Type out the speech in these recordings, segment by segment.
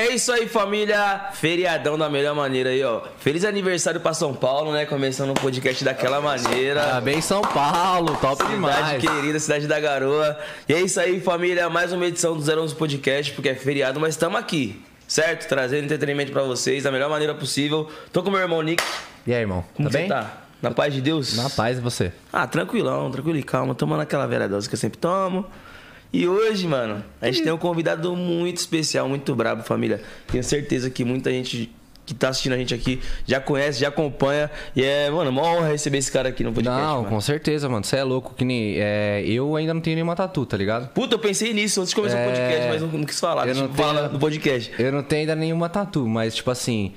É isso aí, família. Feriadão da melhor maneira aí, ó. Feliz aniversário pra São Paulo, né? Começando o podcast daquela maneira. Parabéns, São Paulo. Top Cidade demais. querida, cidade da garoa. E é isso aí, família. Mais uma edição do 011 Podcast, porque é feriado, mas estamos aqui, certo? Trazendo entretenimento pra vocês da melhor maneira possível. Tô com meu irmão Nick. E aí, irmão? Como tá bem? tá? Na paz de Deus? Na paz e você? Ah, tranquilão, tranquilo e calma. Tomando aquela velha dose que eu sempre tomo. E hoje, mano, a gente tem um convidado muito especial, muito brabo, família. Tenho certeza que muita gente que tá assistindo a gente aqui já conhece, já acompanha. E é, mano, uma honra receber esse cara aqui no podcast. não, mano. com certeza, mano. Você é louco que nem. é, eu ainda não tenho nenhuma tatu, tá ligado? Puta, eu pensei nisso antes de começar o É, podcast, mas não, não quis falar. eu não falar tenho- no podcast. Eu não tenho ainda nenhuma tatu, mas tipo assim.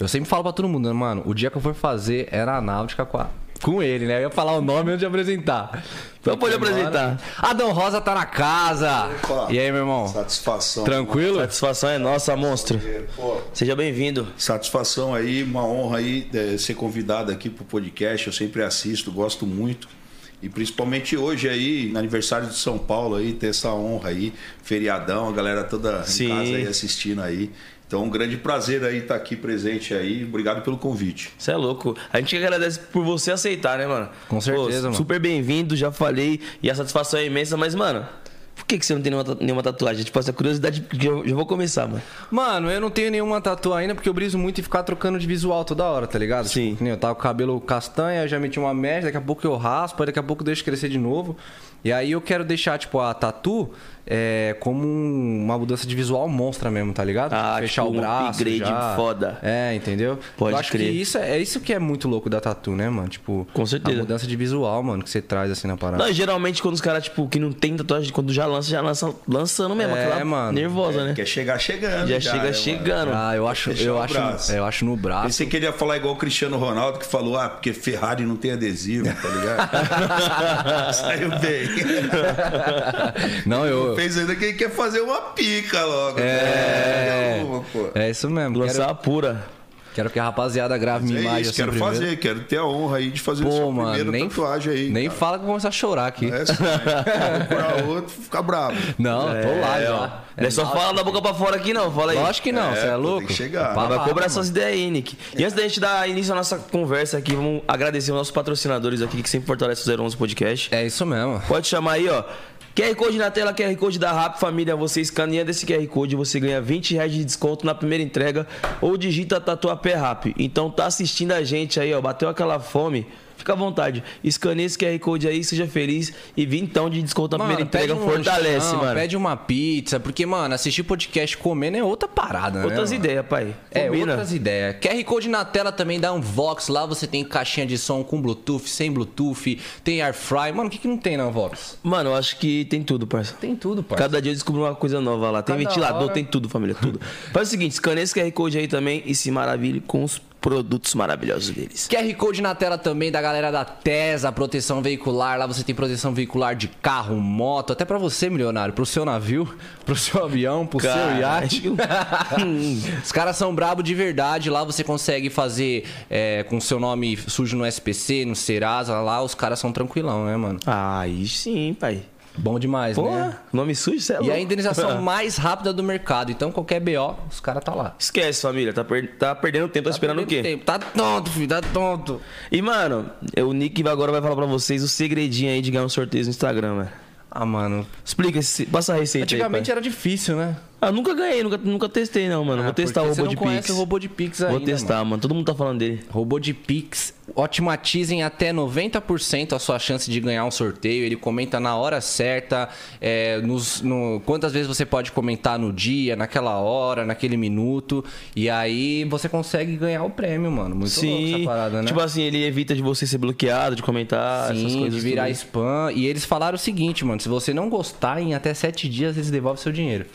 Eu sempre falo pra todo mundo, né, mano. O dia que eu for fazer era a náutica com, a- com ele, né? Eu ia falar o nome antes de apresentar. Então pode apresentar. mano, Adão Rosa tá na casa. Opa. E aí, meu irmão? Satisfação. Tranquilo? Satisfação é nossa, monstro. Pô, Seja bem-vindo. satisfação aí, uma honra aí é, ser convidado aqui pro podcast. Eu sempre assisto, gosto muito. E principalmente hoje aí, no aniversário de São Paulo aí, ter essa honra aí, feriadão, a galera toda Sim. em casa aí assistindo aí. Então, um grande prazer aí estar aqui presente aí. Obrigado pelo convite. Você é louco. A gente que agradece por você aceitar, né, mano? Com certeza, mano. Super bem-vindo, já falei. E a satisfação é imensa, mas, mano, por que, que você não tem nenhuma, nenhuma tatuagem? Tipo, essa curiosidade, já, já vou começar, mano. Mano, eu não tenho nenhuma tatu ainda porque eu briso muito em ficar trocando de visual toda hora, tá ligado? Sim. Tipo, que nem eu tava com o cabelo castanho, eu já meti uma mecha, daqui a pouco eu raspo, aí daqui a pouco eu deixo crescer de novo. E aí eu quero deixar, tipo, a tatu é, como um- uma mudança de visual monstra mesmo, tá ligado? Ah, Fechar tipo, o um braço. upgrade já. foda. É, entendeu? Pode eu acho crer. que isso é, é isso que é muito louco da tatu, né, mano? Tipo, Com certeza. A mudança de visual, mano, que você traz assim na parada. Não, geralmente quando os caras, tipo, que não tem tatuagem, quando já lança, já lança lançando mesmo. É, aquela mano. nervosa, né? Quer chegar chegando. Já já, chega né, mano? chegando. Ah, eu acho, Fechar eu acho, braço. eu acho no braço. Pensei que ele ia falar igual o Cristiano Ronaldo, que falou, ah, porque Ferrari não tem adesivo, tá ligado? Saiu bem. Não, eu. Fez ainda que ele quer fazer uma pica logo. É. Uma, pô. É isso mesmo. Lançar Quero, a pura. quero que a rapaziada grave minha É imagem isso, assim quero primeiro. fazer, quero ter a honra aí de fazer Pô, sua mano, primeira nem, tatuagem aí. nem cara. fala que eu vou começar a chorar aqui. É, se procurar outro, fica bravo. Não, tô lá É, já. ó. Não é só falar da boca pra fora aqui, não. Fala aí. Lógico que não, É, você é, pô, louco. tem que chegar. Vai cobrar suas ideias aí, Nick. E antes da gente dar início à nossa conversa aqui, vamos agradecer os nossos patrocinadores aqui que sempre fortalecem o 011 Podcast. É isso mesmo. Pode chamar aí, ó. QR Code na tela, QR Code da Rap Família. Você escaneando esse QR Code, você ganha 20 reais de desconto na primeira entrega ou digita Tatuapé Rap. Então tá assistindo a gente aí, ó. Bateu aquela fome. Fica à vontade. Escaneie esse QR Code aí, seja feliz e vintão de desconto na primeira entrega. um Fortalece, lanchão, mano. Pede uma pizza, porque, mano, assistir podcast comendo é outra parada, né? Outras mano? ideias, pai. É, Combina. outras ideias. QR Code na tela também dá um Vox. Lá você tem caixinha de som com Bluetooth, sem Bluetooth, tem Airfry. Mano, o que, que não tem na Vox? Mano, eu acho que tem tudo, parça. Tem tudo, parça. Cada dia eu descubro uma coisa nova lá. Tem Cada ventilador, hora. tem tudo, família, tudo. Faz o seguinte, escaneia esse QR Code aí também e se maravilhe com os produtos maravilhosos deles. QR Code na tela também da galera da TESA, proteção veicular. Lá você tem proteção veicular de carro, moto, até pra você, milionário, pro seu navio, pro seu avião, pro seu Caralho. iate. Os caras são brabo de verdade. Lá você consegue fazer é, com seu nome sujo no SPC, no Serasa. Lá os caras são tranquilão, né, mano? Aí sim, pai. Bom demais, né? Nome sujo, cê é E louco. a indenização mais rápida do mercado. Então, qualquer BO, os caras tá lá. Esquece, família. Tá, per- tá perdendo tempo, tá, esperando o quê? Tempo. Tá tonto, filho, tá tonto. E, mano, o Nick agora vai falar pra vocês o segredinho aí de ganhar um sorteio no Instagram, velho. Ah, mano. Explica, esse, passa a receita Antigamente aí, era difícil, né? Ah, nunca ganhei, nunca, nunca testei não, mano. Vou Ah, testar o robô você de não conhece Pix. o robô de Pix ainda, Vou testar, mano. Todo mundo tá falando dele. Robô de Pix, otimatizem até 90% a sua chance de ganhar um sorteio. Ele comenta na hora certa, é, nos, no, quantas vezes você pode comentar no dia, naquela hora, naquele minuto. E aí você consegue ganhar o prêmio, mano. Muito louco Sim. essa parada, né? Tipo assim, ele evita de você ser bloqueado, de comentar, essas Sim, coisas. de virar tudo. spam. E eles falaram o seguinte, mano: se você não gostar, em até sete dias eles devolvem seu dinheiro.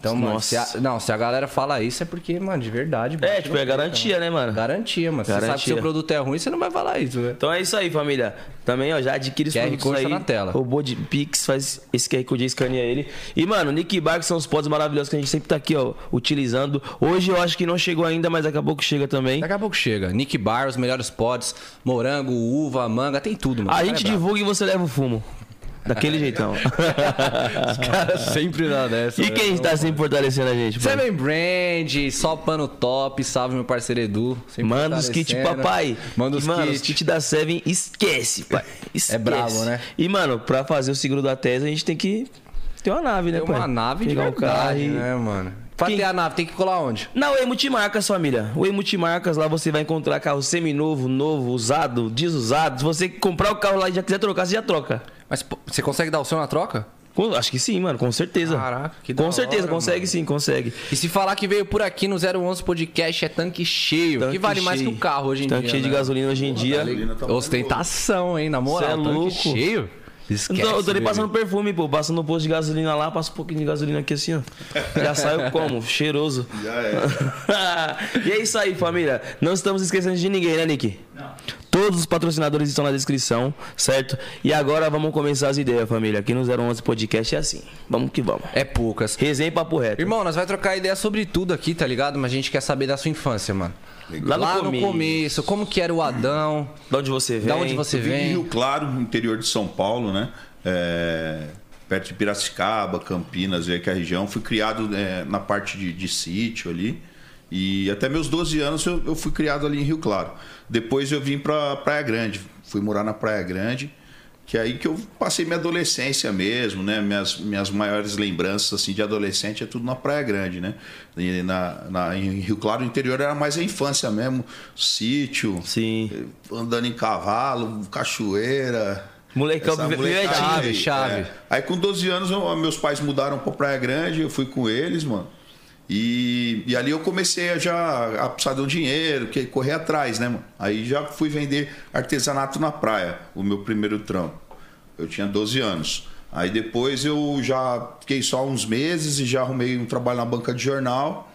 Então, mano, Nossa. se a, não, se a galera fala isso é porque, mano, de verdade. É, tipo, é garantia, mano. né, mano? Garantia, mano. Se você sabe que Garantia. seu produto é ruim, você não vai falar isso, né? Então é isso aí, família. Também, ó, já adquire os QR produtos aí. na tela. Robô de Pix, faz esse QR Code escaneia ele. E, mano, Nick Bar, que são os pods maravilhosos que a gente sempre tá aqui, ó, utilizando. Hoje eu acho que não chegou ainda, mas daqui a pouco chega também. Daqui a pouco chega. Nick Bar, os melhores pods, morango, uva, manga, tem tudo, mano. A cara gente é divulga e você leva o fumo. Daquele jeitão. Os caras sempre dá dessa. E né? quem tá sempre fortalecendo a gente? pai? Seven Brand, só pano top, salve meu parceiro Edu. sempre Manda os kits, papai. Manda os mano, os kits. da Seven, esquece, pai. Esquece. É brabo, né? E, mano, pra fazer o seguro da tese, a gente tem que ter uma nave, né, Tem pai? uma nave de Pegar um carro verdade, e... né, mano? Pra Quem- ter a nave, tem que colar onde? Na Oi Multimarcas, família. Oi Multimarcas, lá você vai encontrar carro seminovo, novo, usado, desusado. Se você comprar o carro lá e já quiser trocar, você já troca. Mas pô, você consegue dar o seu na troca? Acho que sim, mano, com certeza. Caraca, que da Com certeza, hora, consegue mano. sim, consegue. E se falar que veio por aqui no 011 Podcast é tanque cheio, Tanque que vale mais que cheio. o carro hoje em Tanque dia. cheio de né? gasolina hoje em dia. gasolina tá Ostentação, hein, na moral. Cê é tanque louco. cheio. Eu Esquece. tô, eu tô nem bebê. passando perfume, pô. Passando no posto de gasolina lá, passa um pouquinho de gasolina aqui assim, ó. Já saiu como? Cheiroso. Já é. e é isso aí, família. Não estamos esquecendo de ninguém, né, Nick? Não. Todos os patrocinadores estão na descrição, certo? E agora vamos começar as ideias, família. Aqui no 011 Podcast é assim. Vamos que vamos. É poucas. Resenha e papo reto. Irmão, nós vai trocar ideia sobre tudo aqui, tá ligado? Mas a gente quer saber da sua infância, mano. Lá no Lá no começo. começo, como que era o Adão? De onde você vem? Da onde você de vem? Rio Claro, no interior de São Paulo, né? É, perto de Piracicaba, Campinas, aí que é a região. Fui criado é, na parte de, de sítio ali. E até meus 12 anos eu, eu fui criado ali em Rio Claro. Depois eu vim pra Praia Grande. Fui morar na Praia Grande. Que é aí que eu passei minha adolescência mesmo, né? Minhas, minhas maiores lembranças assim, de adolescente é tudo na Praia Grande, né? E na, na- em Rio Claro, o interior era mais a infância mesmo. Sítio, Sim. andando em cavalo, cachoeira. Molecão molecada chave, aí, chave. é. Aí com 12 anos, eu- meus pais mudaram pra Praia Grande, eu fui com eles, mano. E, e ali eu comecei a já a precisar de um dinheiro, que correr atrás, né, mano? Aí já fui vender artesanato na praia, o meu primeiro trampo. Eu tinha 12 anos. Aí depois eu já fiquei só uns meses e já arrumei um trabalho na banca de jornal.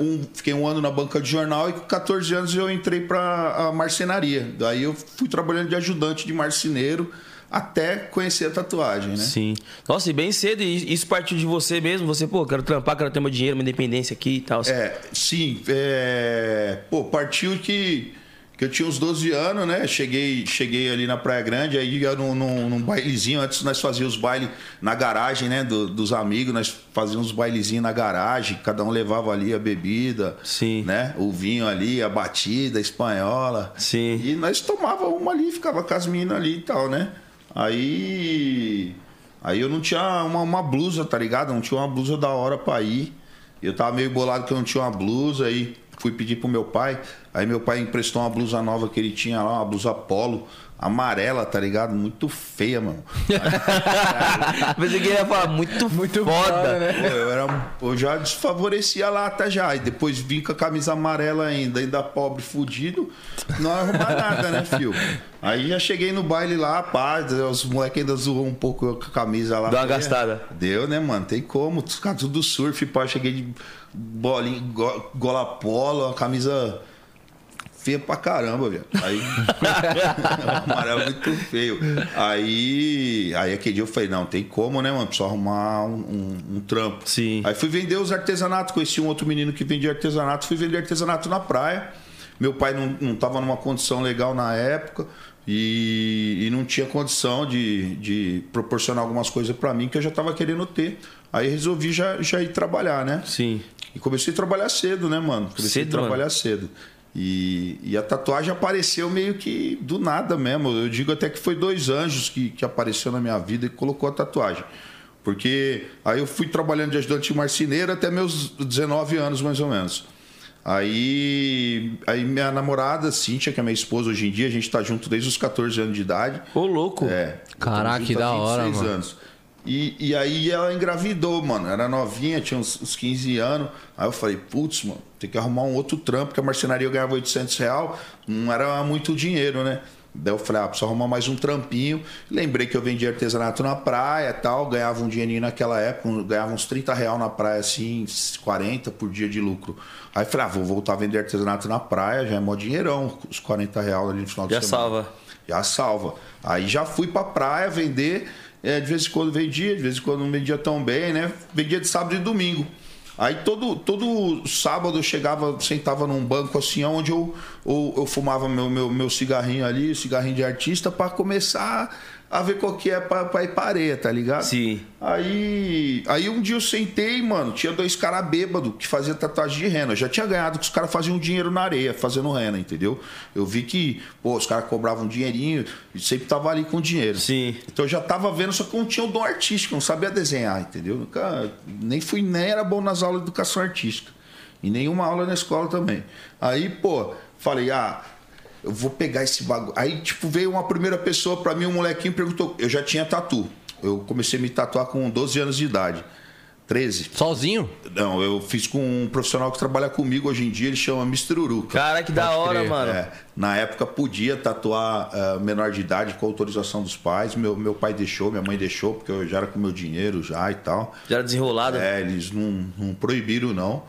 Um, fiquei um ano na banca de jornal e com 14 anos eu entrei para a marcenaria. Daí eu fui trabalhando de ajudante de marceneiro até conhecer a tatuagem, né? Sim. Nossa, e bem cedo, e isso partiu de você mesmo? Você, pô, quero trampar, quero ter meu dinheiro, minha independência aqui e tal. É, sim. É, pô, partiu que, que eu tinha uns 12 anos, né? Cheguei, cheguei ali na Praia Grande, aí ia num, num, num bailezinho. Antes nós fazíamos os bailes na garagem, né? do- dos amigos, nós fazíamos os bailezinhos na garagem, cada um levava ali a bebida, Sim. né? O vinho ali, a batida, espanhola. Sim. E nós tomávamos uma ali, ficava com as minas ali e tal, né? Aí. Aí eu não tinha uma, uma blusa, tá ligado? Não tinha uma blusa da hora pra ir. Eu tava meio bolado que eu não tinha uma blusa, aí fui pedir pro meu pai. Aí meu pai emprestou uma blusa nova que ele tinha lá, uma blusa polo, amarela, tá ligado? Muito feia, mano. Pensei que ele ia falar muito, muito foda. né? Pô, eu, era, eu já desfavorecia a lata já. E depois vim com a camisa amarela ainda, ainda pobre, fudido. Não arrumar nada, né, fio? Aí já cheguei no baile lá, pá, os moleques ainda zoam um pouco com a camisa lá. Dá uma gastada. Deu, né, mano? Tem como. Os caras tudo surf, pá. Cheguei de bolinha, go- gola polo, a camisa feia pra caramba, velho. Aí. amarelo muito feio. Aí. Aí aquele dia eu falei, não, tem como, né, mano? Preciso arrumar um, um- um trampo. Sim. Aí fui vender os artesanatos. Conheci um outro menino que vendia artesanato. Fui vender artesanato na praia. Meu pai não, não tava numa condição legal na época. E, e não tinha condição de, de proporcionar algumas coisas pra mim que eu já tava querendo ter. Aí resolvi já, já ir trabalhar, né? Sim. E comecei a trabalhar cedo, né, mano? Comecei Cedo, a trabalhar cedo. E, e a tatuagem apareceu meio que do nada mesmo. Eu digo até que foi dois anjos que, que apareceu na minha vida e colocou a tatuagem. Porque aí eu fui trabalhando de ajudante marceneiro até meus 19 anos, mais ou menos. Aí, aí minha namorada, Cíntia, que é minha esposa hoje em dia, a gente tá junto desde os 14 anos de idade. Ô, louco. É. Caraca, Estamos que há da hora, 26 mano. anos. E, e aí ela engravidou, mano. Era novinha, tinha uns, uns 15 anos. Aí eu falei, putz, mano, tem que arrumar um outro trampo, porque a marcenaria eu ganhava 800 real, não era muito dinheiro, né? Daí eu falei, ah, preciso arrumar mais um trampinho. Lembrei que eu vendia artesanato na praia e tal, ganhava um dinheirinho naquela época, ganhava uns 30 real na praia, assim, 40 por dia de lucro. Aí eu falei, ah, vou voltar a vender artesanato na praia, já é mó dinheirão, os 40 real ali no final Já de semana. salva. Já salva. Aí já fui pra praia vender. É, de vez em quando vendia, de vez em quando não vendia tão bem, né? Vendia de sábado e domingo. Aí todo, todo sábado eu chegava, sentava num banco assim, onde eu, eu, eu fumava meu, meu, meu cigarrinho ali, cigarrinho de artista, para começar a ver qual que é pra, pra ir pra areia, tá ligado? Sim. Aí, aí um dia eu sentei, mano, tinha dois caras bêbados que faziam tatuagem de rena. Eu já tinha ganhado que os caras faziam dinheiro na areia, fazendo rena, entendeu? Eu vi que, pô, os caras cobravam um dinheirinho e sempre tava ali com dinheiro. Sim. Então eu já tava vendo, só que não tinha o dom artístico, não sabia desenhar, entendeu? Nunca, nem fui, nem era bom nas aulas de educação artística. E nenhuma aula na escola também. Aí, pô, falei, ah, eu vou pegar esse bagulho. Aí, tipo, veio uma primeira pessoa pra mim, um molequinho perguntou. Eu já tinha tatu. Eu comecei a me tatuar com 12 anos de idade. 13. Sozinho? Não, eu fiz com um profissional que trabalha comigo hoje em dia, ele chama Mr. Uruca. Cara, que da hora, crer. mano. É, na época podia tatuar eh, menor de idade com autorização dos pais. Meu, meu pai deixou, minha mãe deixou, porque eu já era com meu dinheiro já e tal. Já era desenrolado. É, eles não, não proibiram, não.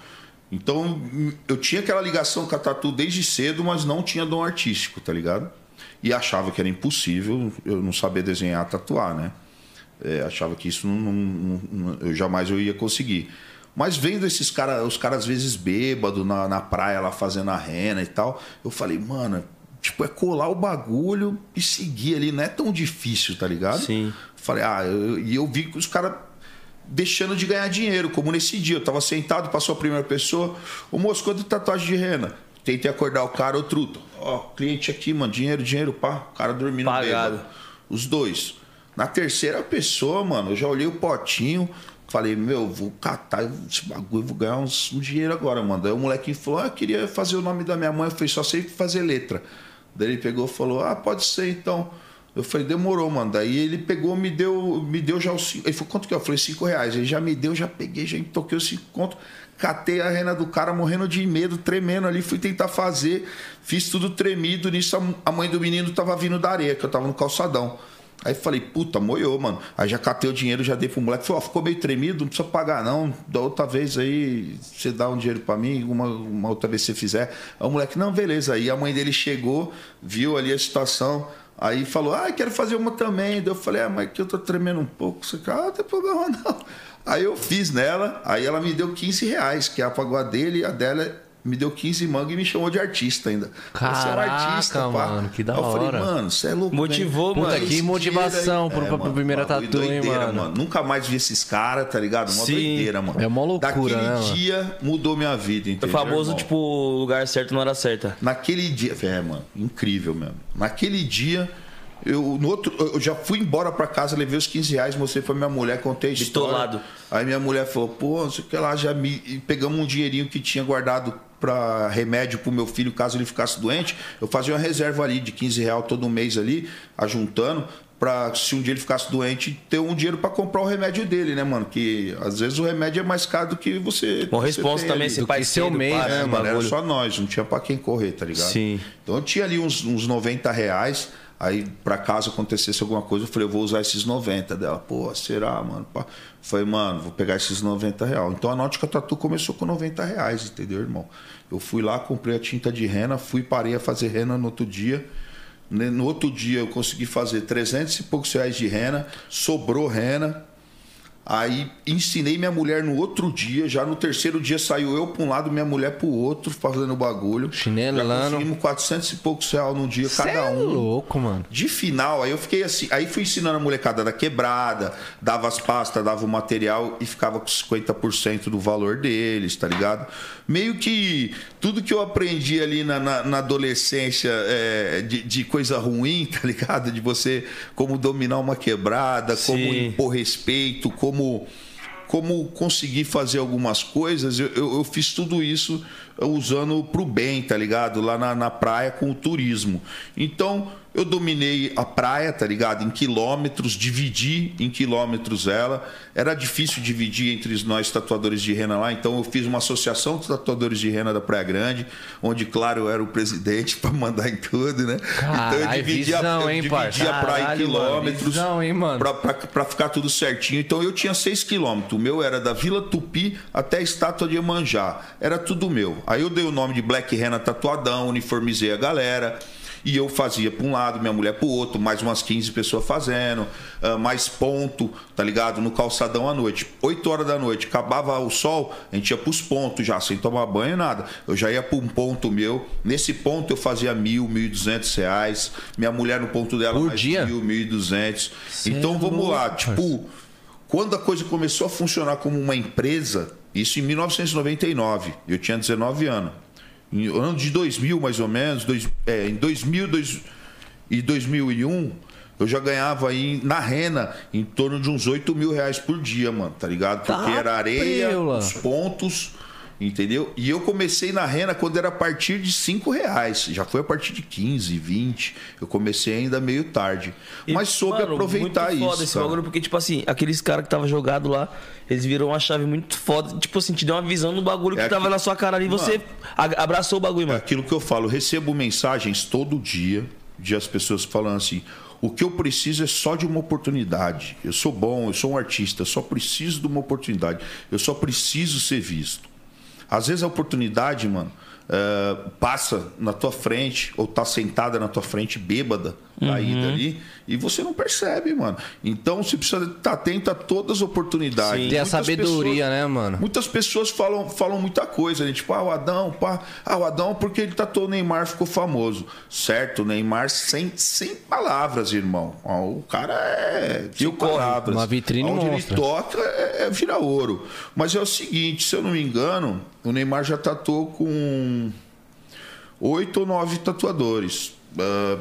Então, eu tinha aquela ligação com a tatu desde cedo, mas não tinha dom artístico, tá ligado? E achava que era impossível eu não saber desenhar, tatuar, né? É, achava que isso não, não- não- eu jamais eu ia conseguir. Mas vendo esses caras, os caras às vezes bêbados na, na praia lá fazendo a rena e tal, eu falei, mano, tipo, é colar o bagulho e seguir ali, não é tão difícil, tá ligado? Sim. Falei, ah, eu- e eu, vi que os caras deixando de ganhar dinheiro, como nesse dia. Eu tava sentado, passou a primeira pessoa, ô moço, quanto tatuagem de rena? Tentei acordar o cara, ô truto. Ó, cliente aqui, mano, dinheiro, dinheiro, pá. O cara dormindo Pagado. bêbado. Os dois. Na terceira pessoa, mano, eu já olhei o potinho, falei, meu, vou catar esse bagulho, vou ganhar uns, um dinheiro agora, mano. Daí o molequinho falou, ah, eu queria fazer o nome da minha mãe, eu falei, só sei fazer letra. Daí ele pegou e falou, ah, pode ser então. Eu falei, demorou, mano. Daí ele pegou, me deu, me deu já os cinco. Ele falou, quanto que é? Eu falei, cinco reais. Ele já me deu, já peguei, já toquei os cinco contos. Catei a rena do cara, morrendo de medo, tremendo ali. Fui tentar fazer, fiz tudo tremido. Nisso a- mãe do menino tava vindo da areia, que eu tava no calçadão. Aí falei, puta, moiou, mano. Aí já catei o dinheiro, já dei pro moleque. Falei, ó, ficou meio tremido, não precisa pagar, não. Da outra vez aí, você dá um dinheiro pra mim, uma, uma outra vez você fizer. Aí o moleque, não, beleza. Aí a mãe dele chegou, viu ali a situação. Aí falou, ah, quero fazer uma também. Daí eu falei, ah, mas que eu tô tremendo um pouco. Você, ah, não tem problema não. Aí eu fiz nela, aí ela me deu 15 reais, que é a pagou a dele e a dela me deu 15 manga e me chamou de artista ainda. Você é um Caraca, mano, que da Aí eu falei, hora. mano, você é louco. Motivou, né? mano. Puta, que motivação dinheiro aí- pro- pra primeira tatu, hein, doideira, mano? Nunca mais vi esses caras, tá ligado? Uma Sim. doideira, mano. É uma loucura, Daquele né, mano? dia mudou minha vida, O entendeu? famoso, irmão? tipo, lugar certo na hora certa. Naquele dia, é, mano, incrível mesmo. Naquele dia, eu no outro, eu já fui embora pra casa, levei os 15 reais, mostrei pra minha mulher, contei a história. Bitolado. Aí minha mulher falou, pô, não sei o que lá, já me e pegamos um dinheirinho que tinha guardado pra remédio pro meu filho caso ele ficasse doente. Eu fazia uma reserva ali de 15 reais todo mês ali, ajuntando. Pra, se um dia ele ficasse doente, ter um dinheiro pra comprar o remédio dele, né, mano? Que às vezes o remédio é mais caro do que você. Responsa tem também esse pai seu mês, né, É, mano, era só nós, não tinha pra quem correr, tá ligado? Sim. Então eu tinha ali uns, uns 90 reais, aí pra caso acontecesse alguma coisa, eu falei, eu vou usar esses 90 dela. Pô, será, mano? Pá. Falei, mano, vou pegar esses 90 reais. Então a Náutica Tatu começou com 90 reais, entendeu, irmão? Eu fui lá, comprei a tinta de rena, fui, parei a fazer rena no outro dia. No outro dia eu consegui fazer 300 e poucos reais de rena, sobrou rena. Aí ensinei minha mulher no outro dia, já no terceiro dia saiu eu para um lado, minha mulher para o outro, fazendo bagulho. Chinelando. Já conseguimos 400 e poucos reais num dia Cê cada é um. louco, mano. De final, aí eu fiquei assim, aí fui ensinando a molecada da quebrada, dava as pastas, dava o material e ficava com 50% do valor deles, tá ligado? Meio que tudo que eu aprendi ali na, na- na adolescência é, de, de coisa ruim, tá ligado? De você como dominar uma quebrada, como Sim. impor respeito, como como conseguir fazer algumas coisas, eu, eu, eu fiz tudo isso usando pro bem, tá ligado? Lá na, na praia com o turismo. Então, eu dominei a praia, tá ligado? Em quilômetros, dividi em quilômetros ela. Era difícil dividir entre nós tatuadores de rena lá, então eu fiz uma associação de tatuadores de rena da Praia Grande, onde, claro, eu era o presidente para mandar em tudo, né? então eu dividi, visão, a, eu hein, dividi a praia em quilômetros pra ficar tudo certinho. Então eu tinha 6 quilômetros. O meu era da Vila Tupi até a estátua de Iemanjá. Era tudo meu. Aí eu dei o nome de Black Rena Tatuadão, uniformizei a galera. E eu fazia para um lado, minha mulher para o outro, mais umas 15 pessoas fazendo, uh, mais ponto, tá ligado? No calçadão à noite. 8 horas da noite, acabava o sol, a gente ia para os pontos já, sem tomar banho, nada. Eu já ia para um ponto meu. Nesse ponto eu fazia mil, mil e duzentos reais. Minha mulher no ponto dela Por mais dia? mil, mil e duzentos. Então é vamos lá, tipo, quando a coisa começou a funcionar como uma empresa, isso em 1999, eu tinha 19 anos. Em ano de 2000, mais ou menos, dois, é, em 2000 dois, e 2001, eu já ganhava aí na rena em torno de uns 8 mil reais por dia, mano, tá ligado? Porque Tá era areia, preula. os pontos, entendeu? E eu comecei na rena quando era a partir de 5 reais. Já foi a partir de 15, 20. Eu comecei ainda meio tarde. E, Mas soube mano, aproveitar muito foda isso. esse cara. bagulho, porque, tipo assim, aqueles caras que tava jogado lá, eles viram uma chave muito foda. Tipo assim, te deu uma visão no bagulho É que tava aqui- na sua cara ali e você abraçou o bagulho, É mano. aquilo que eu falo, eu recebo mensagens todo dia de as pessoas falando assim: o que eu preciso é só de uma oportunidade. Eu sou bom, eu sou um artista, eu só preciso de uma oportunidade. Eu só preciso ser visto. Às vezes a oportunidade, mano, eh, passa na tua frente, ou tá sentada na tua frente, bêbada, caída ali, e você não percebe, mano. Então você precisa estar atento a todas as oportunidades. Sim. Ter a sabedoria, pessoas- né, mano? Muitas pessoas falam, falam muita coisa, né? Tipo, ah, o Adão, pá. Ah, o Adão porque ele tatuou o Neymar ficou famoso. Certo, o Neymar sem, sem palavras, irmão. O cara é. Sem palavras. Uma vitrine Onde ele toca é, é vira ouro. Mas é o seguinte, se eu não me engano, o Neymar já tatuou com oito ou nove tatuadores. Ah,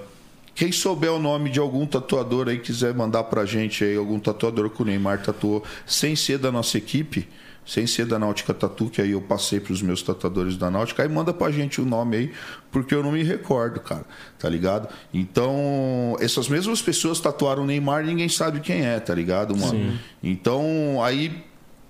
quem souber o nome de algum tatuador aí, quiser mandar pra gente aí, algum tatuador que o Neymar tatuou, sem ser da nossa equipe, sem ser da Náutica Tatu, que aí eu passei pros meus tatuadores da Náutica, aí manda pra gente o nome aí, porque eu não me recordo, cara, tá ligado? Então, essas mesmas pessoas tatuaram o Neymar e ninguém sabe quem é, tá ligado, mano? Então, aí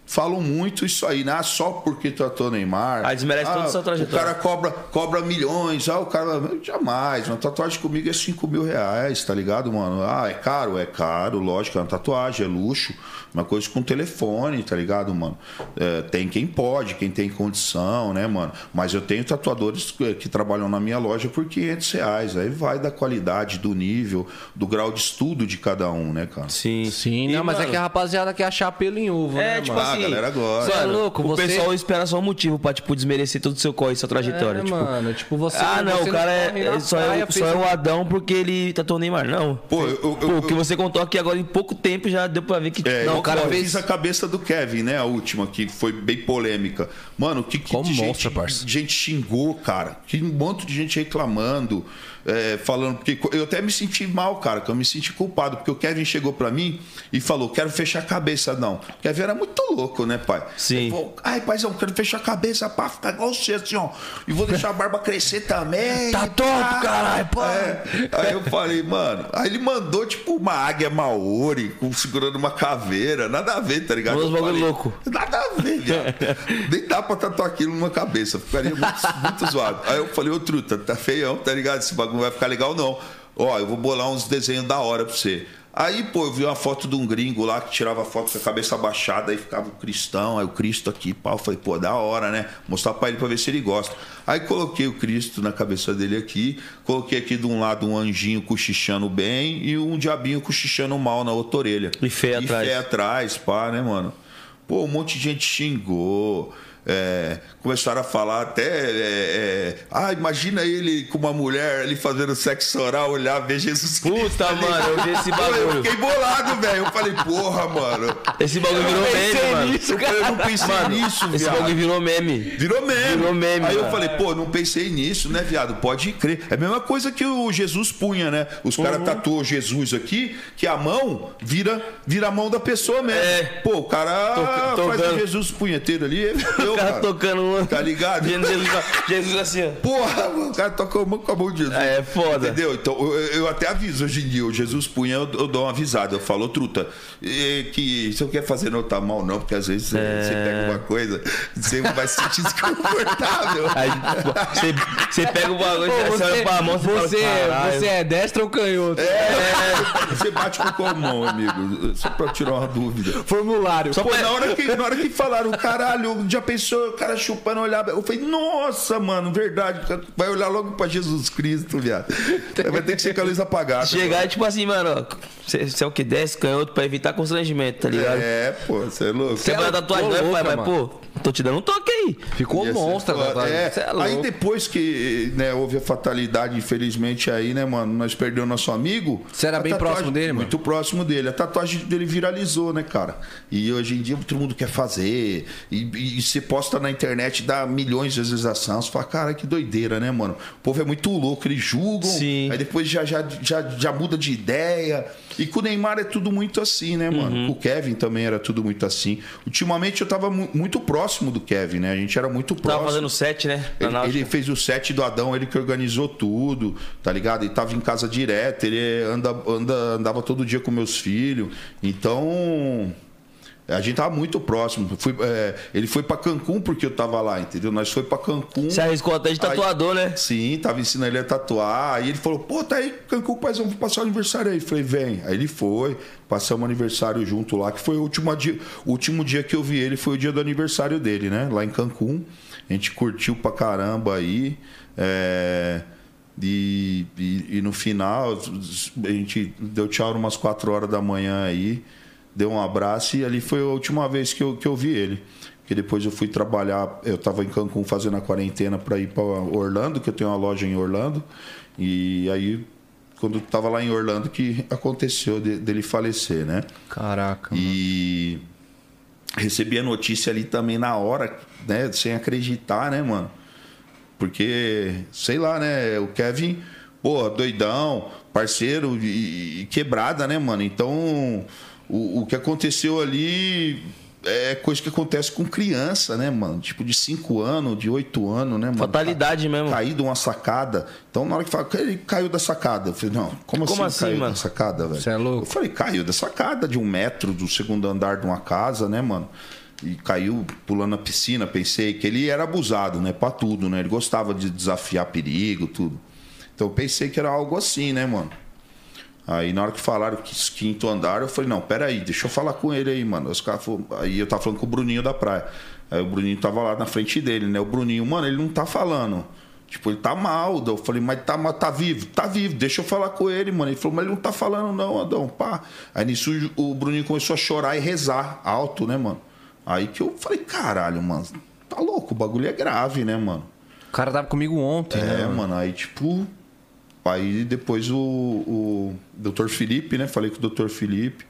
falam muito isso aí, né? Ah, só porque tatuou o Neymar. Ah, desmerece toda a sua O trajetória. cara cobra, cobra milhões. Ah, o cara. Jamais. Uma tatuagem comigo é 5 mil reais, tá ligado, mano? Ah, é caro? É caro, lógico. É uma tatuagem, é luxo. Uma coisa com telefone, tá ligado, mano? É, tem quem pode, quem tem condição, né, mano? Mas eu tenho tatuadores que, trabalham na minha loja por 500 reais. Aí vai da qualidade, do nível, do grau de estudo de cada um, né, cara? Sim. Sim, E, não, mas é mano, que a rapaziada quer achar pelo em uva, É, né, tipo mano? A galera gosta. Você é Mano, louco, o você- pessoal espera só um motivo pra, tipo, desmerecer todo o seu corre, sua trajetória. É, tipo, mano, tipo, você- Ah, não, você o cara não é, só, é, praia, o- só é o Adão porque ele tatuou o Neymar. Não. Pô, eu- eu- Pô, o que você contou aqui agora em pouco tempo já deu pra ver que. É, não, eu, o cara eu fez. fiz a cabeça do Kevin, né? A última, que foi bem polêmica. Mano, que, que Como de gente, mostra, parça. gente xingou, cara. Que um monte de gente reclamando, é, falando. Porque eu até me senti mal, cara, que eu me senti culpado. Porque o Kevin chegou pra mim e falou: quero fechar a cabeça, não. O Kevin era muito louco, né, pai? Sim. Falou, Ai, paizão, quero fechar a cabeça pra ficar igual você, assim, ó. E vou deixar a barba crescer também. Tá pá." caralho, pô. É. Aí eu falei, mano. Aí ele mandou, tipo, uma águia maori com, segurando uma caveira. Nada a ver, tá ligado? Eu bagulho louco. Nada a ver, viado. Nem dá pra tatuar aquilo numa cabeça. Ficaria muito, muito zoado. Aí eu falei, ô truta, tá feião, tá ligado? Esse bagulho não vai ficar legal, não. Ó, eu vou bolar uns desenhos da hora pra você. Aí, pô, eu vi uma foto de um gringo lá que tirava foto com a cabeça abaixada, aí ficava o cristão, aí o Cristo aqui, pau. Eu falei, pô, da hora, né? Mostrar pra ele pra ver se ele gosta. Aí coloquei o Cristo na cabeça dele aqui, coloquei aqui de um lado um anjinho cochichando bem e um diabinho cochichando mal na outra orelha. E fé E atrás. fé atrás, pá, né, mano? Pô, um monte de gente xingou. É, começaram a falar até. é, é, ah, imagina ele com uma mulher ali fazendo sexo oral, olhar, ver Jesus Cristo. Puta, ali. mano, eu vi esse Pô, Eu bagulho. fiquei bolado, velho. Eu falei, porra, mano. Esse bagulho virou meme, mano. Eu, eu não pensei Mano, nisso, esse viado. bagulho virou meme. Virou meme. Virou meme, Aí eu falei, pô, não pensei nisso, né, viado? Pode crer. É a mesma coisa que o Jesus punha, né? Os Uhum. caras tatuou Jesus aqui, que a mão vira, vira a mão da pessoa mesmo. É. Pô, o cara Tô- faz o Jesus punheteiro ali, fudeu, O cara cara. tocando um. Tá ligado? Jesus, Jesus assim, ó. Porra, mano, o cara toca a mão com a mão de Jesus. É, foda. Entendeu? Então, eu, eu até aviso hoje em dia, o Jesus Punha, eu, eu dou uma avisada. Eu falo, truta, que você não quer fazer não tá mal, não, porque às vezes eh, você pega uma coisa, você vai se sentir desconfortável. Aí, você, você pega o bagulho, Pô, você, olha pra mão, você, você, fala, você é destra ou canhoto? É, você bate com qual mão, amigo? Só pra tirar uma dúvida. Formulário. Pô, na hora, que, na hora que falaram, caralho, já pensou senhor, o cara chupando, olhava. Eu falei, nossa, mano, verdade. Vai olhar logo pra Jesus Cristo, viado. Vai ter que ser com a luz apagada. Chegar e tipo assim, mano, você é o que desce, canhoto, pra evitar constrangimento, tá ligado? É, pô, você é louco. Você vai dar tatuagem, não é, pai? Mas, pô, tô te dando um toque aí. Ficou ser monstro agora. É, é aí depois que né, houve a fatalidade, infelizmente, aí, né, mano, nós perdemos nosso amigo. Você era bem próximo dele, mano? Muito próximo dele. A tatuagem dele viralizou, né, cara? E hoje em dia todo mundo quer fazer. E, e você posta na internet, dá milhões de visualizações. Você fala, cara, que doideira, né, mano? O povo é muito louco, eles julgam. Sim. Aí depois já, já, já, já muda de ideia. E com o Neymar é tudo muito assim, né, mano? Uhum. Com o Kevin também era tudo muito assim. Ultimamente eu tava mu- muito próximo do Kevin, né? A gente era muito próximo. Tava fazendo set, né? Ele, ele fez o set do Adão, ele que organizou tudo, tá ligado? Ele tava em casa direto, ele anda, anda, andava todo dia com meus filhos. Então, a gente tava muito próximo. Fui, é, ele foi pra Cancún porque eu tava lá, entendeu? Nós foi pra Cancún. Você arriscou até de tatuador, né? Sim, tava ensinando ele a tatuar. Aí ele falou, pô, tá aí, Cancún, pai, vamos passar o aniversário aí. Falei, vem. Aí ele foi, passamos o aniversário junto lá, que foi o último dia, o último dia que eu vi ele, foi o dia do aniversário dele, né? Lá em Cancún. A gente curtiu pra caramba aí. É, E, e, e no final, a gente deu tchau umas 4 horas da manhã aí, deu um abraço e ali foi a última vez que eu, que eu vi ele. Porque depois eu fui trabalhar, eu estava em Cancún fazendo a quarentena para ir para Orlando, que eu tenho uma loja em Orlando. E aí, quando estava lá em Orlando, que aconteceu de- dele falecer, né? Caraca. mano. E recebi a notícia ali também na hora, né? Sem acreditar, né, mano? Porque, sei lá, né? O Kevin, pô, doidão, parceiro e, e quebrada, né, mano? Então, o, o que aconteceu ali é coisa que acontece com criança, né, mano? Tipo, de 5 anos, de 8 anos, né, mano? Fatalidade mesmo. Cair de uma sacada. Então, na hora que fala, ele caiu da sacada. Eu falei, não, como, Como assim, assim, caiu mano? da sacada, velho? Cê é louco? Eu falei, caiu da sacada de um metro do segundo andar de uma casa, né, mano? E caiu pulando na piscina. Pensei que ele era abusado, né? Pra tudo, né? Ele gostava de desafiar perigo, tudo. Então eu pensei que era algo assim, né, mano? Aí na hora que falaram que quinto andar, eu falei, não, peraí, deixa eu falar com ele aí, mano. Os caras Aí eu tava falando com o Bruninho da praia. Aí o Bruninho tava lá na frente dele, né? O Bruninho, mano, ele não tá falando. Tipo, ele tá mal. Daí Eu falei, mas tá, mas tá vivo? Tá vivo, deixa eu falar com ele, mano. Ele falou, mas ele não tá falando, não, Adão, pá. Aí nisso o Bruninho começou a chorar e rezar alto, né, mano? Aí que eu falei, caralho, mano, tá louco, o bagulho é grave, né, mano? O cara tava comigo ontem, né? É, mano? mano, aí tipo. Aí depois o, o Dr. Felipe, né? Falei com o Dr. Felipe.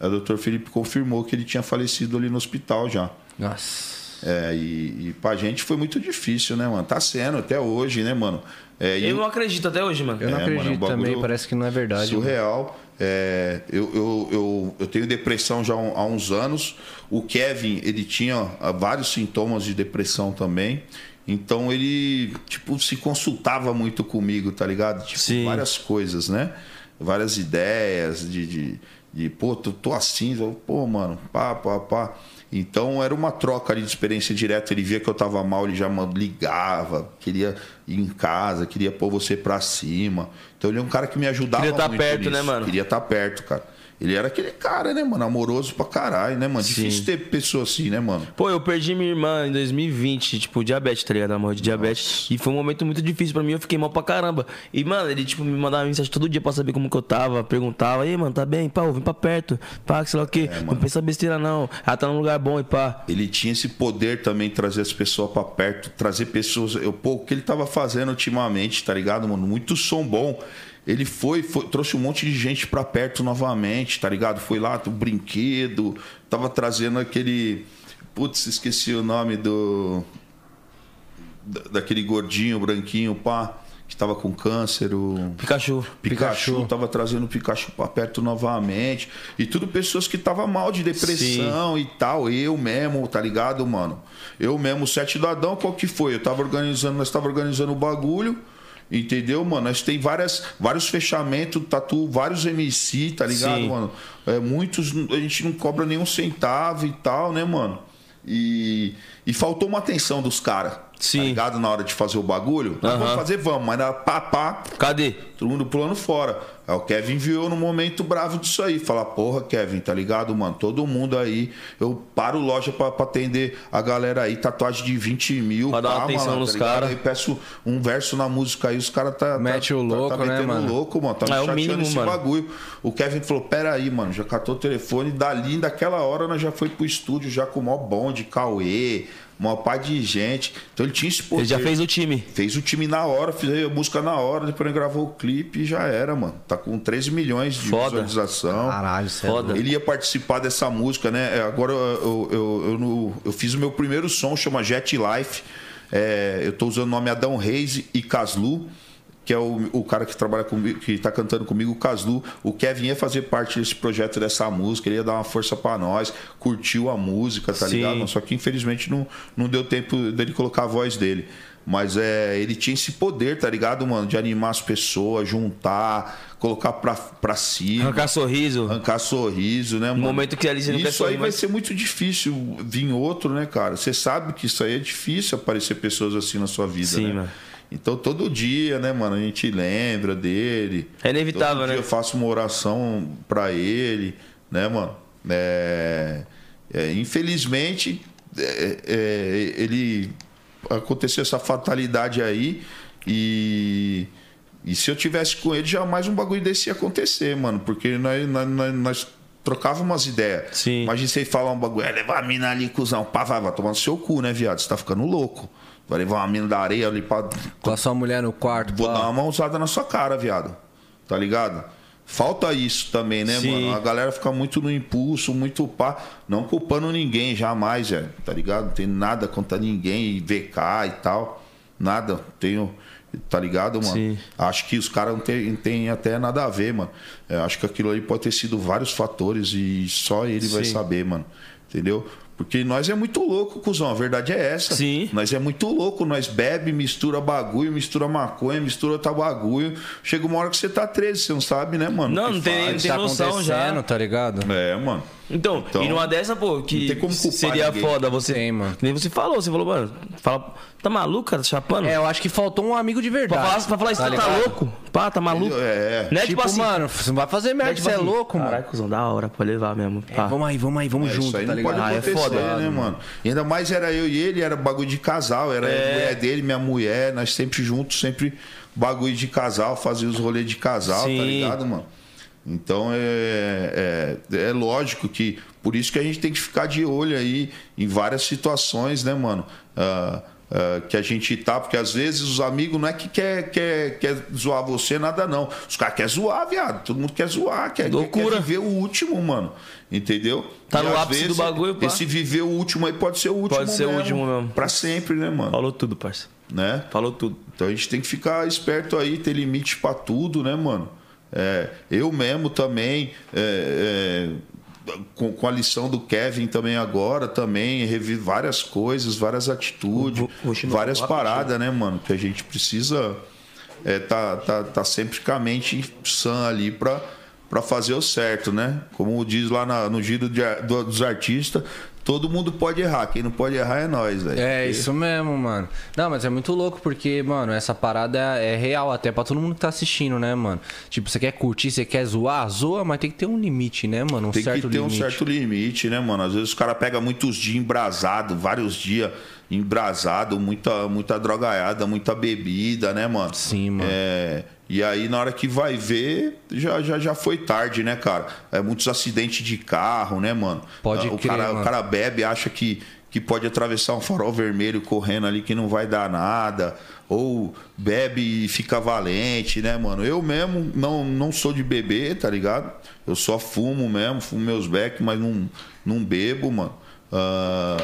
Aí o Dr. Felipe confirmou que ele tinha falecido ali no hospital já. Nossa. É, e, e pra gente foi muito difícil, né, mano? Tá sendo até hoje, né, mano? É, e Eu não acredito até hoje, mano. Eu não É, mano, acredito é um bagulho também, parece que não é verdade. mano. surreal. É, eu, eu, eu, eu tenho depressão já há uns anos. O Kevin, ele tinha vários sintomas de depressão também. Então ele, tipo, se consultava muito comigo, tá ligado? Tipo, Sim. várias coisas, né? Várias ideias de, de, de pô, tô, tô assim, pô, mano, pá, pá, pá. Então era uma troca ali de experiência direta. Ele via que eu tava mal, ele já ligava, queria ir em casa, queria pôr você pra cima. Então ele é um cara que me ajudava Queria tá muito perto, nisso. né, mano? Queria estar perto, cara. Ele era aquele cara, né, mano? Amoroso pra caralho, né, mano? Sim. Difícil ter pessoa assim, né, mano? Pô, eu perdi minha irmã em 2020, tipo, diabetes, tá ligado? Morreu de diabetes. E foi um momento muito difícil pra mim, eu fiquei mal pra caramba. E, mano, ele, tipo, me mandava mensagem todo dia pra saber como que eu tava, perguntava, ei, mano, tá bem? Pá, vem pra perto. Pá, sei lá o quê. não pensa besteira, não. Ela tá num lugar bom e pá. Ele tinha esse poder também de trazer as pessoas pra perto, trazer pessoas. Eu, pô, o que ele tava fazendo ultimamente, tá ligado, mano? Muito som bom. Ele foi, foi- trouxe um monte de gente pra perto novamente, tá ligado? Foi lá, o brinquedo, tava trazendo aquele. Putz, esqueci o nome do. da- Daquele gordinho, branquinho, pá, que tava com câncer, o. Pikachu. Pikachu, Pikachu. tava trazendo o Pikachu pra perto novamente. E tudo pessoas que tava mal de depressão e tal. Eu mesmo, tá ligado, mano? Eu mesmo, o sete do Adão, qual que foi? Eu tava organizando, nós tava organizando o bagulho. Entendeu, mano? Nós tem várias, vários fechamentos, tatu, vários MC, tá ligado, Sim. mano? É, muitos a gente não cobra nenhum centavo e tal, né, mano? E, e faltou uma atenção dos caras, Sim. Tá ligado? Na hora de fazer o bagulho. Ah, Vamos fazer, vamos, mas na pá, pá. Cadê? Todo mundo pulando fora. Aí o Kevin enviou no momento bravo disso aí. Fala, porra, Kevin, tá ligado, mano? Todo mundo aí. Eu paro loja pra, pra atender a galera aí. Tatuagem de 20 mil. Pra dar uma atenção mano, nos tá caras. Aí peço um verso na música aí. Os caras tá. Mete tá, o tá- louco, tá, né, metendo mano? louco, mano. Tá me É chateando mínimo, esse mano. bagulho. O Kevin falou: pera aí, mano. Já catou o telefone. Dali, daquela hora, nós já foi pro estúdio já com o maior bonde, Cauê. Uma pá de gente. Então ele tinha esse poder. Ele já fez o time. Fez o time na hora, fez a música na hora, depois ele gravou o clipe e já era, mano. Tá com 13 milhões de Foda. visualização. Caralho, é Foda. Ele ia participar dessa música, né? É, Agora eu, eu, eu, eu eu fiz o meu primeiro som, chama Jet Life. É, eu tô usando o nome Adão Reis e Caslu, que é o, o cara que trabalha comigo, que tá cantando comigo, o Caslu. O Kevin ia fazer parte desse projeto dessa música, ele ia dar uma força pra nós, curtiu a música, tá Sim. ligado? Só que infelizmente não, não deu tempo dele colocar a voz dele. Mas é, ele tinha esse poder, tá ligado, mano? De animar as pessoas, juntar, colocar pra, pra cima Arrancar sorriso. arrancar sorriso, né, mano? momento que ali você não Isso aí vai ser muito difícil vir outro, né, cara? Você sabe que isso aí é difícil aparecer pessoas assim na sua vida, Sim, né? mano. Então todo dia, né, mano, a gente lembra dele. É inevitável, todo né? Dia eu faço uma oração pra ele, né, mano? É, é, infelizmente, é, é, ele aconteceu essa fatalidade aí e e se eu tivesse com ele, jamais um bagulho desse ia acontecer, mano. Porque nós, nós, nós, trocávamos umas ideias. Sim. Imagina você falar um bagulho, é levar a mina ali, cuzão. Pá, vai, vai tomar no seu cu, né, viado? Você tá ficando louco. Vai levar uma mina da areia ali pra. Com a sua mulher no quarto, Vou pá. dar uma mãozada na sua cara, viado. Tá ligado? Falta isso também, né, Sim. mano? A galera fica muito no impulso, muito pá. Não culpando ninguém, jamais, velho. Tá ligado? Não tem nada contra ninguém, VK e tal. Nada. Tenho. Tá ligado, mano? Sim. Acho que os caras não tem, tem até nada a ver, mano. É, acho que aquilo ali pode ter sido vários fatores e só ele vai Sim. saber, mano. Entendeu? Porque nós é muito louco, cuzão. A verdade é essa. Sim. Nós é muito louco. Nós bebe, mistura bagulho, mistura maconha, mistura outro bagulho. Chega uma hora que você tá 13, você não sabe, né, mano? Não, não tem- tem Tá noção já. acontecendo, tá ligado? É, mano. Então, Então, e numa dessa, pô, que seria ninguém. foda você. Tem, mano. Que Nem você falou, você falou, mano, fala, tá maluco, cara, tá chapando? É, eu acho que faltou um amigo de pra, verdade. falar, pra falar isso, tá, ligado? louco? Pá, tá maluco? É. Né? Tipo, Tipo, assim. mano, você não vai fazer merda, né, tipo você é assim, louco, mano. Caralho, cuzão, da hora, pode levar mesmo. É, vamos aí, vamos aí, vamos É, junto, isso aí tá não ligado? pode Ah, é acontecer, foda, né, mano? E ainda mais era eu e ele, era bagulho de casal, era É. a mulher dele, minha mulher, nós sempre juntos, sempre bagulho de casal, fazia os rolês de casal, Sim. tá ligado, mano? Então é, é, é lógico que por isso que a gente tem que ficar de olho aí em várias situações, né, mano? Ah, ah, que a gente tá, porque às vezes os amigos não é que quer, quer, quer zoar você, nada não. Os caras querem zoar, viado. Todo mundo quer zoar, quer, quer Loucura. viver o último, mano. Entendeu? Tá E no ápice do bagulho, pá. Esse viver o último aí pode ser o último Pode ser o último mesmo. Pra sempre, né, mano? Falou tudo, parça. Né? Falou tudo. Então a gente tem que ficar esperto aí, ter limite pra tudo, né, mano? É, eu mesmo também, é, é, com, com a lição do Kevin também agora, também revi várias coisas, várias atitudes, várias paradas, né, mano? Que a gente precisa é, tá, tá, tá sempre com a mente sã ali pra, pra fazer o certo, né? Como diz lá na- no giro de do- dos artistas, todo mundo pode errar, quem não pode errar é nós, velho. É, Porque- isso mesmo, mano. Não, mas é muito louco porque, mano, essa parada é real até pra todo mundo que tá assistindo, né, mano? Tipo, você quer curtir, você quer zoar, zoa, mas tem que ter um limite, né, mano? Um Tem certo que ter limite. um certo limite, né, mano? Às vezes o cara pega muitos dias embrasado, vários dias embrasado, muita, muita drogaiada, muita bebida, né, mano? Sim, mano. É, e aí, na hora que vai ver, já, já, já foi tarde, né, cara? É, muitos acidentes de carro, né, mano? Pode o crer, cara, mano. O cara bebe, acha que, que pode atravessar um farol vermelho correndo ali que não vai dar nada. Ou bebe e fica valente, né, mano? Eu mesmo não, não sou de beber, tá ligado? Eu só fumo mesmo, fumo meus beck, mas não, não bebo, mano. Ah,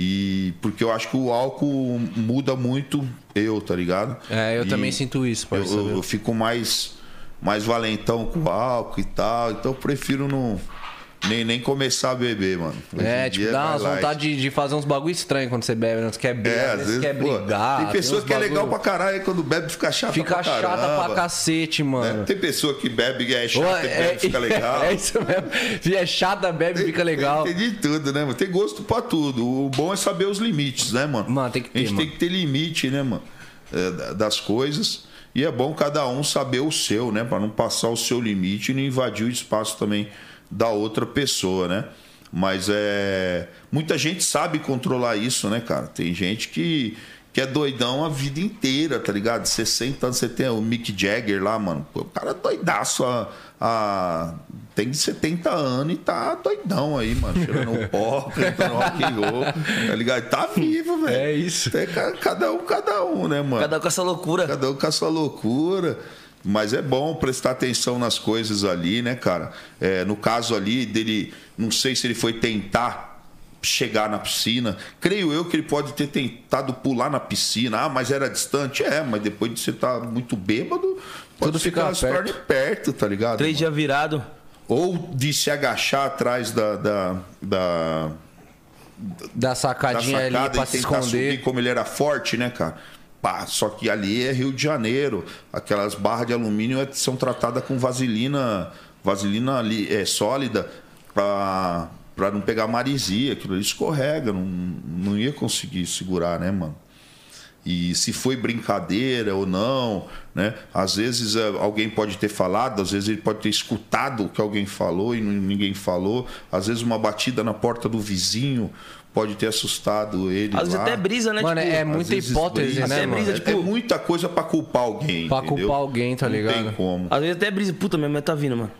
e porque eu acho que o álcool muda muito eu, tá ligado? É, eu E também sinto isso, eu, parceiro. eu, eu fico mais, mais valentão com o álcool e tal, então eu prefiro não, nem, nem começar a beber, mano. Hoje É, tipo, dia dá umas e- vontade de, de fazer uns bagulho estranho quando você bebe, né? Você quer brigar, É, às você vezes, quer pô, brigar. Tem pessoa uns que é legal bagulho- pra caralho, e quando bebe fica chata Fica pra chata caramba. pra cacete, né? mano. Tem pessoa que bebe e é chata Ô, e bebe fica legal. É isso mesmo. Se é chata, bebe, fica legal. Tem, tem de tudo, né, mano? Tem gosto pra tudo. O bom é saber os limites, né, mano? Mano, tem que ter, A gente mano. tem que ter limite, né, mano? É, da- das coisas. E é bom cada um saber o seu, né? Pra não passar o seu limite e não invadir o espaço também da outra pessoa, né? Mas é. Muita gente sabe controlar isso, né, cara? Tem gente que, que é doidão a vida inteira, tá ligado? 60 anos, você tem o Mick Jagger lá, mano. Pô, o cara é doidaço a, a- Tem 70 anos e tá doidão aí, mano. Cheirando pó, cantando rock and roll, tá ligado? Tá vivo, velho. É isso. Tem ca- cada um, cada um, né, mano? Cada um com essa loucura. Cada um com a sua loucura. Mas é bom prestar atenção nas coisas ali, né, cara? É, no caso ali dele, não sei se ele foi tentar chegar na piscina. Creio eu que ele pode ter tentado pular na piscina. Ah, mas era distante? É, mas depois de você estar muito bêbado, pode Tudo ser fica torne perto, tá ligado? Três dias virado. Ou de se agachar atrás da, da, da, Da da sacadinha ali sacada pra e se esconder. subir como ele era forte, né, cara? Pá, só que ali é Rio de Janeiro. Aquelas barras de alumínio é- são tratadas com vaselina, vaselina ali, é, sólida pra, pra não pegar marisia. Aquilo ali escorrega, não, não ia conseguir segurar, né, mano? E se foi brincadeira ou não, né? Às vezes é, alguém pode ter falado, às vezes ele pode ter escutado o que alguém falou e ninguém falou. Às vezes uma batida na porta do vizinho pode ter assustado ele. Às vezes lá. até brisa, né? Mano, tipo, é muita hipótese, brisa, né, Até mano? brisa, É, tipo- é muita coisa pra culpar alguém. Pra entendeu? culpar alguém, tá Não ligado? tem como. Às vezes até brisa. Puta, minha mãe tá vindo, mano.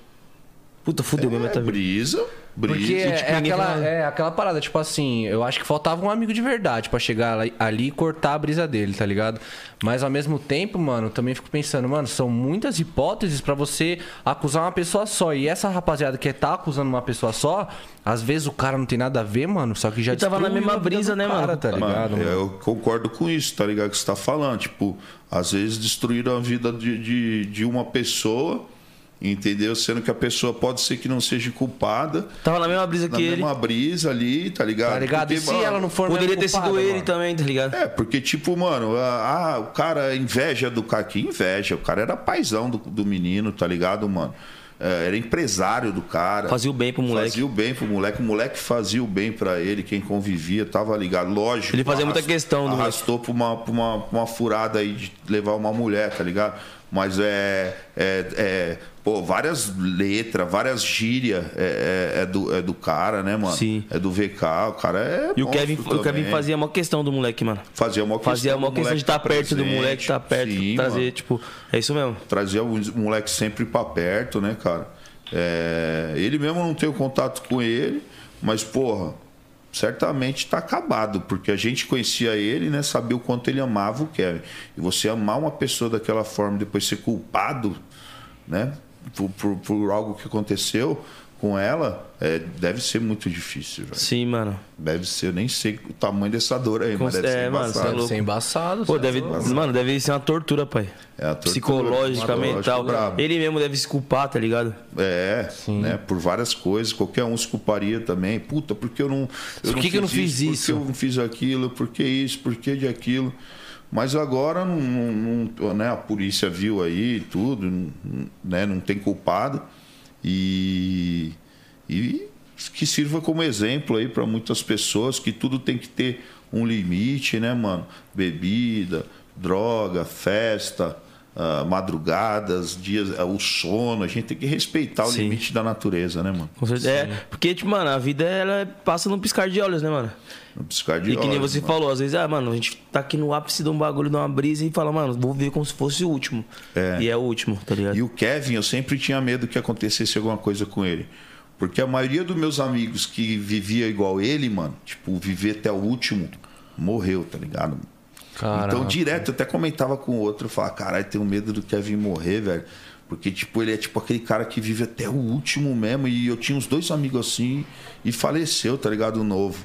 Puta, fudeu, tá É vindo. brisa, brisa. Porque é, tipo, é aquela, fala- é aquela parada, tipo assim, eu acho que faltava um amigo de verdade pra chegar ali- e cortar a brisa dele, tá ligado? Mas ao mesmo tempo, mano, também fico pensando, mano, são muitas hipóteses pra você acusar uma pessoa só. E essa rapaziada que tá acusando uma pessoa só, às vezes o cara não tem nada a ver, mano, só que já E tava na destruiu mesma a vida brisa, né, cara, mano? Tá ligado, Mano, mano? Eu concordo com isso, tá ligado? Que você tá falando. Tipo, às vezes destruíram a vida de, de, de uma pessoa, entendeu? Sendo que a pessoa pode ser que não seja culpada. Tava na mesma brisa Na que ele. mesma brisa ali, tá ligado? Tá ligado? Porque, e se mano, ela não for Poderia ter sido culpada, ele mano? também, tá ligado? É, porque, tipo, mano, ah, o cara inveja do cara. Que inveja? O cara era paizão do, do menino, tá ligado, mano? É, era empresário do cara. Fazia o bem pro moleque. Fazia o bem pro moleque. O moleque fazia o bem pra ele, quem convivia, tava ligado. Lógico. Ele fazia muita questão do. Arrastou pra uma, pra, uma, pra uma furada aí de levar uma mulher, tá ligado? Mas é. é, é pô, várias letras, várias gírias é, é- é do, é do cara, né, mano? Sim. É do VK. O cara é. E o Kevin, o Kevin fazia uma questão do moleque, mano. Fazia uma questão, Fazia uma questão de estar tá perto do moleque, estar perto, Sim, trazer, mano. tipo, é isso mesmo. Trazia o moleque sempre pra perto, né, cara? É, ele mesmo não tem o contato com ele, mas, porra, certamente tá acabado, porque a gente conhecia ele, né? Sabia o quanto ele amava o Kevin. E você amar uma pessoa daquela forma, depois ser culpado, né? Por, por, por algo que aconteceu com ela, é, deve ser muito difícil, velho. Sim, mano. Deve ser, eu nem sei o tamanho dessa dor aí, mas deve é, ser mano, embaçado. é Deve louco. ser embaçado. Pô, é deve, louco. mano, deve ser uma tortura, pai. É a tortura, Psicológica, mental. brabo. Ele mesmo deve se culpar, tá ligado? É, né? Por várias coisas. Qualquer um se culparia também. Puta, porque eu não. Eu Por que que eu não fiz Por isso? que eu não fiz aquilo? Por que isso? Por que de aquilo? Mas agora não, não- não- né? a polícia viu aí tudo, não- né? não tem culpado. E, e que sirva como exemplo aí para muitas pessoas que tudo tem que ter um limite, né, mano? Bebida, droga, festa, ah, madrugadas, dias, ah, o sono. A gente tem que respeitar o Sim. limite da natureza, né, mano? Com certeza. É, porque, tipo, mano, a vida ela passa num piscar de olhos, né, mano? Piscar de E que nem você mano. falou, às vezes, ah, mano, a gente tá aqui no ápice de um bagulho, de uma brisa e fala, mano, vou ver como se fosse o último. É. E é o último, tá ligado? E o Kevin, eu sempre tinha medo que acontecesse alguma coisa com ele. Porque a maioria dos meus amigos que vivia igual ele, mano, tipo, viver até o último, morreu, tá ligado? Caraca. Então, direto, eu até comentava com o outro, eu falava, caralho, tenho medo do Kevin morrer, velho. Porque, tipo, ele é tipo aquele cara que vive até o último mesmo. E eu tinha uns dois amigos assim e faleceu, tá ligado? Novo.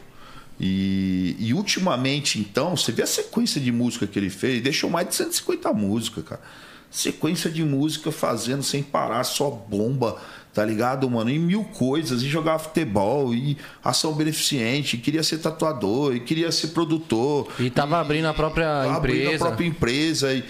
E, e ultimamente, então, você vê a sequência de música que ele fez, deixou mais de 150 músicas, cara. Sequência de música fazendo sem parar, só bomba, tá ligado, mano? Em mil coisas, e jogava futebol, e ação beneficente, e queria ser tatuador, e queria ser produtor. E tava abrindo a própria abrindo empresa. a própria empresa e,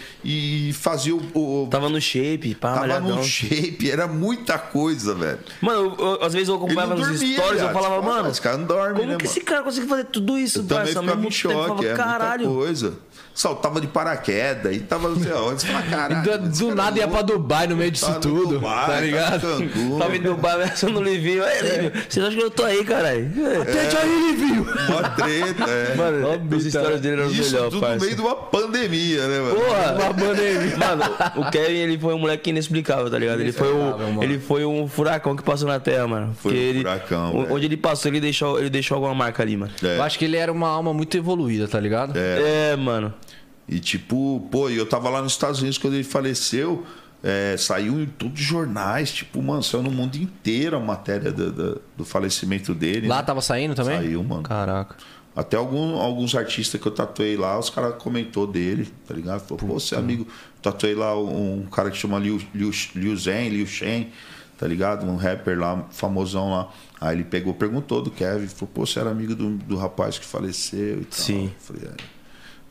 e fazia o. o Tava no shape, pá, tava malhadão. no shape, era muita coisa, velho. Mano, eu- eu- às vezes eu acompanhava nos dormia, stories, eu falava, fala, mano, Esse cara não dorme, como né, que mano? esse cara consegue fazer tudo isso, Eu também parça? Ficava mesmo em tempo, choque, falava, é caralho. muita coisa. Saltava de paraquedas e tava não sei aonde. Você fala, caralho. do, esse do cara nada é ia pra. Dubai no meio disso Tá tudo. Dubai, tá ligado? Tá em. Tava no bar, ameaçando o Livinho. Aí, Livinho, vocês acham que eu tô aí, caralho? Até aí, Livinho. Mó treta, é. Mano, os stories dele eram os Isso melhores, tudo no meio de uma pandemia, né, mano? Porra! Mano, o Kevin, ele foi um moleque inexplicável, tá ligado? Ele foi, o, ele foi um furacão que passou na Terra, mano. Foi Porque um ele, furacão, velho. Onde ele passou, ele deixou, ele deixou alguma marca ali, mano. É. Eu acho que ele era uma alma muito evoluída, tá ligado? É, mano. E tipo, pô, e eu tava lá nos Estados Unidos quando ele faleceu, é, saiu em todos os jornais, tipo, mano, saiu no mundo inteiro a matéria do, do- do falecimento dele. Lá né? tava saindo também? Saiu, mano. Caraca. Até algum- alguns artistas que eu tatuei lá, os caras comentou dele, tá ligado? Falou, pô, você é amigo. Tatuei lá um cara que chama Liu, Liu, Liu Zen, Liu Shen, tá ligado? Um rapper lá, famosão lá. Aí ele pegou, perguntou do Kevin, falou, pô, você era amigo do, do rapaz que faleceu e tal. Sim. Eu Falei, é.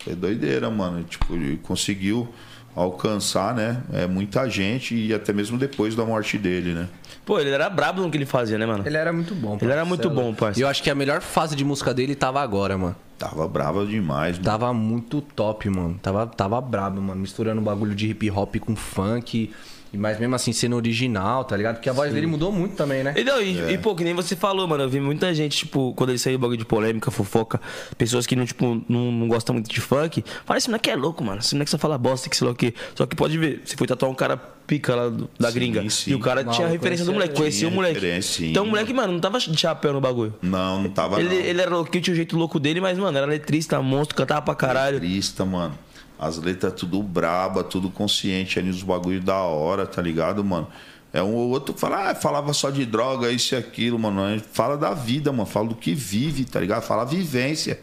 Foi doideira, mano. Tipo, ele conseguiu alcançar, né? É, muita gente e até mesmo depois da morte dele, né? Pô, ele era brabo no que ele fazia, né, mano? Ele era muito bom. Ele era muito bom, parça. E eu acho que a melhor fase de música dele tava agora, mano. Tava brava demais, mano. Tava muito top, mano. Tava, tava brabo, mano. Misturando bagulho de hip hop com funk. Mas mesmo assim sendo original, tá ligado? Porque a voz dele mudou muito também, né? E, não, e, e, pô, que nem você falou, mano, eu vi muita gente, tipo, quando ele saiu o bagulho de polêmica, fofoca, pessoas que não, tipo, não, não gostam muito de funk, fala, esse moleque é louco, mano, esse moleque só fala bosta, que sei lá o quê. Só que pode ver, você foi tatuar um cara pica lá do- da Sim, gringa, sim. e o cara Não, tinha referência do conhecia moleque, conhecia o moleque. sim, então o moleque, mano, não tava de chapéu no bagulho. Não, não tava Ele, não. ele era louquinho, tinha o jeito louco dele, mas, mano, era letrista, monstro, cantava pra caralho. Letrista, mano. As letras tudo braba, tudo consciente ali, os bagulhos da hora, tá ligado, mano? É um ou outro que fala, ah, falava só de droga, isso e aquilo, mano. A gente Fala da vida, mano. Fala do que vive, tá ligado? Fala a vivência.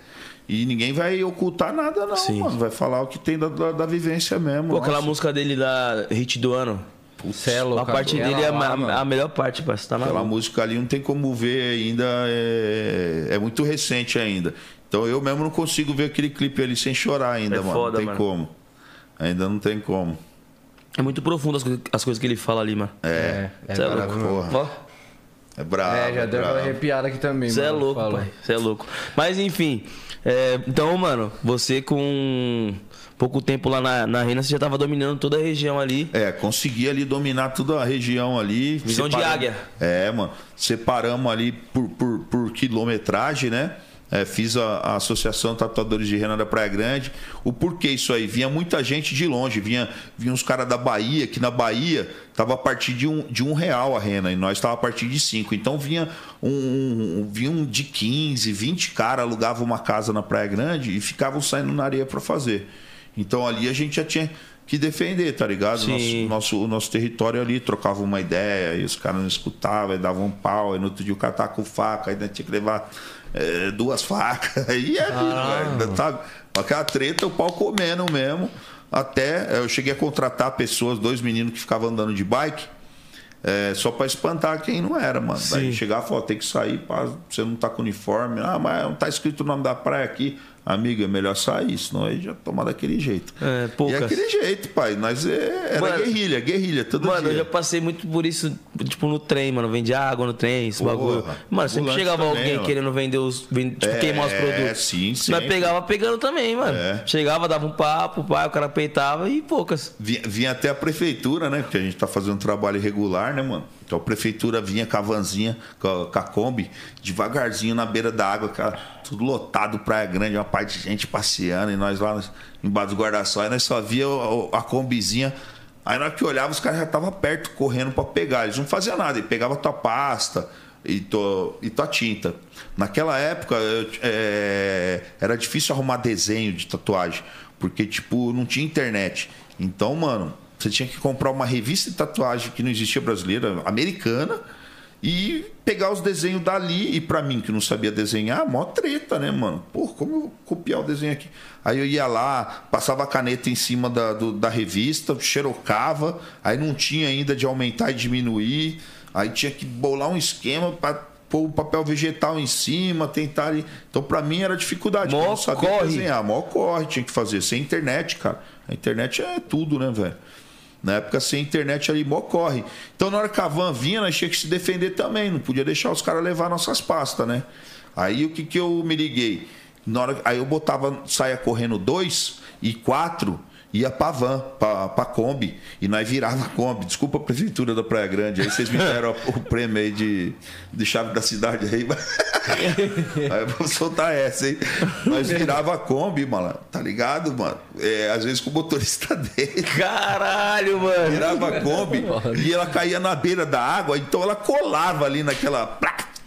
E ninguém vai ocultar nada, não, Sim. mano. Vai falar o que tem da, da, da vivência mesmo. Pô, aquela Nossa. música dele da hit do ano. Cê é louco, a parte aquela dele é lá, a, mano. a melhor parte, parceiro. Tá Aquela música ali não tem como ver ainda, é, é muito recente ainda. Então eu mesmo não consigo ver aquele clipe ali sem chorar ainda, É mano. foda, não tem mano. como. Ainda não tem como. É muito profundo as, coisas- as coisas que ele fala ali, mano. É, é Cê é brabo, louco. porra. Ó. é brabo. É, já deu uma arrepiada aqui também, Você é louco, pai. Você é louco. Mas enfim. é, então, mano, você com pouco tempo lá na, na Rena, você já tava dominando toda a região ali. É, consegui ali dominar toda a região ali. Visão de águia. É, mano. Separamos ali por, por, por quilometragem, né? É, fiz a, a Associação Tatuadores de Rena da Praia Grande. O porquê isso aí? Vinha muita gente de longe, vinha, vinha uns caras da Bahia, que na Bahia tava a partir de um, de um real a rena, e nós tava a partir de cinco. Então vinha um, um, vinha um de 15, 20 caras, alugavam uma casa na Praia Grande e ficavam saindo na areia para fazer. Então ali a gente já tinha que defender, tá ligado? Sim. Nosso, nosso, o nosso território ali, trocava uma ideia, e os caras não escutavam, aí davam um pau, aí no outro dia o cara com faca, aí ainda tinha que levar eh, duas facas, aí é velho, sabe? Aquela treta, o pau comendo mesmo. Até eh, eu cheguei a contratar pessoas, dois meninos que ficavam andando de bike, eh, só pra espantar quem não era, mano. Daí Sim. chegar e falar, tem que sair, pá, você não tá com uniforme. Ah, mas não tá escrito o nome da praia aqui. Amigo, é melhor sair, senão aí já toma daquele jeito. É, E poucas. é aquele jeito, pai. Nós é, era Mano, guerrilha, guerrilha, todo Mano, eu dia. já passei muito por isso, tipo, no trem, mano. Vende água no trem, esse Porra, bagulho. Mano, sempre chegava também, alguém ó. querendo vender os. vend- tipo, É, queimar os produtos. sim, Nós sempre. pegava pegando também, mano. É. Chegava, dava um papo, pai, o cara peitava e poucas. Vinha, vinha até a prefeitura, né? Porque a gente tá fazendo um trabalho irregular, né, mano? Então a prefeitura vinha com a vanzinha, com a, Kombi, devagarzinho na beira da água, cara, tudo lotado, Praia Grande, uma parte de gente passeando, e nós lá embaixo do guarda-sol, aí nós só via a Kombizinha. Aí na hora que olhava, os caras já estavam perto, correndo para pegar. Eles não faziam nada, ele pegava tua pasta e, tua- e tua tinta. Naquela época, eu- é, era difícil arrumar desenho de tatuagem, porque, tipo, não tinha internet. Então, mano, você tinha que comprar uma revista de tatuagem que não existia brasileira, americana, e pegar os desenhos dali. E pra mim, que não sabia desenhar, mó treta, né, mano? Pô, como eu vou copiar o desenho aqui? Aí eu ia lá, passava a caneta em cima da, do- da revista, xerocava, aí não tinha ainda de aumentar e diminuir. Aí tinha que bolar um esquema para pôr o papel vegetal em cima, tentar. Então, para mim era dificuldade. Mó eu não sabia corre. desenhar, mó corre, tinha que fazer. Sem internet, cara. A internet é tudo, né, velho? Na época, sem internet ali, mó corre. Então, na hora que a van vinha, nós tinha que se defender também. Não podia deixar os caras levar nossas pastas, né? Aí, o que que eu me liguei? Na hora, aí eu botava, saia correndo dois e quatro, ia pra van, pra, pra Kombi. E nós virava a Kombi. Desculpa a prefeitura da Praia Grande. Aí vocês me deram o prêmio aí de, de chave da cidade aí. aí eu vou soltar essa, hein? Nós virava a Kombi, mano. Tá ligado, mano? É, às vezes com o motorista dele. Caralho, mano. Virava a Kombi e ela caía na beira da água, então ela colava ali naquela.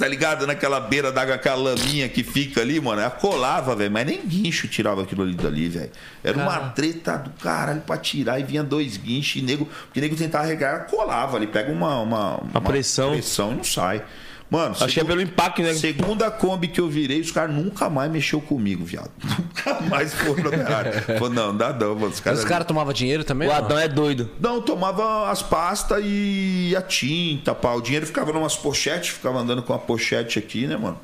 Tá ligado? Naquela beira d'água, aquela laminha que fica ali, mano. Ela colava, velho. Mas nem guincho tirava aquilo ali dali, velho. Era uma Cara. treta do caralho pra tirar e vinha dois guinchos e nego. Porque nego tentava regar, ela colava ali. Pega uma, uma, uma pressão. pressão e não sai. Mano, que é pelo impacto, né? Segunda Kombi que eu virei, os caras nunca mais mexeu comigo, viado. Nunca mais foram área. Falou, não, não dá não, mano. Os caras caras tomavam dinheiro também? O? Adão é doido. não, tomava as pastas e a tinta, pá. O dinheiro ficava numas pochetes, ficava andando com a pochete aqui, né, mano?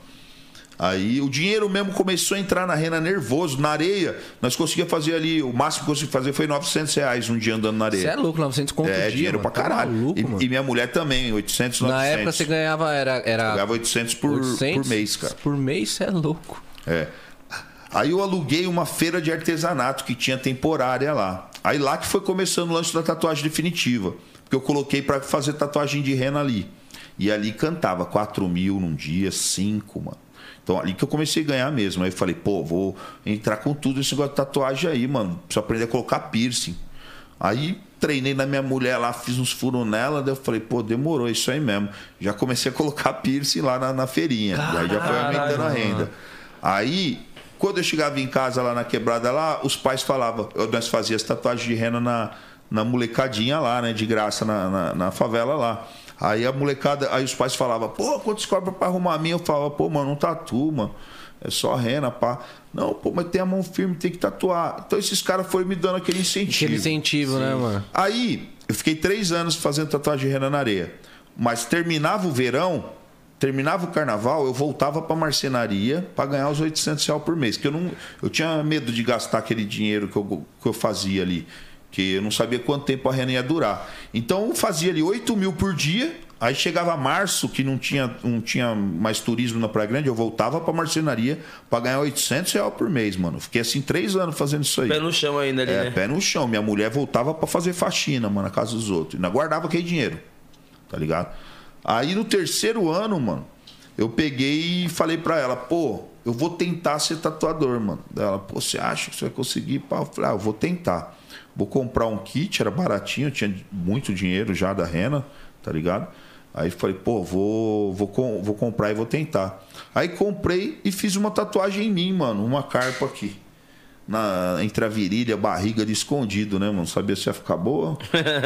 Aí o dinheiro mesmo começou a entrar na rena nervoso, na areia. Nós conseguíamos fazer ali, o máximo que consegui fazer foi 900 reais um dia andando na areia. Você é louco, 900 conto É, dia, dinheiro mano. pra Tá caralho. maluco, e, e minha mulher também, 800, 900. Na época você ganhava, era... era Eu ganhava 800 por, 800 por mês, cara. Por mês, você é louco. É. Aí eu aluguei uma feira de artesanato que tinha temporária lá. Aí lá que foi começando o lance da tatuagem definitiva. Porque eu coloquei pra fazer tatuagem de rena ali. E ali cantava 4 mil num dia, 5, mano. Então ali que eu comecei a ganhar mesmo. Aí eu falei, pô, vou entrar com tudo esse negócio de tatuagem aí, mano. Preciso aprender a colocar piercing. Aí treinei na minha mulher lá, fiz uns furos nela, daí eu falei, pô, demorou, é isso aí mesmo. Já comecei a colocar piercing lá na, na feirinha. aí já foi aumentando a renda. Aí, quando eu chegava em casa lá na quebrada lá, os pais falavam, nós fazíamos tatuagem de rena na, na molecadinha lá, né? De graça na, na, na favela lá. Aí a molecada, aí os pais falavam, pô, quanto você cobra pra arrumar a minha? Eu falava, pô, mano, não tatu, mano. É só rena, pá. Não, pô, mas tem a mão firme, tem que tatuar. Então esses caras foram me dando aquele incentivo. Aquele incentivo, né, mano? Aí, eu fiquei três anos fazendo tatuagem de rena na areia. Mas terminava o verão, terminava o carnaval, eu voltava pra marcenaria pra ganhar os 800 reais por mês. Que eu não, eu tinha medo de gastar aquele dinheiro que eu, que eu fazia ali. Que eu não sabia quanto tempo a rena ia durar. Então, eu fazia ali 8 mil por dia. Aí chegava março, que não tinha, não tinha mais turismo na Praia Grande, eu voltava pra marcenaria pra ganhar 800 reais por mês, mano. Fiquei assim três anos fazendo isso aí. Pé no chão ainda ali, É, né? pé no chão. Minha mulher voltava pra fazer faxina, mano, na casa dos outros. Ainda guardava aquele dinheiro. Tá ligado? Aí no terceiro ano, mano, eu peguei e falei pra ela, pô, eu vou tentar ser tatuador, mano. Ela, pô, você acha que você vai conseguir? Pá, Eu falei, ah, eu vou tentar. Vou comprar um kit, era baratinho, tinha muito dinheiro já da rena, tá ligado? Aí falei, pô, vou, vou, vou comprar e vou tentar. Aí comprei e fiz uma tatuagem em mim, mano, uma carpa aqui na, entre a virilha a barriga ali escondido, né, mano? Não sabia se ia ficar boa.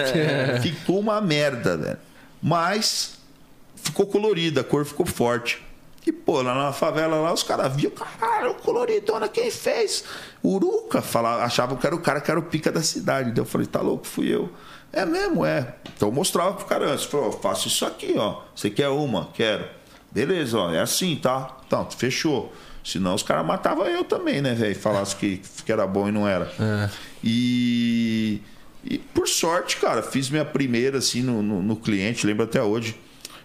ficou uma merda, velho. Mas ficou colorida, a cor ficou forte. E, pô, lá na favela lá, os caras viam, caralho, coloridona, quem fez? Uruca, falava, achavam que era o cara que era o pica da cidade. Daí eu falei, tá louco, fui eu. É mesmo, é. Então eu mostrava pro cara antes, falou, faço isso aqui, ó. Você quer uma? Quero. Beleza, ó, é assim, tá? Então, fechou. Senão os caras matavam eu também, né, velho? Falasse que, que era bom e não era. E, e por sorte, cara, fiz minha primeira assim no, no, no cliente, lembro até hoje.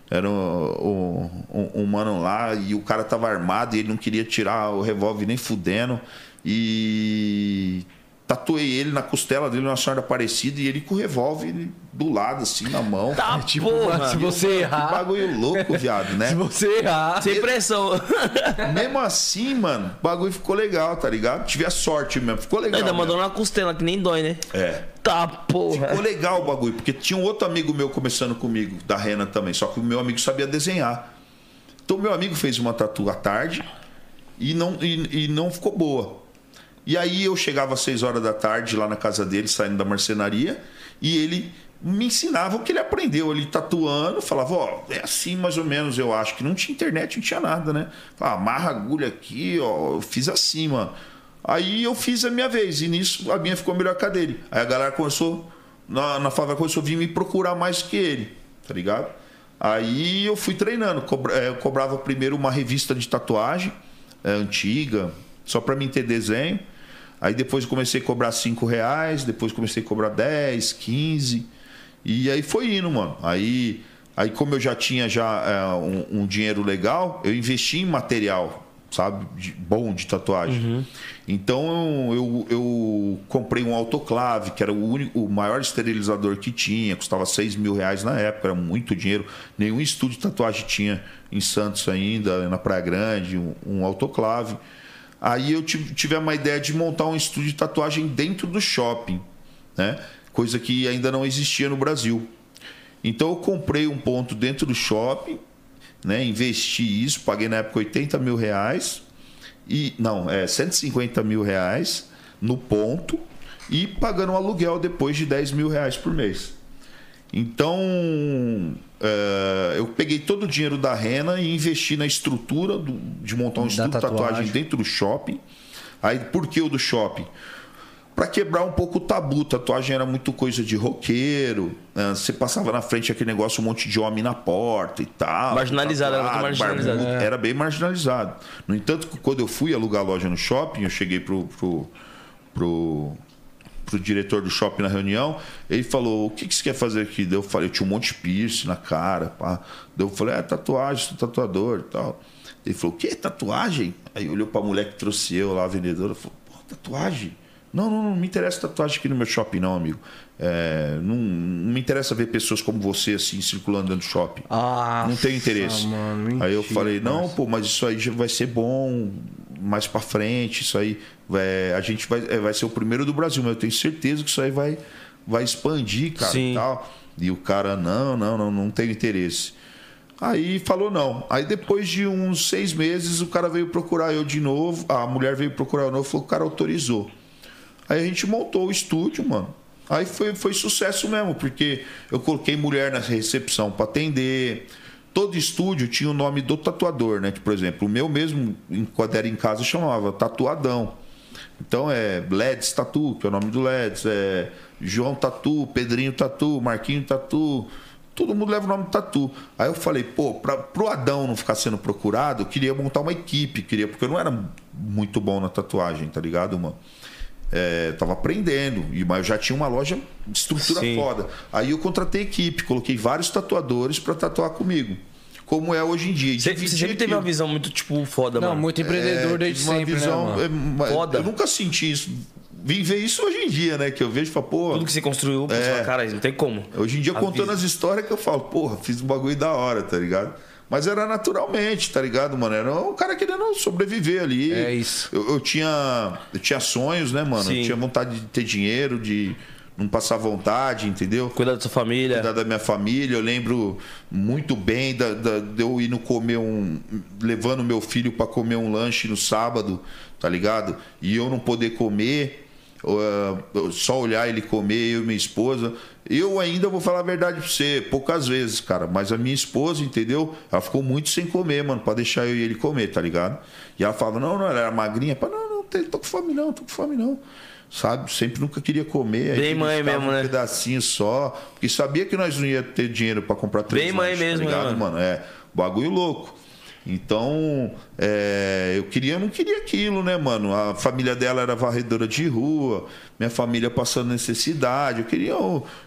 Era um, um, um mano lá e o cara tava armado e ele não queria tirar o revólver nem fudendo. E tatuei ele na costela dele, uma sorte parecida, e ele com o revólver do lado, assim, na mão. Tá, Tipo, porra. se você Que errar... bagulho louco, viado, né? Se você errar... Sem pressão. Mesmo assim, mano, o bagulho ficou legal, tá ligado? Tive a sorte mesmo, ficou legal. Ainda mandou na costela, que nem dói, né? É. Tá, porra. Ficou legal o bagulho, porque tinha um outro amigo meu começando comigo, da Rena também, só que o meu amigo sabia desenhar. Então, meu amigo fez uma tatu à tarde e não, e, e não ficou boa. E aí eu chegava às 6 horas da tarde lá na casa dele, saindo da marcenaria, e ele me ensinava o que ele aprendeu ali tatuando, falava, ó, é assim mais ou menos, eu acho que não tinha internet, não tinha nada, né? Falava, amarra a agulha aqui, ó, eu fiz assim, mano. Aí eu fiz a minha vez, e nisso a minha ficou melhor que a dele. Aí a galera começou, na, na favela começou a vir me procurar mais que ele, tá ligado? Aí eu fui treinando. Cobra- é, Eu cobrava primeiro uma revista de tatuagem é, antiga, só para mim ter desenho. Aí depois eu comecei a cobrar 5 reais, depois comecei a cobrar 10, 15. E aí foi indo, mano. Aí, aí como eu já tinha já é, um, um dinheiro legal, eu investi em material, sabe? De- bom de tatuagem. Então eu, eu comprei um autoclave, que era o, único, o maior esterilizador que tinha, custava 6 mil reais na época, era muito dinheiro. Nenhum estúdio de tatuagem tinha em Santos ainda, na Praia Grande, um, um autoclave. Aí eu tive, uma ideia de montar um estúdio de tatuagem dentro do shopping, né? Coisa que ainda não existia no Brasil. Então eu comprei um ponto dentro do shopping, né? Investi isso, paguei na época 80 mil reais e não, é 150 mil reais no ponto e pagando um aluguel depois de 10 mil reais por mês. Então eu peguei todo o dinheiro da rena e investi na estrutura do- de montar um Da estúdio de tatuagem tatuagem. dentro do shopping. Aí por que o do shopping? Para quebrar um pouco o tabu, tatuagem era muito coisa de roqueiro. né? Você passava na frente aquele negócio, um monte de homem na porta e tal. Marginalizado, era muito tatuado, marginalizado. barbudo, É. Era bem marginalizado. No entanto, quando eu fui alugar a loja no shopping, eu cheguei pro, pro, pro, pro diretor do shopping na reunião, ele falou, o que, que você quer fazer aqui? Daí eu falei, eu tinha um monte de piercing na cara. Pá. Daí eu falei, é tatuagem, sou tatuador e tal. Ele falou, o que? Tatuagem? Aí olhou pra mulher que trouxe eu lá, a vendedora, falou, pô, tatuagem? Não, não, não me interessa tatuagem aqui no meu shopping, não, amigo. É, não, não me interessa ver pessoas como você, assim, circulando dentro do shopping. Ah, não tenho interesse. mano, aí eu mentira, falei, não, pô, mas isso aí já vai ser bom mais pra frente. Isso aí vai, a gente vai, é, vai ser o primeiro do Brasil, mas eu tenho certeza que isso aí vai, vai expandir, cara, Sim. e tal. E o cara, não, não, não, não tenho interesse. Aí falou não. Aí depois de uns seis meses, o cara veio procurar eu de novo. A mulher veio procurar eu de novo, falou o cara autorizou. Aí a gente montou o estúdio, mano. Aí foi, foi sucesso mesmo, porque eu coloquei mulher na recepção para atender. Todo estúdio tinha o nome do tatuador, né? Por exemplo, o meu mesmo, quando era em casa, chamava Tatuadão. Então é Leds Tatu, que é o nome do Leds, é João Tatu, Pedrinho Tatu, Marquinho Tatu. Todo mundo leva o nome de Tatu. Aí eu falei, pô, pra, pro Adão não ficar sendo procurado, eu queria montar uma equipe, queria, porque eu não era muito bom na tatuagem, tá ligado, mano? É, tava aprendendo, e- mas eu já tinha uma loja de estrutura Sim. foda. Aí eu contratei equipe, coloquei vários tatuadores para tatuar comigo. Como é hoje em dia. Você, sempre teve aquilo. uma visão muito, tipo, foda, Não, mano. muito empreendedor desde Tive uma sempre, visão, né, mano? é, Foda. Eu nunca senti isso. Vim ver isso hoje em dia, né? Que eu vejo e falo, pô. Tudo que você construiu, É. fala, cara, não tem como. Hoje em dia, A contando vida. as histórias que eu falo, porra, fiz um bagulho da hora, tá ligado? Mas era naturalmente, tá ligado, mano? Era um cara querendo sobreviver ali. É isso. Eu, eu tinha, eu tinha sonhos, né, mano? Sim. Eu tinha vontade de ter dinheiro, de não passar vontade, entendeu? Cuidar da sua família. cuidar da minha família. Eu lembro muito bem da, da- de eu indo comer um. levando meu filho para comer um lanche no sábado, tá ligado? E eu não poder comer, só olhar ele comer, eu e minha esposa. Eu ainda vou falar a verdade pra você, poucas vezes, cara. Mas a minha esposa, entendeu? Ela ficou muito sem comer, mano, pra deixar eu e ele comer, tá ligado? E ela falava, não, não, ela era magrinha. Pá, não, não, tô com fome não, tô com fome não. Sabe? Sempre nunca queria comer. aí Bem mãe mesmo, um né? pedacinho só. Porque sabia que nós não ia ter dinheiro pra comprar três Bem mãe lanches, mesmo, tá né, ligado, mano? mano? É, bagulho louco. Então, é, eu queria, eu não queria aquilo, né, mano? A família dela era varredora de rua, minha família passando necessidade. Eu queria,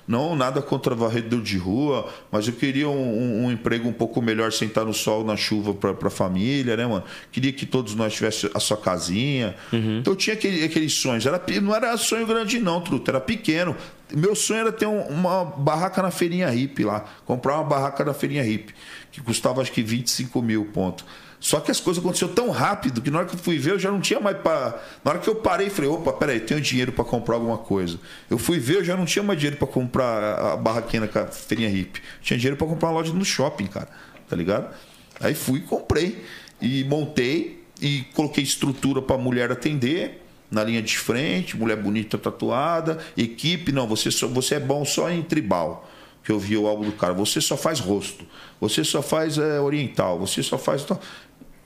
não nada contra varredor de rua, mas eu queria um, um- um emprego um pouco melhor, sentar no sol, na chuva pra, pra família, né, mano? Queria que todos nós tivéssemos a sua casinha. Então eu tinha aquele, aqueles sonhos. Era, não era sonho grande, não, truta, era pequeno. Meu sonho era ter um- uma barraca na feirinha hippie lá. Comprar uma barraca na feirinha hippie, que custava acho que 25 mil, ponto. Só que as coisas aconteceram tão rápido que na hora que eu fui ver, eu já não tinha mais para. Na hora que eu parei, falei: opa, peraí, tenho dinheiro para comprar alguma coisa. Eu fui ver, eu já não tinha mais dinheiro para comprar a barraquinha na feirinha hippie. Tinha dinheiro para comprar uma loja no shopping, cara. Tá ligado? Aí fui e comprei. E montei e coloquei estrutura para mulher atender na linha de frente, mulher bonita tatuada, equipe, não, você, só, você é bom só em tribal. Que eu vi o álbum do cara, você só faz rosto, você só faz é, oriental, você só faz.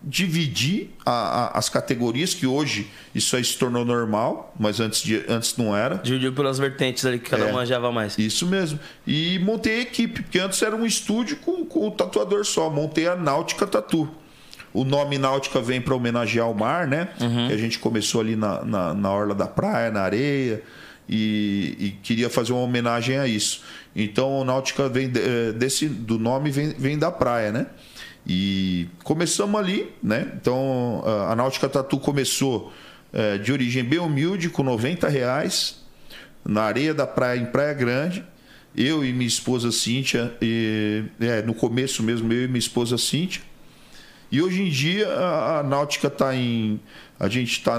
dividir a, a, as categorias, que hoje isso aí se tornou normal, mas antes, de, antes não era. Dividiu pelas vertentes ali que cada É. um manjava mais. Isso mesmo. E montei a equipe, porque antes era um estúdio com, com o tatuador só. Montei a Náutica Tatu. O nome Náutica vem para homenagear o mar, né? Que a gente começou ali na, na, na orla da praia, na areia, e, e queria fazer uma homenagem a isso. Então, o Náutica vem eh, desse do nome vem, vem da praia, né? E começamos ali, né? Então, a- Náutica Tatu começou eh, de origem bem humilde, com 90 reais na areia da praia em Praia Grande. Eu e minha esposa Cíntia, e, é, no começo mesmo, eu e minha esposa Cíntia. E hoje em dia a, a Náutica está em. A gente está.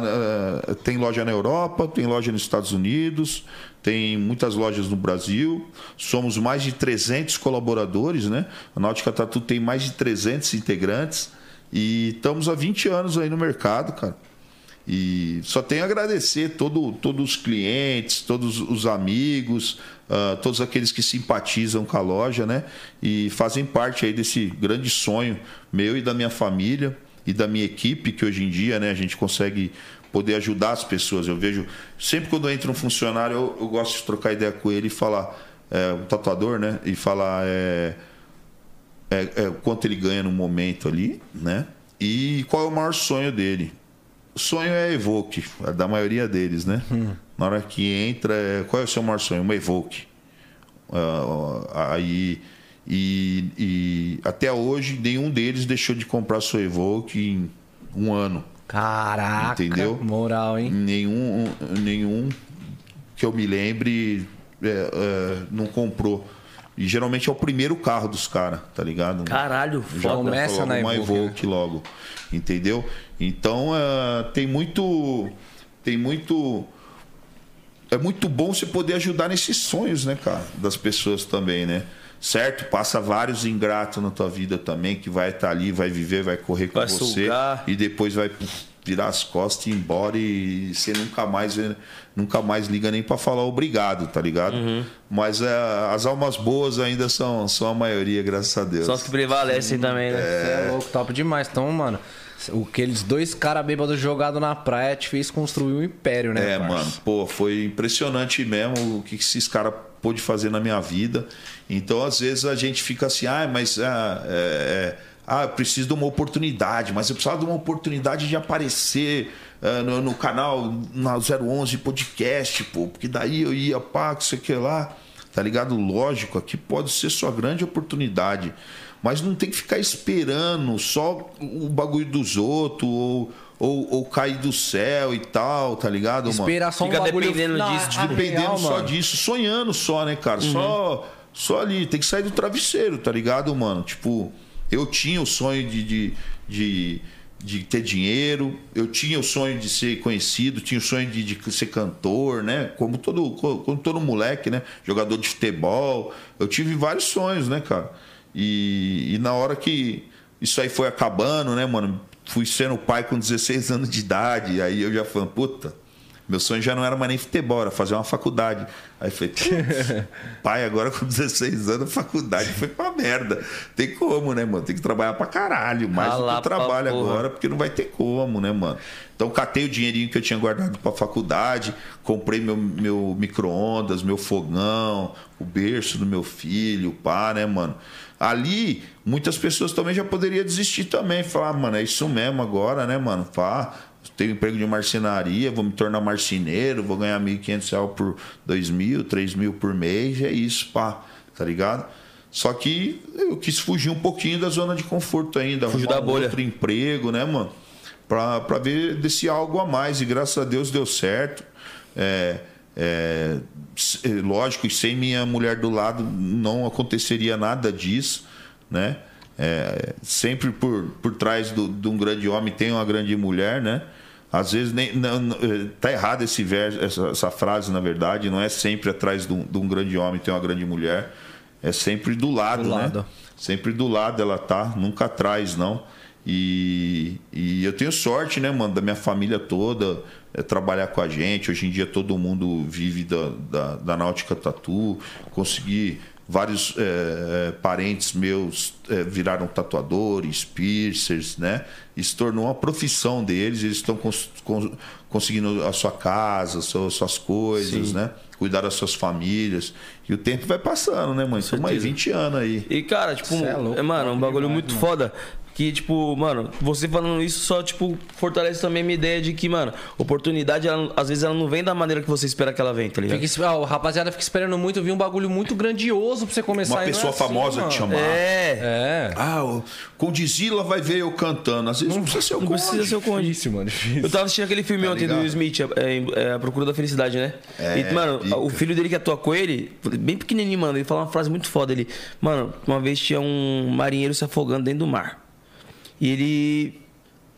tem loja na Europa, tem loja nos Estados Unidos, tem muitas lojas no Brasil. Somos mais de 300 colaboradores, né? A Náutica Tatu tem mais de 300 integrantes. E estamos há 20 anos aí no mercado, cara. E só tenho a agradecer todo, todos os clientes, todos os amigos, ah, todos aqueles que simpatizam com a loja, né? E fazem parte aí desse grande sonho meu e da minha família e da minha equipe, que hoje em dia, né, a gente consegue poder ajudar as pessoas. Eu vejo, sempre quando entra um funcionário, eu, eu gosto de trocar ideia com ele e falar, é, tatuador, né? E falar é, é, é, quanto ele ganha no momento ali, né? E qual é o maior sonho dele. O sonho é a Evoque, a da maioria deles, né? Na hora que entra, é, qual é o seu maior sonho? Uma Evoque. Ah, aí, e, e até hoje, nenhum deles deixou de comprar sua Evoque em um ano. Caraca, Entendeu? moral, hein? Nenhum, nenhum que eu me lembre é, é, não comprou. E geralmente é o primeiro carro dos caras, tá ligado? Caralho, Já começa na uma Evoque, né? Evoque logo, entendeu? Então eh, tem muito, tem muito, é muito bom você poder ajudar nesses sonhos, né, cara, das pessoas também, né? Certo? Passa vários ingratos na tua vida também que vai estar ali, vai viver, vai correr com Vai você sugar. e depois vai virar as costas e ir embora e você nunca mais nunca mais liga nem para falar obrigado, tá ligado? Uhum. Mas eh, as almas boas ainda são, são a maioria, graças a Deus. São os que prevalecem também, né? Você é louco, top demais. Então, mano, o que eles dois caras bêbados jogados na praia te fez construir um império, né? É, parça? mano, pô, foi impressionante mesmo o que esses caras pôde fazer na minha vida. Então, às vezes, a gente fica assim, ah, mas ah, é, é, ah, eu preciso de uma oportunidade, mas eu precisava de uma oportunidade de aparecer ah, no, no canal na 011 podcast, pô, porque daí eu ia, pá, que sei que lá, tá ligado? Lógico, aqui pode ser sua grande oportunidade. Mas não tem que ficar esperando só o bagulho dos outros ou, ou, ou cair do céu e tal, tá ligado, mano? Esperar só Fica um bagulho dependendo disso, na Dependendo real, só mano. disso, sonhando só, né, cara? Só, só ali, tem que sair do travesseiro, tá ligado, mano? Tipo, eu tinha o sonho de, de, de, de ter dinheiro, eu tinha o sonho de ser conhecido, tinha o sonho de, de ser cantor, né? Como todo, como todo moleque, né? Jogador de futebol. Eu tive vários sonhos, né, cara? E, e na hora que isso aí foi acabando, né, mano? Fui sendo pai com 16 anos de idade, aí eu já falei, puta, meu sonho já não era mais nem futebol, era fazer uma faculdade. Aí falei, "Putz, pai, agora com 16 anos, faculdade foi pra merda. Tem como, né, mano? Tem que trabalhar pra caralho. Mais Ah do que eu trabalho porra. agora, porque não vai ter como, né, mano? Então catei o dinheirinho que eu tinha guardado pra faculdade, comprei meu, meu micro-ondas, meu fogão, o berço do meu filho, pá, né, mano? Ali, muitas pessoas também já poderiam desistir também. Falar, ah, mano, é isso mesmo agora, né, mano? Pá, tenho emprego de marcenaria, vou me tornar marceneiro, vou ganhar 1.500 reais por 2.000, 3.000 por mês, é isso, pá, tá ligado? Só que eu quis fugir um pouquinho da zona de conforto ainda. Fugir da bolha. Outro emprego, né, mano? Pra, pra ver desse algo a mais. E graças a Deus deu certo. É, é, é, lógico, e sem minha mulher do lado não aconteceria nada disso, né? É, sempre por, por trás do- de um grande homem tem uma grande mulher, né? Às vezes nem, não, não, eh, tá errado esse verso, essa, essa frase, na verdade. Não é sempre atrás de um, de um grande homem tem uma grande mulher. É sempre do lado, Do né? lado. Sempre do lado ela tá, nunca atrás, não. E, e eu tenho sorte, né, mano, da minha família toda é, trabalhar com a gente. Hoje em dia todo mundo vive da, da, da Náutica Tatu. Consegui vários é, parentes meus é, viraram tatuadores, piercers, né? Isso se tornou uma profissão deles, eles estão cons cons conseguindo a sua casa, suas, suas coisas, Sim. né? Cuidar das suas famílias. E o tempo vai passando, né, mãe? Estamos aí 20 anos aí. E, cara, tipo, é louco, mano, um bagulho muito mano. foda que, tipo, mano, você falando isso só, tipo, fortalece também a minha ideia de que, mano, oportunidade, ela, às vezes ela não vem da maneira que você espera que ela vem, tá ligado? Fica, ó, o rapaziada fica esperando muito vir um bagulho muito grandioso pra você começar. Uma pessoa é assim, famosa mano. te chamar. É. é. Ah, o Condizila vai ver eu cantando. Às vezes não, precisa ser o Conde. Não precisa ser o Conde. Difícil, mano, difícil. Eu tava assistindo aquele filme tá ontem ligado? do Will Smith, é, é, A Procura da Felicidade, né? É, e, mano, pica. o filho dele que atua com ele, bem pequenininho, mano, ele fala uma frase muito foda. Ele, mano, uma vez tinha um marinheiro se afogando dentro do mar. E ele.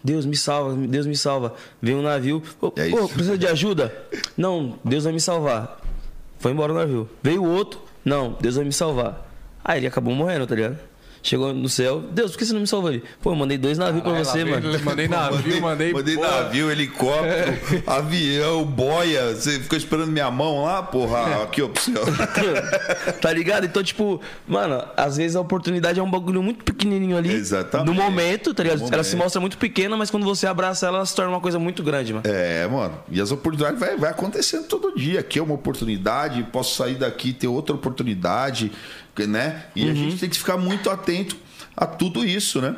Deus me salva, Deus me salva. Vem um navio. Pô, é precisa de ajuda? Não, Deus vai me salvar. Foi embora o navio. Veio outro. Não, Deus vai me salvar. Aí ele acabou morrendo, tá ligado? Chegou no céu. Deus, por que você não me salvou ali? Pô, eu mandei dois navios pra você, mano. Mandei navio, mandei. Mandei navio, helicóptero, avião, boia. Você ficou esperando minha mão lá, porra. Aqui, ó, pro céu. tá ligado? Então, tipo, mano, às vezes a oportunidade é um bagulho muito pequenininho ali. Exatamente. No momento, tá ligado? Ela se mostra muito pequena, mas quando você abraça ela, ela se torna uma coisa muito grande, mano. É, mano. E as oportunidades vai, vai acontecendo todo dia. Aqui é uma oportunidade, posso sair daqui ter outra oportunidade né? E uhum. a gente tem que ficar muito atento a tudo isso, né?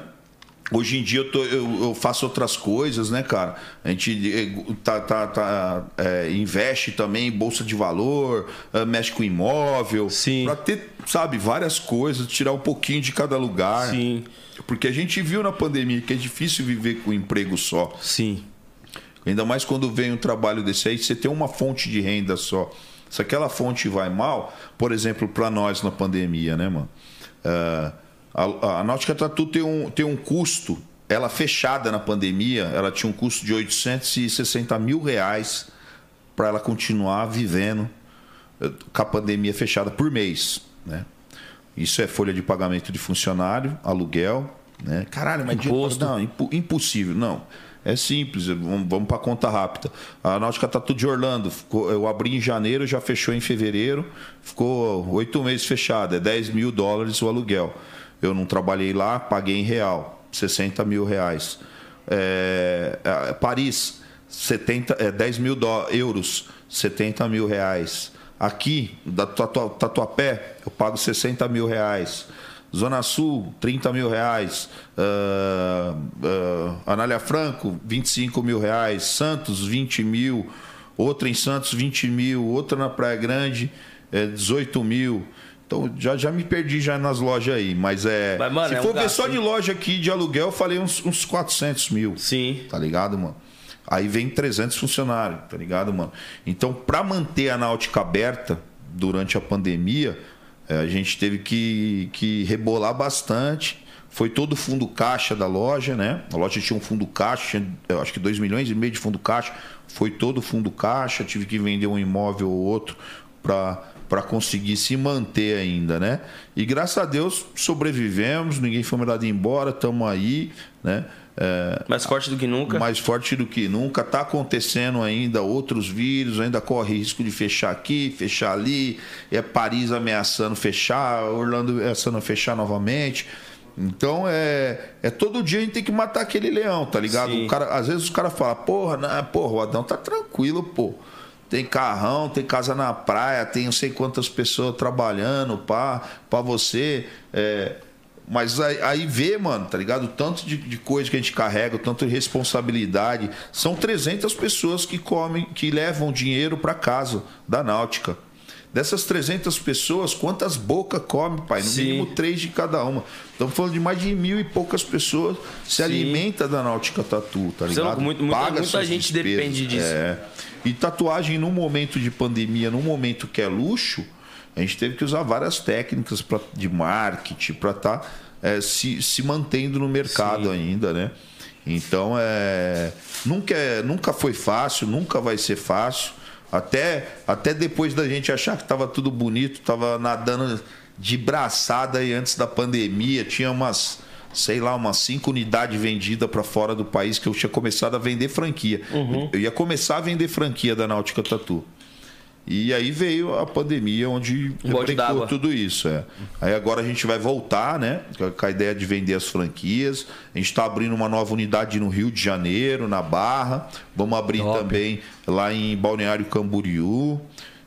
Hoje em dia eu, tô, eu, eu, faço outras coisas, né, cara? A gente eh, tá, tá, tá é, investe também em bolsa de valor, eh, mexe com imóvel. Sim. Pra ter, sabe, várias coisas, tirar um pouquinho de cada lugar. Sim. Porque a gente viu na pandemia que é difícil viver com um emprego só. Sim. Ainda mais quando vem um trabalho desse aí, você tem uma fonte de renda só. Se aquela fonte vai mal, por exemplo, para nós na pandemia, né, mano? Uh, a, a Náutica Tatu tem um, tem um custo, ela fechada na pandemia, ela tinha um custo de 860 mil reais para ela continuar vivendo eh, com a pandemia fechada por mês, né? Isso é folha de pagamento de funcionário, aluguel, né? Caralho, mas imposto. Não, impossível, não. É simples, vamos, para conta rápida. A Náutica está tudo de Orlando. Eu abri em janeiro, já fechou em fevereiro. Ficou oito meses fechado. É 10 mil dólares o aluguel. Eu não trabalhei lá, paguei em real, 60 mil reais. É, Paris, 70, é, 10 mil euros, 70 mil reais. Aqui, da Tatuapé, eu pago 60 mil reais. Zona Sul, 30 mil reais. Uh, uh, Anália Franco, 25 mil reais. Santos, 20 mil. Outra em Santos, 20 mil. Outra na Praia Grande, é, 18 mil. Então já, já me perdi já nas lojas aí, mas é. Mas, mano, se é for um ver gasto, só de loja aqui de aluguel, eu falei uns, uns 400 mil. Sim. Tá ligado, mano? Aí vem 300 funcionários, tá ligado, mano? Então, para manter a náutica aberta durante a pandemia, a gente teve que, que rebolar bastante. Foi todo o fundo caixa da loja, né? A loja tinha um fundo caixa, tinha, acho que 2 milhões e meio de fundo caixa. Foi todo o fundo caixa, tive que vender um imóvel ou outro para conseguir se manter ainda, né? E graças a Deus sobrevivemos, ninguém foi mandado embora, estamos aí, né? É, mais forte do que nunca. Mais forte do que nunca. Está acontecendo ainda outros vírus, ainda corre risco de fechar aqui, fechar ali. É Paris ameaçando fechar, Orlando ameaçando fechar novamente. Então é, é todo dia a gente tem que matar aquele leão, tá ligado? O cara, às vezes os caras falam, porra, não, porra, o Adão tá tranquilo, pô. Tem carrão, tem casa na praia, tem não sei quantas pessoas trabalhando para você. É, mas aí, aí vê, mano, tá ligado? O tanto de, de, coisa que a gente carrega, o tanto de responsabilidade. São 300 pessoas que comem, que levam dinheiro para casa da náutica. Dessas 300 pessoas, quantas bocas come, pai? No Sim. mínimo três de cada uma. Estamos falando de mais de mil e poucas pessoas se Sim. alimenta da náutica tatu, tá ligado? Muito, muita, Paga muita gente despesas. depende disso. É. E tatuagem num momento de pandemia, num momento que é luxo, a gente teve que usar várias técnicas pra, de marketing para estar tá, é, se, se mantendo no mercado Sim. ainda, né? Então, é, nunca, é, nunca foi fácil, nunca vai ser fácil. Até, até depois da gente achar que estava tudo bonito, estava nadando de braçada aí antes da pandemia, tinha umas, sei lá, umas cinco unidades vendidas para fora do país que eu tinha começado a vender franquia. Uhum. Eu ia começar a vender franquia da Náutica Tatu. E aí veio a pandemia, onde d'água. tudo isso. É. Aí agora a gente vai voltar, né? Com a ideia de vender as franquias. A gente está abrindo uma nova unidade no Rio de Janeiro, na Barra. Vamos abrir Top. também lá em Balneário Camboriú.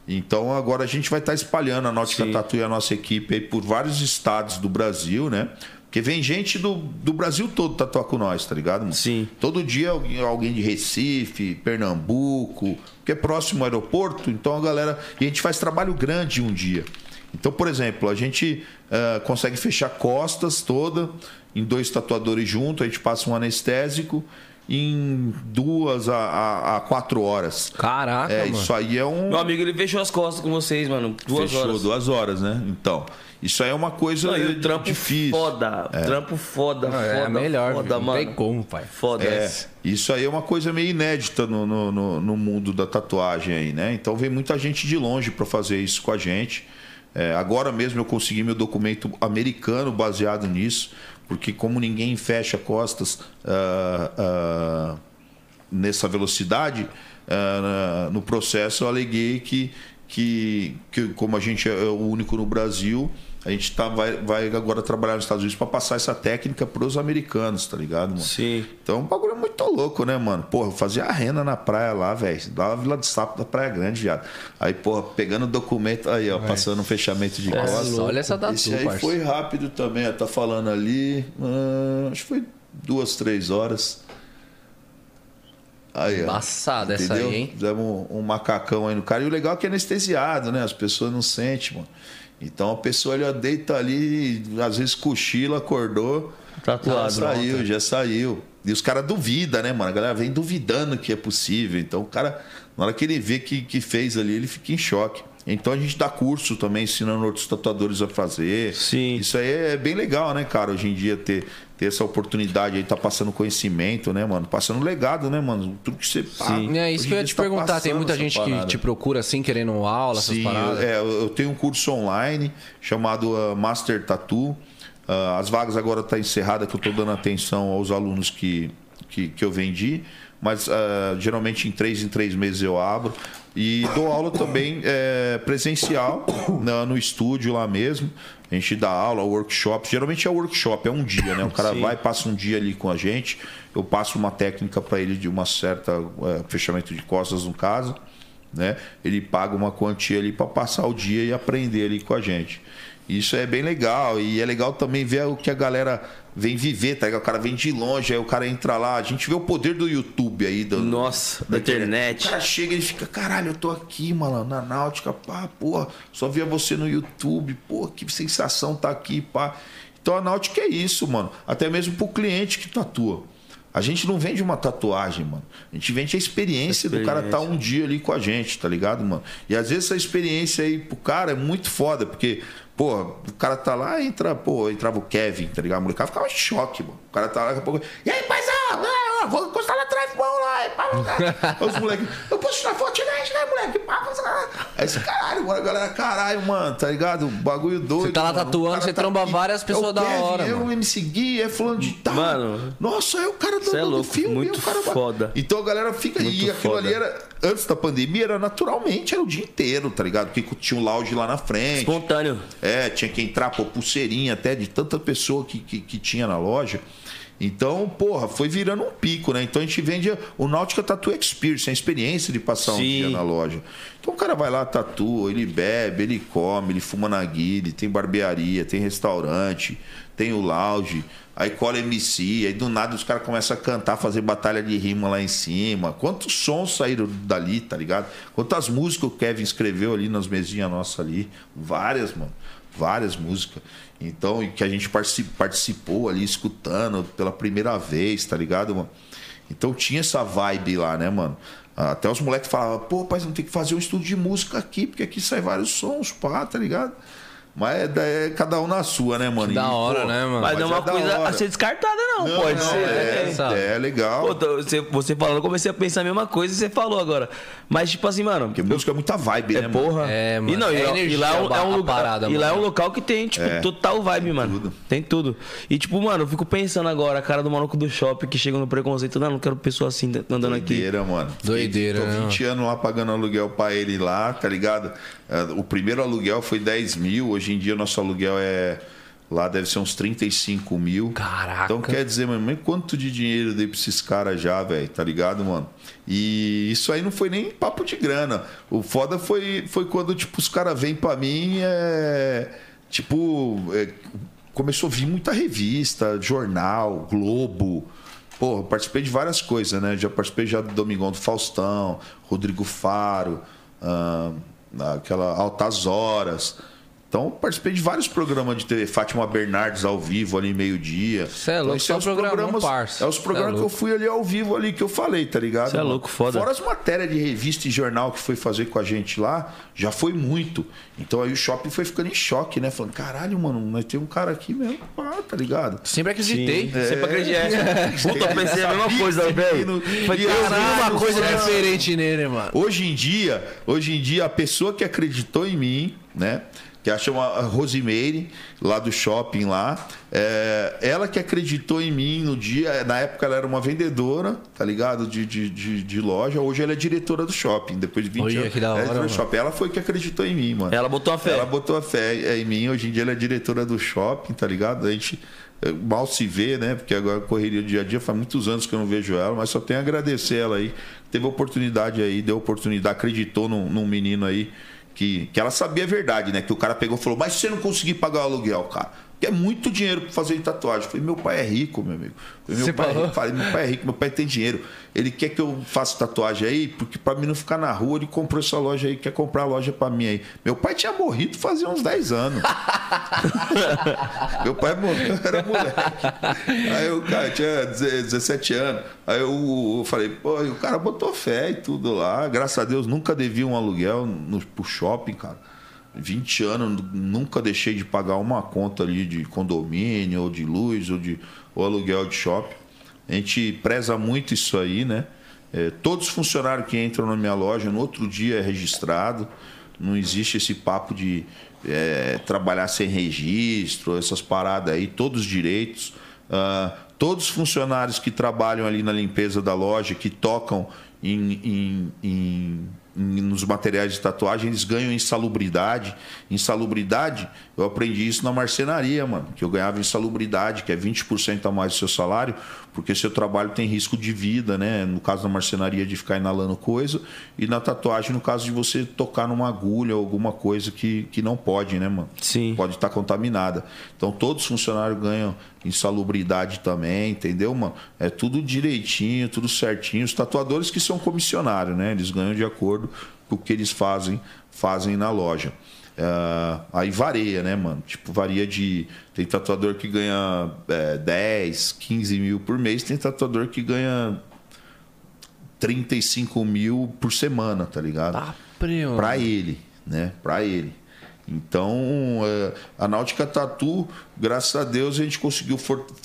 Então agora a gente vai estar espalhando a Sim. Tatu e a nossa equipe aí por vários estados do Brasil, né? Porque vem gente do, do Brasil todo tatuar com nós, tá ligado, mano? Sim. Todo dia alguém, alguém de Recife, Pernambuco, que é próximo ao aeroporto, então a galera. E a gente faz trabalho grande um dia. Então, por exemplo, a gente ah, consegue fechar costas toda em dois tatuadores juntos, a gente passa um anestésico em duas a, a, a quatro horas. Caraca, É, mano. isso aí é um. Meu amigo, ele fechou as costas com vocês, mano. Duas Fechou horas. duas horas, né? Então, isso aí é uma coisa Não, e o trampo difícil. foda. Trampo foda, Não, foda. é melhor, foda, não mano. tem como, pai. Foda. É, isso aí é uma coisa meio inédita no, no, no- no mundo da tatuagem aí, né? Então vem muita gente de longe para fazer isso com a gente. É, agora mesmo eu consegui meu documento americano baseado nisso, porque como ninguém fecha costas ah, ah, nessa velocidade, ah, no processo eu aleguei que, que, que como a gente é o único no Brasil, a gente tá, vai, vai agora trabalhar nos Estados Unidos para passar essa técnica para os americanos, tá ligado, mano? Sim. Então o bagulho é muito louco, né, mano? Porra, eu fazia a renda na praia lá, velho. Lá na Vila do Sapo da Praia Grande, viado. Aí, porra, pegando o documento aí, ó, passando um fechamento de Nossa, costas. olha essa tatu, Esse aí parça. foi rápido também, ó, tá falando ali. ah, acho que foi duas, três horas. Aí, ó. Embaçada essa aí, hein? Fizemos um, um macacão aí no cara. E o legal é que é anestesiado, né? As pessoas não sentem, mano. Então a pessoa ó, deita ali, às vezes cochila, acordou. Tatuado, já saiu, pronto. já saiu. E os caras duvidam, né, mano? A galera vem duvidando que é possível. Então o cara, na hora que ele vê que, que fez ali, ele fica em choque. Então a gente dá curso também, ensinando outros tatuadores a fazer. Sim. Isso aí é bem legal, né, cara? Hoje em dia ter, ter essa oportunidade aí, tá passando conhecimento, né, mano? Passando legado, né, mano? Tudo que você pá, Sim. É isso que eu ia te tá perguntar. Tem muita gente que parada. te procura assim, querendo aula, essas Sim, paradas. eu, é, eu tenho um curso online chamado ah, Master Tattoo. Ah, as vagas agora estão encerradas, que eu estou dando atenção aos alunos que, que, que eu vendi. Mas ah, geralmente em três em três meses eu abro. E dou aula também eh, presencial na- no estúdio lá mesmo. A gente dá aula, workshop. Geralmente é workshop, é um dia, né? O cara Sim. vai, passa um dia ali com a gente. Eu passo uma técnica para ele de uma certa eh, fechamento de costas, no caso né? Ele paga uma quantia ali para passar o dia e aprender ali com a gente. Isso é bem legal e é legal também ver o que a galera vem viver, tá? ligado? O cara vem de longe, aí o cara entra lá, a gente vê o poder do YouTube aí, do, Nossa, da internet. O cara chega e ele fica, caralho, eu tô aqui, mano, na náutica, pá, porra, só via você no YouTube, pô, que sensação tá aqui, pá. Então a náutica é isso, mano. Até mesmo pro cliente que tatua. A gente não vende uma tatuagem, mano. A gente vende a experiência, do cara estar um dia ali com a gente, tá ligado, mano? E às vezes essa experiência aí pro cara é muito foda, porque, pô, o cara tá lá, entra, pô, entrava o Kevin, tá ligado? O molecada ficava em choque, mano. O cara tá lá, daqui a pouco. E aí, paizão? Ah, Vou encostar lá atrás, vamos lá. e pá, Os moleques, eu posso tirar foto, tira aí, aí, moleque. Pá, pá. Aí esse caralho, mano, a galera, caralho, mano, tá ligado? Bagulho doido. Você tá lá mano. tatuando, cara você tromba aqui. várias É pessoas da Kevin, hora, É mano. me seguir, é fulano de tal. Mano, Nossa, é o cara do, é do louco, filme. muito o cara... foda. Então a galera fica. Muito e aquilo foda. ali era. Antes da pandemia, era naturalmente, era o dia inteiro, tá ligado? Porque tinha um lounge lá na frente. espontâneo. É, tinha que entrar, pô, pulseirinha até de tanta pessoa que, que, que tinha na loja. Então, porra, foi virando um pico, né? Então a gente vende o Náutica Tattoo Experience, a experiência de passar um Sim. dia na loja. Então o cara vai lá, tatua, ele bebe, ele come, ele fuma na guile, tem barbearia, tem restaurante, tem o lounge, aí cola MC, aí do nada os caras começam a cantar, fazer batalha de rima lá em cima. Quantos sons saíram dali, tá ligado? Quantas músicas o Kevin escreveu ali nas mesinhas nossas ali? Várias, mano. Várias músicas. Então, e que a gente partici- participou ali, escutando pela primeira vez, tá ligado, mano? Então tinha essa vibe lá, né, mano? Até os moleques falavam, pô, pai, não tem que fazer um estudo de música aqui, porque aqui sai vários sons, pá, tá ligado? Mas é, da- é cada um na sua, né, mano? da E, hora, né, mano? Mas não é é uma da coisa a ser descartada, não, Não, pode não, ser. é, né? sabe? é legal. Pô, você, você falando, eu comecei a pensar a mesma coisa e você falou agora. Mas, tipo assim, mano. Porque música é muita vibe, É né, porra. É, mano. E, não, e, É lá- e energia lá é um, é um lugar. parada, e lá é um local que tem, tipo, total vibe, mano. tudo. Tem tudo. E, tipo, mano, eu fico pensando agora, a cara do maluco do shopping que chega no preconceito. Não, não quero pessoa assim andando aqui. Doideira, mano. Doideira, Tô né? 20 anos lá pagando aluguel pra ele lá, tá ligado? É, O primeiro aluguel foi 10 mil, hoje em dia nosso aluguel é. Lá deve ser uns 35 mil. Caraca. Então quer dizer, mano, quanto de dinheiro eu dei pra esses caras já, velho, tá ligado, mano? E isso aí não foi nem papo de grana. O foda foi, foi quando, tipo, os caras vêm pra mim, é. Tipo, é, começou a vir muita revista, jornal, Globo. Pô, participei de várias coisas, né? Já participei já do Domingão do Faustão, Rodrigo Faro, aquela Altas Horas. Então, participei de vários programas de TV. Fátima Bernardes ao vivo ali, meio-dia. Cê é louco, Então, esses só é os programas, parça. É os é programas que eu louco. fui ali ao vivo ali, que eu falei, tá ligado? Cê é louco, foda. Fora as matérias de revista e jornal que foi fazer com a gente lá, já foi muito. Então aí o shopping foi ficando em choque, né? Falando, caralho, mano, nós temos um cara aqui mesmo, pá, tá ligado? Sempre acreditei. Sempre acreditei. É. Puta, eu pensei a mesma coisa, velho. Foi Foi caralho, uma coisa mano. diferente nele, mano. Hoje em dia, hoje em dia, a pessoa que acreditou em mim, né? Que a chama a Rosimeire, lá do shopping lá. é, ela que acreditou em mim no dia. Na época ela era uma vendedora, tá ligado? De, de, de, de loja. Hoje ela é diretora do shopping. Depois de 20 Olha, anos. que da ela é hora, do mano. shopping. Ela foi que acreditou em mim, mano. Ela botou a fé. Ela botou a fé em mim. Hoje em dia ela é diretora do shopping, tá ligado? A gente eh, mal se vê, né? Porque agora correria do dia a dia, faz muitos anos que eu não vejo ela, mas só tenho a agradecer ela aí. Teve oportunidade aí, deu oportunidade, acreditou num, num menino aí que, que ela sabia a verdade, né? Que o cara pegou e falou: Mas você não conseguir pagar o aluguel, cara. Que é muito dinheiro pra fazer tatuagem. Eu falei, meu pai é rico, meu amigo. Eu Falei, meu pai é falou? rico. Falei, meu pai é rico, meu pai tem dinheiro. Ele quer que eu faça tatuagem aí, porque pra mim não ficar na rua, ele comprou essa loja aí, quer comprar a loja pra mim aí. Meu pai tinha morrido fazia uns 10 anos. meu pai morreu, eu era moleque. Aí o cara tinha 17 anos. Aí eu, eu falei, pô, e o cara botou fé e tudo lá. Graças a Deus, nunca devia um aluguel no, pro shopping, cara. 20 anos, nunca deixei de pagar uma conta ali de condomínio, ou de luz, ou de ou aluguel de shopping. A gente preza muito isso aí, né? É, todos os funcionários que entram na minha loja, no outro dia é registrado. Não existe esse papo de é, trabalhar sem registro, essas paradas aí, todos os direitos. Ah, todos os funcionários que trabalham ali na limpeza da loja, que tocam em, em- em- nos materiais de tatuagem, eles ganham insalubridade. Insalubridade, eu aprendi isso na marcenaria, mano, que eu ganhava insalubridade, que é 20% a mais do seu salário, porque seu trabalho tem risco de vida, né? No caso da marcenaria, de ficar inalando coisa, e na tatuagem, no caso de você tocar numa agulha ou alguma coisa que, que não pode, né, mano? Sim. Pode estar contaminada. Então, todos os funcionários ganham insalubridade também, entendeu, mano? É tudo direitinho, tudo certinho. Os tatuadores que são comissionários, né? Eles ganham de acordo com o que eles fazem, fazem na loja. É, aí varia, né, mano? Tipo, varia de. Tem tatuador que ganha é, 10, 15 mil por mês, tem tatuador que ganha 35 mil por semana, tá ligado? Tá, primo. Pra ele, né? Pra ele. Então, é, a Náutica Tatu, graças a Deus, a gente conseguiu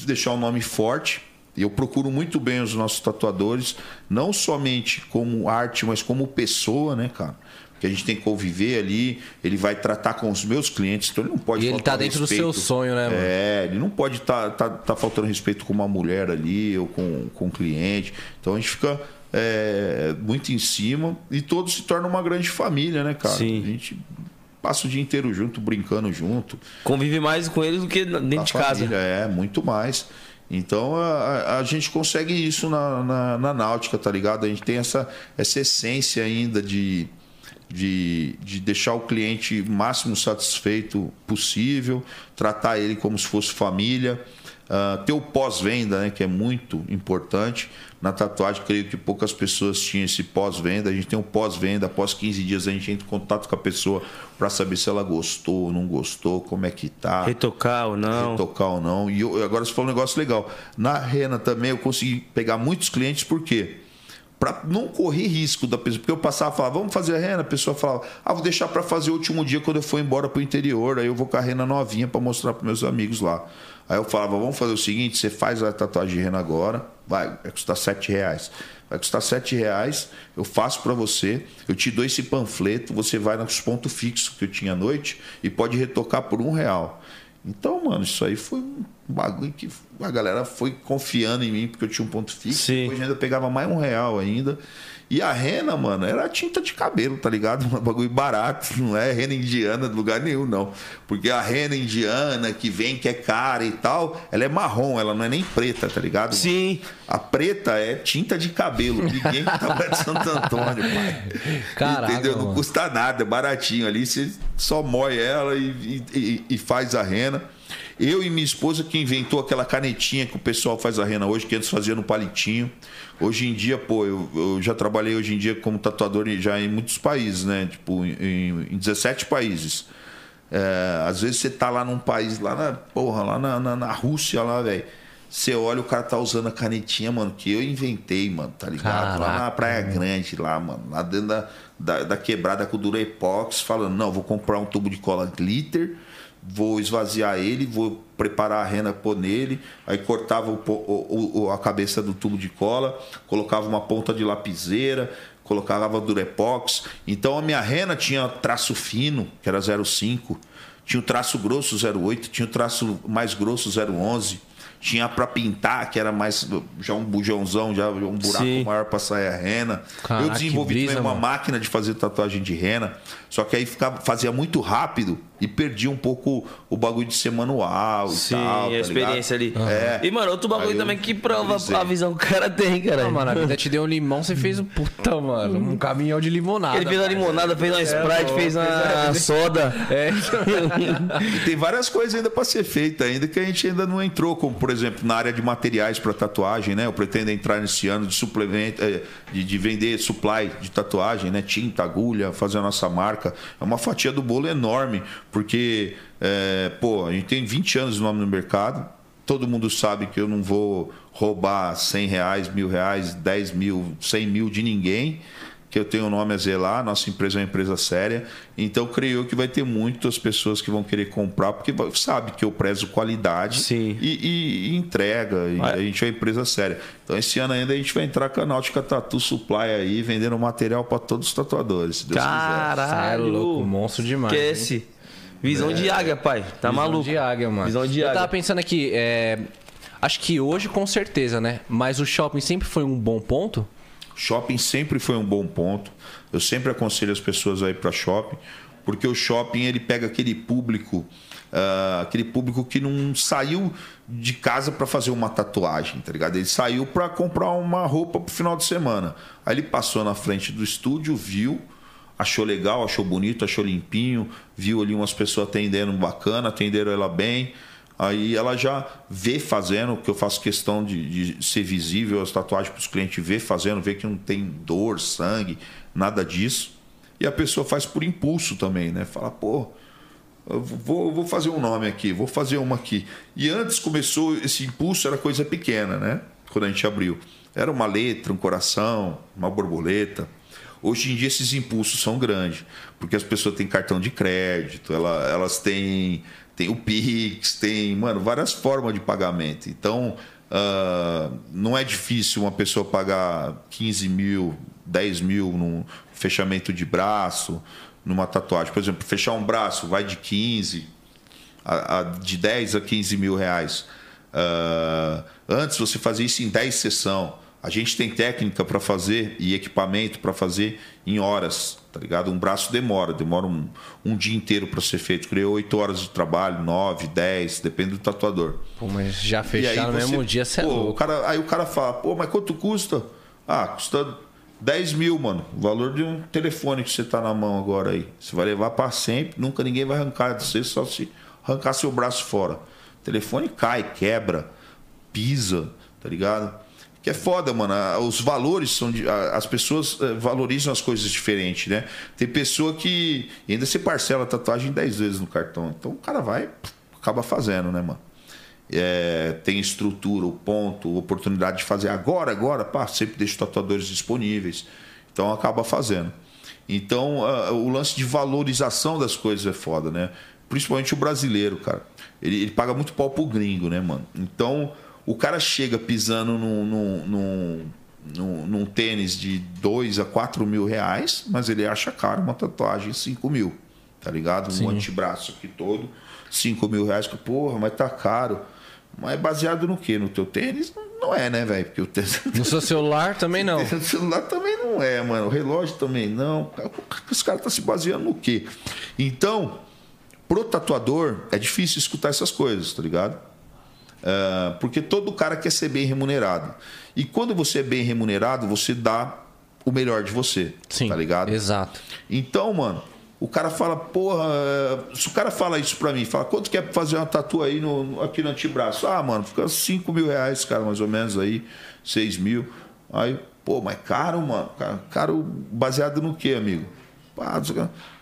deixar o nome forte. Eu procuro muito bem os nossos tatuadores, não somente como arte, mas como pessoa, né, cara? Porque a gente tem que conviver ali, ele vai tratar com os meus clientes, então ele não pode E ele faltar tá dentro do respeito. seu sonho, né, mano? É, ele não pode estar tá, tá, tá faltando respeito com uma mulher ali ou com, com um cliente. Então a gente fica é, muito em cima e todos se tornam uma grande família, né, cara? Sim. A gente passa o dia inteiro junto, brincando junto. Convive mais com eles do que dentro de casa. família, É, muito mais. Então a, a- a gente consegue isso na, na, na náutica, tá ligado? A gente tem essa, essa essência ainda de, de, de deixar o cliente o máximo satisfeito possível, tratar ele como se fosse família. Ah, ter o pós-venda, né, que é muito importante. Na tatuagem, creio que poucas pessoas tinham esse pós-venda. A gente tem um pós-venda, após 15 dias a gente entra em contato com a pessoa para saber se ela gostou ou não gostou, como é que tá Retocar ou não. tocar ou não. E eu- agora você falou um negócio legal. Na Rena também eu consegui pegar muitos clientes, por quê? Para não correr risco da pessoa. Porque eu passava e falava, vamos fazer a rena? A pessoa falava, ah, vou deixar para fazer o último dia quando eu for embora para o interior. Aí eu vou com a rena novinha para mostrar para meus amigos lá. Aí eu falava, vamos fazer o seguinte: você faz a tatuagem de rena agora, vai, vai custar sete reais. Vai custar sete reais, eu faço para você, eu te dou esse panfleto, você vai nos pontos fixos que eu tinha à noite e pode retocar por um real. Então, mano, isso aí foi um bagulho que a galera foi confiando em mim porque eu tinha um ponto fixo. Sim. Depois ainda pegava mais um real ainda. E a rena, mano, era tinta de cabelo, tá ligado? Um bagulho barato, não é rena indiana de lugar nenhum, não. Porque a rena indiana que vem, que é cara e tal, ela é marrom, ela não é nem preta, tá ligado? Sim. A preta é tinta de cabelo. Ninguém que tava de Santo Antônio, pai. Caraca, Entendeu? Não custa nada, é baratinho ali. Você só moe ela e, e, e faz a rena. Eu e minha esposa que inventou aquela canetinha que o pessoal faz a rena hoje, que antes fazia no palitinho. Hoje em dia, pô, eu, eu já trabalhei hoje em dia como tatuador já em muitos países, né? Tipo, em, em 17 países. É, às vezes você tá lá num país, lá na, porra, lá na, na, na Rússia, lá, velho. Você olha, o cara tá usando a canetinha, mano, que eu inventei, mano, tá ligado? Caraca, lá na Praia Grande, lá, mano, lá dentro da, da, da quebrada com o Epox, falando, não, vou comprar um tubo de cola glitter vou esvaziar ele, vou preparar a rena pôr nele, aí cortava o, o, a cabeça do tubo de cola, colocava uma ponta de lapiseira, colocava durepox. Então a minha rena tinha traço fino, que era 0,5, tinha o traço grosso 0,8, tinha o traço mais grosso 0,11 tinha para pintar, que era mais já um bujãozão, já um buraco Sim. maior para sair a rena. Caraca, eu desenvolvi brisa, também uma mano. máquina de fazer tatuagem de rena, só que aí ficava, fazia muito rápido e perdia um pouco o bagulho de ser manual Sim, e tal. Sim, a experiência ali. É. E, mano, outro bagulho também que prova a visão que o cara tem, cara. Não, mano, a vida te deu um limão, você fez um puta, mano, um caminhão de limonada. Ele fez uma limonada, fez uma é, Sprite, fez uma soda. É. e tem várias coisas ainda para ser feita, ainda que a gente ainda não entrou, como por exemplo na área de materiais para tatuagem, né? Eu pretendo entrar nesse ano de suplemento, é, de, de vender supply de tatuagem, né? Tinta, agulha, fazer a nossa marca. É uma fatia do bolo enorme porque, é, pô, a gente tem 20 anos de nome no mercado, todo mundo sabe que eu não vou roubar 100 reais, mil reais, 10 mil, 100 mil de ninguém que eu tenho o nome a zelar, nossa empresa é uma empresa séria, então creio que vai ter muitas pessoas que vão querer comprar, porque sabe que eu prezo qualidade e, e, e, entrega, e a gente é uma empresa séria. Então esse ano ainda a gente vai entrar com a Náutica Tatu Supply aí, vendendo material para todos os tatuadores, se Deus Caralho, quiser. louco, monstro demais. Esquece. Hein? Visão é. de águia, pai. Tá Visão maluco. Visão de águia, mano. Visão de águia. Eu tava pensando aqui, é... acho que hoje com certeza, né? Mas o shopping sempre foi um bom ponto? Shopping sempre foi um bom ponto. Eu sempre aconselho as pessoas a ir para shopping, porque o shopping ele pega aquele público, uh, aquele público que não saiu de casa para fazer uma tatuagem, tá ligado? Ele saiu para comprar uma roupa pro final de semana. Aí ele passou na frente do estúdio, viu, achou legal, achou bonito, achou limpinho, viu ali umas pessoas atendendo bacana, atenderam ela bem Aí ela já vê fazendo, que eu faço questão de, de ser visível as tatuagens para os clientes ver fazendo, ver que não tem dor, sangue, nada disso. E a pessoa faz por impulso também, né? Fala, pô, eu vou, vou fazer um nome aqui, vou fazer uma aqui. E antes começou, esse impulso era coisa pequena, né? Quando a gente abriu. Era uma letra, um coração, uma borboleta. Hoje em dia esses impulsos são grandes, porque as pessoas têm cartão de crédito, elas têm tem o Pix, tem, mano, várias formas de pagamento. Então, uh, não é difícil uma pessoa pagar 15 mil, 10 mil num fechamento de braço, numa tatuagem. Por exemplo, fechar um braço vai de 15, a, a de 10 a 15 mil reais. Uh, antes você fazia isso em 10 sessões. A gente tem técnica para fazer e equipamento para fazer em horas, tá ligado? Um braço demora, demora um, um dia inteiro para ser feito. Criou oito horas de trabalho, nove, dez, depende do tatuador. Pô, mas já fechar no mesmo dia, você é o cara, Aí o cara fala, pô, mas quanto custa? Ah, custa 10 mil, mano. O valor de um telefone que você tá na mão agora aí. Você vai levar para sempre, nunca ninguém vai arrancar de você, só se arrancar seu braço fora. O telefone cai, quebra, pisa, tá ligado? Que é foda, mano. Os valores são. As pessoas eh, valorizam as coisas diferentes, né? Tem pessoa que ainda se parcela a tatuagem 10 vezes no cartão. Então o cara vai, acaba fazendo, né, mano? é, tem estrutura, o ponto, oportunidade de fazer agora, agora, pá, sempre deixo tatuadores disponíveis. Então acaba fazendo. Então o lance de valorização das coisas é foda, né? Principalmente o brasileiro, cara. Ele, ele paga muito pau pro gringo, né, mano? Então o cara chega pisando num, num, num, num, tênis de 2 a 4 mil reais, mas ele acha caro uma tatuagem 5 mil, tá ligado? Um Sim. antebraço aqui todo, 5 mil reais. Porra, mas tá caro. Mas é baseado no quê? No teu tênis? Não é, né, velho? Porque o tênis. No seu celular também não. O celular também não é, mano. O relógio também não. Os caras estão se baseando no quê? Então, pro tatuador, é difícil escutar essas coisas, tá ligado? É, porque todo cara quer ser bem remunerado. E quando você é bem remunerado, você dá o melhor de você, Sim. tá ligado? Exato. Então, mano, o cara fala, porra, se o cara fala isso pra mim, fala, quanto quer fazer uma tatu aí no, aqui no antebraço? Ah, mano, fica 5 mil reais, cara, mais ou menos aí, 6 mil. Aí, pô, mas caro, mano, caro, caro baseado no quê, amigo? Ah,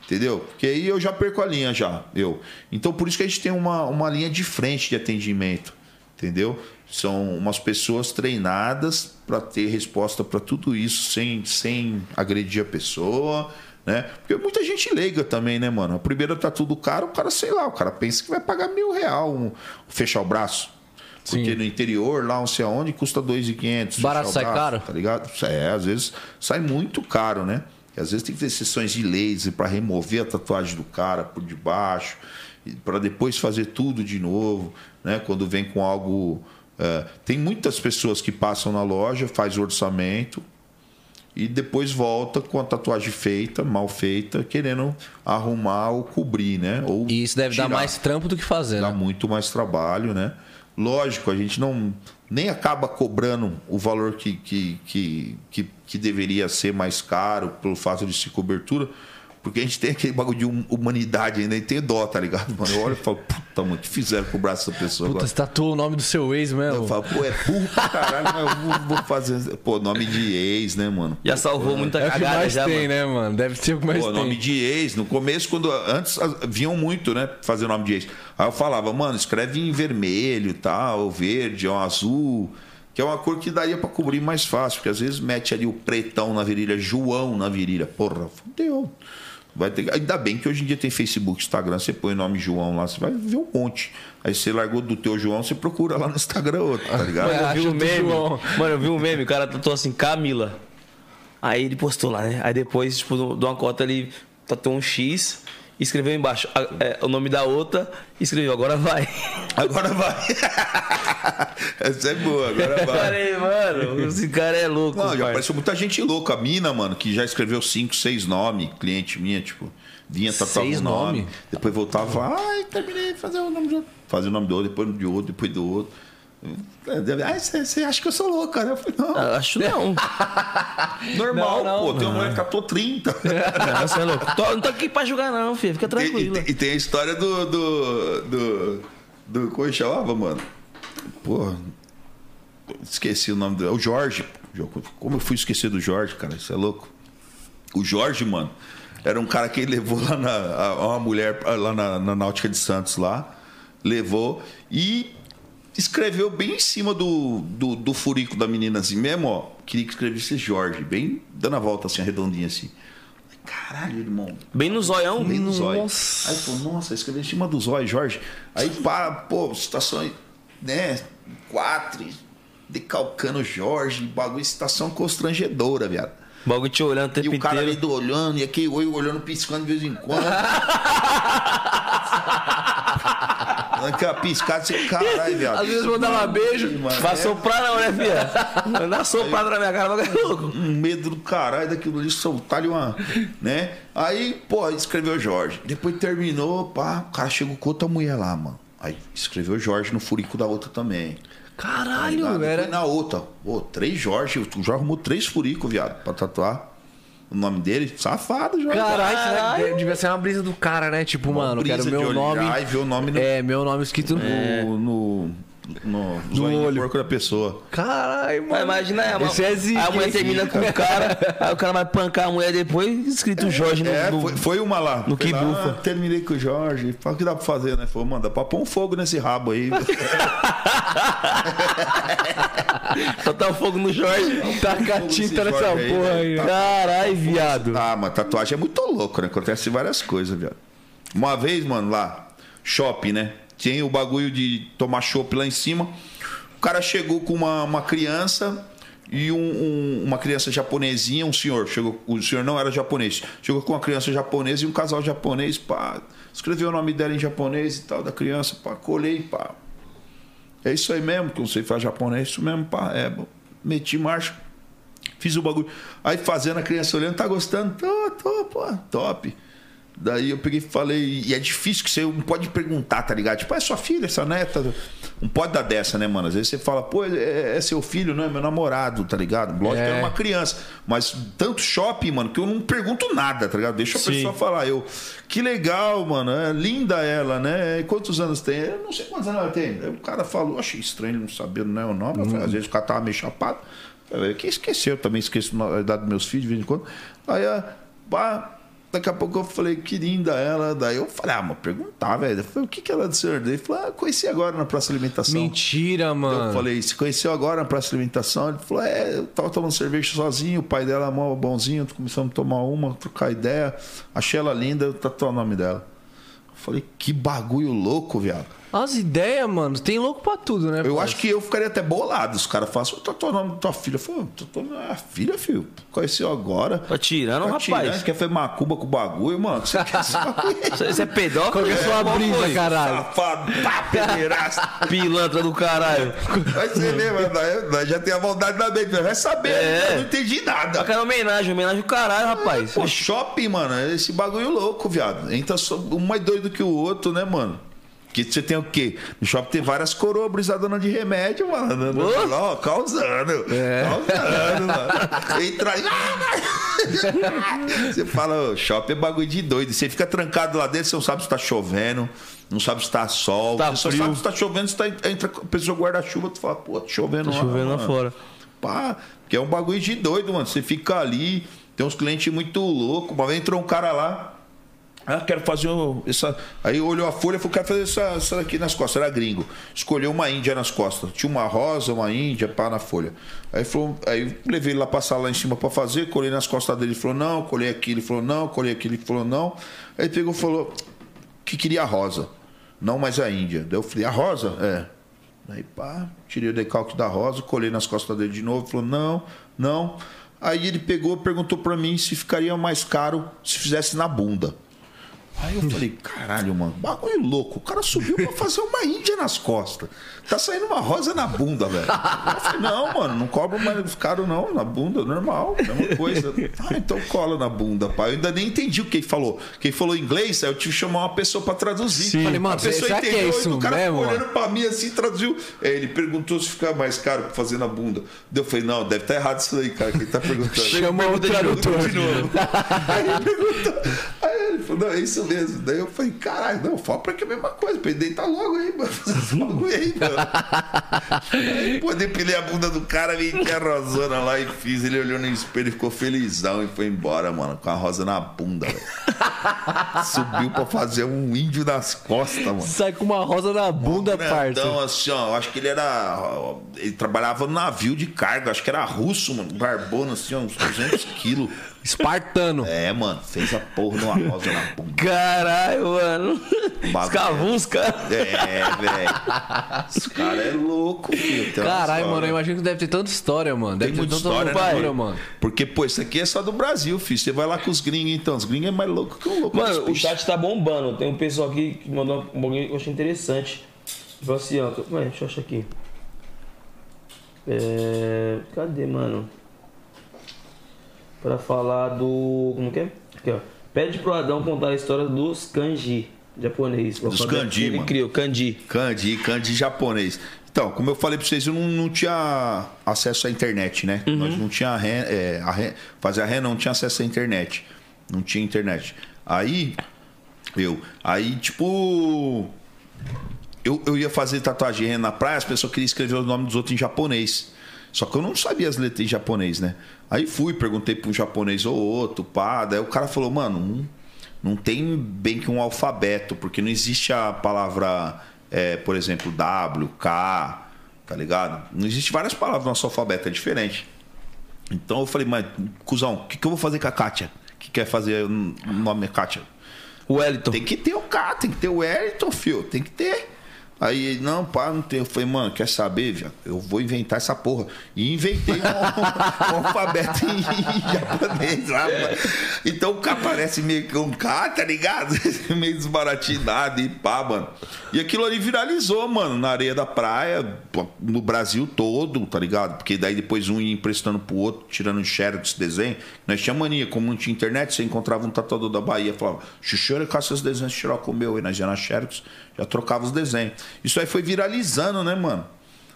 entendeu? Porque aí eu já perco a linha já, eu. Então, por isso que a gente tem uma, uma linha de frente de atendimento, entendeu? São umas pessoas treinadas para ter resposta para tudo isso sem, sem agredir a pessoa, né? Porque muita gente leiga também, né, mano? A primeira tá tudo caro, o cara, sei lá, o cara pensa que vai pagar mil real um, fechar o braço. Porque Sim. no interior, lá não sei aonde, custa 2,500. Barato sai caro? Tá ligado? É, às vezes sai muito caro, né? E às vezes tem que ter sessões de laser para remover a tatuagem do cara por debaixo, para depois fazer tudo de novo, né? Quando vem com algo. é, tem muitas pessoas que passam na loja, faz o orçamento e depois volta com a tatuagem feita, mal feita, querendo arrumar ou cobrir, né? Ou E isso deve dar tirar mais trampo do que fazer, dá né? muito mais trabalho, né? Lógico, a gente não nem acaba cobrando o valor que, que, que, que, que deveria ser mais caro pelo fato de ser cobertura, porque a gente tem aquele bagulho de hum- humanidade ainda e tem dó, tá ligado? Mano, eu olho e falo, puta, mano, o que fizeram com o braço dessa pessoa Puta, agora? você tatuou o nome do seu ex Eu mesmo. falo, pô, é burro pra caralho, mas eu vou, vou fazer. Pô, nome de ex, né, mano? Já salvou muita É o que cagada mais já, tem, mano. né, mano? Deve ser o que mais Pô, tem. nome de ex. No começo, quando antes vinham muito, né? Fazer nome de ex. Aí eu falava, mano, escreve em vermelho, tal, verde, ó, azul. Que é uma cor que daria pra cobrir mais fácil, porque às vezes mete ali o pretão na virilha, João na virilha. Porra, fudeu. Vai ter... Ainda bem que hoje em dia tem Facebook, Instagram, você põe o nome João lá, você vai ver um monte. Aí você largou do teu João, você procura lá no Instagram outro, tá ligado? Mano, eu vi um meme. João. Mano, eu vi um meme, o cara tatuou assim, Camila. Aí ele postou lá, né? Aí depois, tipo, de uma cota ele tatuou um X escreveu embaixo a- é, o nome da outra escreveu, agora vai. Agora vai. Essa é boa, agora vai. Falei, mano, esse cara é louco. Não, já apareceu muita gente louca. A mina, mano, que já escreveu cinco, seis nomes, cliente minha, tipo, vinha Seis o nome, nome? depois voltava, ai, terminei de fazer o nome do outro. Fazia o nome do outro, depois de outro, depois do outro. Ai, você acha que eu sou louco, cara? Eu falei, não, Ah, Acho não. normal, não, não, pô, tem uma mulher que tatuou 30. Não, você é louco. Tô- não tô aqui pra julgar, não, filho. Fica E, e tranquilo. tem- e tem a história do. do. do. do chamava, mano? Porra. Esqueci o nome do. O Jorge. Como eu fui esquecer do Jorge, cara? Isso é louco. O Jorge, mano, era um cara que ele levou lá na. a- uma mulher lá na, na Náutica de Santos lá. Levou e escreveu bem em cima do, do, do furico da menina assim mesmo, ó. Queria que escrevesse Jorge, bem dando a volta assim, arredondinha assim. Caralho, irmão. Bem no zoião. Bem no zóio. Nossa. Aí falou, nossa, escreveu em cima do zóio, Jorge. Aí, pá, pô, situação, né? Quatro, decalcando Jorge, bagulho, situação constrangedora, viado. O bagulho te olhando o E tempo o cara ali inteiro. do olhando, e aquele olho olhando, piscando de vez em quando. Aquela piscada, você, caralho, viado. Às vezes mandava beijo. Mano, Vai é soprar não, né, filha? Soprada na minha cara, é louco. um medo do caralho daquilo ali, soltar-lhe uma. né? Aí, pô, escreveu Jorge. Depois terminou, pá, o cara chegou com outra mulher lá, mano. Aí escreveu Jorge no furico da outra também. Tá Caralho? Depois era. na outra. Pô, três Jorge. O Jorge arrumou três furicos, viado, pra tatuar. O nome dele, safado, Jorge. Caralho, Caralho. devia ser uma brisa do cara, né? Tipo, mano, brisa quero meu nome. e ver o nome no- É, meu nome escrito no. no, no- no olho. porco da pessoa. Caralho, mano. imagina aí, a, Esse é zica, a mulher termina com o cara, aí o cara vai pancar a mulher depois, escrito Jorge no, É, no- foi, foi uma lá. no que bufa. ah, Terminei com o Jorge. Fala o que dá pra fazer, né? Falou, mano, dá pra pôr um fogo nesse rabo aí. Botar o fogo no Jorge. Taca tinta Esse nessa Jorge aí, porra né? aí. Caralho, viado. ah, mas tatuagem é muito louco, né? Acontece várias coisas, viado. Uma vez, mano, lá, shopping, né? Tinha o bagulho de tomar chopp lá em cima. O cara chegou com uma, uma criança e um- um- uma criança japonesinha, um senhor. Chegou, o senhor não era japonês. Chegou com uma criança japonesa e um casal japonês, pá. Escreveu o nome dela em japonês e tal, da criança, pá, colei, pá. É isso aí mesmo, que eu sei falar japonês, isso mesmo, pá. É, meti marcha. Fiz o bagulho. Aí fazendo a criança olhando, tá gostando? Tô, tô, pô, top. Daí eu peguei e falei, e é difícil que você não pode perguntar, tá ligado? Tipo, é sua filha, sua neta. Não pode dar dessa, né, mano? Às vezes você fala, pô, é, é seu filho, não é meu namorado, tá ligado? Lógico que É. é uma criança. Mas tanto shopping, mano, que eu não pergunto nada, tá ligado? Deixa a Sim. pessoa falar. Eu, que legal, mano. É linda ela, né? E quantos anos tem? Eu não sei quantos anos ela tem. Aí o cara falou, achei estranho não saber não é o nome. Falei, Às vezes o cara tava meio chapado. Eu falei, Quem esqueceu? Eu também esqueço a idade dos meus filhos de vez em quando. Aí, ah, pá, daqui a pouco eu falei, que linda ela. Daí eu falei, ah, mas perguntar, velho. Eu falei, o que, que ela é do senhor? Ele falou, ah, conheci agora na praça de alimentação. Mentira, mano. Eu falei, se conheceu agora na praça de alimentação? Ele falou, é, eu tava tomando cerveja sozinho, o pai dela é mó bonzinho, começamos a tomar uma, trocar ideia. Achei ela linda, eu o nome dela. Eu falei, que bagulho louco, viado. As ideias, mano. Tem louco pra tudo, né? Eu acho que eu ficaria até bolado. Os caras falam, tatuou o nome da tua filha. Eu falei, tatuou minha filha, filho. Conheceu agora. Tá tirando, Tá tirando, rapaz. quer fazer macumba com o bagulho, mano. Você quer isso é pedófilo? Qual que é a sua brisa, caralho? Safado, pá, pederasta. Pilantra do caralho. Vai ser mesmo, nós- nós já tem a vontade da mente. Vai saber, É. eu não entendi nada. Aquela homenagem, homenagem do caralho, rapaz. Pô, shopping, mano, é esse bagulho louco, viado. Entra só um mais doido que o outro, né, mano? Que você tem o quê? No shopping tem várias coroas brisadonas de remédio, mano. Ô. Ó, causando. Causando, mano. Entra aí. Você fala, ô, shopping é bagulho de doido. Você fica trancado lá dentro, você não sabe se tá chovendo, não sabe se tá sol. Tá você só frio. sabe se tá chovendo, se tá, entra a pessoa guarda-chuva, tu fala, pô, tá chovendo lá. Chovendo lá mano. fora. Pá, que é um bagulho de doido, mano. Você fica ali, tem uns clientes muito loucos. Uma vez entrou um cara lá. Ah, quero fazer essa. Aí olhou a folha e falou: quero fazer essa, essa daqui nas costas. Era gringo. Escolheu uma índia nas costas. Tinha uma rosa, uma índia, pá, na folha. Aí falou, aí levei ele lá passar lá em cima pra fazer, colhei nas costas dele, ele falou, não, colhei aqui, ele falou, não, colhei aqui, ele falou, não. Aí pegou e falou que queria a rosa. Não mais a índia. Daí eu falei, a rosa? É. Aí, pá, tirei o decalque da rosa, colhei nas costas dele de novo, falou, não, não. Aí ele pegou, perguntou pra mim se ficaria mais caro se fizesse na bunda. Aí eu falei, caralho, mano, bagulho louco. O cara subiu pra fazer uma índia nas costas. Tá saindo uma rosa na bunda, velho. Eu falei, não, mano, não cobro mais caro, não. Na bunda, normal, mesma coisa. Ah, então cola na bunda, pai. Eu ainda nem entendi o que ele falou. Quem falou inglês, aí eu tive que chamar uma pessoa pra traduzir. Sim. Falei, mano, a pessoa será que é entendeu isso e o cara mesmo, olhando pra mim assim, traduziu. Aí ele perguntou se ficar mais caro pra fazer na bunda. Eu falei, não, deve estar errado isso aí, cara. Quem tá perguntando? Chama o tradutor. de novo. Aí ele perguntou. Aí ele falou, não, é isso mesmo. Daí eu falei, caralho, não, fala pra que é a mesma coisa, pra ele deitar logo aí, mano. Fazer bagulho aí, mano. Aí, pô, depilei a bunda do cara, meti a rosona lá e fiz. Ele olhou no espelho e ficou felizão e foi embora, mano, com a rosa na bunda, velho. Subiu pra fazer um índio nas costas, mano. Sai com uma rosa na bunda, Grandão, parça. assim, ó. Eu acho que ele era. Ele trabalhava no navio de carga. Acho que era russo, mano. Barbona, assim, ó, uns 200 quilos. Espartano. É, mano. Fez a porra numa rosa na bunda. Caralho, mano. Escavusca. É, velho. Esse cara é louco, filho. Tem uma Caralho, mano, eu imagino que deve ter tanta história, mano. Deve Tem ter tanta história, né, loucura, mano? mano. Porque, pô, isso aqui é só do Brasil, filho. Você vai lá com os gringos, então. Os gringos é mais louco que o louco. Mano, o chat tá bombando. Tem um pessoal aqui que mandou um bagulho que eu achei interessante. Falou assim, ó. Ué, deixa eu achar aqui. É... Cadê, mano? Pra falar do. Como que é? Aqui, ó. Pede pro Adão contar a história dos kanji japonês. Dos kanji, ele mano. criou, kanji. Kanji, kanji japonês. Então, como eu falei pra vocês, eu não, não tinha acesso à internet, né? Nós não tinha re, é, a re, fazer a ré não tinha acesso à internet. Não tinha internet. Aí, eu, aí tipo eu, eu ia fazer tatuagem na praia, as pessoas queriam escrever o nome dos outros em japonês. Só que eu não sabia as letras em japonês, né? Aí fui, perguntei para um japonês ou outro, pá. Daí o cara falou, mano, não, não tem bem que um alfabeto, porque não existe a palavra, é, por exemplo, W, K, tá ligado? Não existe várias palavras no nosso alfabeto, é diferente. Então eu falei, mas, cuzão, o que, que eu vou fazer com a Kátia? Que quer fazer o nome é Kátia? O Wellington. Tem que ter o K, tem que ter o Wellington, fio, tem que ter. Aí ele, não, pá, não tem. Eu falei, mano, quer saber, viado? Eu vou inventar essa porra. E inventei um, alfabeto em, japonês lá, mano. Então o K parece meio que um K, tá ligado? meio desbaratinado e pá, mano. E aquilo ali viralizou, mano, na areia da praia, no Brasil todo, tá ligado? Porque daí depois um ia emprestando pro outro, tirando xerox esse desenho. Nós tinha mania, como não tinha internet, você encontrava um tatuador da Bahia, falava, Xuxura, caça os desenhos tirar com o meu. E nós ia na xerox, já trocava os desenhos. Isso aí foi viralizando, né, mano?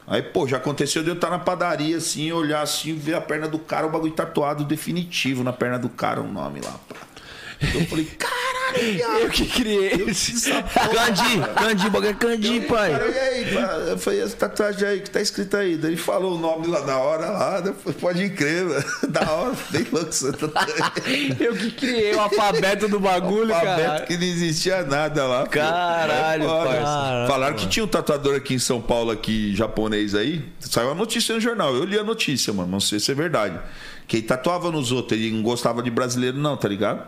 Aí, pô, já aconteceu de eu estar na padaria, assim, olhar assim, ver a perna do cara, o bagulho tatuado definitivo na perna do cara, o um nome lá. Eu falei, viado. Eu que criei Eu Candi. Candi, o bagulho é Candi, pai. Cara, e aí, pá? eu falei, essa tatuagem aí que tá escrito aí. Daí ele falou o nome lá da hora lá, falei, pode crer, velho. Da hora, bem louco essa tatuagem. Eu que criei o alfabeto do bagulho, Alfabeto cara. que não existia nada lá. pô. Caralho, É foda. parça. Falaram que tinha um tatuador aqui em São Paulo, aqui, japonês aí. Saiu a notícia no jornal. Eu li a notícia, mano. Não sei se é verdade. Que ele tatuava nos outros. Ele não gostava de brasileiro, não, tá ligado?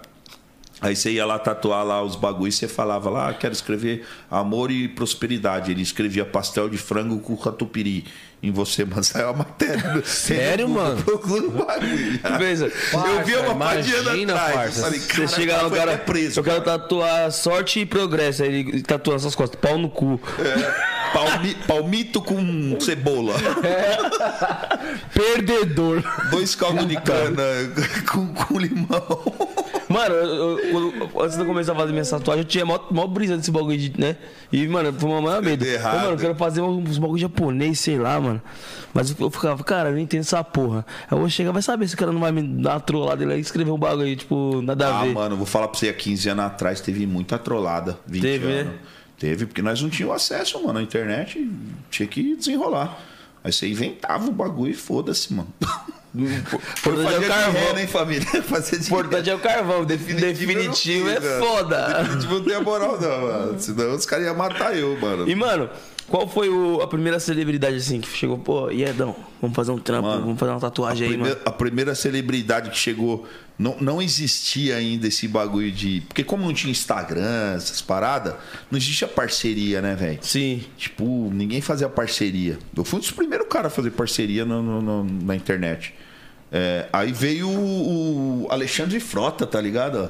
Aí você ia lá tatuar lá os bagulhos e você falava lá, ah, quero escrever amor e prosperidade. Ele escrevia pastel de frango com catupiry em você, mas saiu a matéria. Sério, mano? Procura o bagulho. Eu vi uma imagina, atrás. falei, Você chega lá, o cara. preso. eu quero tatuar sorte e progresso. Aí ele tatua suas costas. Pau no cu. Palmi- palmito com cebola. Perdedor. Dois caldos de cana com, com limão. Mano, eu- eu- eu- antes de eu começar a fazer minha tatuagem, eu tinha mó, mó brisa desse bagulho de, né? E, mano, foi uma maior medo. Errado. mano, eu quero fazer uns bagulho japonês, sei lá, mano. Mas eu- eu ficava, cara, eu não entendo essa porra. Eu vou chegar, vai saber se o cara não vai me dar uma trollada ele aí e escrever um bagulho, tipo, nada a Ah, ver. mano, vou falar pra você, há 15 anos atrás teve muita trollada. 20 Teve, né? anos. Teve, porque nós não tínhamos acesso, mano, à internet. Tinha que desenrolar. Aí você inventava o bagulho e foda-se, mano. Importante é o carvão. ré, né, família? De O importante é o carvão. Definitivo, Definitivo é velho. foda. Definitivo não tem a moral, não, mano. Senão os caras iam matar eu, mano. E, mano, qual foi o- a primeira celebridade assim que chegou? Pô, Iedão, vamos fazer um trampo, Mano, vamos fazer uma A tatuagem aí, primeira, mano. a primeira celebridade que chegou, não, não existia ainda esse bagulho de. Porque, como não tinha Instagram, essas paradas, não existia parceria, né, velho? Sim. Tipo, ninguém fazia parceria. Eu fui um dos primeiros caras a fazer parceria no- no- no- na internet. É, aí veio o, o Alexandre Frota, tá ligado?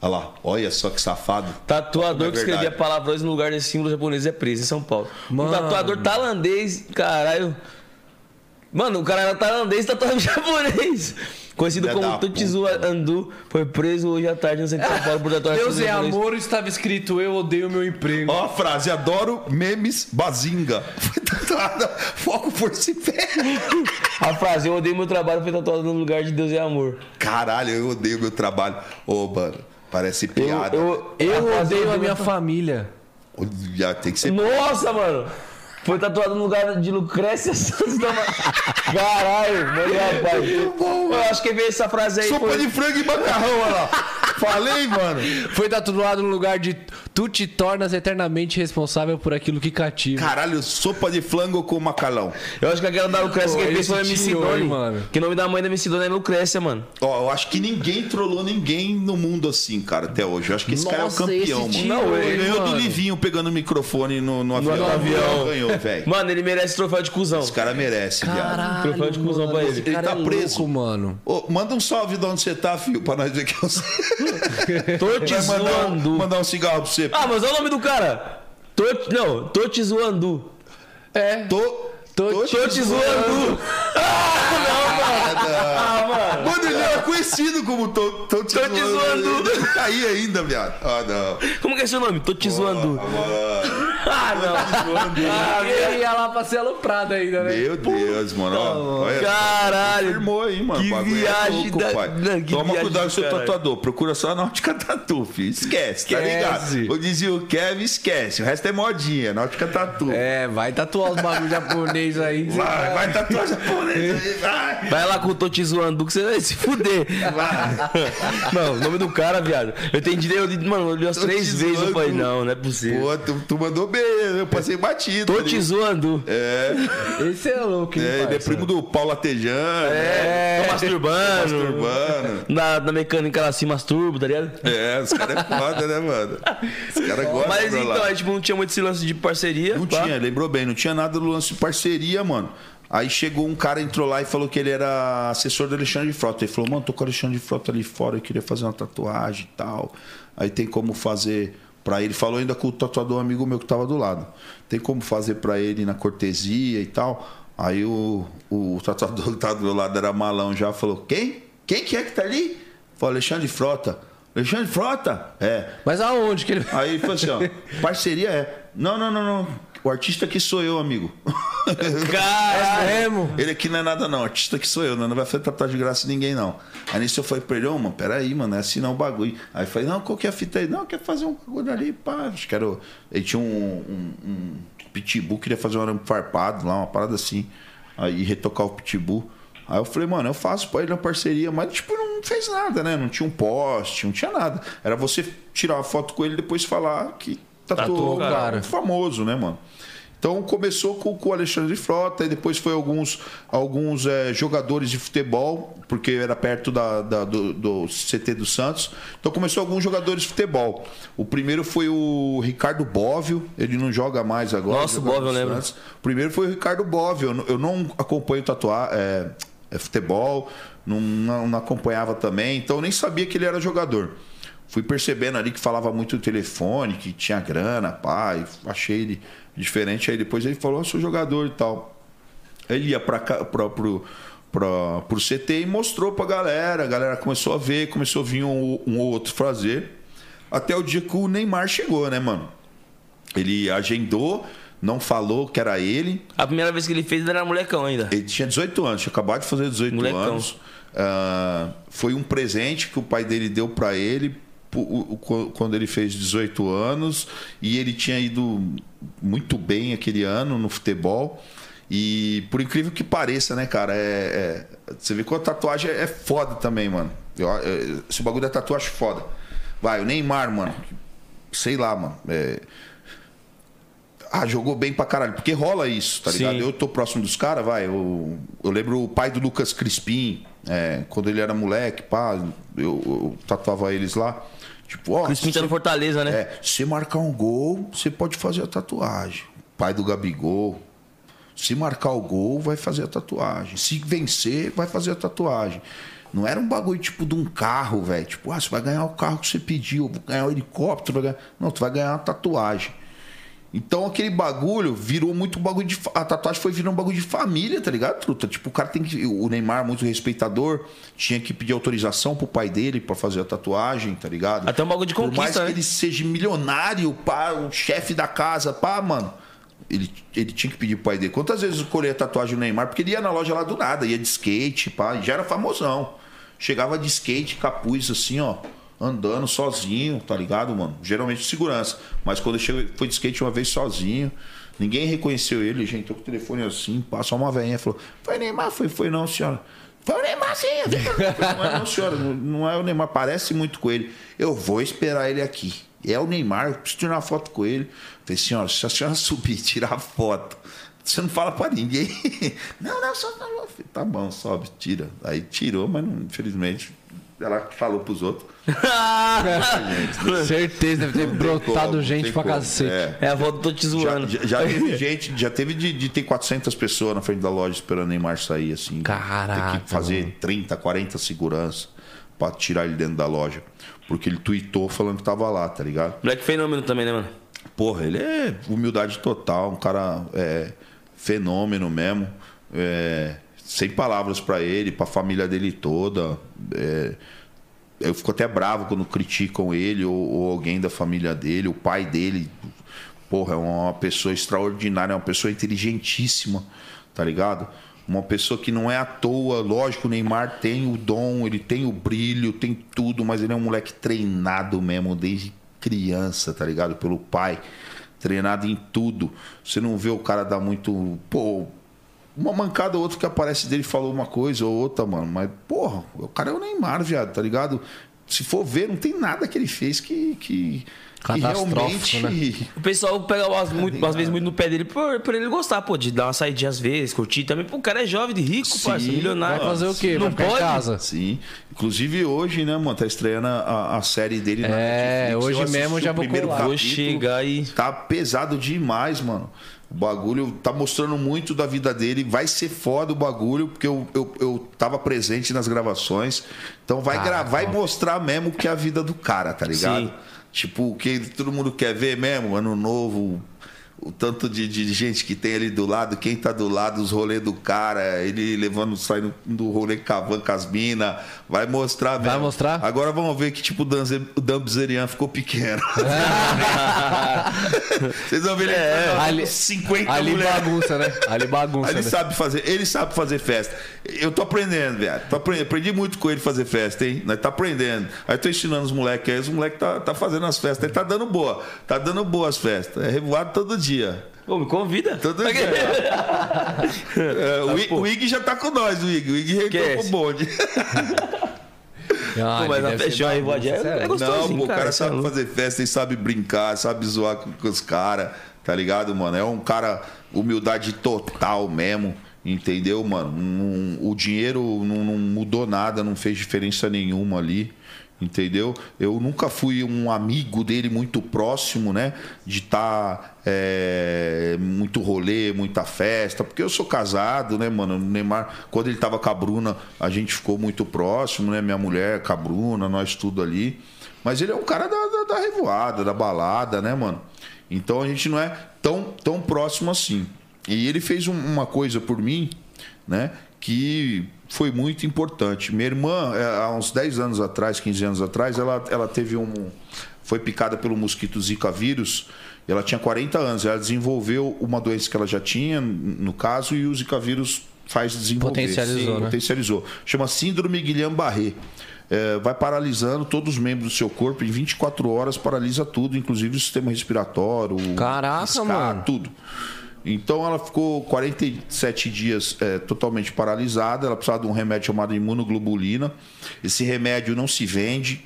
Olha lá, olha só que safado. Tatuador É que escrevia palavrões no lugar de símbolo japonês é preso em São Paulo. Mano. Um tatuador tailandês, caralho. Mano, o cara era tailandês e tatuava em japonês. Conhecido Filha da como Tutsizu Andu, foi preso hoje à tarde no centro de São Paulo por tatuagem Deus é amor, estava escrito eu odeio meu emprego. Ó a frase, adoro memes bazinga. Foi tatuada, foco, força e fé. A frase, eu odeio meu trabalho, foi tatuado no lugar de Deus é amor. Caralho, eu odeio meu trabalho. Ô, mano, parece piada. Eu, Eu a frase, odeio a odeio minha família. Já tem que ser. Nossa, mano! Foi tatuado no lugar de Lucrécia Santos da Caralho, mano, rapaz. Eu acho que veio essa frase aí. Sopa Foi... de frango e macarrão, olha lá. Falei, mano. Foi tatuado no lugar de tu te tornas eternamente responsável por aquilo que cativa. Caralho, sopa de flango com macarrão. Eu acho que aquela da Lucrécia que a esse MC Doni. mano? Que o nome da mãe da MC Doni é Lucrécia, mano. Ó, eu acho que ninguém trollou ninguém no mundo assim, cara, até hoje. Eu acho que esse cara é o Nossa, campeão, esse mano. Não, ele ganhou do mano? Livinho pegando o microfone no, no avião. no avião. Ganhou, velho. Mano, ele merece troféu de cuzão. Esse cara merece, viado. Troféu de cuzão pra ele. Ele tá é preso. louco, mano. Ô, manda um salve de onde você tá, filho, pra nós ver que eu sei. Tô te Vai mandar, um- zoando. mandar um cigarro pra você. Ah, mas olha o nome do cara. Tô, não, tô te zoando. É. Tô, Tô tô, Tô te zoando. Ah, mano. Mano, ele era conhecido como Tô, tô te Tô te zoando. Não caía ainda, viado. Ah, não. Como que é seu nome? Tô te zoando. Ah, mano. Ah, não. Ah, ele ia lá pra ser aloprado ainda, né? Meu Deus, mano. ó, olha, Caralho. Confirmou aí, mano. Que O é viagem louco, da-. Não, que Toma viagem cuidado com do seu caralho. tatuador. Procura só a Náutica Tatu, filho. Esquece, tá Esquece. ligado? Eu dizia o Kevin, esquece. O resto é modinha. Náutica Tatu. É, vai tatuar os bagulho japonês aí. Vai, vai tatuar japonês aí, vai. Vai lá com o Toti zoando que você vai se fuder. Não, o nome do cara, viado. Eu entendi, eu, li- mano, eu li umas Tô três te vezes. Eu zoando. falei, não, não é possível. Pô, tu, tu mandou bem, eu passei batido. Tô ali. te zoando. É, Esse é louco, hein, é, ele é primo do Paulo Atejano. É, tô masturbando. Masturbando. Na, na mecânica ela se masturba, tá ligado? É, os caras é foda, né, mano? Os caras gostam Mas então, lá. aí, tipo, não tinha muito esse lance de parceria. Não pá. tinha, lembrou bem, não tinha nada do lance de parceria, mano. Aí chegou um cara, entrou lá e falou que ele era assessor do Alexandre de Frota. Ele falou, mano, tô com o Alexandre de Frota ali fora, eu queria fazer uma tatuagem e tal. Aí tem como fazer pra ele. Falou ainda com o tatuador amigo meu que tava do lado. Tem como fazer pra ele na cortesia e tal. Aí o, o tatuador que tava do meu lado era malão já, falou, quem? Quem que é que tá ali? Falou, Alexandre de Frota. Alexandre de Frota? É. Mas aonde que ele... Aí ele falou assim, ó, parceria é. Não, não, não, não. O artista aqui sou eu, amigo. Caralho. É mesmo? Ele aqui não é nada, não. O artista aqui sou eu, não, não vai fazer tatuagem de graça ninguém, não. Aí nisso eu falei pra ele, ô, mano, peraí, mano, é assim não o bagulho. Aí eu falei, não, qual que é a fita aí? Não, quer fazer um bagulho ali, pá. Acho que era. o- Ele tinha um, um, um pitbull, queria fazer um arame farpado lá, uma parada assim. Aí retocar o pitbull. Aí eu falei, mano, eu faço pra ele na parceria, mas tipo, não fez nada, né? Não tinha um poste, não tinha nada. Era você tirar uma foto com ele e depois falar que tatuou Tatuou, o cara. cara famoso, né, mano? Então começou com, com o Alexandre de Frota e depois foi alguns, alguns eh, jogadores de futebol, porque era perto da, da- do, do CT do Santos. Então começou alguns jogadores de futebol. O primeiro foi o Ricardo Bóvio, ele não joga mais agora. Nossa, o Bóvio, eu lembro. Santos. O primeiro foi o Ricardo Bóvio. Eu, não- eu não acompanho tatuar, é, é futebol, não, não, não acompanhava também, então eu nem sabia que ele era jogador. Fui percebendo ali que falava muito no telefone, que tinha grana, pai, achei ele diferente. Aí depois ele falou, eu sou jogador e tal. Ele ia para pro, pro, pro CT e mostrou pra galera. A galera começou a ver, começou a vir um, um ou outro fazer. Até o dia que o Neymar chegou, né, mano? Ele agendou, não falou que era ele. A primeira vez que ele fez, ele era molecão ainda. Ele tinha 18 anos, tinha acabado de fazer 18 Molecão. anos. Ah, foi um presente que o pai dele deu pra ele quando ele fez 18 anos e ele tinha ido muito bem aquele ano no futebol. E por incrível que pareça, né, cara? É, é- você vê que a tatuagem é foda também, mano. Eu, é, esse bagulho da tatuagem é foda. Vai, o Neymar, mano. Sei lá, mano. É, ah, jogou bem pra caralho. Porque rola isso, tá Sim. ligado? Eu tô próximo dos caras, vai. Eu, eu lembro o pai do Lucas Crispim, é, quando ele era moleque, pá, eu, eu tatuava eles lá. Tipo, ó. Crispim tá se- no Fortaleza, né? é, se marcar um gol, você pode fazer a tatuagem. Pai do Gabigol. Se marcar o gol, vai fazer a tatuagem. Se vencer, vai fazer a tatuagem. Não era um bagulho tipo de um carro, velho. Tipo, ah, você vai ganhar o carro que você pediu, vou ganhar o helicóptero. Vai ganhar... Não, tu vai ganhar uma tatuagem. Então aquele bagulho virou muito bagulho de. A tatuagem foi virando um bagulho de família, tá ligado, truta? Tipo, o cara tem que. O Neymar, muito respeitador, tinha que pedir autorização pro pai dele pra fazer a tatuagem, tá ligado? Até um bagulho de Por mais conquista, que né? ele seja milionário, pá, o chefe da casa, pá, mano. Ele, ele tinha que pedir pro pai dele. Quantas vezes eu colhei a tatuagem do Neymar? Porque ele ia na loja lá do nada, ia de skate, pá, já era famosão. Chegava de skate, capuz assim, ó, andando sozinho, tá ligado, mano? Geralmente segurança. Mas quando ele chegou, foi de skate uma vez sozinho, ninguém reconheceu ele, gente. Tô com o telefone assim, passou uma velhinha falou: Foi Neymar? Foi, foi não, senhora. Foi o Neymar, sim. eu. Não é, não, senhora, não- é o Neymar, parece muito com ele. Eu vou esperar ele aqui. É o Neymar, eu preciso tirar uma foto com ele. Falei, senhora, se a senhora subir tirar foto, você não fala pra ninguém. Não, não, só Tá bom, sobe, tira. Aí tirou, mas não, infelizmente ela falou pros outros. Certeza, deve ter brotado como, gente pra como. cacete. É. É a volta do Tô Te Já, Zoando. já- já teve gente, já teve de, de ter 400 pessoas na frente da loja esperando o Neymar sair, assim. Caraca, Ter que fazer 30, 40 segurança pra tirar ele dentro da loja. Porque ele tweetou falando que tava lá, tá ligado? Moleque fenômeno também, né, mano? Porra, ele é humildade total, um cara é, fenômeno mesmo. é, sem palavras pra ele, pra família dele toda. é, eu fico até bravo quando criticam ele ou, ou alguém da família dele, o pai dele. porra, é uma pessoa extraordinária, é uma pessoa inteligentíssima, tá ligado? Uma pessoa que não é à toa, lógico, o Neymar tem o dom, ele tem o brilho, tem tudo, mas ele é um moleque treinado mesmo desde criança, tá ligado? Pelo pai, treinado em tudo. Você não vê o cara dar muito, pô, uma mancada ou outra que aparece dele falou uma coisa ou outra, mano, mas porra, o cara é o Neymar, viado, tá ligado? Se for ver, não tem nada que ele fez que, que, realmente. O pessoal pega umas, muito, às vezes muito no pé dele por, por ele gostar, pô, de dar uma saidinha às vezes, curtir também. Pô, o cara é jovem, de rico, Sim, parça, milionário. Vai fazer o quê? Não Vai ficar em pode? casa. Sim. Inclusive hoje, né, mano? Tá estreando a, a série dele na É, Netflix. hoje mesmo o já vou primeiro. Vou chegar e. Tá pesado demais, mano. O bagulho tá mostrando muito da vida dele. Vai ser foda o bagulho, porque eu, eu, eu tava presente nas gravações. Então vai gravar e mostrar mesmo o que é a vida do cara, tá ligado? Sim. Tipo, o que todo mundo quer ver mesmo, ano novo. O tanto de, de gente que tem ali do lado, quem tá do lado, os rolês do cara, ele levando, saindo do rolê cavando com as minas, vai mostrar Vai mesmo. mostrar? Agora vamos ver que tipo o Bilzerian ficou pequeno. Vocês vão ver ele é, ali- 50 Ali mulheres. bagunça, né? Ali bagunça, Ele né? sabe fazer, ele sabe fazer festa. Eu tô aprendendo, velho. Tô aprendendo, aprendi muito com ele fazer festa, hein? Nós tá aprendendo. Aí tô ensinando os moleques aí, os moleques tá, tá fazendo as festas. Ele tá dando boa. Tá dando boas festas. É revoado todo dia. Pô, me convida. Todo dia. É, o, I- o Ig já tá com nós, o Ig. O Ig é pro bonde. Ah, Pô, mas a deve ser fechar a bagunça, Revoadinha é- é gostoso. Não, pô, o cara, é sabe louco. fazer festa e sabe brincar, sabe zoar com, com os caras, tá ligado, mano? É um cara, humildade total mesmo, entendeu, mano? Não- o dinheiro não, não mudou nada, não fez diferença nenhuma ali. Entendeu? Eu nunca fui um amigo dele muito próximo, né? De estar muito rolê, muita festa, porque eu sou casado, né, mano? O Neymar, quando ele tava com a Bruna, a gente ficou muito próximo, né? Minha mulher com a Bruna, nós tudo ali. Mas ele é um cara da, da, da revoada, da balada, né, mano? Então a gente não é tão, tão próximo assim. E ele fez um- uma coisa por mim, né? Que foi muito importante. Minha irmã, é, há uns 10 anos atrás, 15 anos atrás, ela, ela teve um. Foi picada pelo mosquito Zika vírus. Ela tinha 40 anos. Ela desenvolveu uma doença que ela já tinha, no caso, e o Zika vírus faz desenvolver. Potencializou, né? Potencializou. Chama Síndrome Guillain-Barré. É, vai paralisando todos os membros do seu corpo em 24 horas, paralisa tudo, inclusive o sistema respiratório, Caraca, piscar, mano. tudo. Então ela ficou 47 dias é, totalmente paralisada. Ela precisava de um remédio chamado imunoglobulina. Esse remédio não se vende,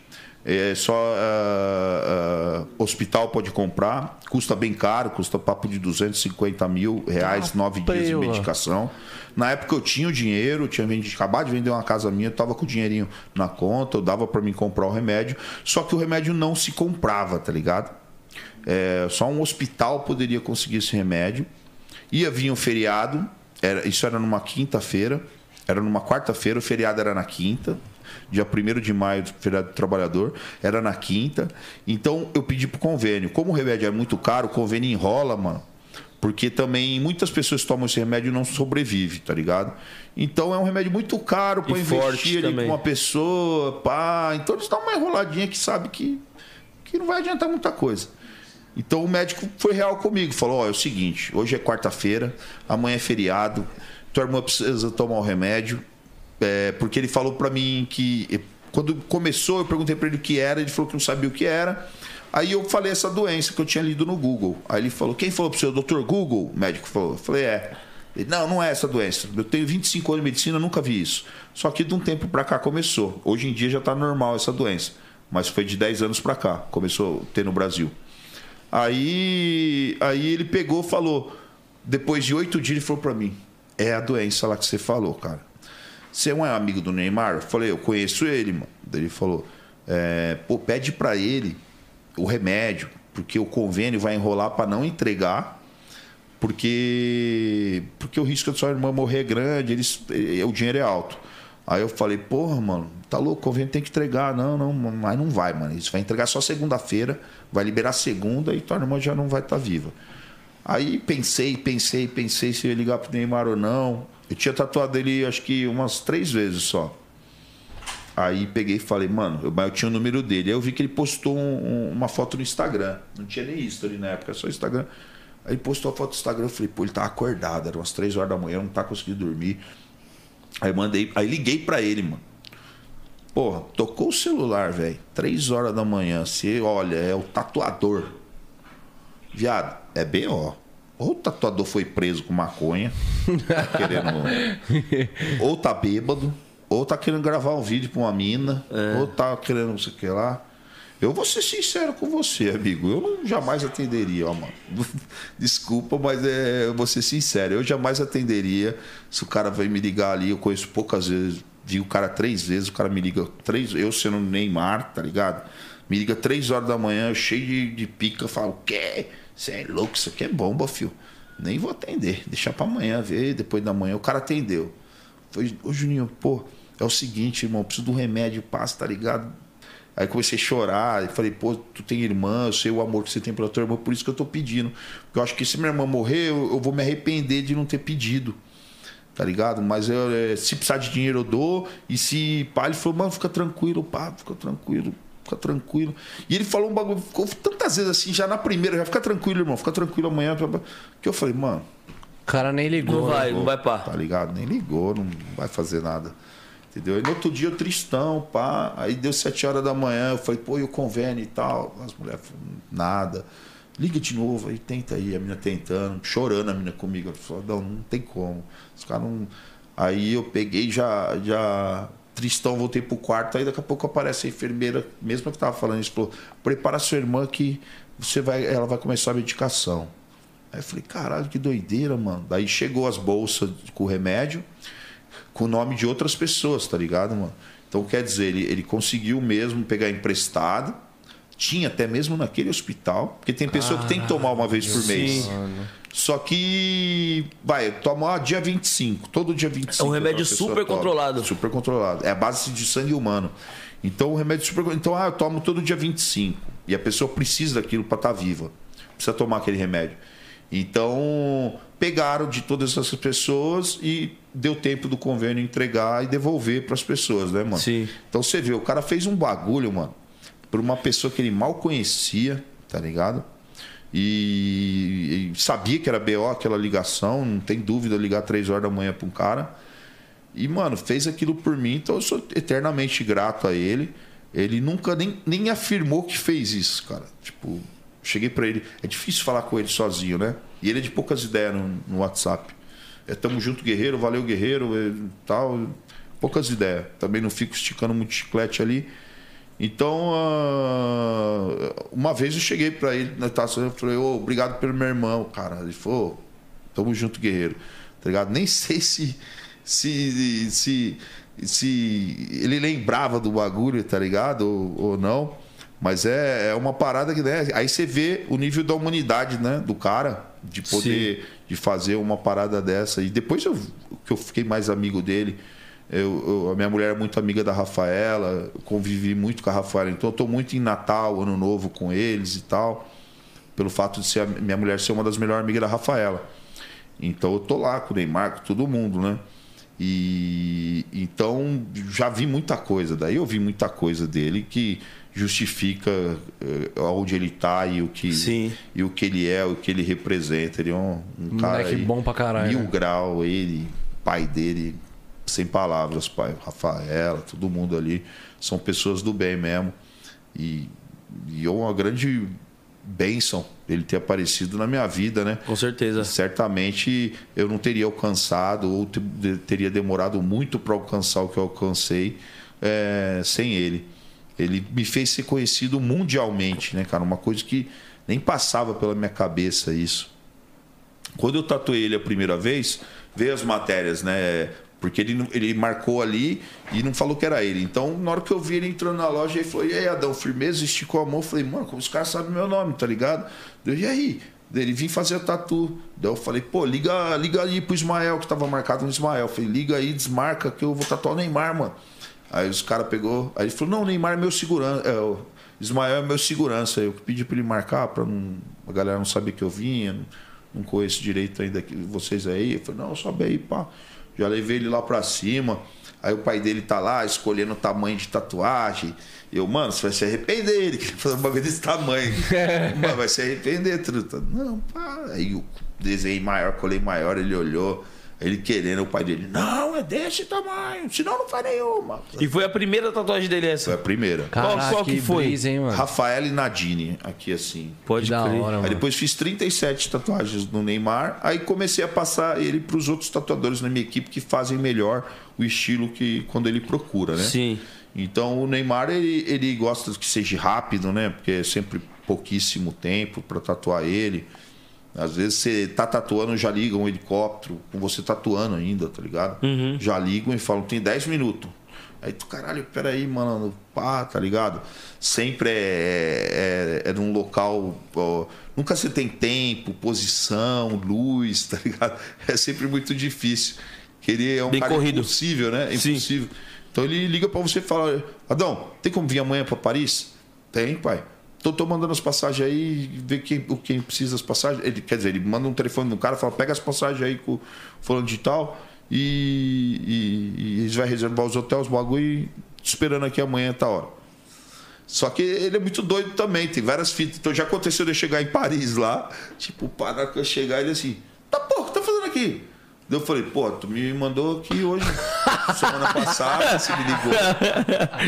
é só ah, ah, hospital pode comprar. Custa bem caro, custa papo de 250 mil reais, Tá nove dias de medicação. Na época eu tinha o dinheiro, eu tinha vendido, acabado de vender uma casa minha, eu tava com o dinheirinho na conta, eu dava para mim comprar o remédio. Só que o remédio não se comprava, tá ligado? É, só um hospital poderia conseguir esse remédio. Ia vir um feriado, era, isso era numa quinta-feira, era numa quarta-feira, o feriado era na quinta, dia 1 de maio, feriado do trabalhador, era na quinta. Então eu pedi pro convênio. Como o remédio é muito caro, o convênio enrola, mano. Porque também muitas pessoas tomam esse remédio e não sobrevivem, tá ligado? Então é um remédio muito caro para investir ali com uma pessoa, pá. Então eles dão uma enroladinha que sabe que, que não vai adiantar muita coisa. Então o médico foi real comigo, falou: Ó, é o seguinte, hoje é quarta-feira, amanhã é feriado, tua irmã precisa tomar o remédio, é, porque ele falou pra mim que quando começou, eu perguntei pra ele o que era, ele falou que não sabia o que era. Aí eu falei essa doença que eu tinha lido no Google. Aí ele falou: Quem falou pro seu doutor Google? O médico falou. Eu falei: É. Ele, não, não é essa doença. Eu tenho 25 anos de medicina, nunca vi isso. Só que de um tempo pra cá começou. Hoje em dia já tá normal essa doença. Mas foi de 10 anos pra cá, começou a ter no Brasil. Aí, aí ele pegou falou, depois de oito dias, ele falou pra mim: É a doença lá que você falou, cara. Você não é amigo do Neymar? Eu falei: Eu conheço ele, mano. Daí ele falou: é, Pô, pede pra ele o remédio, porque o convênio vai enrolar pra não entregar, porque porque o risco da sua irmã morrer é grande, eles, eh, o dinheiro é alto. Aí eu falei, porra, mano, tá louco, o convênio tem que entregar. Não, não, mas não vai, mano. Isso vai entregar só segunda-feira, vai liberar segunda e tua irmã já não vai estar viva. Aí pensei, pensei, pensei se eu ia ligar pro Neymar ou não. Eu tinha tatuado ele acho que umas três vezes só. Aí peguei e falei, mano, eu, eu tinha o número dele. Aí eu vi que ele postou um- um- uma foto no Instagram. Não tinha nem history na época, só Instagram. Aí ele postou a foto do Instagram, eu falei, pô, ele tá acordado, eram umas 3 horas da manhã, não tá conseguindo dormir. Aí mandei, aí liguei pra ele, mano. Porra, tocou o celular, velho. 3 horas da manhã. Você olha, é o tatuador. Viado, é B.O. Ou o tatuador foi preso com maconha, tá querendo. ou tá bêbado, ou tá querendo gravar um vídeo pra uma mina, ou tá querendo não sei o que lá. Eu vou ser sincero com você, amigo. Eu não jamais atenderia, ó, mano. Desculpa, mas é, eu vou ser sincero. Eu jamais atenderia se o cara vai me ligar ali. Eu conheço poucas vezes. Vi o cara três vezes, o cara me liga três. Eu sendo Neymar, tá ligado? Me liga três horas da manhã, cheio de, de pica. Falo, quê? Você é louco? Isso aqui é bomba, fio. Nem vou atender. Deixar pra amanhã ver. Depois da manhã, o cara atendeu. Foi, ô Juninho, pô, é o seguinte, irmão, preciso um remédio, passa, tá ligado? Aí comecei a chorar, e falei, pô, tu tem irmã, eu sei o amor que você tem pela tua irmã, por isso que eu tô pedindo. Porque eu acho que se minha irmã morrer, eu, eu vou me arrepender de não ter pedido. Tá ligado? Mas eu, eh, se precisar de dinheiro, eu dou. E se pá, ele falou, mano, fica tranquilo, pá, fica tranquilo, fica tranquilo. E ele falou um bagulho, ficou tantas vezes assim, já na primeira, já fica tranquilo, irmão, fica tranquilo amanhã. Que eu falei, mano, O cara nem ligou. Não vai, não vai pá. tá ligado? Nem ligou, não vai fazer nada. Entendeu? E no outro dia, tristão, pá. Aí deu sete horas da manhã, eu falei, pô, e o convênio e tal? As mulheres falaram, nada. Liga de novo, aí tenta aí, a menina tentando, chorando a menina comigo. Não, não tem como. Os caras não. Aí eu peguei já, já tristão, voltei pro quarto, aí daqui a pouco aparece a enfermeira, mesmo que tava falando isso, falou, prepara sua irmã que você vai, ela vai começar a medicação. Aí eu falei, caralho, que doideira, mano. Daí chegou as bolsas com o remédio, com o nome de outras pessoas, tá ligado, mano? Então, quer dizer, ele, ele conseguiu mesmo pegar emprestado. Tinha até mesmo naquele hospital, porque tem pessoa que tem que tomar uma vez por mês. Só que, vai, toma dia 25, todo dia 25. É um remédio super toma. controlado. Super controlado. É a base de sangue humano. Então, o remédio super. Então, ah, eu tomo todo dia 25. E a pessoa precisa daquilo para estar viva. Precisa tomar aquele remédio. Então, pegaram de todas essas pessoas e deu tempo do convênio entregar e devolver para as pessoas, né, mano? Sim. Então você vê, o cara fez um bagulho, mano, por uma pessoa que ele mal conhecia, tá ligado? E, e sabia que era BO aquela ligação, não tem dúvida ligar três horas da manhã para um cara. E, mano, fez aquilo por mim, então eu sou eternamente grato a ele. Ele nunca nem, nem afirmou que fez isso, cara. Tipo, cheguei pra ele. É difícil falar com ele sozinho, né? E ele é de poucas ideias no, no WhatsApp. É tamo junto, guerreiro, valeu, guerreiro, é, tal. Poucas ideias. Também não fico esticando muito chiclete ali. Então, ah, uma vez eu cheguei pra ele na taça, eu falei, ô, obrigado pelo meu irmão, cara. Ele falou, tamo junto, guerreiro. Tá ligado? Nem sei se, se, se, se ele lembrava do bagulho, tá ligado? Ou, ou não. Mas é, é uma parada que, né? Aí você vê o nível da humanidade, né? Do cara, de poder de fazer uma parada dessa. E depois eu, que eu fiquei mais amigo dele, eu, eu- a minha mulher é muito amiga da Rafaela, convivi muito com a Rafaela, então eu tô muito em Natal, Ano Novo com eles e tal, pelo fato de ser a minha mulher ser uma das melhores amigas da Rafaela. Então eu tô lá com o Neymar, com todo mundo, né? E então já vi muita coisa, daí eu vi muita coisa dele que justifica eh, onde ele tá e o que Sim. e o que ele é, o que ele representa. Ele é um, um cara Moleque aí, bom pra caralho, Mil né? grau, ele, pai dele, sem palavras, pai, Rafaela, todo mundo ali são pessoas do bem mesmo. E, e é uma grande bênção ele ter aparecido na minha vida, né? Com certeza. Certamente eu não teria alcançado ou teria demorado muito para alcançar o que eu alcancei é, sem ele. Ele me fez ser conhecido mundialmente, né, cara? Uma coisa que nem passava pela minha cabeça isso. Quando eu tatuei ele a primeira vez, veio as matérias, né? Porque ele, ele marcou ali e não falou que era ele. Então, na hora que eu vi ele entrando na loja, ele falou: E aí, Adão, firmeza? Esticou a mão. Eu falei: Mano, como os caras sabem meu nome, tá ligado? Eu, e aí? Ele vim fazer a tatu. Daí eu falei: Pô, liga, liga aí pro Ismael, que tava marcado no Ismael. Eu falei: Liga aí, desmarca que eu vou tatuar o Neymar, mano. Aí os caras pegou. Aí ele falou: Não, Neymar é meu segurança. É, o Ismael é meu segurança. Eu pedi pra ele marcar pra não, a galera não saber que eu vinha. Não, não conheço direito ainda que vocês aí. Eu falei: Não, sobe aí, pá. Já levei ele lá pra cima. Aí o pai dele tá lá escolhendo o tamanho de tatuagem. Eu, mano, você vai se arrepender. Ele queria fazer um bagulho desse tamanho. mano, vai se arrepender, truta. Não, pá. Aí eu desenhei maior, colei maior, ele olhou. Ele querendo, o pai dele, não, é desse tamanho, senão não faz nenhuma. E foi a primeira tatuagem dele Foi essa. a primeira. Qual- Caraca, qual que foi? brisa, hein, mano? Rafael e Nadine, aqui assim. Pode Que da crer. hora, Aí mano. depois fiz 37 tatuagens no Neymar. Aí comecei a passar ele para os outros tatuadores na minha equipe que fazem melhor o estilo que quando ele procura, né? Sim. Então o Neymar ele, ele gosta que seja rápido, né? Porque é sempre pouquíssimo tempo para tatuar ele. Às vezes você tá tatuando, já liga um helicóptero, com você tatuando ainda, tá ligado? Já ligam e falam, tem 10 minutos. Aí tu, caralho, peraí, mano, pá, tá ligado? Sempre é, é, é num local. ó, nunca você tem tempo, posição, luz, tá ligado? É sempre muito difícil. Que ele é um Bem cara corrido. impossível, né? Sim. Impossível. Então ele liga pra você e fala: Adão, tem como vir amanhã pra Paris? Tem, pai. Tô, tô mandando as passagens aí, ver quem, quem precisa das passagens. Ele, quer dizer, ele manda um telefone no cara, fala: pega as passagens aí com o fulano de tal e, e, e eles vão reservar os hotéis, os bagulho e esperando aqui amanhã, tá hora. Só que ele é muito doido também, tem várias fitas. Então já aconteceu de eu chegar em Paris lá, tipo, para que eu chegar, ele assim, tá porra, o que tá fazendo aqui? Eu falei, pô, tu me mandou aqui hoje. Semana passada, você me ligou.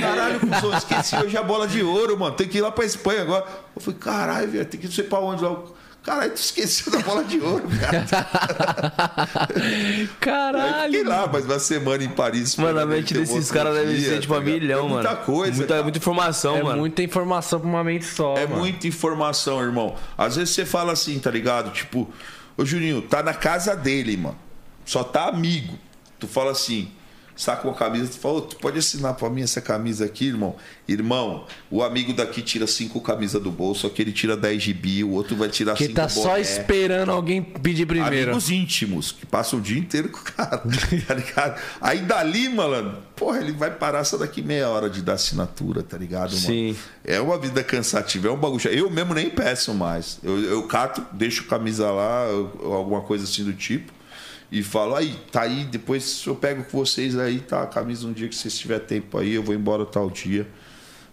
Caralho, cuzão, esqueci hoje a bola de ouro, mano. Tem que ir lá pra Espanha agora. Eu falei, caralho, velho, tem que ir não sei pra onde lá. Caralho, tu esqueceu da bola de ouro, cara. Caralho. fiquei lá, mais uma semana em Paris. Mano, a mente desses caras deve dia, ser tipo tá ligado? milhão, é mano. Muita coisa. Muita, cara. muita informação, É mano. muita informação pra uma mente só. É mano. muita informação, irmão. Às vezes você fala assim, tá ligado? Tipo, ô Juninho, tá na casa dele, mano. Só tá amigo. Tu fala assim, saca uma camisa, tu fala, tu pode assinar pra mim essa camisa aqui, irmão? Irmão, o amigo daqui tira cinco camisas do bolso, aquele tira 10 GB, o outro vai tirar Que cinco tá só boné. esperando alguém pedir primeiro. Amigos íntimos, que passam o dia inteiro com o cara, tá ligado? Aí dali, malandro, porra, ele vai parar só daqui meia hora de dar assinatura, tá ligado, mano? Sim. É uma vida cansativa, é um bagulho. Eu mesmo nem peço mais. Eu, eu cato, deixo camisa lá, alguma coisa assim do tipo, e falo, aí, tá aí, depois eu pego com vocês aí, tá a camisa um dia que vocês tiver tempo aí, eu vou embora tal dia.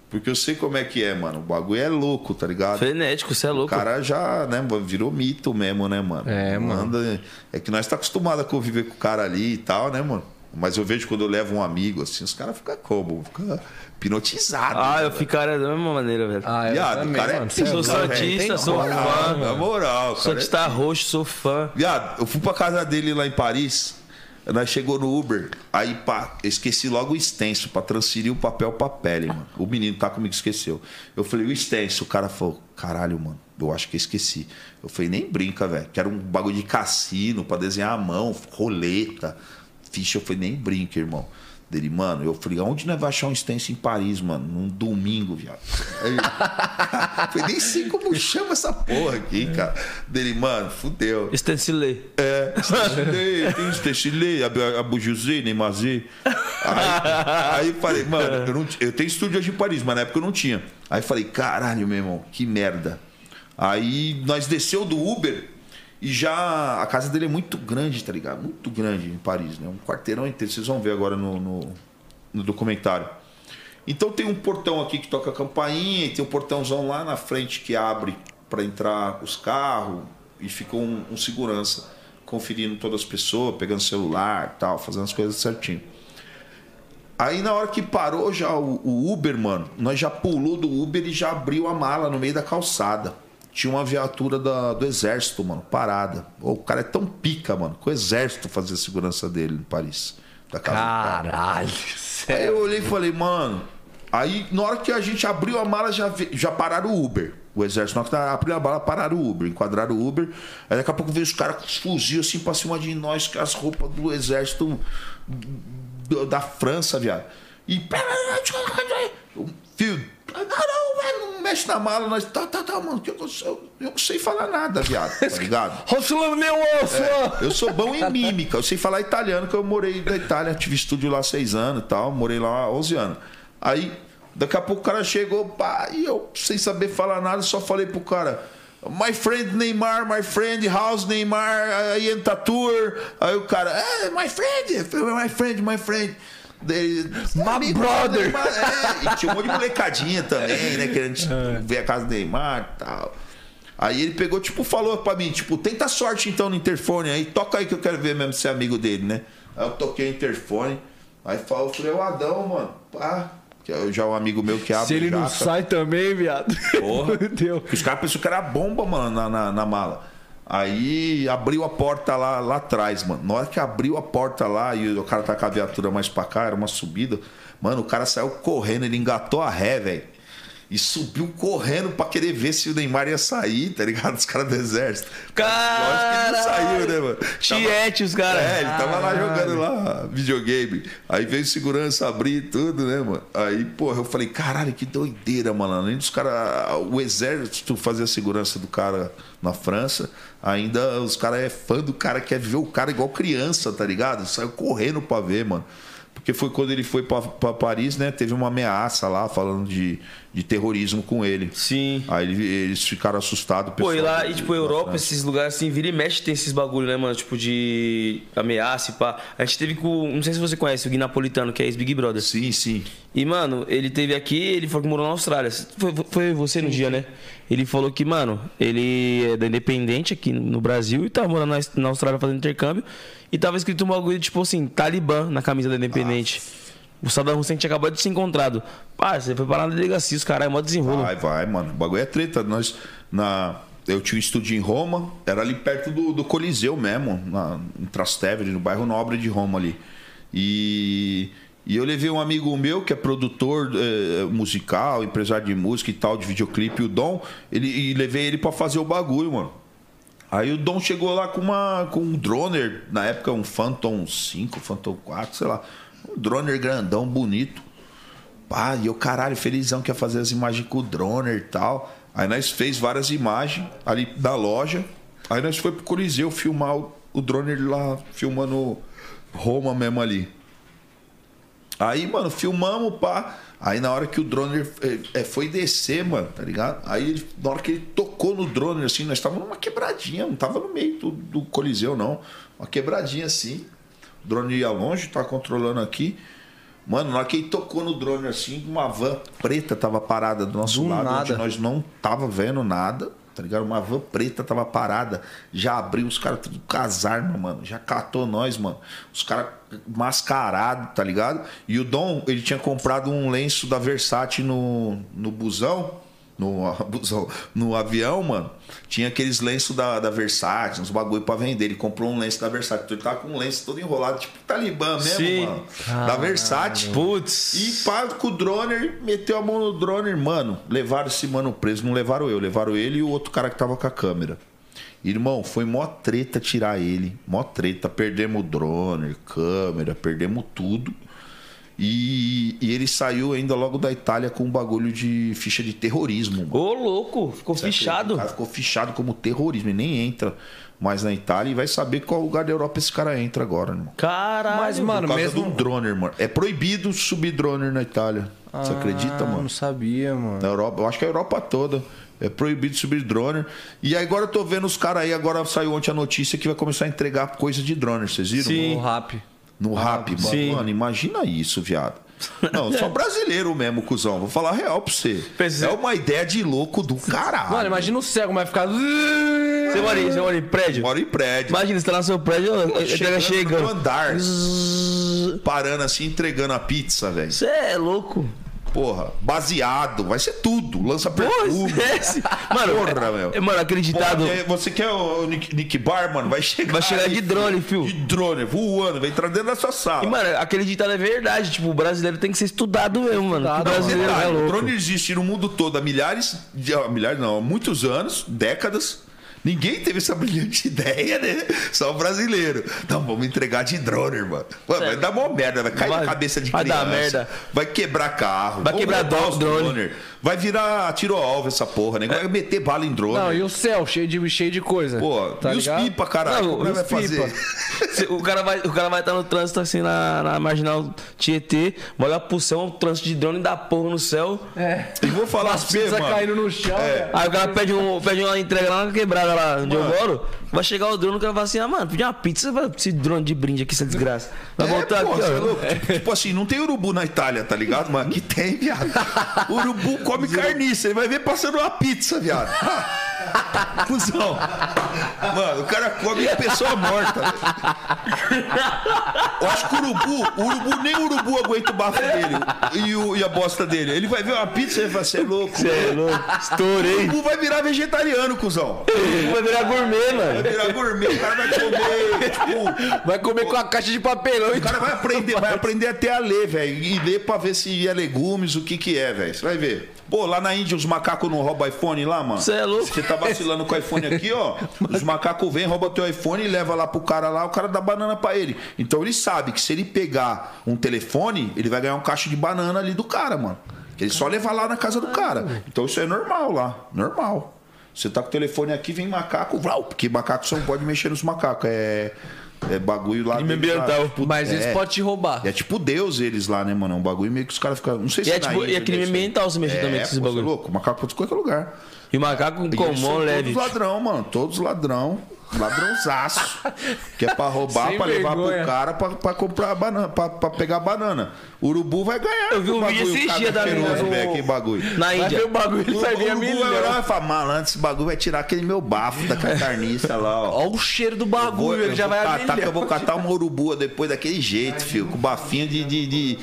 Porque eu sei como é que é, mano. O bagulho é louco, tá ligado? Frenético, você é O louco. cara já, né, virou mito mesmo, né, mano? É, mano. Anda- é que nós tá acostumado a conviver com o cara ali e tal, né, mano? Mas eu vejo quando eu levo um amigo, assim, os caras ficam como? Fica hipnotizado. Ah, né, eu velho? ficaria da mesma maneira, velho. Ah, eu Viado, o também, cara é mano. pica, Sou santista, sou moral, fã. Na moral, cara. de é roxo, sou fã. Viado, eu fui pra casa dele lá em Paris. Nós chegou no Uber, aí pá, eu esqueci logo o extenso pra transferir o papel pra pele, mano. O menino tá comigo, esqueceu. Eu falei, o extenso. O cara falou, caralho, mano, eu acho que eu esqueci. Eu falei, nem brinca, velho. Que era um bagulho de cassino pra desenhar a mão, roleta, ficha. Eu falei, nem brinca, irmão. Dele, mano, eu falei, aonde nós vamos achar um extenso em Paris, mano? Num domingo, viado. Aí, eu falei, nem sei como chama essa porra aqui, cara. Dele, mano, fudeu. Stencilê. É, Stechilei, tem Stechilei, Abu José, Neymazé. Aí, aí falei, mano, eu, não, eu tenho estúdio hoje em Paris, mas na época eu não tinha. Aí falei, caralho, meu irmão, que merda. Aí nós desceu do Uber e já. A casa dele é muito grande, tá ligado? Muito grande em Paris, né? Um quarteirão inteiro. Vocês vão ver agora no, no, no documentário. Então tem um portão aqui que toca a campainha, e tem um portãozão lá na frente que abre para entrar os carros e ficou um, um segurança conferindo todas as pessoas, pegando celular, tal, fazendo as coisas certinho. Aí na hora que parou já o, o Uber, mano, nós já pulou do Uber e já abriu a mala no meio da calçada. Tinha uma viatura da- do exército, mano, parada. O cara é tão pica, mano, que o exército fazia a segurança dele em Paris. Da casa do cara. Caralho. Aí eu olhei e falei, mano. Aí na hora que a gente abriu a mala, já, já pararam o Uber. O exército, na hora que abriu a mala, pararam o Uber, enquadraram o Uber. Aí daqui a pouco veio os caras com os fuzil assim pra cima de nós, com as roupas do exército da França, viado. E. O Fio. Não, não, velho, não mexe na mala. Nós. Tá, tá, tá, mano. que Eu, eu, eu não sei falar nada, viado. Tá ligado? Rossulando meu osso! Eu sou bom em mímica, eu sei falar italiano, que eu morei na Itália, tive estúdio lá seis anos e tal, morei lá há 11 anos. Aí, daqui a pouco o cara chegou, pá, e eu, sem saber falar nada, só falei pro cara. My friend Neymar, my friend House Neymar, I am tattooer. Aí o cara, é, my friend, my friend, my friend. Dele, My brother. Neymar, é, e tinha um monte de molecadinha também, né? Querendo tipo, ver a casa do Neymar e tal. Aí ele pegou, tipo, falou pra mim, tipo, tenta sorte então no interfone aí, toca aí que eu quero ver mesmo se é amigo dele, né? Aí eu toquei o interfone, aí falou, falei, o Adão, mano, pá. Que é já um amigo meu que abre Se ele não sai também, viado. Porra. Fudeu. Os caras pensaram que era bomba, mano, na, na, na mala. Aí abriu a porta lá, lá atrás, mano. Na hora que abriu a porta lá e o cara tá com a viatura mais pra cá, era uma subida. Mano, o cara saiu correndo, ele engatou a ré, velho. E subiu correndo pra querer ver se o Neymar ia sair, tá ligado? Os caras do exército. Lógico que ele não saiu, né, mano? Tava- Tiete, os caras. é, ele tava lá jogando lá videogame. Aí veio segurança abrir tudo, né, mano? Aí, porra, eu falei, caralho, que doideira, mano. Além dos caras, o exército fazer a segurança do cara na França, ainda os caras é fã do cara, quer ver o cara igual criança, tá ligado? Saiu correndo pra ver, mano. Porque foi quando ele foi pra, pra Paris, né? Teve uma ameaça lá falando de, de terrorismo com ele. Sim. Aí ele- eles ficaram assustados. o Pô, e lá, e tipo, da Europa, França. esses lugares assim, vira e mexe tem esses bagulho, né, mano? Tipo, de ameaça e pá. A gente teve com. Não sei se você conhece o Gui Napolitano, que é ex-Big Brother. Sim, sim. E, mano, ele teve aqui, ele falou que morou na Austrália. Foi, foi você no dia, né? Ele falou que, mano, ele é da Independente aqui no Brasil e tava morando na, na Austrália fazendo intercâmbio. E tava escrito um bagulho, tipo assim, Talibã na camisa da Independente. O Saddam Hussein tinha acabado de ser encontrado. Pá, você foi parar na delegacia, os caras, é mó desenrolo. Vai, vai, mano. O bagulho é treta. Nós, na, eu tinha um estúdio em Roma, era ali perto do, do Coliseu mesmo, na, em Trastevere, no bairro Nobre de Roma ali. E, e eu levei um amigo meu, que é produtor eh, musical, empresário de música e tal, de videoclipe, o Dom, ele, e levei ele pra fazer o bagulho, mano. Aí o Dom chegou lá com, uma, com um droner, na época um Phantom 5, Phantom 4, sei lá. Um droner grandão, bonito. Pá, e eu, caralho, felizão que ia fazer as imagens com o droner e tal. Aí nós fez várias imagens ali da loja. Aí nós foi pro Coliseu filmar o, o droner lá, filmando Roma mesmo ali. Aí, mano, filmamos, pá. Aí na hora que o droner eh, eh, foi descer, mano, tá ligado? Aí ele- na hora que ele tocou no droner, assim, nós estávamos numa quebradinha, não tava no meio do, do Coliseu, não. Uma quebradinha assim. O drone ia longe, tava controlando aqui. Mano, na hora que ele tocou no drone assim, uma van preta tava parada do nosso Do lado, onde nada. nós não tava vendo nada, tá ligado? Uma van preta tava parada, já abriu os caras tudo com as armas, mano, já catou nós, mano. Os caras mascarados, tá ligado? E o Dom, ele tinha comprado um lenço da Versace no, no busão, no, no avião, mano. Tinha aqueles lenços da, da Versace, uns bagulho pra vender. Ele comprou um lenço da Versace, então ele tava com um lenço todo enrolado, tipo Talibã mesmo, Sim. mano. Da Versace. Putz. E pá, com o droner, meteu a mão no droner, mano. Levaram esse mano preso, não levaram eu, levaram ele e o outro cara que tava com a câmera. Irmão, foi mó treta tirar ele. Mó treta. Perdemos o droner, câmera, perdemos tudo. E, e ele saiu ainda logo da Itália com um bagulho de ficha de terrorismo. mano. Ô, louco, ficou acredita? fichado. O cara ficou fichado como terrorismo e nem entra mais na Itália e vai saber qual lugar da Europa esse cara entra agora, irmão. Caralho. Mas, Por mano, causa mesmo. do droner, mano. É proibido subir droner na Itália. Você acredita, Ah, mano? Não sabia, mano. Na Europa, eu acho que a Europa toda. É proibido subir droner. E agora eu tô vendo os caras aí, agora saiu ontem a notícia que vai começar a entregar coisa de droner, vocês viram? Sim. O rap. No rap, mano. Sim. Mano, imagina isso, viado. Não, só brasileiro mesmo, cuzão. Vou falar real pra você. Pensa- É uma ideia de louco do caralho. Mano, imagina o cego, vai ficar. Você mora em, você mora em prédio? Mora em prédio. Imagina, você tá no seu prédio, chegando chega chegando. no andar. Parando assim, entregando a pizza, velho. Você é louco. Porra, baseado, vai ser tudo. Lança perfume. esquece. Mano, Porra, meu. é- mano, aquele ditado. Porra, você quer o Nick, Nick Bar, mano? Vai chegar. Vai chegar aí, de drone, fio. De drone, voando, vai entrar dentro da sua sala. E, mano, aquele ditado é verdade. Tipo, o brasileiro tem que ser estudado mesmo, mano. Estudado, o brasileiro Detalhe, é o louco. drone existe no mundo todo há milhares, de, há milhares não, há muitos anos, décadas. Ninguém teve essa brilhante ideia, né? Só o brasileiro. Não, vamos entregar de drone, irmão. Mano, vai dar mó merda, vai cair Vai- na cabeça de vai criança. dar merda. Vai quebrar carro. Vai quebrar os drone. droner. Vai virar tiro-alvo essa porra, né? Vai meter bala em drone. Não, e o céu cheio de, cheio de coisa. Pô, tá e os ligado? pipa, caralho? Não, Como é que os vai fazer? pipa. Se- O cara vai, o cara vai estar no trânsito assim na, na marginal Tietê, vai olhar pro céu, um trânsito de drone da porra no céu. É. E vou falar As mano. caindo no chão, É. Aí o cara pede, um, pede uma entrega lá na quebrada lá onde eu moro. Vai chegar o drone, o cara vai assim, ah, mano, pedir uma pizza, vai esse drone de brinde aqui, essa desgraça. Vai É, voltar pô, aqui, ó. Tipo, tipo assim, não tem urubu na Itália, tá ligado? Mas aqui tem, viado. O urubu come carniça, ele vai ver passando uma pizza, viado. Cusão. Mano, o cara come pessoa morta. Eu acho que o urubu, o urubu, nem o urubu aguenta o bafo dele e, o- e a bosta dele. Ele vai ver uma pizza e vai falar, você é louco. Você é louco. O Estourei. urubu vai virar vegetariano, cuzão. Vai virar gourmet, Vai mano. virar gourmet, o cara vai comer, tipo, Vai comer com a caixa de papelão e O cara vai aprender, vai aprender até a ler, velho. E ler pra ver se é legumes, o que que é, velho. Você vai ver. Pô, lá na Índia os macacos não roubam iPhone lá, mano? Você é louco. Você tá vacilando com o iPhone aqui, ó. Os macacos vêm, roubam teu iPhone e leva lá pro cara lá, o cara dá banana pra ele. Então ele sabe que se ele pegar um telefone, ele vai ganhar um caixa de banana ali do cara, mano. Ele só leva lá na casa do cara. Então isso é normal lá. Normal. Você tá com o telefone aqui, vem macaco, vlau, porque macaco você não pode mexer nos macacos. É, é bagulho lá. Crime deles lá. ambiental. Tipo, Mas eles é. podem te roubar. É tipo Deus eles lá, né, mano? É um bagulho meio que os caras ficam. Não sei se E é, tipo, e é crime ambiental se mexer também com É, esses é bagulho. louco. Macaco pode qualquer lugar. E macaco E eles comum, leve. Todos ladrão, mano. Todos ladrão. Ladrãozaço. que é pra roubar, Sem pra levar vergonha. pro cara pra, pra comprar banana, pra, pra pegar banana. Urubu vai ganhar. Eu vi um o vídeo esses dias da menina do- que bagulho. Na Vai ver Índia. o bagulho, ele vai ver a urubu vai milhão. olhar e falar, malandro, esse bagulho vai tirar aquele meu bafo da carniça lá, ó. Olha o cheiro do vou- bagulho, eu ele já vou vai a catar, milhão. Eu vou catar uma urubua depois daquele jeito, filho. Com bafinho de, de, de, de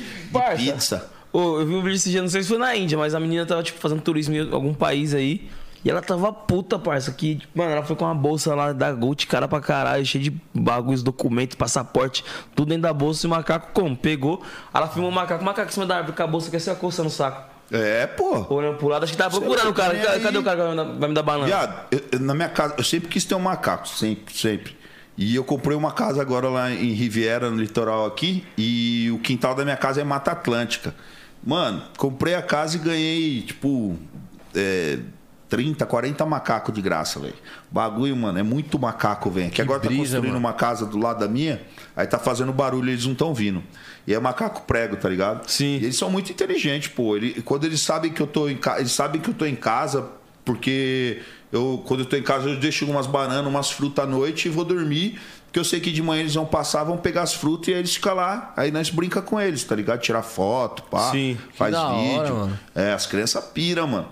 pizza. Ô, eu vi um vídeo esse dia, não sei se foi na Índia, mas a menina tava, tipo, fazendo turismo em algum país aí. E ela tava puta, parça. Que, mano, ela foi com uma bolsa lá da Gucci, cara pra caralho, cheia de bagulhos, documentos, passaporte, tudo dentro da bolsa. E o macaco, como? Pegou. Ela filmou o macaco, o macaco em cima da árvore com a bolsa, que assim, coçando o saco. É, pô. Olhando pro lado, acho que tava procurando o cara. Cadê, aí- o cara que vai me dar, vai me dar banana? Viado, eu- na minha casa, eu sempre quis ter um macaco, sempre, sempre. E eu comprei uma casa agora lá em Riviera, no litoral aqui, e o quintal da minha casa é Mata Atlântica. Mano, comprei a casa e ganhei, tipo, é, 30, 40 macacos de graça, velho. Bagulho, mano, é muito macaco, velho. Que agora tá brisa, construindo mano. uma casa do lado da minha, aí tá fazendo barulho, eles não estão vindo. E é macaco prego, tá ligado? Sim. E eles são muito inteligentes, pô. Ele, quando eles sabem que eu tô em casa, eles sabem que eu tô em casa, porque eu, quando eu tô em casa, eu deixo umas bananas, umas frutas à noite e vou dormir. Porque eu sei que de manhã eles vão passar, vão pegar as frutas e aí eles ficam lá. Aí nós brinca com eles, tá ligado? Tirar foto, pá. Sim. Faz Que hora, vídeo. mano. É, as crianças piram, mano.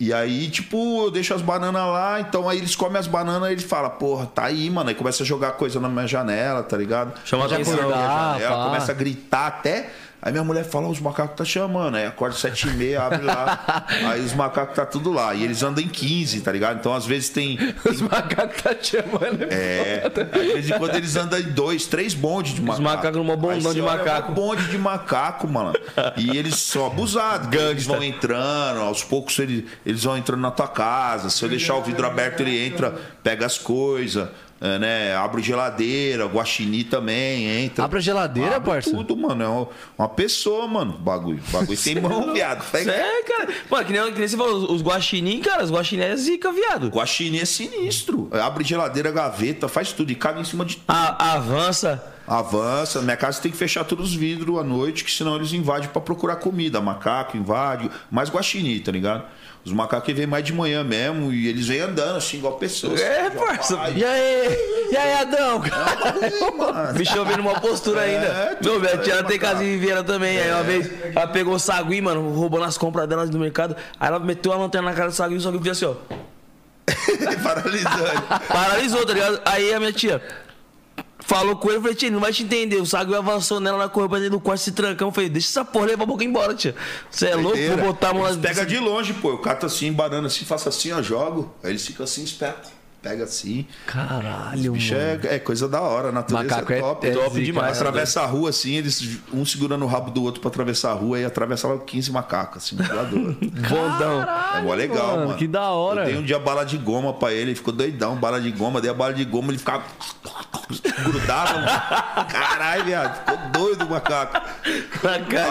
E aí, tipo, eu deixo as bananas lá, então aí eles comem as bananas e eles falam, porra, tá aí, mano. Aí começa a jogar coisa na minha janela, tá ligado? Chama Já atenção. Ah, começa a gritar até. Aí minha mulher fala, os macacos tá chamando. Aí acorda sete e meia, abre lá. aí os macacos tá tudo lá. E eles andam em 15, tá ligado? Então às vezes tem. Os macacos tá te chamando. É. De vez em quando eles andam em dois, três bondes de macaco. macacos numa bondão de olha, macaco. Um bonde de macaco, mano. E eles são abusados. Eles vão entrando, aos poucos eles, eles vão entrando na tua casa. Se eu deixar o vidro aberto, ele entra, pega as coisas. É, né? Abre geladeira, guaxinim também entra. Abre geladeira, Abre parça? Tudo, mano. É uma, uma pessoa, mano. Bagulho. Bagulho tem mão, viado. Pega. É, cara. Mano, que nem, que nem você falou, os- guaxinim, cara, os guaxinim é zica, viado. Guaxinim é sinistro. Abre geladeira, gaveta, faz tudo. E caga em cima de A- avança. Avança. Minha casa tem que fechar todos os vidros à noite, que senão eles invadem pra procurar comida. Macaco invade, mais guaxinim, tá ligado? Os macacos vêm mais de manhã mesmo e eles vêm andando assim, igual pessoas. É, parça. vai. E aí? E aí, Adão? Mano. Bicho vendo uma postura ainda. É, Meu, tudo minha tia tem casa em Viveira também. Aí uma vez ela pegou o sagui, mano, roubando as compras dela do mercado. Aí ela meteu a lanterna na cara do sagui e o sagui fez assim, ó. Paralisou, tá ligado? Aí a minha tia falou com ele, eu falei, tia, não vai te entender. O sagui avançou nela, ela correu pra dentro do quarto, se trancão. Eu falei, deixa essa porra levar a boca embora, tia. Você é louco? Vou botar a mão lá. Pega de longe, pô. Eu cato assim, banana assim, faço assim, ó, jogo. Aí eles ficam assim, esperto. Pega assim. Caralho, Bicho mano. é, é coisa da hora, a natureza Macaco é é- top. é top zica, demais. né? Atravessa a rua assim, eles um segurando o rabo do outro pra atravessar a rua e atravessa lá 15 macacos, assim, voador. Bondão. É mó legal, mano, mano. que da hora. Eu dei um dia bala de goma pra ele, ele ficou doidão, bala de goma, dei a bala de goma, ele ficava. grudava, mano. Caralho, viado, ficou doido o macaco.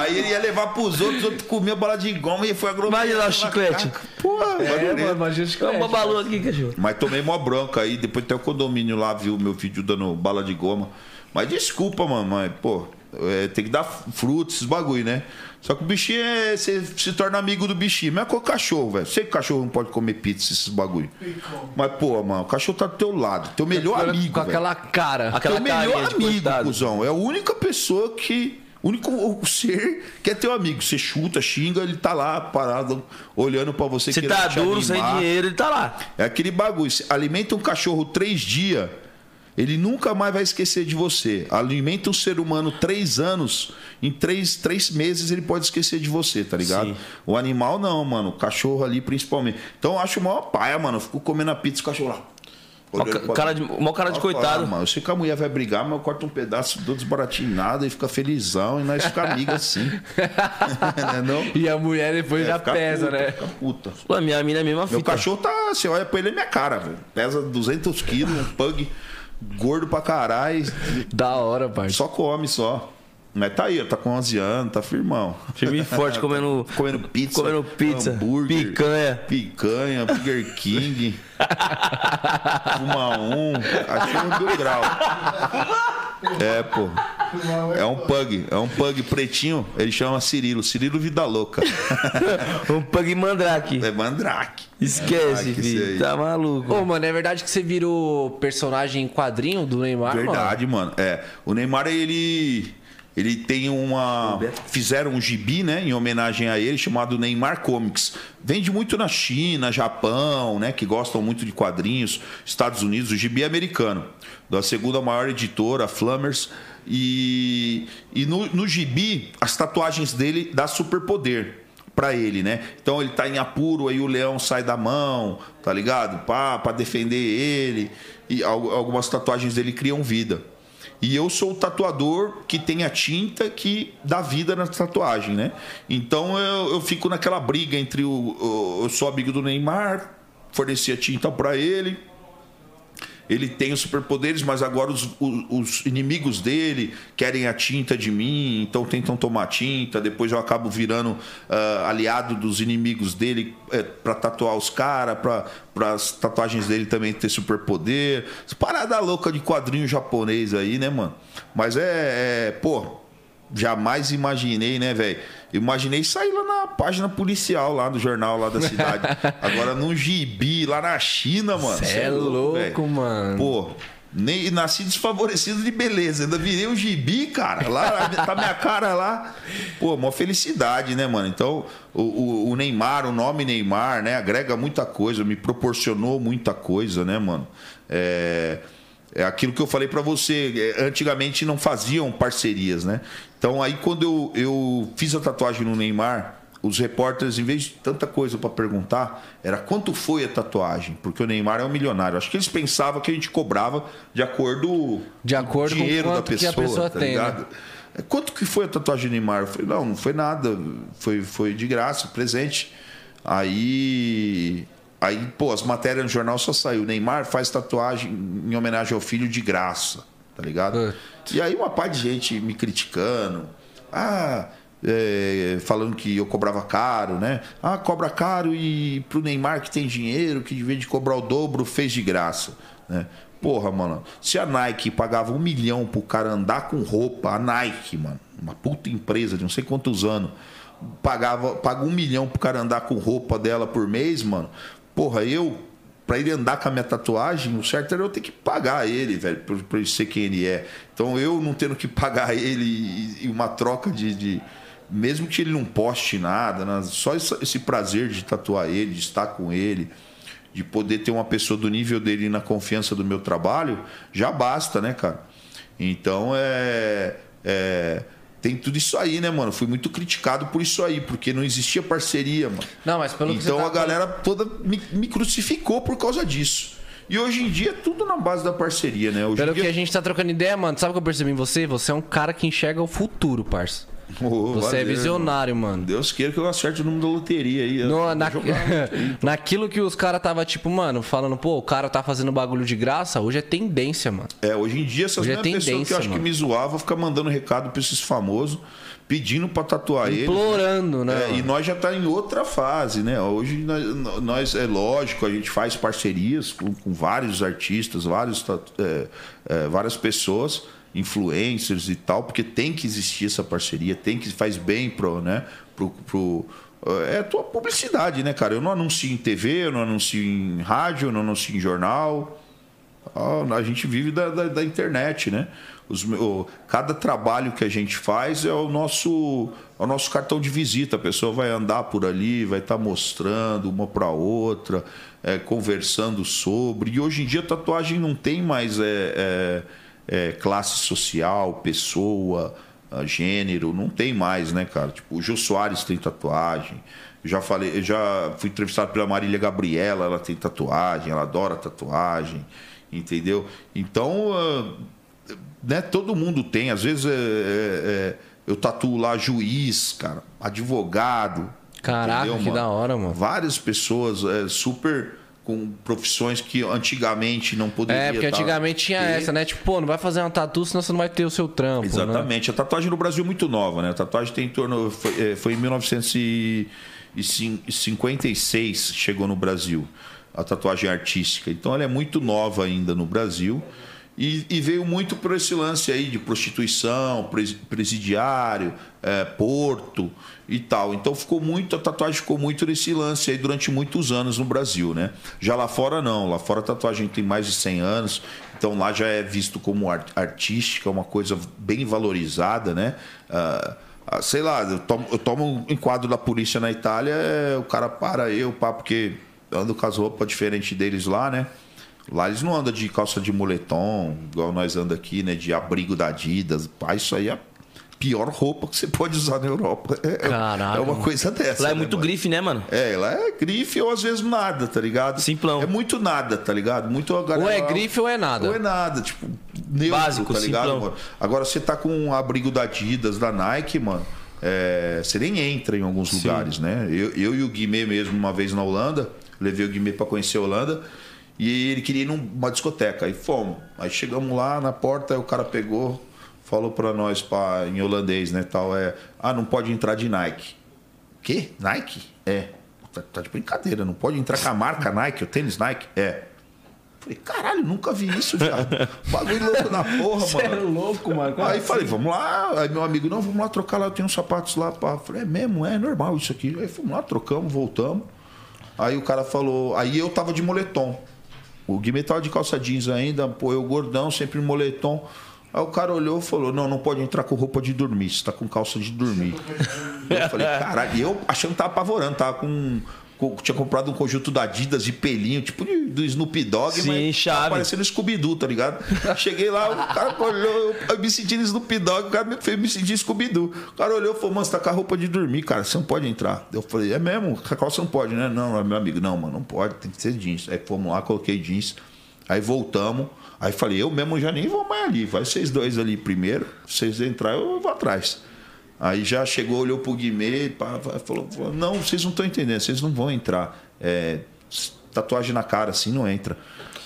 Aí ele ia levar pros outros, os outros comiam bala de goma e foi aglomerando. Imagina lá o chiclete. Porra, É, barulhento. mano, imagina o É chiclete. uma babalu aqui, cachorro. Mas tomei mó bronca aí, depois até o condomínio lá viu meu vídeo dando bala de goma. Mas desculpa, mano, mas, pô, É, tem que dar frutos, esses bagulho, né? Só que o bichinho é. Você se torna amigo do bichinho. Mas é com o cachorro, velho. Sei que o cachorro não pode comer pizza, esses bagulho. Mas, pô, mano, o cachorro tá do teu lado. Teu melhor amigo. Com aquela cara. Aquela teu melhor amigo, cuzão. É a única pessoa que. O único ser que é teu amigo. Você chuta, xinga, ele tá lá parado, olhando pra você. Querendo tá duro, sem dinheiro, ele tá lá. É aquele bagulho. Você alimenta um cachorro três dias, ele nunca mais vai esquecer de você. Alimenta um ser humano três anos, em três, três meses ele pode esquecer de você, tá ligado? Sim. O animal não, mano. O cachorro ali principalmente. Então eu acho maior paia, mano. Eu fico comendo a pizza e o cachorro lá. Mó cara de- mó cara de Ah, coitado. mano, eu sei que a mulher vai brigar, mas eu corto um pedaço, dou desbaratinho nada e fica felizão e nós fica amigo assim. Né, não? E a mulher depois É, já pesa, puta, né? Fica puta. Pô, minha mina é a mesma Meu fita. cachorro tá. Você olha pra ele, é minha cara, velho. Pesa 200 quilos, um pug gordo pra caralho. Da hora, parça. Só come só. Mas tá aí, ó, tá com 11 anos, tá firmão. Firme e forte, comendo, Comendo pizza. comendo pizza, hambúrguer, picanha. Picanha, Burger King. Fuma um. Achei um mil grau. É, pô. É um pug. É um pug pretinho. Ele chama Cirilo. Cirilo Vida Louca. Um pug mandrake. É mandrake. Esquece, filho. Tá maluco. Ô, mano, é verdade que você virou personagem em quadrinho do Neymar, mano? Verdade, mano. É. O Neymar, ele. Ele tem uma. Fizeram um gibi, né? Em homenagem a ele, chamado Neymar Comics. Vende muito na China, Japão, né? Que gostam muito de quadrinhos. Estados Unidos, o gibi é americano. Da segunda maior editora, Flammers. E, e no, no gibi, as tatuagens dele dá superpoder pra ele, né? Então ele tá em apuro, aí o leão sai da mão, tá ligado? Pá, pra defender ele. E al- algumas tatuagens dele criam vida. E eu sou o tatuador que tem a tinta que dá vida na tatuagem, né? Então eu, eu fico naquela briga entre o, o- Eu sou amigo do Neymar, forneci a tinta pra ele. Ele tem os superpoderes, mas agora os, os- os inimigos dele querem a tinta de mim, então tentam tomar tinta. Depois eu acabo virando ah, aliado dos inimigos dele é, para tatuar os caras, para as tatuagens dele também ter superpoder. Parada louca de quadrinho japonês aí, né, mano? Mas é, é pô, jamais imaginei, né, velho? Imaginei sair lá na página policial lá do jornal lá da cidade. Agora num gibi lá na China, mano. Cê Cê é louco, velho. mano. Pô, nem nasci desfavorecido de beleza. Ainda virei um gibi, cara. Lá tá minha cara lá. Pô, uma felicidade, né, mano? Então, o, o- o Neymar, o nome Neymar, né, agrega muita coisa, me proporcionou muita coisa, né, mano? É. É aquilo que eu falei pra você. é, Antigamente não faziam parcerias, né? Então aí quando eu, eu fiz a tatuagem no Neymar, os repórteres, em vez de tanta coisa pra perguntar, era quanto foi a tatuagem? Porque o Neymar é um milionário. Acho que eles pensavam que a gente cobrava de acordo, De acordo com dinheiro quanto da que a pessoa, pessoa tá tem, né? ligado? É, Quanto que foi a tatuagem do Neymar? Eu falei, não, não foi nada. Foi, foi de graça, presente. Aí. Aí, pô, as matérias no jornal só saiu. Neymar faz tatuagem em homenagem ao filho de graça, tá ligado? E aí uma parte de gente me criticando. Ah, é, falando que eu cobrava caro, né? Ah, cobra caro e pro Neymar que tem dinheiro, que de vez de cobrar o dobro, fez de graça, né? Porra, mano, se a Nike pagava um milhão pro cara andar com roupa, a Nike, mano, uma puta empresa de não sei quantos anos, pagava, paga um milhão pro cara andar com roupa dela por mês, mano. Porra, eu, pra ele andar com a minha tatuagem, o certo era eu ter que pagar ele, velho, pra ele ser quem ele é. Então eu não tendo que pagar ele e, uma troca de, de- Mesmo que ele não poste nada, né? só esse, prazer de tatuar ele, de estar com ele, de poder ter uma pessoa do nível dele na confiança do meu trabalho, já basta, né, cara? Então é. é, tem tudo isso aí, né, mano? Fui muito criticado por isso aí, porque não existia parceria, mano. Não, mas pelo que você Então tá a galera toda me, me crucificou por causa disso. E hoje em dia é tudo na base da parceria, né? Hoje Pelo dia... que a gente tá trocando ideia, mano, sabe o que eu percebi em você? Você é um cara que enxerga o futuro, parça. Ô, Você é valeu, visionário, mano. Deus queira que eu acerte o número da loteria aí. No- na- jogar. naquilo que os caras tava tipo, mano, falando, pô, o cara tá fazendo bagulho de graça, hoje é tendência, mano. É, hoje em dia essas Hoje é pessoas que eu acho que mano. me zoavam ficam mandando recado pra esses famosos, pedindo pra tatuar eles. Implorando, né? É, e nós já tá em outra fase, né? Hoje nós, nós- é lógico, a gente faz parcerias com, com vários artistas, vários, é, é, várias pessoas. influencers e tal, porque tem que existir essa parceria, tem que faz bem pro, né, pro, pro é a tua publicidade, né, cara? Eu não anuncio em TV, eu não anuncio em rádio, eu não anuncio em jornal. Ah, A gente vive da, da, da internet, né? Os, o- cada trabalho que a gente faz é o nosso, é o nosso cartão de visita. A pessoa vai andar por ali, vai estar mostrando uma para outra, é, conversando sobre. E hoje em dia a tatuagem não tem mais é, é, é, classe social, pessoa, ah, gênero, não tem mais, né, cara? Tipo, o Gil Soares tem tatuagem. Já falei, já fui entrevistado pela Marília Gabriela, ela tem tatuagem, ela adora tatuagem, entendeu? Então, ah, né, todo mundo tem. Às vezes é, é, é, eu tatuo lá juiz, cara, advogado. Caraca, entendeu, que da hora, mano. Várias pessoas é, super com profissões que antigamente não poderiam. É, porque tá- antigamente tinha essa, né? Tipo, pô, não vai fazer uma tatu, senão você não vai ter o seu trampo. Né? Exatamente. A tatuagem no Brasil é muito nova, né? A tatuagem tem em torno. Foi, eh, foi em 1956 chegou no Brasil. A tatuagem artística. Então ela é muito nova ainda no Brasil. E, e veio muito por esse lance aí de prostituição, pres- presidiário, eh, porto e tal. Então ficou muito, a tatuagem ficou muito nesse lance aí durante muitos anos no Brasil, né? Já lá fora não. Lá fora a tatuagem tem mais de 100 anos. Então lá já é visto como art- artística, uma coisa bem valorizada, né? Ah, ah, sei lá, eu tomo, eu tomo um enquadro da polícia na Itália, é, o cara para eu, pá, porque ando com as roupas diferentes deles lá, né? Lá eles não andam de calça de moletom, igual nós andamos aqui, né? De abrigo da Adidas. Pá, isso aí é a pior roupa que você pode usar na Europa. É, é- Caraca, é uma coisa dessa. Lá é né, muito mano? grife, né, mano? É, lá é grife ou às vezes nada, tá ligado? Simplão. É muito nada, tá ligado? Muito Ou é grife ou é nada. Ou é nada, tipo, neutro, Básico, tá ligado, simplão. mano? Agora você tá com um abrigo da Adidas, da Nike, mano. é, você nem entra em alguns lugares, né? Eu, eu e o Guimê mesmo, uma vez na Holanda, levei o Guimê pra conhecer a Holanda. E ele queria ir numa discoteca. Aí fomos. Aí chegamos lá na porta, aí o cara pegou, falou pra nós pá, em holandês, né? Tal, é, ah, não pode entrar de Nike. Quê? Nike? É. Tá, tá de brincadeira, não pode entrar com a marca Nike, o tênis Nike? É. Falei, caralho, nunca vi isso, viado. Bagulho louco na porra, mano. louco, mano. Como Aí falei, vamos lá. Aí meu amigo, não, vamos lá trocar lá, eu tenho uns sapatos lá. Pá. Falei, é mesmo, é normal isso aqui. Aí fomos lá, trocamos, voltamos. Aí o cara falou, aí eu tava de moletom. O Guimê tava de calça jeans ainda, pô, eu gordão, sempre moletom. Aí o cara olhou e falou, não, não pode entrar com roupa de dormir, você tá com calça de dormir. eu falei, caralho, eu achando que tava apavorando, tava com. Tinha comprado um conjunto da Adidas de pelinho, tipo do Snoop Dogg, Sim, mas chave. tava parecendo Scooby-Doo, tá ligado? Cheguei lá, o cara olhou, eu me senti no Snoop Dogg, o cara me fez me sentir Scooby-Doo. O cara olhou e falou, mano, você tá com a roupa de dormir, cara, você não pode entrar. Eu falei, é mesmo? A calça não pode, né? Não, meu amigo, não, mano, não pode, tem que ser jeans. Aí fomos lá, coloquei jeans, aí voltamos. Aí falei, eu mesmo já nem vou mais ali, vai vocês dois ali primeiro, vocês entrar, eu vou atrás. Aí já chegou, olhou pro Guimê, falou, não, vocês não estão entendendo, vocês não vão entrar. É, tatuagem na cara assim não entra.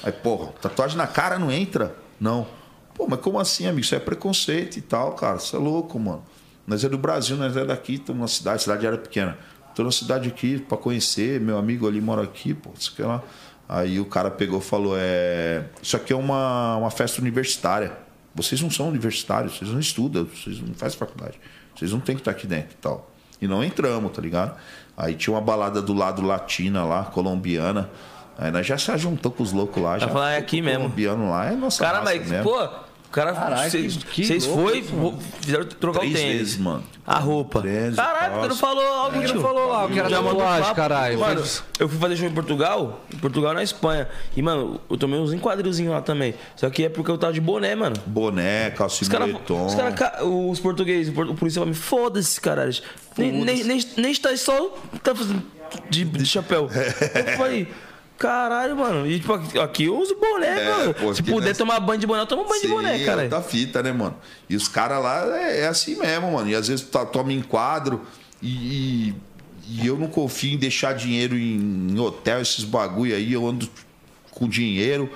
Aí, porra, tatuagem na cara não entra? Não. Pô, mas como assim, amigo? Isso é preconceito e tal, cara. Você é louco, mano. Nós é do Brasil, nós é daqui, estamos na cidade, cidade era pequena. Tô na cidade aqui pra conhecer, meu amigo ali mora aqui, pô, isso que lá. Aí o cara pegou e falou: é, Isso aqui é uma, uma festa universitária. Vocês não são universitários, vocês não estudam, vocês não fazem faculdade. Vocês não têm que estar aqui dentro e tal. E não entramos, tá ligado? Aí tinha uma balada do lado latina lá, colombiana. Aí nós já se juntou com os loucos lá. Já falar, é aqui mesmo. colombiano lá é nossa Cara, mas, mesmo. pô, cara. Vocês que- que foi, isso, fizeram trocar Três o tênis. vezes, mano. A roupa. Três, Caralho, porque não falou algo, Ele tio. não falou lá o que mandou tatuagem, papo. caralho. Mano, Mas- eu fui fazer show em Portugal, em Portugal na Espanha. E, mano, eu tomei uns enquadrilzinhos lá também. Só que é porque eu tava de boné, mano. Boné, calça Os e caras, moletom. os, cara, ca- os portugueses, o por- o policial me foda-se, caralho. Nem, nem, nem, nem está só tá fazendo de, de chapéu. Eu falei, caralho, mano. E tipo, aqui- eu uso boné, É, mano. pô, Se puder nessa- tomar banho de boné, eu tomo banho de boné, Sim, cara. outra fita, né, mano? E os caras lá é, é assim mesmo, mano. E às vezes tá, toma em quadro e, e eu não confio em deixar dinheiro em, em hotel, esses bagulho aí. Eu ando com dinheiro.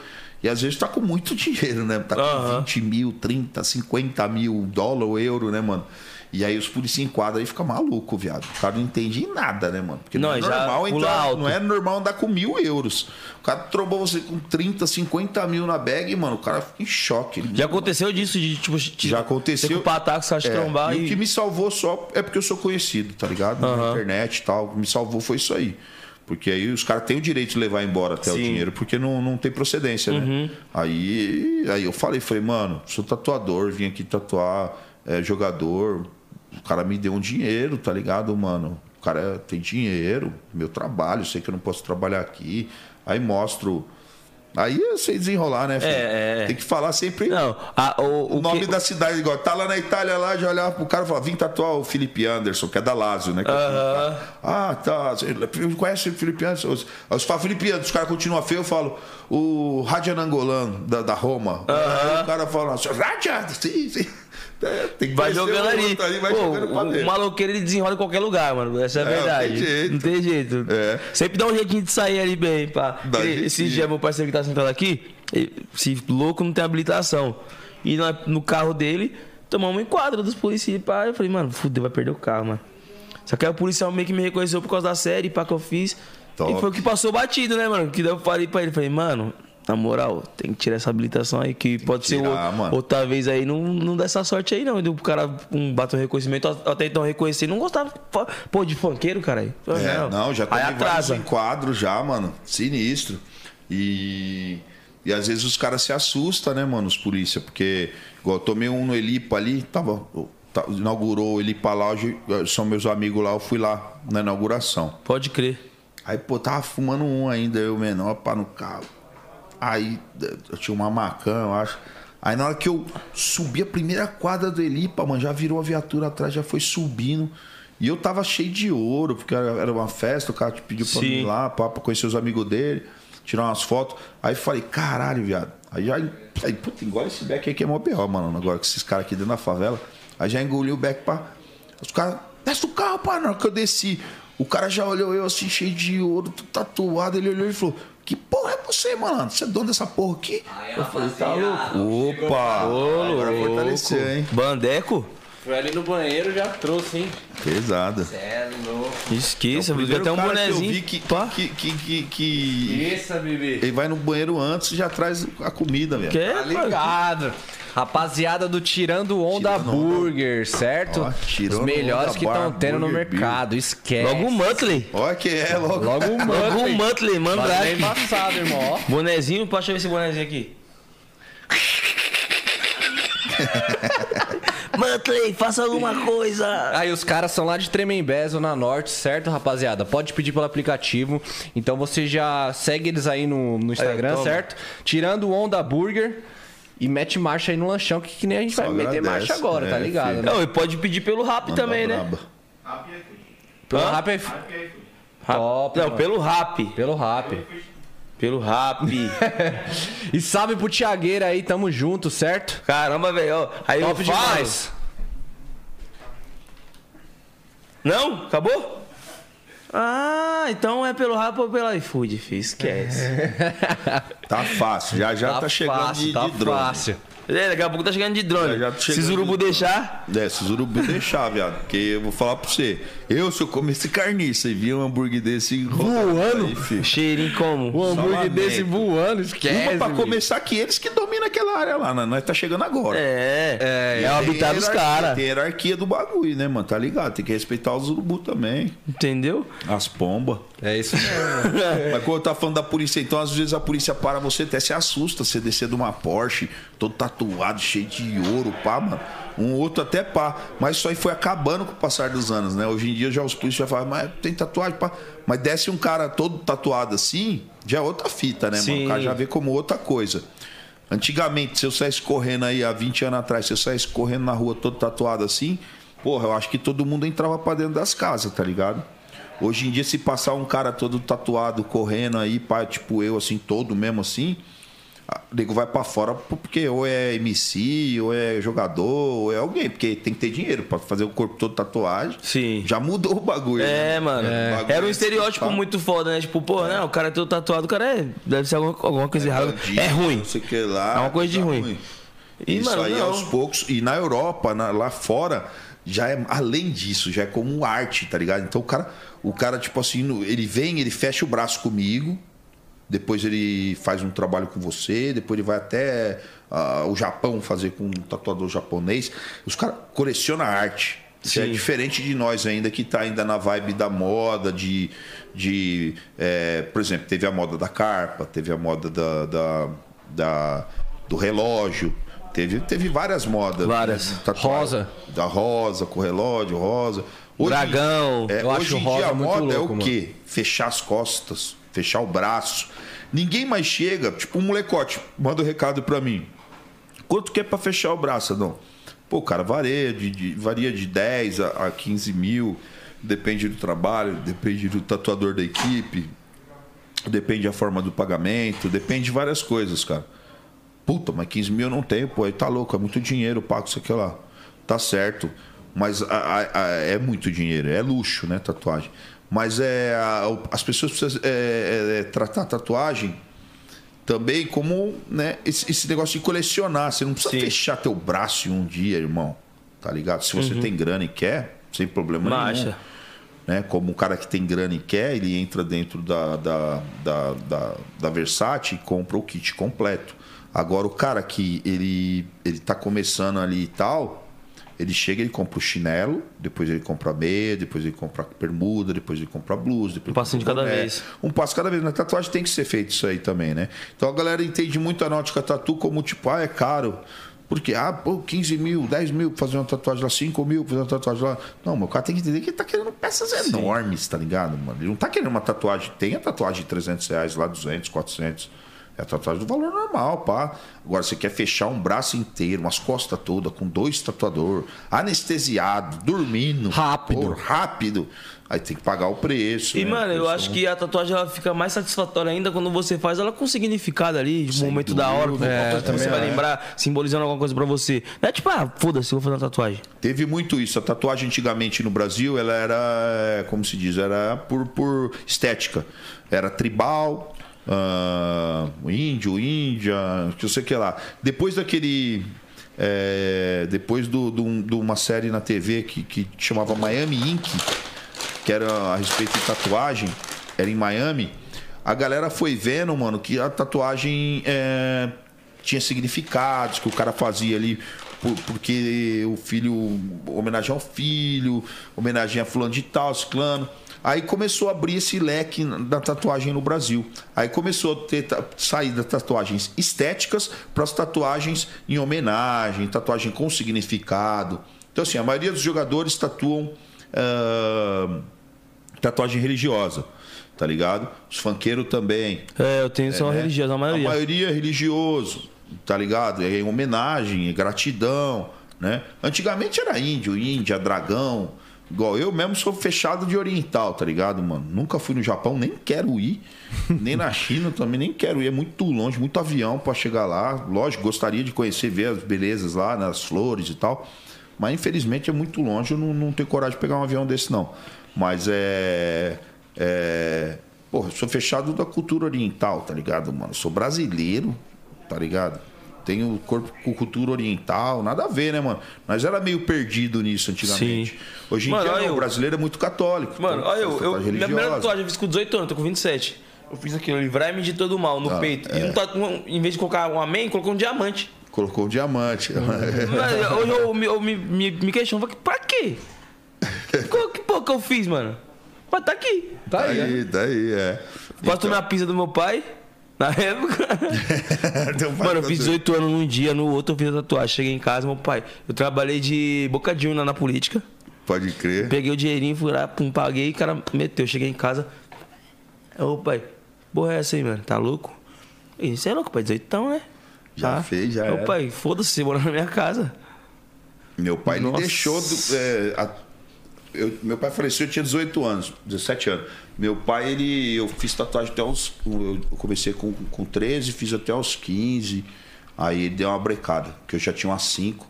E às vezes tá com muito dinheiro, né? Tá com Aham. 20 mil, 30, 50 mil dólar ou euro, né, mano? E aí os policiais enquadram e fica maluco, viado. O cara não entende em nada, né, mano? Porque não, Não, é normal entrar, alto. não é normal andar com mil euros. O cara trombou você com 30, 50 mil na bag, mano, o cara fica em choque. Ele Já aconteceu disso de, tipo, te- Já aconteceu. Culpar ataque, te É, trombar e e... o que me salvou só é porque eu sou conhecido, tá ligado? Na Aham. internet e tal. O que me salvou foi isso aí. Porque aí os caras têm o direito de levar embora até o Sim. Uhum. dinheiro, porque não, não tem procedência, né? Aí, aí eu falei, falei, mano, sou tatuador, vim aqui tatuar, é, jogador. O cara me deu um dinheiro, tá ligado, mano? O cara tem dinheiro, meu trabalho, sei que eu não posso trabalhar aqui. Aí mostro. Aí eu sei desenrolar, né? filho? É, é. Tem que falar sempre Não, a- o, o, nome que- da cidade, igual. Tá lá na Itália, lá, já olhava pro cara e falava, vim tatuar o Felipe Anderson, que é da Lazio, né? Que é o Aham. Ah, tá. Conhece o Felipe Anderson? Fala, Felipe Anderson, os caras continuam feio, eu falo, o Radian Angolan, da, da Roma. Aí o cara fala, Radian, sim, sim. É, Tem que Vai jogando ali. outro ali, vai Pô, jogando pra o, dentro. o maloqueiro ele desenrola em qualquer lugar, mano. Essa é a É, não verdade. tem jeito. Não tem jeito. É. Sempre dá um jeitinho de sair ali bem, pá. Ele-. Esse dia, meu parceiro que tá sentado aqui, esse louco não tem habilitação. E no carro dele, tomamos um enquadro dos policiais, pá. Eu falei, mano, fudeu, vai perder o carro, mano. Só que aí o policial meio que me reconheceu por causa da série, pá, que eu fiz. Top. E foi o que passou batido, né, mano? Que daí eu falei pra ele, falei, mano, na moral, tem que tirar essa habilitação aí, que pode ser tirar, o- mano. outra vez aí, não, não dá essa sorte aí, não. O cara um, bateu um reconhecimento, até então reconhecer, não gostava, pô, de funkeiro, cara. aí. É, não, já tomei vários atrasa. enquadros já, mano. Sinistro. E, e às vezes os caras se assustam, né, mano, os polícia, porque igual eu tomei um no Elipa ali, tava, tá- inaugurou o Elipa Lounge, são meus amigos lá, eu fui lá na inauguração. Pode crer. Aí, pô, tava fumando um ainda, eu menor, pá, no carro. Aí, eu tinha uma macã, eu acho. Aí, na hora que eu subi a primeira quadra do Elipa, mano, já virou a viatura atrás, já foi subindo. E eu tava cheio de ouro, porque era uma festa, o cara te pediu pra Sim. ir lá, pá, pra conhecer os amigos dele, tirar umas fotos. Aí falei, caralho, viado. Aí já. Aí, puta, engole esse beck aí que é mó B.O., mano. Agora com esses caras aqui dentro da favela. Aí já engoliu o beck pra. Os caras. Desce do carro, pá, na hora que eu desci. O cara já olhou eu assim, cheio de ouro, tudo tatuado. Ele olhou e falou: Que porra é você, mano? Você é dono dessa porra aqui? eu falei, tá louco. Opa! Agora fortaleceu, hein? Bandeco? Foi ali no banheiro já trouxe, hein? Pesada. Esqueça, É o eu primeiro até um cara que bonezinho. eu vi que, pá. que, que, que, que- Isso, bebê. Ele vai no banheiro antes e já traz a comida, velho. Que Tá ligado. Rapaziada do Tirando Onda Tirando Onda. Burger, certo? Ó, Os melhores Onda que estão tendo no mercado. Esquece. Logo o Muttley. Olha que é, logo. Logo o Logo o Muttley. Muttley, Mandrake. nem passado, irmão. Ó. Bonezinho, pode ver esse bonezinho aqui. Muttley, faça alguma coisa. Aí os caras são lá de Tremembé, Zona Norte, certo, rapaziada? Pode pedir pelo aplicativo. Então você já segue eles aí no, no Instagram, toma. certo? Tirando o Onda Burger e mete marcha aí no lanchão, que, que nem a gente Só vai meter agradece, marcha agora, né, tá ligado? filho? Né? Não, e pode pedir pelo rap Manda também, né? braba. Pelo Hã? rap é... Rap- Top, Não, mano. pelo rap. Pelo rap. Pelo rap. E salve pro Tiagueira aí, tamo junto, certo? Caramba, velho. Aí Top eu falo. demais. Não? Acabou? Ah, então é pelo rap ou pelo iFood, filho. Esquece. Tá fácil, já já tá, chegando fácil, de, tá de drone. fácil. É, daqui a pouco tá chegando de drone. Já, já tô Se chegando os urubu de deixar, É, se os urubu deixar, viado. Porque eu vou falar pra você. Eu, se eu comesse carniça e vi um hambúrguer desse Voando? Aí, cheirinho como? Um hambúrguer desse voando, Uma esquece. pra bicho. começar que eles que dominam aquela área lá, né? Nós tá chegando agora. É, é, é o habitat dos caras. Tem hierarquia do bagulho, né, mano? Tá ligado? Tem que respeitar os urubu também. Entendeu? As pombas. É isso mesmo. Mas quando eu tava falando da polícia, então às vezes a polícia para você até se assusta. Você descer de uma Porsche, todo tatuado, cheio de ouro, pá, mano. Um outro até pá. Mas isso aí foi acabando com o passar dos anos, né? Hoje em dia já os polícias já falam, mas tem tatuagem, pá. Mas desce um cara todo tatuado assim, já é outra fita, né, mano? Sim. O cara já vê como outra coisa. Antigamente, se eu saísse correndo aí há 20 anos atrás, se eu saísse correndo na rua todo tatuado assim, porra, eu acho que todo mundo entrava pra dentro das casas, tá ligado? Hoje em dia, se passar um cara todo tatuado correndo aí, pá, tipo eu, assim, todo mesmo assim, o nego vai pra fora porque ou é MC, ou é jogador, ou é alguém, porque tem que ter dinheiro pra fazer o corpo todo tatuagem. Sim. Já mudou o bagulho. É, né? mano. O bagulho Era um é estereótipo muito foda, né? Tipo, pô, né? O cara é todo tatuado, o cara é. Deve ser alguma, alguma coisa errada. bandido, É ruim. Não sei o que lá. É uma coisa de tá ruim. E, Isso mano, aí não. aos poucos. E na Europa, na- lá fora, já é além disso, já é como arte, tá ligado? Então o cara, o cara tipo assim, ele vem, ele fecha o braço comigo, depois ele faz um trabalho com você, depois ele vai até ah, o Japão fazer com um tatuador japonês. Os caras colecionam arte. Isso é diferente de nós ainda que tá ainda na vibe da moda, de. de é, por exemplo, teve a moda da carpa, teve a moda da, da, da- do relógio. Teve, teve várias modas. Várias. tatuagem. Rosa. Da rosa, com relógio, rosa. Hoje- Dragão. é, Eu hoje acho em rosa dia a moda é louco, o quê? Fechar as costas, fechar o braço. Ninguém mais chega, tipo um molecote, manda um recado pra mim. Quanto que é pra fechar o braço, não? Pô, cara, varia de, de- varia de 10 a, a 15 mil, depende do trabalho, depende do tatuador da equipe, depende da forma do pagamento, depende de várias coisas, cara. Puta, mas 15 mil eu não tenho, pô, aí tá louco, é muito dinheiro, pago isso aqui lá. Tá certo. Mas a- a- a- é muito dinheiro, é luxo, né, tatuagem. Mas é, as pessoas precisam é, é, é, tratar a tatuagem também como né, esse, esse negócio de colecionar. Você não precisa Sim. fechar teu braço em um dia, irmão. Tá ligado? Se você tem grana e quer, sem problema nenhum Marcha. né? Como um cara que tem grana e quer, ele entra dentro da, da, da, da, da Versace e compra o kit completo. Agora, o cara que ele, ele tá começando ali e tal, ele chega, ele compra o chinelo, depois ele compra a meia, depois ele compra a bermuda, depois ele compra a blusa, depois Um compra de cada boné. vez. Um passo cada vez. Na tatuagem tem que ser feito isso aí também, né? Então a galera entende muito a náutica tatu como tipo, ah, é caro. Porque, ah, pô, 15 mil, 10 mil pra fazer uma tatuagem lá, 5 mil pra fazer uma tatuagem lá. Não, o cara tem que entender que ele tá querendo peças enormes, tá ligado, mano? Ele não tá querendo uma tatuagem. Tem a tatuagem de 300 reais lá, 200, 400. É a tatuagem do valor normal, pá. Agora, você quer fechar um braço inteiro, umas costas todas, com dois tatuador, anestesiado, dormindo. Rápido. pô, rápido. Aí tem que pagar o preço. E, né? mano, eu acho senão- que a tatuagem ela fica mais satisfatória ainda quando você faz ela com significado ali, de um momento da hora, dúvida. É, coisa que você também vai é. lembrar, simbolizando alguma coisa pra você. Não é tipo, ah, foda-se, eu vou fazer uma tatuagem. Teve muito isso. A tatuagem antigamente no Brasil, ela era, é, como se diz, era por, por estética. Era tribal, ah, índio, índia, que sei o que lá. Depois daquele. é, depois do- do- de uma série na TV que, que chamava Miami Ink, que era a respeito de tatuagem, era em Miami, a galera foi vendo, mano, que a tatuagem é, tinha significados, que o cara fazia ali por- porque o filho, homenagem ao filho, homenagem a fulano de tal, ciclano. Aí começou a abrir esse leque da tatuagem no Brasil. Aí começou a ter sair das tatuagens estéticas para as tatuagens em homenagem, tatuagem com significado. Então, assim, a maioria dos jogadores tatuam ah, tatuagem religiosa, tá ligado? Os funkeiros também. É, eu tenho só né? religiosa, a maioria. A maioria é religioso, tá ligado? É em homenagem, é gratidão, né? Antigamente era índio, índia, dragão. Igual eu mesmo sou fechado de oriental, tá ligado, mano? Nunca fui no Japão, nem quero ir. Nem na China também, nem quero ir. É muito longe, muito avião pra chegar lá. Lógico, gostaria de conhecer, ver as belezas lá, nas flores e tal. Mas infelizmente é muito longe, eu não, não tenho coragem de pegar um avião desse, não. Mas é. é porra, eu sou fechado da cultura oriental, tá ligado, mano? Sou brasileiro, tá ligado? Tenho corpo com cultura oriental, nada a ver, né, mano? Nós era meio perdido nisso antigamente. Sim. Hoje em Mano, dia, não, eu- o brasileiro é muito católico. Mano, então, olha, eu, eu, minha primeira tatuagem eu fiz com 18 anos, tô com 27. Eu fiz aquilo, livrar-me de todo mal no Ah, peito. é. E tatu- um- em vez de colocar um amém, colocou um diamante. Colocou um diamante. Mas hoje eu, me- eu me, me, me questiono, pra quê? Qual, que porra que eu fiz, mano? Mas tá aqui. Tá aí. Daí, daí, é. Posto na pizza do meu pai, na época. Mano, eu tá fiz doido. 18 anos num dia, no outro eu fiz a tatuagem. Cheguei em casa, meu pai. Eu trabalhei de bocadinho na, na política. Pode crer. Peguei o dinheirinho, fui lá, pum, paguei, o cara meteu. Cheguei em casa. Ô pai, porra é essa aí, mano? Tá louco? Isso é louco, pai, 18 então, né? Já fez, já Ô pai, foda-se, você mora na minha casa. Meu pai Nossa. deixou. do- é, a- eu- meu pai faleceu, eu tinha 18 anos, 17 anos. Meu pai, ele. Eu fiz tatuagem até os. Eu comecei com, com 13, fiz até os 15. Aí ele deu uma brecada, que eu já tinha umas 5.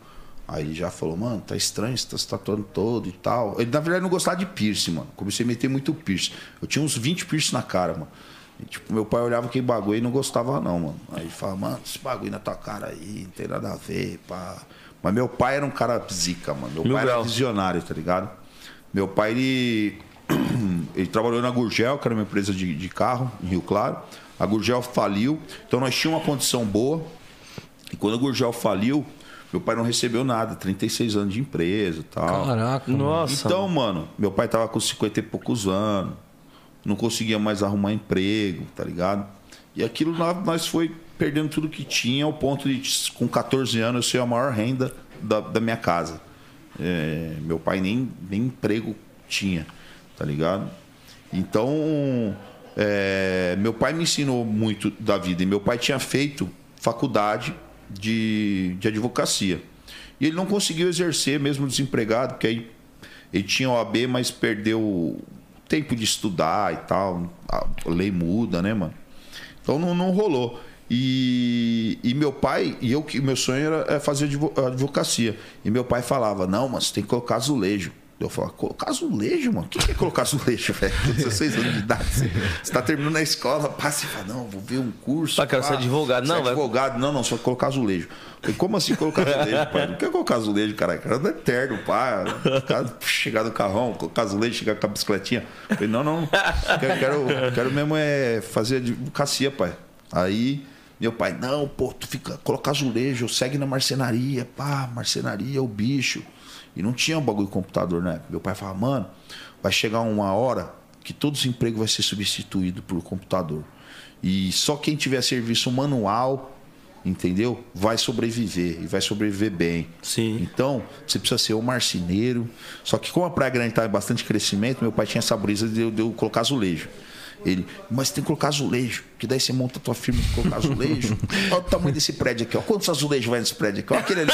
Aí ele já falou, mano, tá estranho, você tá se tatuando todo e tal. Ele, na verdade, não gostava de piercing, mano. Comecei a meter muito piercing. Eu tinha uns 20 piercing na cara, mano. E, tipo, meu pai olhava aquele bagulho e não gostava não, mano. Aí falava, mano, esse bagulho na tua cara aí, não tem nada a ver, pá. Mas meu pai era um cara zica, mano. Meu Mil pai era grau. visionário, tá ligado? Meu pai, ele, ele trabalhou na Gurgel, que era uma empresa de, de carro, em Rio Claro. A Gurgel faliu, então nós tínhamos uma condição boa. E quando a Gurgel faliu, meu pai não recebeu nada, 36 anos de empresa e tal. Caraca. Nossa. Então, mano, meu pai tava com 50 e poucos anos, não conseguia mais arrumar emprego, tá ligado? E aquilo nós, nós foi perdendo tudo que tinha, ao ponto de, com 14 anos, eu ser a maior renda da, da minha casa. É, meu pai nem, nem emprego tinha, tá ligado? Então, é, meu pai me ensinou muito da vida. E meu pai tinha feito faculdade de, de advocacia. E ele não conseguiu exercer, mesmo desempregado, porque aí ele tinha OAB, mas perdeu tempo de estudar e tal. A lei muda, né, mano? Então não, não rolou. E, e meu pai, e eu que meu sonho era é fazer advo- advocacia. E meu pai falava: Não, mas tem que colocar azulejo. Eu falava: Colocar azulejo, mano? O que é colocar azulejo, velho? Com 16 anos de idade. Você, você tá terminando a escola, passa e fala: Não, vou ver um curso. Ah, quero ser advogado. Ser Não, vai- advogado. Não, não, só colocar azulejo. Falei, Como assim colocar azulejo, pai? Não quer colocar azulejo. Cara, é eterno, pá. Chegar no carrão, colocar azulejo, chegar com a bicicletinha. Falei, não, não. Quero, quero, quero mesmo é fazer advocacia, pai. Aí, meu pai, não, pô, tu fica, coloca azulejo, segue na marcenaria, pá, marcenaria é o bicho. E não tinha um bagulho de computador, né? Meu pai falava, mano, vai chegar uma hora que todos os empregos vai ser substituído por computador. E só quem tiver serviço manual, entendeu? Vai sobreviver e vai sobreviver bem. Sim. Então, você precisa ser um marceneiro. Só que como a Praia Grande está em bastante crescimento, meu pai tinha essa brisa de eu, de eu colocar azulejo. Ele, mas tem que colocar azulejo, que daí você monta a tua firma e colocar azulejo. Olha o tamanho desse prédio aqui, ó. Quantos azulejos vai nesse prédio aqui? Olha aquele ali.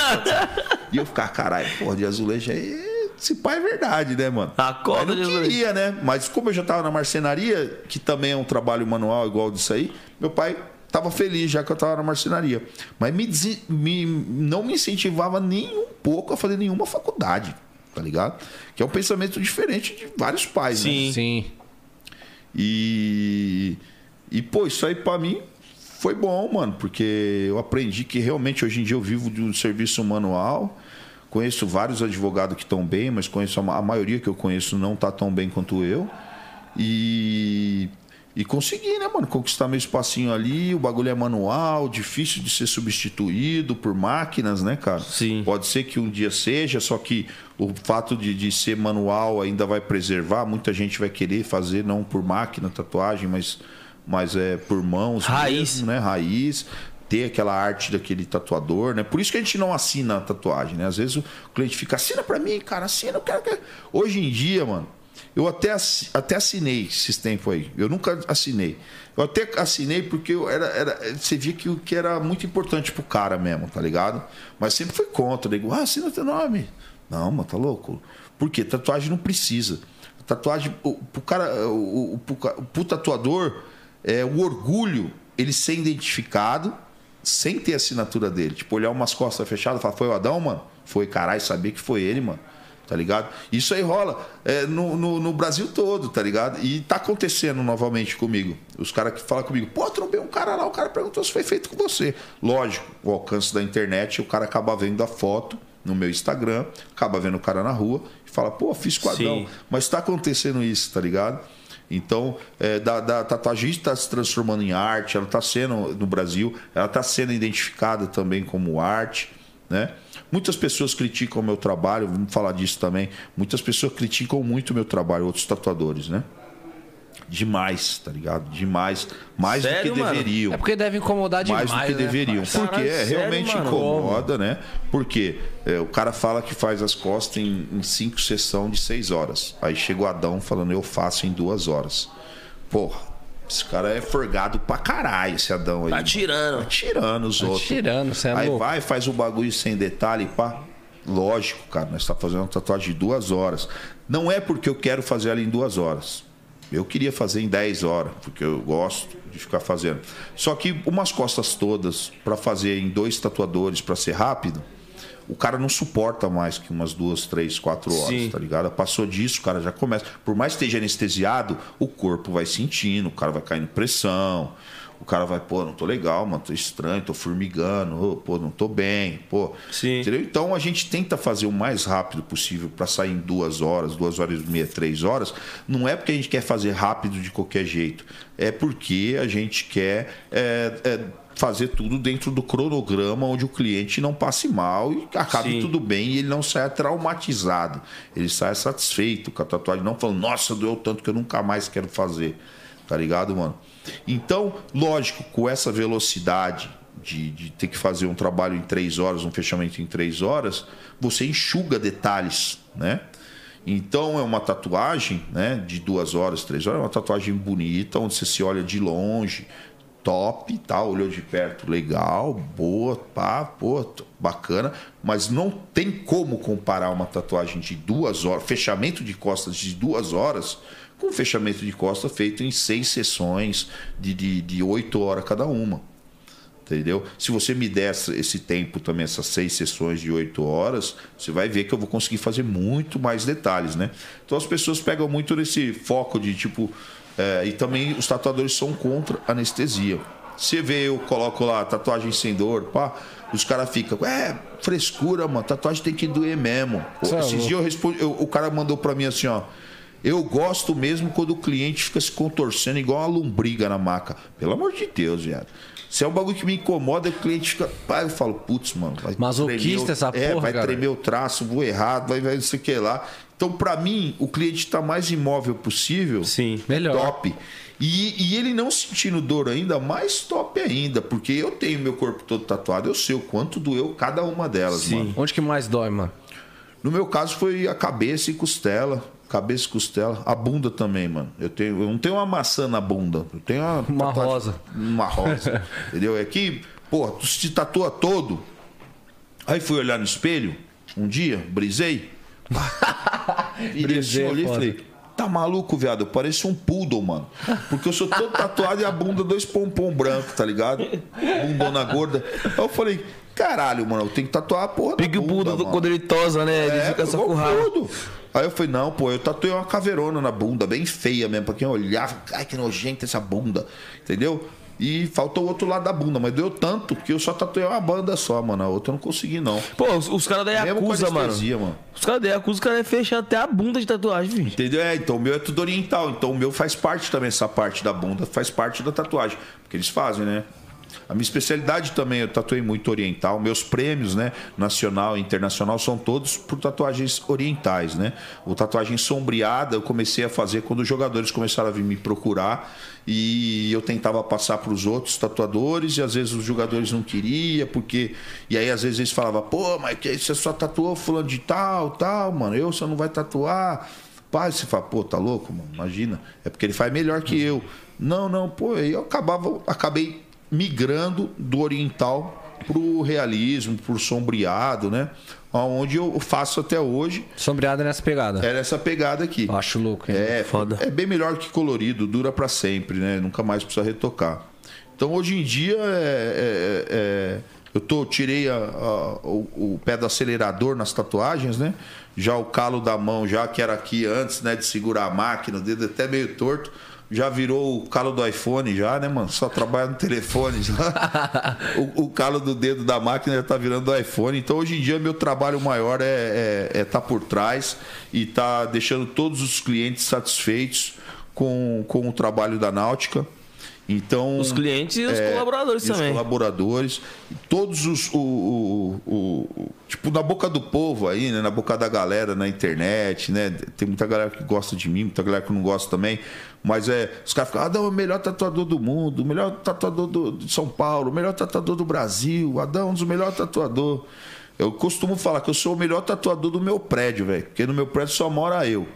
E eu ficar, caralho, porra, de azulejo aí. Esse pai é verdade, né, mano? Acorda Aí de não queria, né? Mas como eu já tava na marcenaria, que também é um trabalho manual igual disso aí, meu pai tava feliz já que eu tava na marcenaria. Mas me, me- não me incentivava nem um pouco a fazer nenhuma faculdade, tá ligado? Que é um pensamento diferente de vários pais, né? Sim. Sim. E, e pô, isso aí pra mim foi bom, mano, porque eu aprendi que realmente hoje em dia eu vivo de um serviço manual. Conheço vários advogados que estão bem, mas conheço a, ma- a maioria que eu conheço não tá tão bem quanto eu. E e consegui, né, mano, conquistar meu espacinho ali. O bagulho é manual, difícil de ser substituído por máquinas, né, cara? Sim. Pode ser que um dia seja, só que o fato de, de ser manual ainda vai preservar. Muita gente vai querer fazer, não por máquina, tatuagem, mas, mas é por mãos. Raiz. mesmo, né? Raiz. Ter aquela arte daquele tatuador, né? Por isso que a gente não assina a tatuagem, né? Às vezes o cliente fica, assina pra mim, cara, assina, eu quero. que-" Hoje em dia, mano, eu até, até assinei esses tempos aí. Eu nunca assinei. Eu até assinei porque eu era, era, você via que que era muito importante pro cara mesmo, tá ligado? Mas sempre foi contra. Digo, ah, assina teu nome. Não, mano, tá louco? Por quê? Tatuagem não precisa. Tatuagem, o, pro cara, o, o, pro, pro tatuador, é o orgulho, ele ser identificado sem ter a assinatura dele. Tipo, olhar umas costas fechadas e falar, foi o Adão, mano? Foi, caralho, sabia que foi ele, mano. Tá ligado? Isso aí rola é, no, no, no Brasil todo, tá ligado? E tá acontecendo novamente comigo. Os caras que falam comigo, pô, trombei um cara lá, o cara perguntou se foi feito com você. Lógico, o alcance da internet, o cara acaba vendo a foto no meu Instagram, acaba vendo o cara na rua e fala, pô, fiz com o Adão. Sim. Mas tá acontecendo isso, tá ligado? Então, é, da, da tatuagem está se transformando em arte, ela está sendo, no Brasil, ela está sendo identificada também como arte, né? Muitas pessoas criticam o meu trabalho, vamos falar disso também. Muitas pessoas criticam muito o meu trabalho, outros tatuadores, né? Demais, tá ligado? Demais. Mais Sério, do que mano? deveriam É porque deve incomodar mais demais. do que né, deveriam. Porque é, sério, realmente mano? incomoda, né? Porque é, o cara fala que faz as costas em, em cinco sessões de seis horas. Aí chega o Adão falando, eu faço em duas horas. Porra, esse cara é forgado pra caralho, esse Adão aí. Tá tirando. Tá tirando os Tá outros. tirando, você é Aí louco. vai, faz o bagulho sem detalhe, pá. Lógico, cara, nós tá fazendo uma tatuagem de duas horas. Não é porque eu quero fazer ela em duas horas. Eu queria fazer em 10 horas, porque eu gosto de ficar fazendo. Só que umas costas todas para fazer em dois tatuadores para ser rápido, o cara não suporta mais que umas duas, três, quatro horas, Sim. tá ligado? Passou disso, o cara já começa. Por mais que esteja anestesiado, o corpo vai sentindo, o cara vai caindo pressão. O cara vai, pô, não tô legal, mano, tô estranho, tô formigando, pô, não tô bem, pô. Sim. Entendeu? Então a gente tenta fazer o mais rápido possível para sair em duas horas, duas horas e meia, três horas. Não é porque a gente quer fazer rápido de qualquer jeito, é porque a gente quer é, é, fazer tudo dentro do cronograma onde o cliente não passe mal e acabe Sim. tudo bem e ele não saia traumatizado. Ele saia satisfeito com a tatuagem, não falando, nossa, doeu tanto que eu nunca mais quero fazer. Tá ligado, mano? Então, lógico, com essa velocidade de, de ter que fazer um trabalho em três horas, um fechamento em três horas, você enxuga detalhes, né? Então é uma tatuagem, né? De duas horas, três horas, é uma tatuagem bonita, onde você se olha de longe, top, tá? Olhou de perto, legal, boa, pá, pô, bacana, mas não tem como comparar uma tatuagem de duas horas, fechamento de costas de duas horas, com fechamento de costa feito em seis sessões de, de, de oito horas cada uma. Entendeu? Se você me der esse tempo também, essas seis sessões de oito horas, você vai ver que eu vou conseguir fazer muito mais detalhes, né? Então as pessoas pegam muito nesse foco de tipo. É, e também os tatuadores são contra anestesia. Você vê, eu coloco lá tatuagem sem dor, pá, os caras ficam, é, frescura, mano, tatuagem tem que doer mesmo. Pô, é esses dias eu respondi, eu- o cara mandou pra mim assim, ó. Eu gosto mesmo quando o cliente fica se contorcendo igual uma lombriga na maca. Pelo amor de Deus, viado. Se é um bagulho que me incomoda, o cliente fica. Pai, eu falo, putz, mano. Vai Masoquista tremer o- essa É, porra, vai cara. tremer o traço, vou errado, vai, vai não sei o que lá. Então, pra mim, o cliente tá mais imóvel possível. Sim. Melhor. Top. E, e ele não sentindo dor ainda, mais top ainda. Porque eu tenho meu corpo todo tatuado, eu sei o quanto doeu cada uma delas, Sim. mano. Onde que mais dói, mano? No meu caso foi a cabeça e costela. Cabeça e costela. A bunda também, mano. Eu, tenho, eu não tenho uma maçã na bunda. Eu tenho uma. Uma tatuagem- rosa. Uma rosa. entendeu? É que, pô, tu se tatua todo. Aí fui olhar no espelho um dia, brisei. Brisei, assim, olhei e falei. Tá maluco, viado? Eu pareço um poodle, mano. Porque eu sou todo tatuado e a bunda dois pompom branco, tá ligado? Bundona gorda. Aí eu falei, caralho, mano, eu tenho que tatuar a porra Pique da o bunda, pudo mano. quando ele tosa, né? Ele É, fica só com o rabo. Aí eu falei, não, pô, eu tatuei uma caveirona na bunda, bem feia mesmo, pra quem olhava, ai que nojenta essa bunda, entendeu? E faltou o outro lado da bunda, mas deu tanto que eu só tatuei uma banda só, mano. A outra eu não consegui, não. Pô, os, os caras da Yakuza, mano. mano. Os caras da Yakuza, os caras é fechar até a bunda de tatuagem, filho. Entendeu? É, então o meu é tudo oriental. Então o meu faz parte também, essa parte da bunda, faz parte da tatuagem. Porque eles fazem, né? A minha especialidade também, eu tatuei muito oriental. Meus prêmios, né, nacional e internacional, são todos por tatuagens orientais, né? O tatuagem sombreada eu comecei a fazer quando os jogadores começaram a vir me procurar e eu tentava passar para os outros tatuadores e às vezes os jogadores não queriam, porque. E aí às vezes eles falavam, pô, mas que você só tatuou fulano de tal, tal, mano, eu você não vai tatuar. Pai, você fala, pô, tá louco, mano? Imagina. É porque ele faz melhor que eu. Não, não, pô, eu acabava, acabei migrando do oriental pro realismo, pro sombreado, né? Onde eu faço até hoje Sombreada nessa pegada. era essa pegada aqui. Eu Acho louco, hein? É, Foda. é bem melhor que colorido, dura pra sempre, né? Nunca mais precisa retocar. Então hoje em dia é, é- é- eu tô, tirei a- a- o, o pé do acelerador nas tatuagens, né? Já o calo da mão, já que era aqui antes, né? De segurar a máquina, o dedo até meio torto. Já virou o calo do iPhone, já, né, mano? Só trabalha no telefone. Já. o, o calo do dedo da máquina já tá virando do iPhone. Então, hoje em dia, meu trabalho maior é estar é, tá por trás e tá deixando todos os clientes satisfeitos com, com o trabalho da Náutica. Então, Os clientes e os é, colaboradores e os também. colaboradores, e todos os. O- o- o- tipo, na boca do povo aí, né? Na boca da galera na internet, né? Tem muita galera que gosta de mim, muita galera que não gosta também. Mas é. Os caras ficam, Adão é o melhor tatuador do mundo, o melhor tatuador do, de São Paulo, o melhor tatuador do Brasil, Adão é um dos melhores tatuadores. Eu costumo falar que eu sou o melhor tatuador do meu prédio, velho. Porque no meu prédio só mora eu.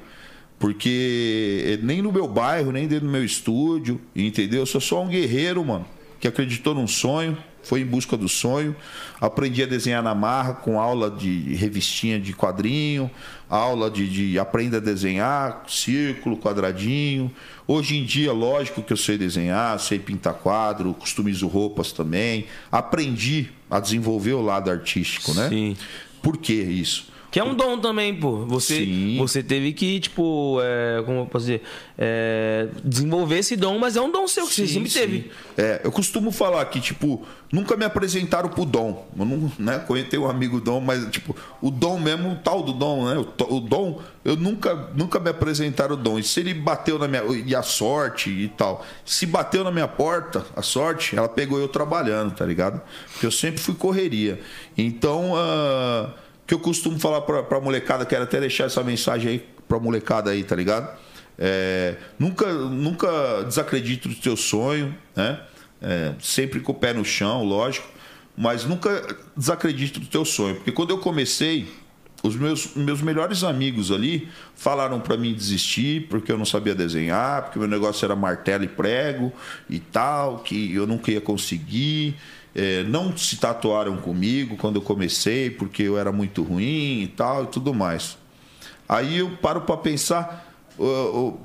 Porque nem no meu bairro, nem dentro do meu estúdio, entendeu? Eu sou só um guerreiro, mano, que acreditou num sonho, foi em busca do sonho. Aprendi a desenhar na marra com aula de revistinha de quadrinho, aula de, de aprenda a desenhar, círculo, quadradinho. Hoje em dia, lógico que eu sei desenhar, sei pintar quadro, customizo roupas também. Aprendi a desenvolver o lado artístico, né? Sim. Por que isso? Que é um dom também, pô. Você, Sim. você teve que, tipo, é, como eu posso dizer, é, desenvolver esse dom, mas é um dom seu que você Sim, sempre sim. teve. É, eu costumo falar que, tipo, nunca me apresentaram pro Dom. Eu não, né, conheci um amigo Dom, mas, tipo, o Dom mesmo, o tal do Dom, né? O, o Dom, eu nunca, nunca me apresentaram o Dom. E se ele bateu na minha. E a sorte e tal. Se bateu na minha porta, a sorte, ela pegou eu trabalhando, tá ligado? Porque eu sempre fui correria. Então, o que eu costumo falar pra, pra molecada, quero até deixar essa mensagem aí pra molecada aí, tá ligado? É, nunca, nunca desacredite do teu sonho, né? É, sempre com o pé no chão, lógico, mas nunca desacredite do teu sonho, porque quando eu comecei, os meus, meus melhores amigos ali falaram para mim desistir porque eu não sabia desenhar, porque meu negócio era martelo e prego e tal, que eu nunca ia conseguir. É, não se tatuaram comigo quando eu comecei porque eu era muito ruim e tal e tudo mais. Aí eu paro para pensar,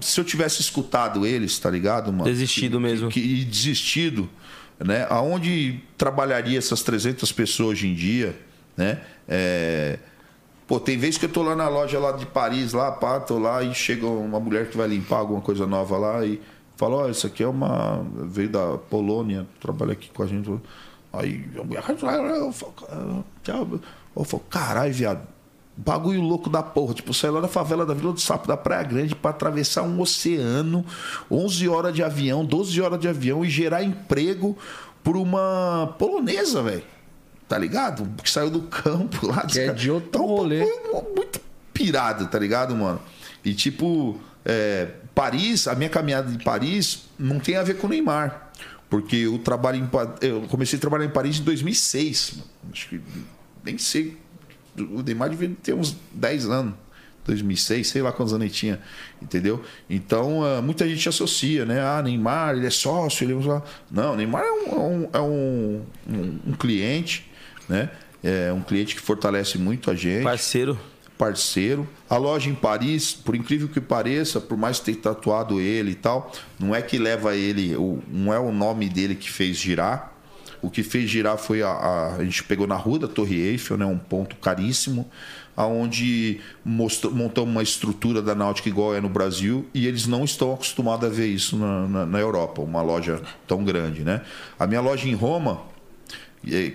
se eu tivesse escutado eles, tá ligado, mano? Desistido mesmo. que- e desistido, né? Aonde trabalharia essas 300 pessoas hoje em dia, né? É, Pô, tem vezes que eu tô lá na loja lá de Paris, lá, pá, tô lá e chega uma mulher que vai limpar alguma coisa nova lá e fala, ó, isso aqui é uma. veio da Polônia, trabalha aqui com a gente. Aí a mulher. Eu falo, "Tchau." eu falo, caralho, viado. Bagulho louco da porra. Tipo, sair lá da favela da Vila do Sapo, da Praia Grande, pra atravessar um oceano, 11 horas de avião, 12 horas de avião e gerar emprego por uma polonesa, velho. Tá ligado? Que saiu do campo lá. Que é de outro Então, rolê. foi muito pirado, tá ligado, mano? E tipo, é, Paris, a minha caminhada de Paris não tem a ver com o Neymar. Porque eu trabalho em eu comecei a trabalhar em Paris em 2006. mano. Acho que nem sei. O Neymar devia ter uns 10 anos. 2006, sei lá quantos anos ele tinha, entendeu? Então, ah, muita gente associa, né? Ah, Neymar, ele é sócio, ele é... Não, Neymar é é um, é um, um- um cliente, né? É um cliente que fortalece muito a gente Parceiro. Parceiro. A loja em Paris, por incrível que pareça, por mais ter tatuado ele e tal, não é que leva ele, não é o nome dele que fez girar. O que fez girar foi a, a, a gente pegou na rua da Torre Eiffel, né, um ponto caríssimo, aonde montamos uma estrutura da náutica igual é no Brasil e eles não estão acostumados a ver isso na, na, na Europa, uma loja tão grande, né? A minha loja em Roma,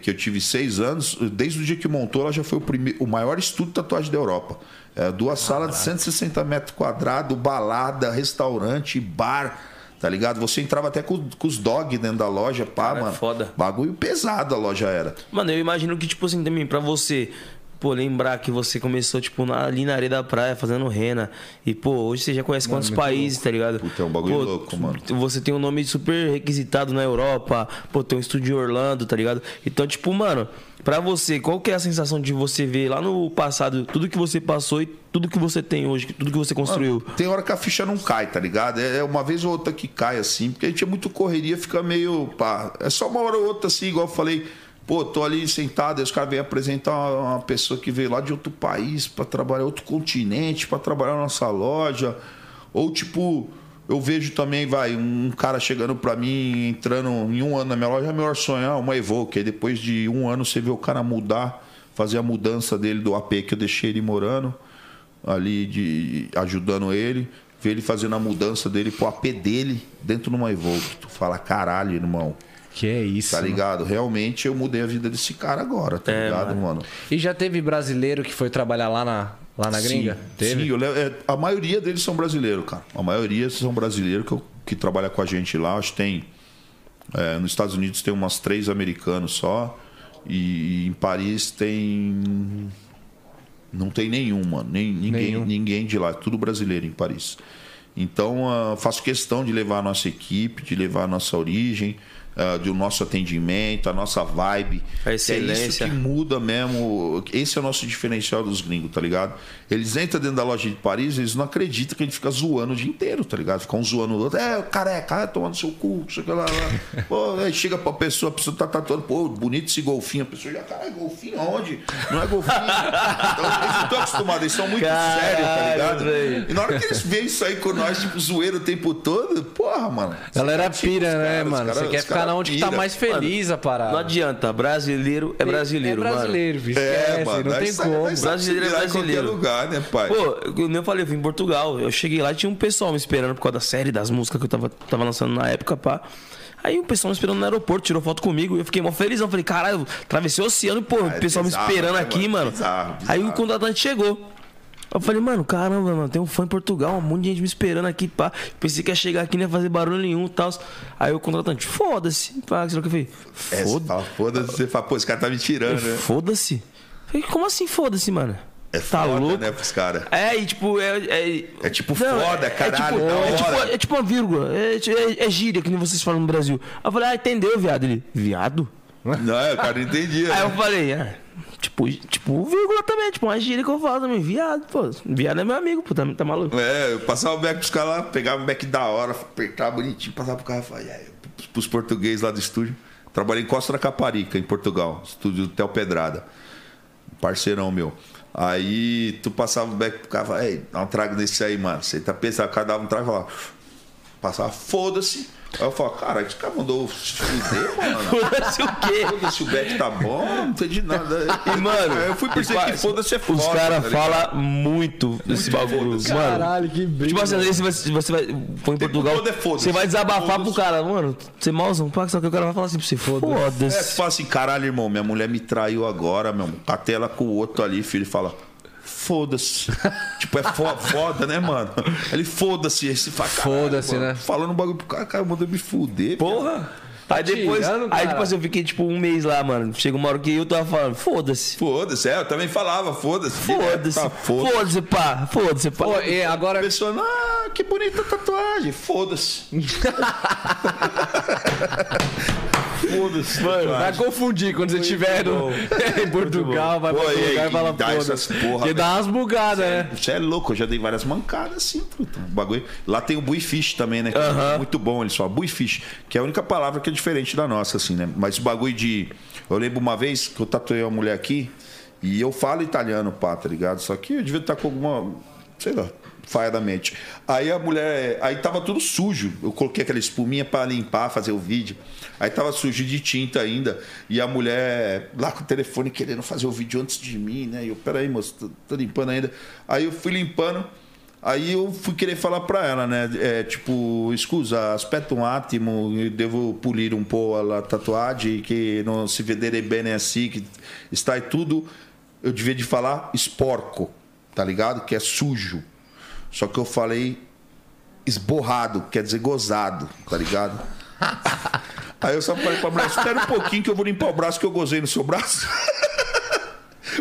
que eu tive seis anos, desde o dia que montou, ela já foi o, prime- o maior estúdio de tatuagem da Europa. É, duas salas de 160 metros quadrados, balada, restaurante, bar, tá ligado? Você entrava até com, com os dog dentro da loja, pá, Cara, é mano. foda. Bagulho pesado a loja era. Mano, eu imagino que, tipo assim, também, pra você, pô, lembrar que você começou, tipo, na- ali na areia da praia, fazendo rena. E, pô, hoje você já conhece quantos países, tá ligado? Puta, é um bagulho Pô, louco, mano. Você tem um nome super requisitado na Europa, pô, tem um estúdio em Orlando, tá ligado? Então, tipo, mano, pra você, qual que é a sensação de você ver lá no passado tudo que você passou e tudo que você tem hoje, tudo que você construiu? Tem hora que a ficha não cai, tá ligado? É uma vez ou outra que cai assim, porque a gente é muito correria, fica meio. Pá, é só uma hora ou outra assim, igual eu falei. Pô, tô ali sentado, aí os caras vêm apresentar uma pessoa que veio lá de outro país pra trabalhar, outro continente, pra trabalhar na nossa loja. Ou tipo, eu vejo também, vai, um cara chegando pra mim, entrando em um ano na minha loja, é meu sonho, ah, uma Evoque. Aí depois de um ano você vê o cara mudar, fazer a mudança dele do AP que eu deixei ele morando ali de ajudando ele, ver ele fazendo a mudança dele pro AP dele dentro de uma Evoque. Tu fala, caralho, irmão. Que é isso. Tá mano. ligado? Realmente eu mudei a vida desse cara agora, tá É, ligado, mano. mano? E já teve brasileiro que foi trabalhar lá na, lá na gringa? Sim, teve? sim levo- é, a maioria deles são brasileiros, cara. A maioria são brasileiros que, eu- que trabalham com a gente lá. Acho que tem. é, nos Estados Unidos tem umas três americanos só. E, em Paris tem. Não tem nenhum, mano. Nem, ninguém, Nenhum. ninguém de lá. Tudo brasileiro em Paris. Então, ah, faço questão de levar a nossa equipe, de levar a nossa origem, ah, do nosso atendimento, a nossa vibe. A É isso excelência. que muda mesmo. Esse é o nosso diferencial dos gringos, tá ligado? Eles entram dentro da loja de Paris, eles não acreditam que a gente fica zoando o dia inteiro, tá ligado? Fica um zoando o outro. É, careca, ah, tomando seu cu, chega lá, lá. Pô, aí chega pra pessoa, a pessoa tá tatuando, pô, bonito esse golfinho. A pessoa já, caralho, golfinho aonde? Não é golfinho. então, eles não estão acostumados, eles são muito Caralho, sérios, tá ligado? velho. E na hora que eles veem isso aí com nós, tipo, zoeiro o tempo todo, porra, mano. Galera pira, né, caras, mano? Você quer ficar caras na onde que tá mais feliz a parada. Não adianta, brasileiro é brasileiro, é mano. brasileiro, bicho. É, mano. não tem sai- como. Brasileiro é virar em qualquer brasileiro. lugar, né, pai? Pô, eu, nem eu falei, eu vim em Portugal. Eu cheguei lá e tinha um pessoal me esperando por causa da série, das músicas que eu tava, tava lançando na época, pá. Aí o pessoal me esperando no aeroporto, tirou foto comigo. e Eu fiquei mó felizão. Falei, caralho, eu atravessei o oceano e, pô, o é pessoal bizarro, me esperando né, aqui, mano? mano. Bizarro, Aí o bizarro. contratante chegou. Eu falei, mano, caramba, mano, tem um fã em Portugal, um monte de gente me esperando aqui, pá. Pensei que ia chegar aqui, não ia fazer barulho nenhum e tal. Aí o contratante, foda-se. Pá, sei lá o que eu falei, É, você foda- fala, foda-se, você fala, pô, esse cara tá me tirando, né? foda-se. Falei, como assim foda-se, mano? É tá foda, louco? né, pros caras. É, e tipo, é. É, É tipo foda, caralho, É da tipo, é, tipo, hora. é tipo uma vírgula. É, é, é gíria, que nem vocês falam no Brasil. Aí eu falei, ah, entendeu, viado? Ele, viado? Não, o cara não entendia. Aí eu né? falei, ah, tipo, tipo, vírgula também, tipo, uma gíria que eu falo também, viado, pô. Viado é meu amigo, pô, tá, tá maluco? É, eu passava o back pros caras lá, pegava o back da hora, apertava bonitinho, passava pro cara e falava, pros portugueses lá do estúdio. Trabalhei em Costa da Caparica, em Portugal, estúdio do Tel Pedrada. Parceirão meu. Aí tu passava o back pro cara e falava, ei, dá um trago nesse aí, mano. Você tá pensando, o cara dava um trago e falava, passava, foda-se. Aí eu falava, cara, esse cara mandou fuder, mano. Foda-se o quê? Foda-se, o back tá bom, não entendi nada. E, mano, eu fui perceber que foda-se é foda. Os caras tá falam muito desse bagulho. Mano, Caralho, que briga. Tipo assim, às vezes você vai, você vai for em Portugal, é foda-se. você vai desabafar pro cara, mano, você mauzão, pá, só que o cara vai falar assim pra você, É, foda-se. fala assim, caralho, irmão, minha mulher me traiu agora, meu. Catei ela com o outro ali, filho, fala. Foda-se. tipo, é fo- foda, né, mano? Ele foda-se. Fala, caralho, Foda-se, né? Falando um bagulho pro cara, cara, mandou me fuder. Porra! Aí depois, tirando, aí assim, eu fiquei tipo um mês lá, mano. Chega uma hora que eu tava falando, foda-se. Foda-se, é, eu também falava, foda-se. Foda-se. Tá, foda-se. Foda-se, pá. Foda-se, pá. Pô, e A agora, pessoa, ah, que bonita tatuagem. Foda-se. Foda-se. Mano, vai confundir quando você estiver no- em Portugal, vai pra Pô, outro e lugar e fala dá essas foda-se. porra, Porque dá umas bugadas, né? Você é louco, eu já dei várias mancadas assim, truta. O bagulho. Lá tem o Buifish também, né? que é Muito bom eles falam. Buifish, que é a única palavra que é diferente da nossa, assim, né? Mas o bagulho de. Eu lembro uma vez que eu tatuei uma mulher aqui e eu falo italiano, pá, tá ligado? Só que eu devia estar com alguma. Sei lá. Faia da mente. Aí a mulher. Aí tava tudo sujo. Eu coloquei aquela espuminha pra limpar, fazer o vídeo. Aí tava sujo de tinta ainda. E a mulher lá com o telefone querendo fazer o vídeo antes de mim, né? E eu, peraí, moço, tô, tô limpando ainda. Aí eu fui limpando. Aí eu fui querer falar pra ela, né? É, tipo, scusa, aspetta um attimo, eu devo polir um po' la tatuagem, que não se vedere bene assim, que está tudo. Eu devia de falar esporco, tá ligado? Que é sujo. Só que eu falei esborrado, quer dizer gozado, tá ligado? Aí eu só falei pra mulher, espera um pouquinho que eu vou limpar o braço que eu gozei no seu braço.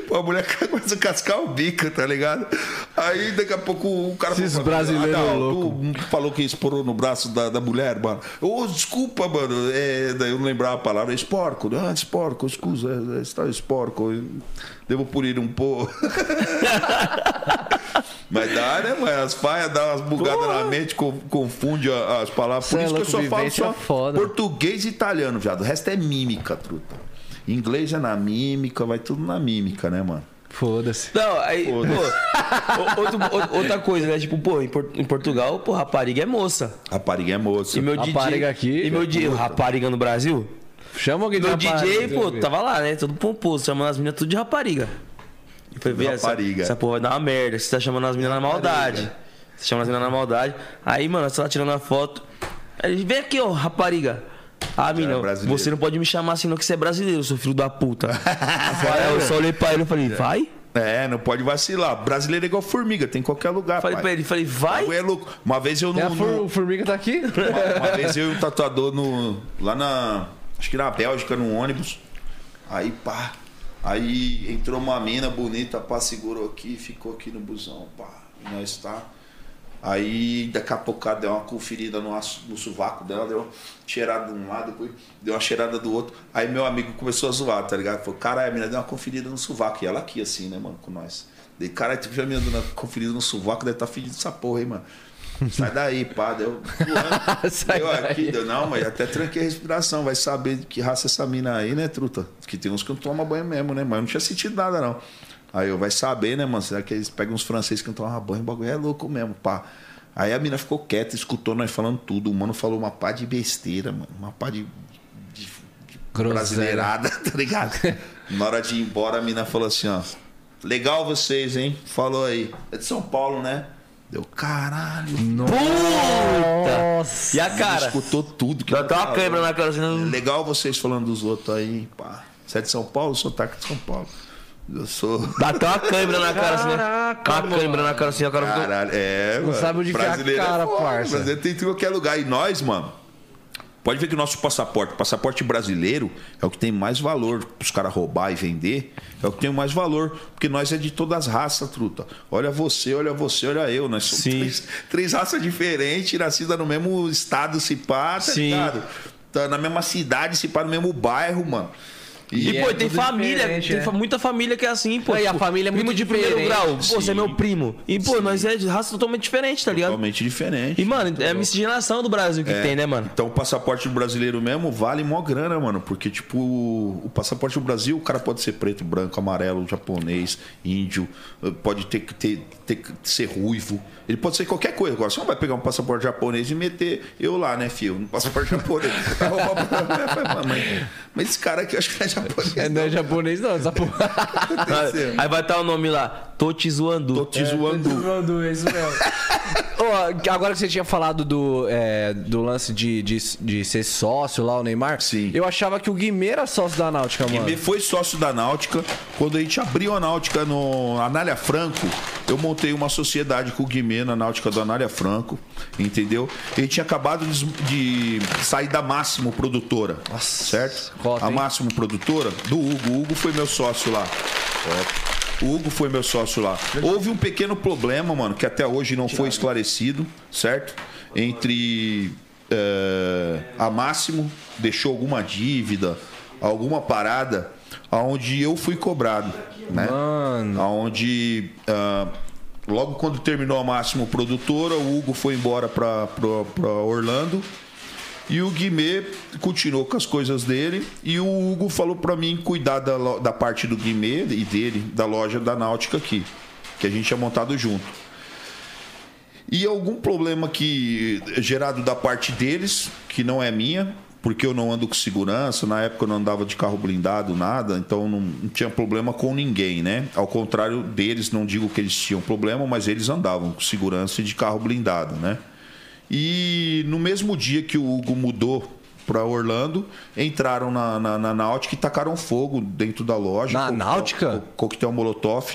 Pô, a mulher começa a cascar o bico, tá ligado? Aí daqui a pouco o cara Esses falou, brasileiros "Ah, não, louco." tu falou que esporou no braço da, da mulher, mano. Ô, desculpa, mano. É, daí eu não lembrava a palavra. Esporco. Ah, esporco, escusa. é, Está esporco. Devo polir um pouco. Mas dá, né, mano? As faias dão umas bugadas na mente, co- confunde as palavras. Por Cê é isso que eu só falo só foda. português e italiano, viado. O resto é mímica, truta. Inglês é na mímica, vai tudo na mímica, né, mano? Foda-se. Não, aí, pô, o- outro- outra coisa, né? Tipo, pô, em, em Portugal, pô, rapariga é moça. Rapariga é moça. E meu Rapariga DJ. aqui, E meu é DJ, rapariga no Brasil? Chama alguém de Meu rapariga, DJ, pô, tava lá, né? Todo pomposo, chamando as meninas tudo de rapariga. Eu falei, "Vê, essa, rapariga. essa porra vai dar uma merda. Você tá chamando as meninas na maldade. Você tá chamando as meninas na maldade. Aí, mano, você tá tirando a foto. Aí ele, vem aqui, ó, rapariga. Ah, brasileiro. você não pode me chamar assim, não, que você é brasileiro, seu filho da puta. Aí eu só olhei pra ele e falei, vai? É, não pode vacilar. Brasileiro é igual formiga, tem em qualquer lugar. Falei pai. pra ele, falei, vai? é louco. Uma vez eu E a no, for- no- o Formiga tá aqui? uma, uma vez eu e um tatuador no, lá na. Acho que na Bélgica, num ônibus. Aí, pá. Aí entrou uma mina bonita, pá, segurou aqui, ficou aqui no busão, pá. E nós tá. Aí daqui a pouco deu uma conferida no, no sovaco dela, deu uma cheirada de um lado, depois deu uma cheirada do outro. Aí meu amigo começou a zoar, tá ligado? Falou, caralho, a mina deu uma conferida no sovaco. E ela aqui assim, né, mano, com nós. Daí, caralho, tu viu a mina dando uma conferida no sovaco, deve tá fedido essa porra, hein, mano. Sai daí, pá, deu. Sai deu aqui, deu, não, mas até tranquei a respiração, vai saber de que raça é essa mina aí, né, truta? Que tem uns que não tomam banho mesmo, né? Mas eu não tinha sentido nada, não. Aí eu vai saber, né, mano? Será que eles pegam uns franceses que não tomam banho? O bagulho é louco mesmo, pá. Aí a mina ficou quieta, escutou nós falando tudo. O mano falou uma pá de besteira, mano. Uma pá de Groselha. brasileirada, tá ligado? Na hora de ir embora, a mina falou assim, ó. Legal vocês, hein? Falou aí. É de São Paulo, né? Deu caralho. E a cara? Escutou tudo que Dá até uma câimbra na cara assim. Legal vocês falando dos outros aí, pá. Você é de São Paulo? Eu sou de São Paulo. Eu sou. Dá até uma câimbra na cara assim, né? Caraca, Uma câimbra na cara assim, o cara ficou. Caralho, é, mano. sabe onde a Brasileiro cara, é foda, parça. Brasileiro tem tudo em qualquer lugar. E nós, mano, pode ver que o nosso passaporte, o passaporte brasileiro, é o que tem mais valor pros caras roubar e vender. É o que tem mais valor, porque nós é de todas as raças, truta. Olha você, olha você, olha eu. Nós somos Sim. três, três raças diferentes, nascidas no mesmo estado, se pá, tá Sim. ligado? Tá na mesma cidade, se pá, no mesmo bairro, mano. E, E pô, é tem tudo família, tem fa- muita família que é assim, pô. É, e a tipo, família é primo muito de primeiro grau. Pô, você é Sim. meu primo. E, pô, nós é de raça totalmente diferente, tá ligado? Totalmente diferente. E, mano, é a miscigenação do Brasil que tem, né, mano? Então o passaporte do brasileiro mesmo vale mó grana, mano. Porque, tipo, o passaporte do Brasil, o cara pode ser preto, branco, amarelo, japonês, índio, pode ter que ter, ter que ser ruivo. Ele pode ser qualquer coisa. Agora, você não vai pegar um passaporte japonês e meter eu lá, né, filho? No passaporte japonês. Vai roubar pra- mas, mas esse cara aqui, eu acho que não é japonês. É, não é japonês, não. Essa porra. Aí vai estar o nome lá, Totizuandu. Tô te zoando. Zoando, é isso mesmo. Ô, agora que você tinha falado do, é, do lance de, de, de ser sócio lá, o Neymar. Sim. Eu achava que o Guimê era sócio da Náutica, mano. Guimê foi sócio da Náutica. Quando a gente abriu a Náutica no Anália Franco, eu montei uma sociedade com o Guimê na Náutica do Anália Franco, entendeu? Ele tinha acabado de, sair da Máximo Produtora, certo? cota, a? Máximo Produtora do Hugo. O Hugo foi meu sócio lá. O Hugo foi meu sócio lá. Houve um pequeno problema, mano, que até hoje não foi esclarecido, certo? Entre eh, a Máximo deixou alguma dívida, alguma parada, aonde eu fui cobrado, né? Mano. Aonde ah, logo quando terminou a Máximo produtora, o Hugo foi embora para Orlando. E o Guimê continuou com as coisas dele. E o Hugo falou para mim cuidar da, da parte do Guimê e dele, da loja da Náutica aqui, que a gente tinha montado junto. E algum problema que gerado da parte deles, que não é minha, porque eu não ando com segurança, na época eu não andava de carro blindado, nada, então não, não tinha problema com ninguém, né? Ao contrário deles, não digo que eles tinham problema, mas eles andavam com segurança e de carro blindado, né? E no mesmo dia que o Hugo mudou para Orlando, entraram na, na, na Náutica e tacaram fogo dentro da loja. Na Co- Náutica? co- Coquetel Molotov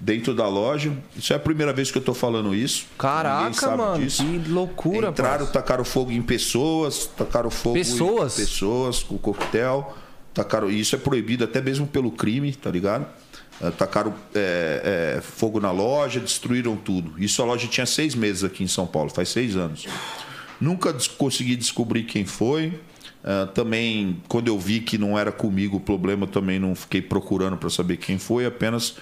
dentro da loja. Isso é a primeira vez que eu tô falando isso. Caraca, mano. disso. Que loucura, Entraram, parça. tacaram fogo em pessoas, tacaram fogo Pessoas? em pessoas com coquetel. Tacaram, isso é proibido até mesmo pelo crime, tá ligado? Eh, Tacaram é, é, fogo na loja, destruíram tudo. Isso a loja tinha seis meses aqui em São Paulo, faz seis anos. Nunca des- consegui descobrir quem foi. Ah, também, quando eu vi que não era comigo o problema, também não fiquei procurando para saber quem foi, apenas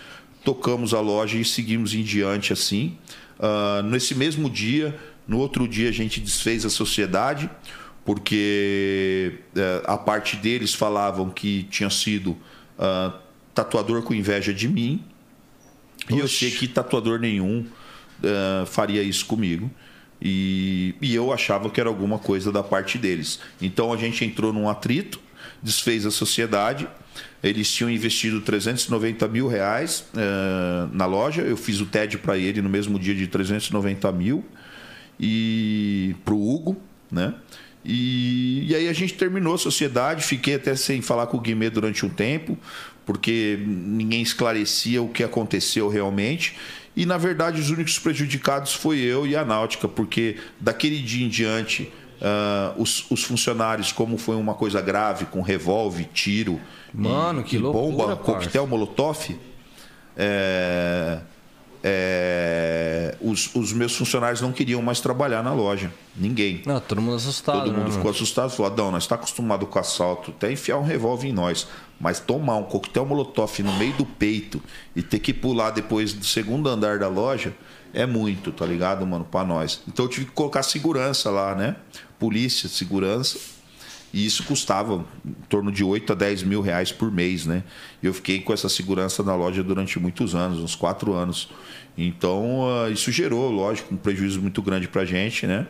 tocamos a loja e seguimos em diante assim. Ah, nesse mesmo dia, no outro dia, a gente desfez a sociedade, porque eh, a parte deles falavam que tinha sido ah, tatuador com inveja de mim. E eu sei que tatuador nenhum eh, faria isso comigo. E, e eu achava que era alguma coisa da parte deles. Então a gente entrou num atrito, desfez a sociedade. Eles tinham investido 390 mil reais eh, na loja. Eu fiz o TED para ele no mesmo dia de 390 mil. E para o Hugo, né? E, e aí a gente terminou a sociedade. Fiquei até sem falar com o Guimê durante um tempo, porque ninguém esclarecia o que aconteceu realmente. E na verdade os únicos prejudicados foi eu e a Náutica, porque daquele dia em diante ah, os, os funcionários, como foi uma coisa grave, com revólver, tiro, Mano, e, que loucura, bomba, parça. coquetel molotov, é, é, os, os meus funcionários não queriam mais trabalhar na loja. Ninguém. Não, todo mundo assustado, Todo né, mundo mano? ficou assustado. Falou, Adão, nós está acostumado com assalto, até enfiar um revólver em nós. Mas tomar um coquetel molotov no meio do peito e ter que pular depois do segundo andar da loja é muito, tá ligado, mano, pra nós. Então eu tive que colocar segurança lá, né? Polícia, segurança. E isso custava em torno de 8 a 10 mil reais por mês, né? Eu fiquei com essa segurança na loja durante muitos anos, uns quatro anos. Então, ah, isso gerou, lógico, um prejuízo muito grande pra gente, né?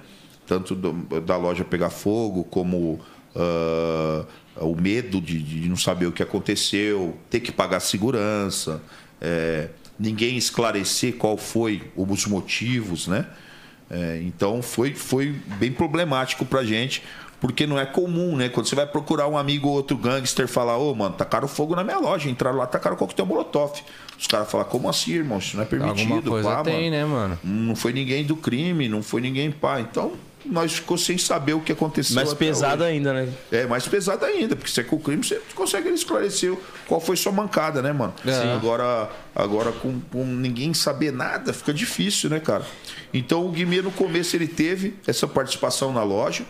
Tanto do- da loja pegar fogo, como uh, o medo de, de, não saber o que aconteceu, ter que pagar segurança, é, ninguém esclarecer qual foi os motivos, né? É, então foi, foi bem problemático pra gente, porque não é comum, né? Quando você vai procurar um amigo ou outro gangster falar, ô, oh, mano, tacaram fogo na minha loja, entraram lá, tacaram coquetel molotov. Os caras falam, como assim, irmão? Isso não é permitido. Alguma coisa pá, tem, mano. né, mano? Não foi ninguém do crime, não foi ninguém pá. Então, nós ficou sem saber o que aconteceu. Mais pesado hoje. ainda, né? É, mais pesado ainda, porque você é com o crime, você consegue esclarecer qual foi sua mancada, né, mano? É. Agora, agora com, com, ninguém saber nada, fica difícil, né, cara? Então o Guimê no começo ele teve essa participação na loja.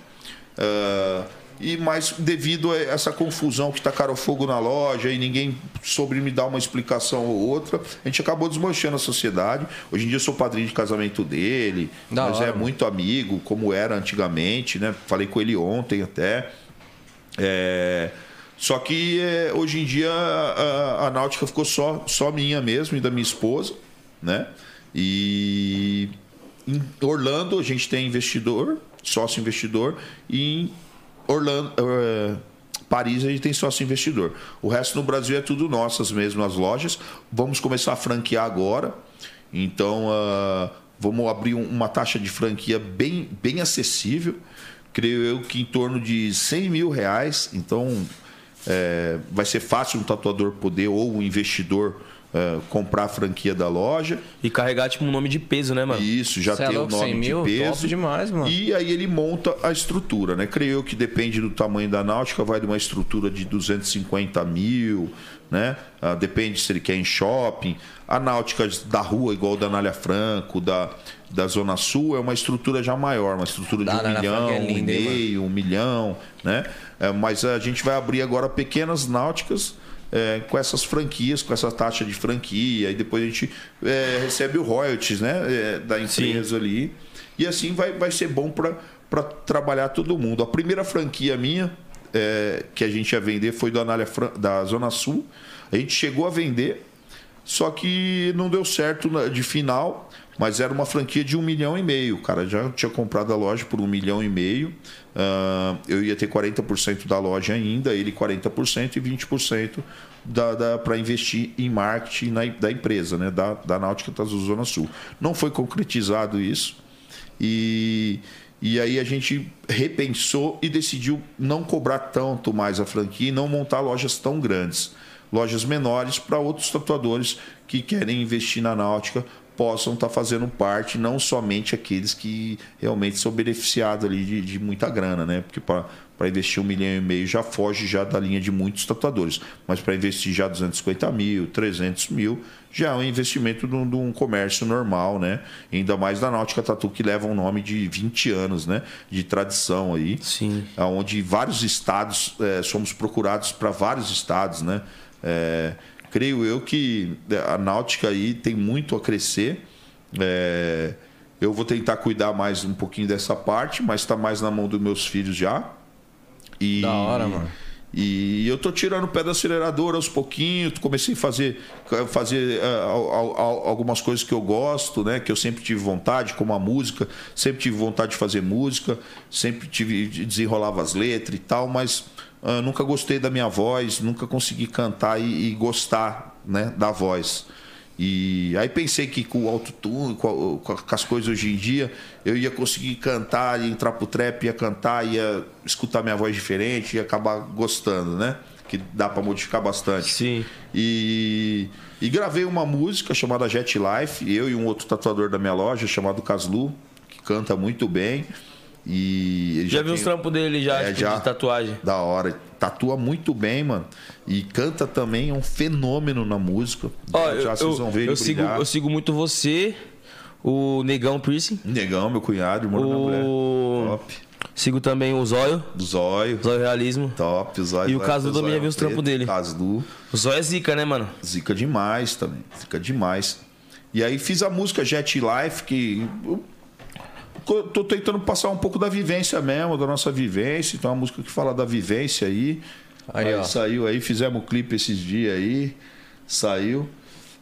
Uh, e mais devido a essa confusão que tacaram fogo na loja e ninguém soube me dar uma explicação ou outra, a gente acabou desmanchando a sociedade. Hoje em dia eu sou padrinho de casamento dele, Da mas hora, é muito amigo, como era antigamente, né? Falei com ele ontem até. É, Só que é, hoje em dia a, a náutica ficou só, só minha mesmo e da minha esposa, né? E em Orlando a gente tem investidor, sócio investidor, e em Orlando, eh, Paris a gente tem sócio investidor. O resto no Brasil é tudo nossas mesmo, as lojas. Vamos começar a franquear agora. Então ah, vamos abrir um- uma taxa de franquia bem, bem acessível. Creio eu que em torno de 100 mil reais. Então é, vai ser fácil um tatuador poder ou um investidor eh, comprar a franquia da loja. E carregar, tipo, um nome de peso, né, mano? Isso, já Cê é tem o louco, nome 100 mil? de peso. Top demais, mano. E aí ele monta a estrutura, né? Creio eu que depende do tamanho da náutica, vai de uma estrutura de 250 mil, né? Ah, depende se ele quer em shopping. A náutica da rua, igual da Anália Franco, da, da Zona Sul, é uma estrutura já maior, uma estrutura Da de um Anália milhão, é um e linda, hein, mano? meio, um milhão, né? É, mas a gente vai abrir agora pequenas náuticas é, com essas franquias, com essa taxa de franquia, e depois a gente é, recebe o royalties né, é, da empresa ali. E assim vai, vai ser bom para trabalhar todo mundo. A primeira franquia minha é, que a gente ia vender foi do Anália da Zona Sul. A gente chegou a vender, só que não deu certo de final, mas era uma franquia de um milhão e meio. Cara já tinha comprado a loja por um milhão e meio. Ah, eu ia ter 40% da loja ainda, ele 40% e 20% da, da, para investir em marketing na, da empresa, né? da, da Náutica Tazul Zona Sul. Não foi concretizado isso. E, e aí a gente repensou e decidiu não cobrar tanto mais a franquia e não montar lojas tão grandes. Lojas menores para outros tatuadores que querem investir na náutica possam estar fazendo parte, não somente aqueles que realmente são beneficiados ali de, de muita grana, né? Porque para investir um milhão e meio já foge já da linha de muitos tatuadores. Mas para investir já 250 mil, 300 mil, já é um investimento de um, de um comércio normal, né? Ainda mais da Náutica Tatu, que leva um nome de 20 anos, né? De tradição aí. Sim. Onde vários estados, eh, somos procurados para vários estados, né? Eh, creio eu que a náutica aí tem muito a crescer. É, eu vou tentar cuidar mais um pouquinho dessa parte, mas está mais na mão dos meus filhos já. E, Da hora, mano. E eu tô tirando o pé do acelerador aos pouquinhos. Comecei a fazer, fazer al- algumas coisas que eu gosto, né? Que eu sempre tive vontade, como a música. Sempre tive vontade de fazer música. Sempre tive desenrolava as letras e tal, mas ah, nunca gostei da minha voz, nunca consegui cantar e, e gostar, né? Da voz. E aí pensei que com o autotune, com, a- com a- com as coisas hoje em dia, eu ia conseguir cantar, ia entrar pro trap, ia cantar, ia escutar minha voz diferente, ia acabar gostando, né? Que dá para modificar bastante. Sim. E, e gravei uma música chamada Jet Life, eu e um outro tatuador da minha loja chamado Caslu, que canta muito bem. E ele Já, vi tem- uns trampos dele já, É, tipo, já. de tatuagem. da hora. Tatua muito bem, mano. E canta também, é um fenômeno na música. Ó, já eu, vocês vão ver eu, eu sigo, eu sigo muito você, o Negão Piercing, Negão, meu cunhado, irmão da minha mulher. o... Top. Sigo também o Zóio, Zóio. Zóio Realismo. Top, o Zóio. E o ter também já vi os trampos dele. O Zóio é zica, né, mano? Zica demais também. Zica demais. E aí fiz a música Jet Life, que tô tentando passar um pouco da vivência mesmo, da nossa vivência. Então é uma música que fala da vivência aí. Aí, ó. Saiu aí, fizemos o clipe esses dias aí. Saiu.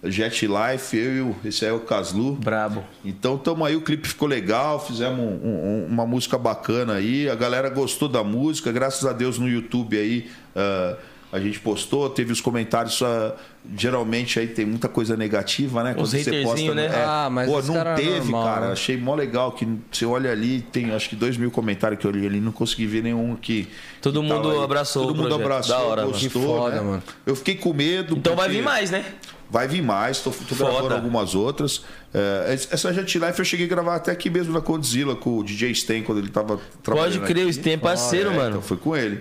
Jet Life, eu e o, esse aí é o Caslu. Brabo. Então tamo aí, o clipe ficou legal, fizemos um- um- uma música bacana aí, a galera gostou da música, graças a Deus no YouTube aí ah, a gente postou, teve os comentários, ah, geralmente aí tem muita coisa negativa, né? Os haterzinho, né? é, Ah, mas pô, não cara é teve, normal, cara, né? achei mó legal que você olha ali, tem acho que dois mil comentários que eu li ali, não consegui ver nenhum que... Todo que mundo abraçou Todo o mundo projeto. abraçou, Da hora, mano. gostou, Que foda, né? mano. Eu fiquei com medo. Então vai vir mais, né? Vai vir mais, tô, tô gravando algumas outras. É, essa Jet Life eu cheguei a gravar até aqui mesmo na Condzilla com o DJ Sten, quando ele tava trabalhando. Pode crer, o aqui. Sten é parceiro, É, mano. Então foi com ele.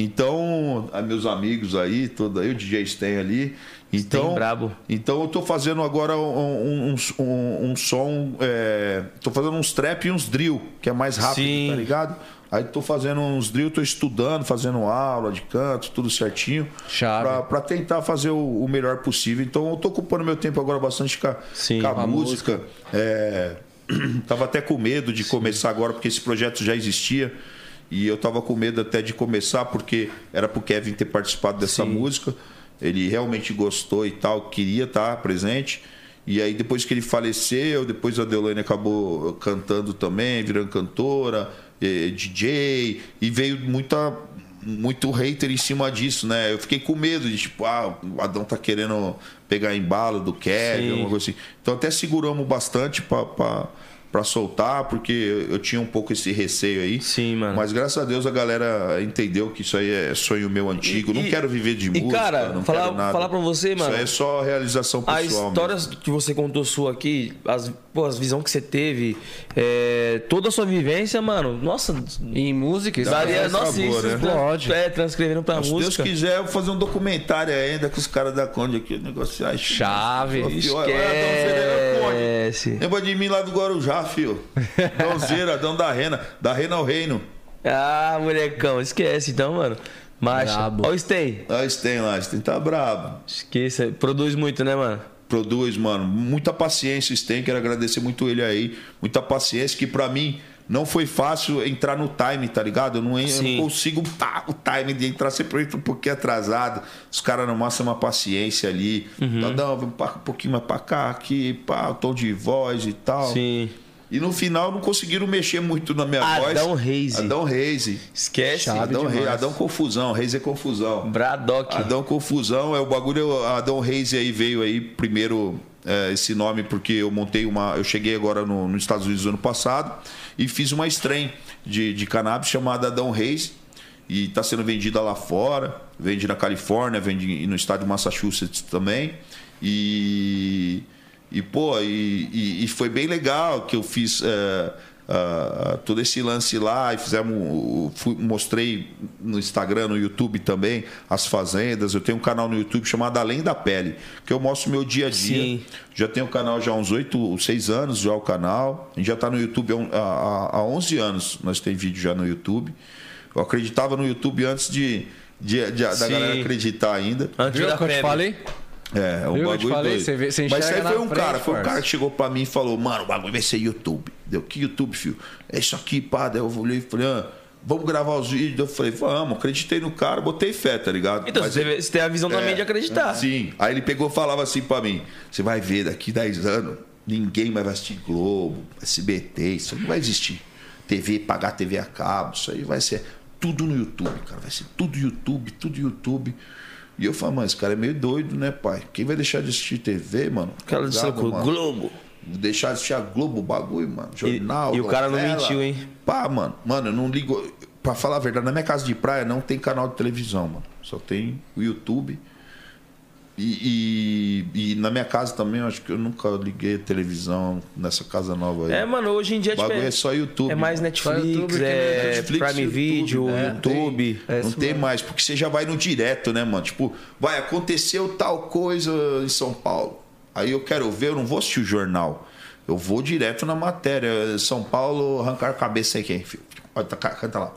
Então, a meus amigos aí, todo aí, o DJ Sten ali. Então, brabo. então eu tô fazendo agora um, um, um, um som. É, tô fazendo uns trap e uns drill, que é mais rápido, Sim. tá ligado? Aí tô fazendo uns drill, tô estudando, fazendo aula de canto, tudo certinho. Chave. Pra, tentar fazer o, o melhor possível. Então eu tô ocupando meu tempo agora bastante com a, Sim, com a a música. É, tava até com medo de começar agora, porque esse projeto já existia. E eu tava com medo até de começar, porque era pro Kevin ter participado dessa Sim. música. Ele realmente gostou e tal, queria estar presente. E aí, depois que ele faleceu, depois a Deolane acabou cantando também, virando cantora, eh, DJ, e veio muita, muito hater em cima disso, né? Eu fiquei com medo de, tipo, ah, o Adão tá querendo pegar embalo do Kevin, alguma coisa assim. Então, até seguramos bastante pra. Pra Pra soltar, porque eu tinha um pouco esse receio aí. Sim, mano. Mas graças a Deus a galera entendeu que isso aí é sonho meu antigo. E- não e- quero viver de e, música. cara, não falar- quero nada. falar pra você, mano, Isso aí é só realização A pessoal. história mesmo. que você contou sua aqui, as, pô, as visões que você teve, é, toda a sua vivência, mano, nossa, Em música, isso daria, é nossa, boa, isso né? Explode. é, transcrevendo pra Se Deus música. quiser, eu vou fazer um documentário ainda com os caras da Conde aqui. Negócio ai, Chave. Esquece. Lembra de mim lá do Guarujá, filho. Dãozeira, Adão da Rena. Da Rena ao Reino. Ah, molecão, esquece então, mano. Brabo. Ó o Stay. Ah, Sten lá, Sten tá brabo. Esqueça, produz muito, né, mano? produz, mano. Muita paciência, Sten. Quero agradecer muito ele aí. Muita paciência, que pra mim não foi fácil entrar no time, tá ligado? Eu não, eu não consigo tá, o time de entrar sempre um pouquinho atrasado. Os caras não mostram uma paciência ali. Uhum. Tá, não, vamos um pouquinho mais pra cá, aqui, pá, tom de voz e tal. Sim. E no final não conseguiram mexer muito na minha voz. Adão Reis. Adão Reis. Esquece. Chave Adão. Reis. Adão Confusão. Reis é confusão. Bradock. Adão Confusão é o bagulho. Adão Reis aí veio aí primeiro é, esse nome porque eu montei uma. Eu cheguei agora no- nos Estados Unidos ano passado e fiz uma strain de, de cannabis chamada Adão Reis e está sendo vendida lá fora. Vende na Califórnia, vende no estado de Massachusetts também. E. E, pô, e, e- e foi bem legal que eu fiz é, ah, todo esse lance lá e fizemos. fui- mostrei no Instagram, no YouTube também, as fazendas. Eu tenho um canal no YouTube chamado Além da Pele, que eu mostro meu dia a dia. Sim. Já tenho o canal já há uns 8, 6 anos já o canal. A gente já está no YouTube há, um- há, há 11 anos. Nós tem vídeo já no YouTube. Eu acreditava no YouTube antes de, de- de- da galera acreditar ainda. Antes Viu da que eu te falei? É, é um? Eu te bagulho falei, doido. você vê- você Mas isso aí foi um frente, cara, foi um cara que chegou pra mim e falou, mano, o bagulho vai ser YouTube. Deu, que YouTube, filho? É isso aqui, pá. Daí eu olhei e falei, ah, vamos gravar os vídeos. Eu falei, vamos, acreditei no cara, botei fé, tá ligado? Então, Mas você, você tem a visão também de acreditar. Sim. Aí ele pegou e falava assim pra mim: você vai ver daqui 10 anos, ninguém mais vai assistir Globo, SBT, isso não vai existir. TV, pagar TV a cabo, isso aí vai ser tudo no YouTube, cara. Vai ser tudo YouTube, tudo YouTube. E eu falo, mano, esse cara é meio doido, né, pai? Quem vai deixar de assistir TV, mano? Tá de mano? Globo. Deixar de assistir a Globo, o bagulho, mano. Jornal. e o cara não mentiu, hein? Pá, mano. Mano, eu não ligo. Pra falar a verdade, na minha casa de praia não tem canal de televisão, mano. Só tem o YouTube. E, e- e na minha casa também, eu acho que eu nunca liguei a televisão nessa casa nova aí. É, mano, hoje em dia o bagulho tipo, é só YouTube. é mais. Netflix, YouTube que é Netflix, Prime YouTube, Video, né? YouTube. Não tem, É não tem mesmo. mais, porque você já vai no direto, né, mano? Tipo, vai, aconteceu tal coisa em São Paulo. Aí eu quero ver, eu não vou assistir o jornal. Eu vou direto na matéria. São Paulo, arrancar cabeça aí quem? filho? Olha, tá, Canta lá.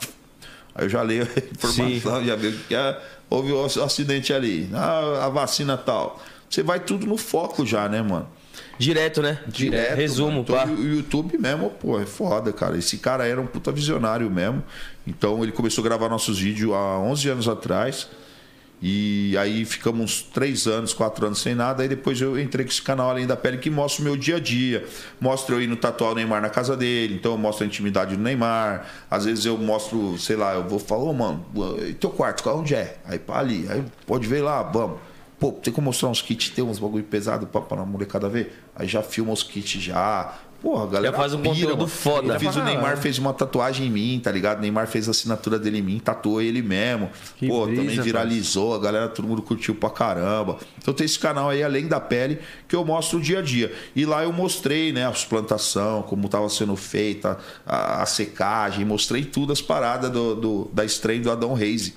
Aí eu já leio a informação, já vejo que é, houve um acidente ali. Ah, a vacina tal. Você vai tudo no foco já, né, mano? Direto, né? Direto. Resumo. Então, pá. O YouTube mesmo, pô, é foda, cara. Esse cara era um puta visionário mesmo. Então ele começou a gravar nossos vídeos há 11 anos atrás. E aí ficamos uns três anos, quatro anos sem nada. Aí depois eu entrei com esse canal Além da Pele que mostra o meu dia a dia. Mostra eu indo tatuar o Neymar na casa dele. Então eu mostro a intimidade do Neymar. Às vezes eu mostro, sei lá, eu vou falar, ô mano, e teu quarto, onde é? Aí pá ali. Aí pode ver lá, vamos. Pô, tem como mostrar uns kits, tem uns bagulho pesado pra, pra molecada ver? Aí já filma os kits já. Porra, a galera. Já faz um pira, conteúdo mano. foda. Eu fiz o Neymar fez uma tatuagem em mim, tá ligado? O Neymar fez a assinatura dele em mim, tatuou ele mesmo. Que Pô, brisa, também viralizou, a galera, todo mundo curtiu pra caramba. Então tem esse canal aí, Além da Pele, que eu mostro o dia a dia. E lá eu mostrei, né, a plantação, como tava sendo feita, a, a secagem, mostrei tudo as paradas do, do- da estreia do Adão Reis.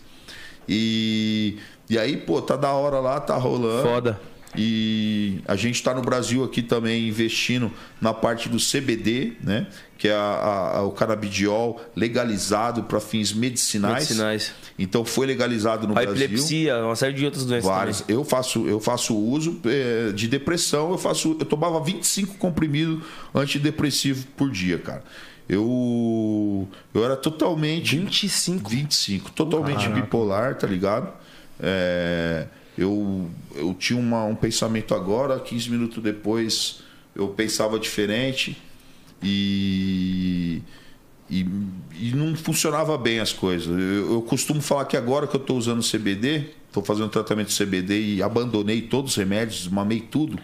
E, e aí, pô, tá da hora lá, tá rolando. Foda. E a gente está no Brasil aqui também investindo na parte do CBD, né? Que é a- a- o canabidiol legalizado para fins medicinais. Medicinais. Então foi legalizado no A Brasil. epilepsia, uma série de outras doenças Várias. também. Eu faço, eu faço uso eh, de depressão, eu faço, eu tomava 25 comprimidos antidepressivos por dia, cara. Eu eu era totalmente 25. 25, totalmente bipolar, tá ligado? É, eu, eu tinha uma- um pensamento agora, 15 minutos depois eu pensava diferente e, e, e não funcionava bem as coisas. Eu, eu costumo falar que agora que eu estou usando CBD, estou fazendo tratamento de CBD e abandonei todos os remédios, mamei tudo.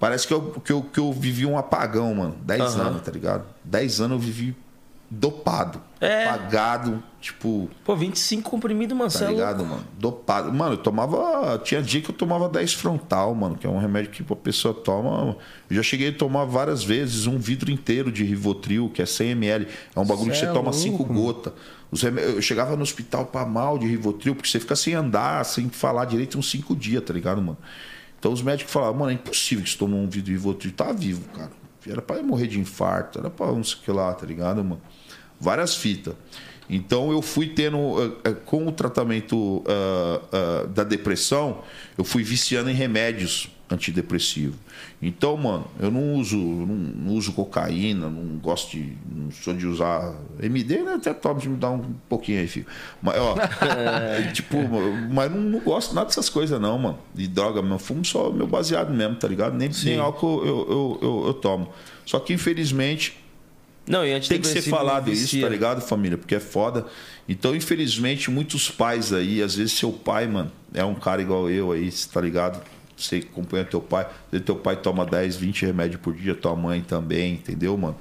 Parece que eu, que eu, que eu vivi um apagão, mano. 10 Aham. anos, tá ligado? 10 anos eu vivi dopado. É. Apagado, tipo, Pô, 25 comprimido, mano. tá é ligado, mano? Dopado. Mano, eu tomava. Tinha dia que eu tomava 10 frontal, mano, que é um remédio que a pessoa toma. Eu já cheguei a tomar várias vezes um vidro inteiro de Rivotril, que é 100 ml. É um bagulho que Cê você é toma louco, 5 mano. gotas. Os remé- Eu chegava no hospital pra mal de Rivotril, porque você fica sem andar, sem falar direito uns 5 dias, tá ligado, mano? Então os médicos falavam, mano, é impossível que você tomou um vidro de Rivotril. Tá vivo, cara. Era pra morrer de infarto, era pra não sei o que lá, tá ligado, mano? Várias fitas. Então eu fui tendo, eh, eh, com o tratamento ah, ah, da depressão, eu fui viciando em remédios antidepressivos. Então, mano, eu não uso, não, não uso cocaína, não gosto de. não sou de usar MD, né? Até tomo de me dar um pouquinho aí, filho. Mas, ó, tipo, mas não, não gosto nada dessas coisas, não, mano. De droga, meu fumo só meu baseado mesmo, tá ligado? Nem, nem álcool eu, eu, eu, eu tomo. Só que, infelizmente, Não, e tem que ser falado isso, tá ligado, família? Porque é foda. Então, infelizmente, muitos pais aí, às vezes seu pai, mano, é um cara igual eu aí, tá ligado? Você acompanha teu pai, teu pai toma 10, 20 remédios por dia, tua mãe também, entendeu, mano?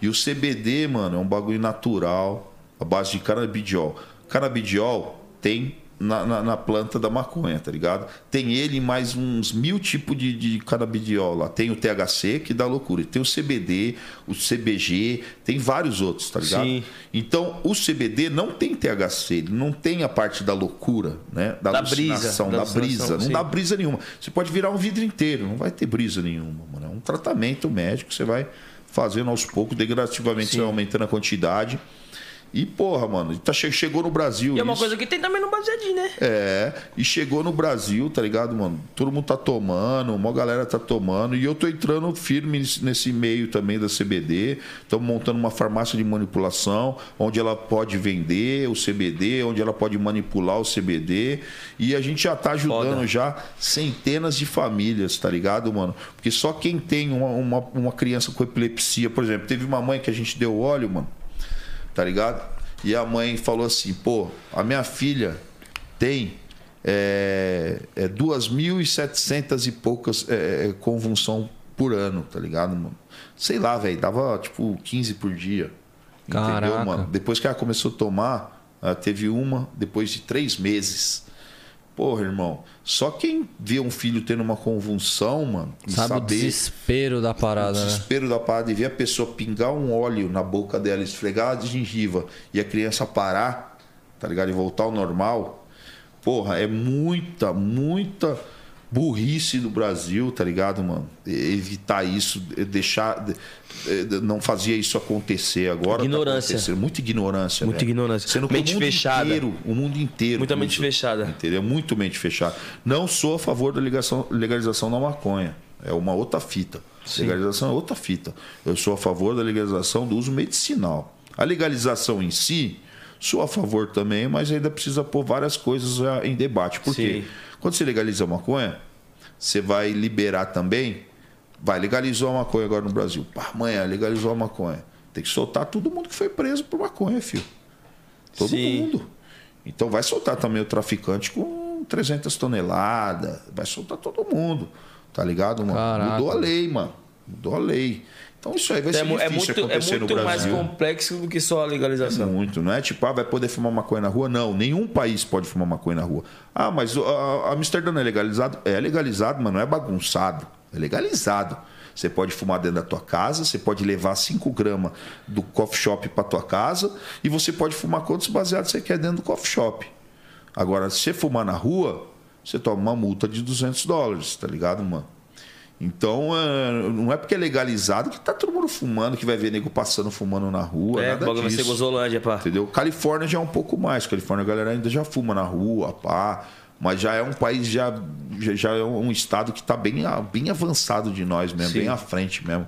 E o CBD, mano, é um bagulho natural, a base de canabidiol. Canabidiol tem na, na, na planta da maconha, tá ligado? Tem ele e mais uns mil tipos de, de canabidiol lá. Tem o THC, que dá loucura. Tem o CBD, o CBG, tem vários outros, tá ligado? Sim. Então, o CBD não tem THC, ele não tem a parte da loucura, né? Da, Da brisa, da da, brisa. Não sim. dá brisa nenhuma. Você pode virar um vidro inteiro, não vai ter brisa nenhuma, mano. É um tratamento médico, você vai fazendo aos poucos, degradativamente você vai aumentando a quantidade. E, porra, mano, tá, che- chegou no Brasil. E é uma coisa que tem também no baseadinho, né? É, e chegou no Brasil, tá ligado, mano? Todo mundo tá tomando, uma galera tá tomando, e eu tô entrando firme nesse- nesse meio também da CBD. Estamos montando uma farmácia de manipulação, onde ela pode vender o CBD, onde ela pode manipular o CBD, e a gente já tá ajudando Foda. já centenas de famílias, tá ligado, mano? Porque só quem tem uma, uma, uma criança com epilepsia, por exemplo, teve uma mãe que a gente deu óleo, mano tá ligado? E a mãe falou assim, pô, a minha filha tem é, é 2.700 e poucas é, convulsão por ano, tá ligado, mano? Sei lá, velho, dava tipo 15 por dia. Caraca. Entendeu, mano? Depois que ela começou a tomar, ela teve uma depois de três meses. Porra, irmão, só quem vê um filho tendo uma convulsão, mano, e Sabe o saber desespero da o parada, né? desespero da parada de ver a pessoa pingar um óleo na boca dela, esfregar a gengiva e a criança parar, tá ligado? E voltar ao normal. Porra, é muita, muita burrice do Brasil, tá ligado, mano? Evitar isso, deixar. de- de- Não fazia isso acontecer agora. tá Ignorância. acontecendo. muita ignorância. Muita velho. ignorância. Sendo Mente o mundo fechada. Inteiro, o mundo inteiro. Muita mente usa. fechada. Entendeu? Muito mente fechada. Não sou a favor da ligação- legalização da maconha. É uma outra fita. Legalização é outra fita. Eu sou a favor da legalização do uso medicinal. A legalização em si Sou a favor também, mas ainda precisa pôr várias coisas ah, em debate. Por quê? Quando você legaliza a maconha, você vai liberar também. Vai, legalizou a maconha agora no Brasil. Pá, amanhã legalizou a maconha. Tem que soltar todo mundo que foi preso por maconha, filho. Todo Sim. mundo. Então vai soltar também o traficante com 300 toneladas. Vai soltar todo mundo. Tá ligado, mano? Caraca. Mudou a lei, mano. Mudou a lei. Então isso aí vai ser É, é difícil muito, é acontecer muito no mais Brasil. complexo do que só a legalização. Muito, não é tipo, ah, vai poder fumar maconha na rua? Não, nenhum país pode fumar maconha na rua. Ah, mas o- a, Amsterdã é legalizado? É legalizado, mas não é bagunçado. É legalizado. Você pode fumar dentro da tua casa, você pode levar 5 gramas do coffee shop para tua casa e você pode fumar quantos baseados você quer dentro do coffee shop. Agora, se você fumar na rua, você toma uma multa de 200 dólares, tá ligado, mano? Então, é, não é porque é legalizado que tá todo mundo fumando, que vai ver nego passando fumando na rua, É, nada bagulho vai ser disso. Gozolândia, pá. Entendeu? Califórnia já é um pouco mais. Califórnia a galera ainda já fuma na rua, pá. Mas já é um país, já, já, é um estado que está bem, bem avançado de nós mesmo, Sim. bem à frente mesmo.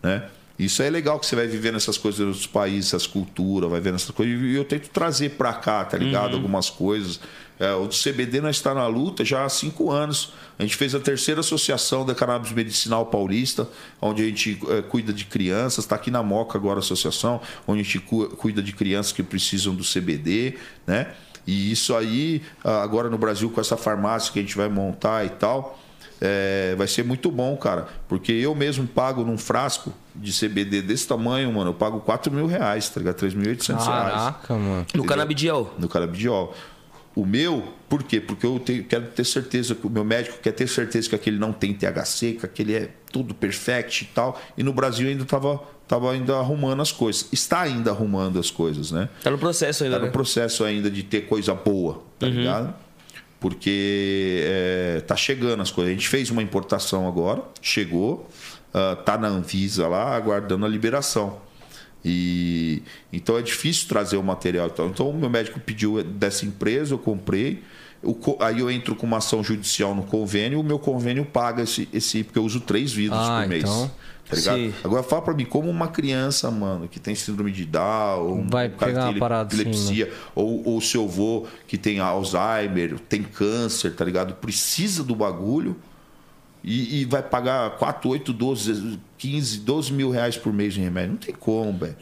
Né? Isso é legal que você vai vivendo essas coisas dos países, essas culturas, vai vendo essas coisas. E eu tento trazer para cá, tá ligado? Algumas coisas. É, o CBD nós está na luta já há cinco anos. A gente fez a terceira associação da Cannabis Medicinal Paulista, onde a gente é, cuida de crianças. Está aqui na Moca agora a associação, onde a gente cu- cuida de crianças que precisam do CBD, né? E isso aí, agora no Brasil, com essa farmácia que a gente vai montar e tal, é, vai ser muito bom, cara. Porque eu mesmo pago num frasco de CBD desse tamanho, mano, eu pago 4 mil reais, tá ligado? 3.800 reais Caraca, mano. No canabidiol. no canabidiol. O meu, por quê? Porque eu tenho- quero ter certeza que o meu médico quer ter certeza que aquele não tem THC, que aquele é tudo perfect e tal. E no Brasil ainda estava tava ainda arrumando as coisas. Está ainda arrumando as coisas, né? Tá no processo ainda, Tá no né? processo ainda de ter coisa boa, tá ligado? Porque é, tá chegando as coisas. A gente fez uma importação agora, chegou, ah, tá na Anvisa lá, aguardando a liberação. E então é difícil trazer o material. Então, então o meu médico pediu dessa empresa, eu comprei. O co- aí eu entro com uma ação judicial no convênio, o meu convênio paga esse, esse porque eu uso três vidros Ah, por mês. então- Tá. Agora fala pra mim, como uma criança, mano, que tem síndrome de Down, um Vai pegar uma parada assim, epilepsia, ou o seu avô que tem Alzheimer, tem câncer, tá ligado? Precisa do bagulho e, e vai pagar 4, 8, 12, 15, 12 mil reais por mês em remédio. Não tem como, velho.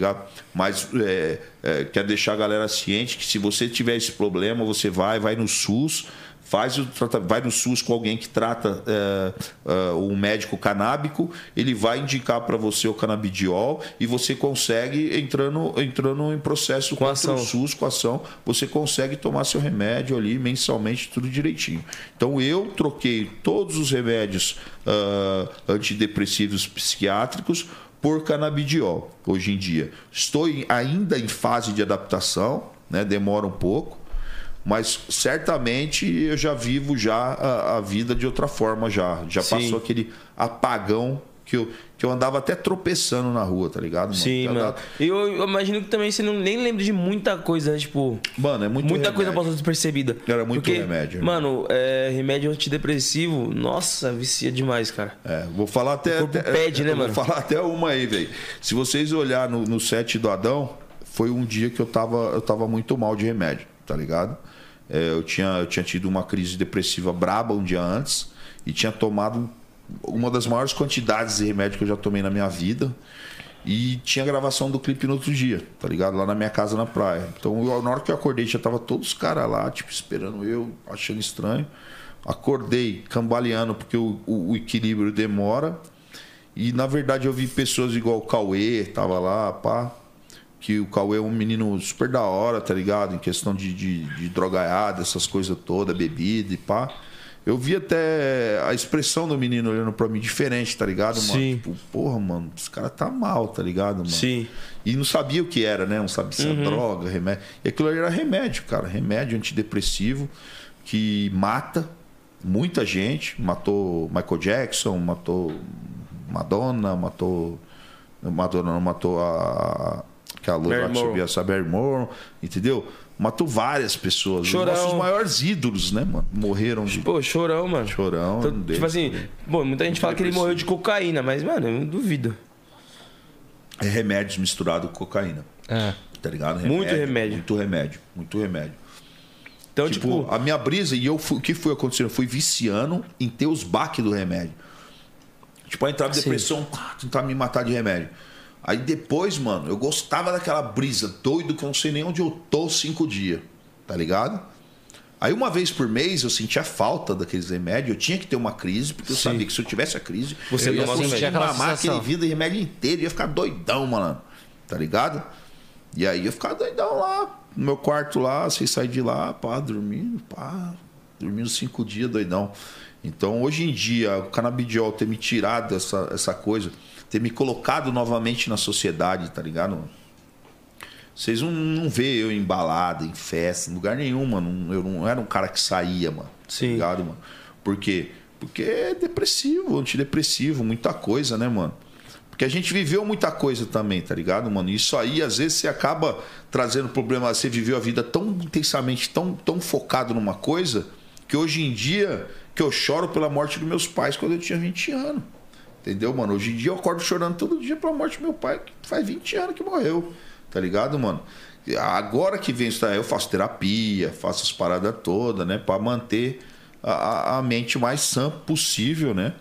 Tá? Mas é, é, quero deixar a galera ciente que se você tiver esse problema, você vai, vai no SUS, faz o vai no SUS com alguém que trata é, é, um médico canábico, ele vai indicar para você o canabidiol e você consegue entrando entrando em processo Com ação. o SUS com ação, você consegue tomar seu remédio ali mensalmente, tudo direitinho. Então eu troquei todos os remédios ah, antidepressivos psiquiátricos por canabidiol hoje em dia. Estou ainda em fase de adaptação, né? demora um pouco, mas certamente eu já vivo já a, a vida de outra forma já. Já Sim. passou aquele apagão que eu, que eu andava até tropeçando na rua, tá ligado? Mano? Sim, mano. E eu, eu imagino que também você não nem lembra de muita coisa, né? Tipo, Mano, é muito muita remédio. coisa passou despercebida. Era muito Porque, remédio, né? Mano, é, remédio antidepressivo, nossa, vicia demais, cara. É, vou falar até. O corpo até- pede, né, eu mano? Vou falar até uma aí, velho. Se vocês olhar no, no set do Adão, foi um dia que eu tava, eu tava muito mal de remédio, tá ligado? É, eu, tinha, eu tinha tido uma crise depressiva braba um dia antes e tinha tomado uma das maiores quantidades de remédio que eu já tomei na minha vida. E tinha gravação do clipe no outro dia, tá ligado? Lá na minha casa na praia. Então, eu- na hora que eu acordei, já tava todos os caras lá, tipo, esperando eu, achando estranho. Acordei cambaleando, porque o, o- o equilíbrio demora. E na verdade eu vi pessoas igual o Cauê, tava lá, pá. Que o Cauê é um menino super da hora, tá ligado? Em questão de, de, de drogaiada, essas coisas todas, bebida e pá. Eu vi até a expressão do menino olhando pra mim diferente, tá ligado, mano? Sim. Tipo, porra, mano, esse cara tá mal, tá ligado, mano? Sim. E não sabia o que era, né? Não sabia se era droga, remédio. E aquilo ali era remédio, cara. Remédio antidepressivo que mata muita gente. Matou Michael Jackson, matou Madonna, matou. Madonna não matou a. Que Barrymore. subia essa Barrymore, entendeu? Matou várias pessoas. Chorão. Os nossos maiores ídolos, né, mano? Morreram de Pô, chorão, mano. chorão. Então, um deles tipo assim, bom, muita gente fala que ele morreu de cocaína, mas, mano, eu duvido. É remédios misturados com cocaína. É. tá ligado? Muito remédio. Muito remédio, muito remédio. Então, tipo, tipo, a minha brisa, e eu fui- o que foi acontecendo? Eu fui viciando em ter os baques do remédio. Tipo, aí entrava em depressão, tentar me matar de remédio. Aí depois, mano, eu gostava daquela brisa, doido, que eu não sei nem onde eu tô cinco dias, tá ligado? Aí uma vez por mês eu sentia falta daqueles remédios, eu tinha que ter uma crise, porque eu Sim. sabia que se eu tivesse a crise, Você eu ia conseguir mamar aquele vida remédio inteiro, ia ficar doidão, mano, tá ligado? E aí eu ficava doidão lá, no meu quarto lá, sem sair de lá, pá, dormindo, pá, dormindo cinco dias, doidão. Então, hoje em dia, o canabidiol ter me tirado essa, essa coisa, ter me colocado novamente na sociedade, tá ligado? Vocês não, não vê eu em balada, em festa, em lugar nenhum, mano. Eu não era um cara que saía, mano. Sim. Tá ligado, mano? Por quê? Porque é depressivo, antidepressivo, muita coisa, né, mano? Porque a gente viveu muita coisa também, tá ligado, mano? Isso aí, às vezes, você acaba trazendo problema. Você viveu a vida tão intensamente, tão, tão focado numa coisa, que hoje em dia, que eu choro pela morte dos meus pais quando eu tinha 20 anos. Entendeu, mano? Hoje em dia eu acordo chorando todo dia pela morte do meu pai, que faz 20 anos que morreu. Tá ligado, mano? Agora que vem isso eu faço terapia, faço as paradas todas, né? Pra manter a- a, a mente mais sã possível, né?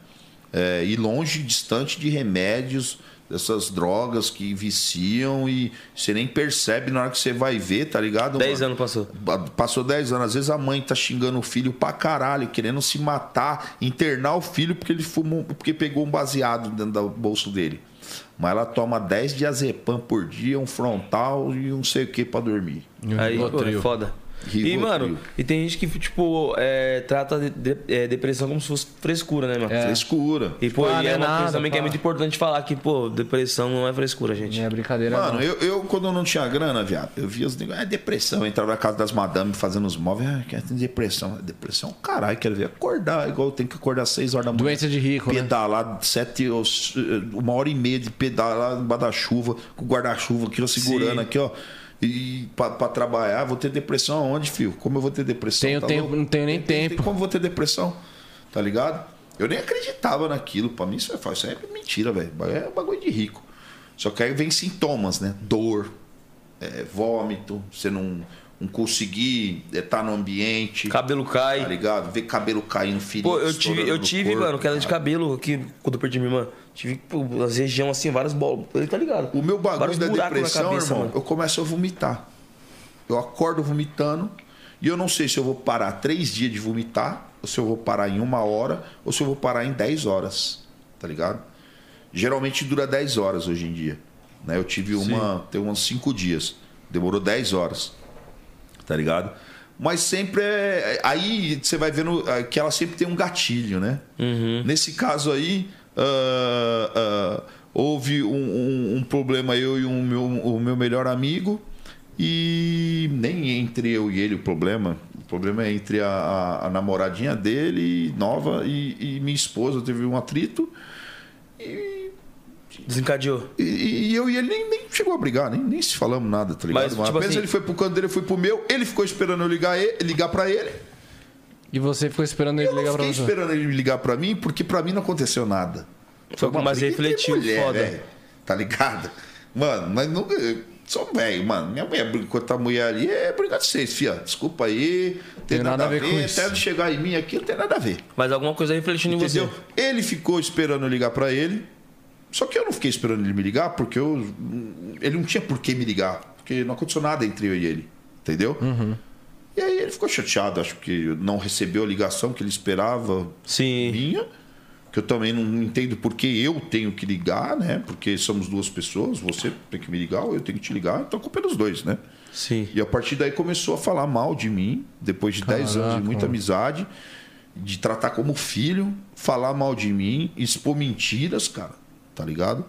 É, e longe, distante de remédios, dessas drogas que viciam e você nem percebe na hora que você vai ver, tá ligado? 10 mano? anos passou. Passou 10 anos. Às vezes a mãe tá xingando o filho pra caralho, querendo se matar, internar o filho porque ele fumou, porque pegou um baseado dentro do bolso dele. Mas ela toma 10 diazepam por dia, um frontal e um não sei o que pra dormir. Aí, pô, é Rivotril. E, mano, e tem gente que, tipo, é, trata de, de- é, depressão como se fosse frescura, né, mano? É. Frescura. E, pô, Ah, e é é uma coisa nada, também que é pá. muito importante falar que, pô, depressão não é frescura, gente. Não é brincadeira, Mano, não. eu, eu, quando eu não tinha grana, viado, eu via os negócios, é depressão. Eu entrava na casa das madames fazendo os móveis, ah, quer ter depressão. Depressão, caralho, quero ver acordar, igual eu tenho que acordar às 6 horas da manhã. Doença de rico, né? Pedalar sete, ou s- uma hora e meia de pedalar embaixo da chuva, com o guarda-chuva aqui, ó, segurando Sim. aqui, ó. E pra, pra trabalhar, vou ter depressão aonde, filho? Como eu vou ter depressão? Tenho tempo- louco? não tenho nem Tem- tem- tempo. Como eu vou ter depressão? Tá ligado? Eu nem acreditava naquilo. Pra mim, isso é, isso é mentira, velho. É bagulho de rico. Só que aí vem sintomas, né? Dor, é, vômito, você não, não conseguir estar no ambiente. Cabelo Tá cai. ligado? Ver cabelo caindo, ferido. Pô, eu tive, eu tive corpo, mano, queda de cara. cabelo aqui quando eu perdi minha irmã. Tive, pô, as regiões assim, várias bolas. Ele tá ligado? O meu bagulho da depressão, cabeça, irmão, mano. eu começo a vomitar. Eu acordo vomitando e eu não sei se eu vou parar três dias de vomitar, ou se eu vou parar em uma hora, ou se eu vou parar em 10 horas. Tá ligado? Geralmente dura 10 horas hoje em dia. Né? Eu tive uma. Tem uns 5 dias. Demorou 10 horas. Tá ligado? Mas sempre é. Aí você vai vendo ah, que ela sempre tem um gatilho, né? Nesse caso aí, ah, ah, houve um, um- um problema eu e um meu, o meu melhor amigo. E nem entre eu e ele o problema. O problema é entre a, a- a namoradinha dele, nova, e, e minha esposa. Teve um atrito. Desencadeou. E, e eu e ele nem, nem chegou a brigar, nem, nem se falamos nada, tá ligado? Mas, Mas, tipo apenas assim- ele foi pro canto dele, eu fui pro meu. Ele ficou esperando eu ligar, ele, ligar pra ele. E você ficou esperando ele Eu não ligar pra fiquei você? esperando ele me ligar pra mim, porque pra mim não aconteceu nada. Foi uma mais briga entre refletivo, foda. velho. Tá ligado? Mano, mas não. eu Sou velho, mano. Minha mulher briga com outra mulher ali, é briga de vocês, fia. Desculpa aí. Tem, nada, a ver. com isso. Até chegar em mim aqui, não tem nada a ver. Mas alguma coisa refletindo em Entendeu? você. Ele ficou esperando eu ligar pra ele. Só que eu não fiquei esperando ele me ligar, porque eu. Ele não tinha por que me ligar. Porque não aconteceu nada entre eu e ele. Entendeu? E aí ele ficou chateado, acho que não recebeu a ligação que ele esperava Sim. minha. Que eu também não entendo por que eu tenho que ligar, né? Porque somos duas pessoas, você tem que me ligar ou eu tenho que te ligar, então a culpa é dos dois, né? Sim. E a partir daí começou a falar mal de mim, depois de 10 anos de muita amizade, de tratar como filho, falar mal de mim, expor mentiras, cara, tá ligado?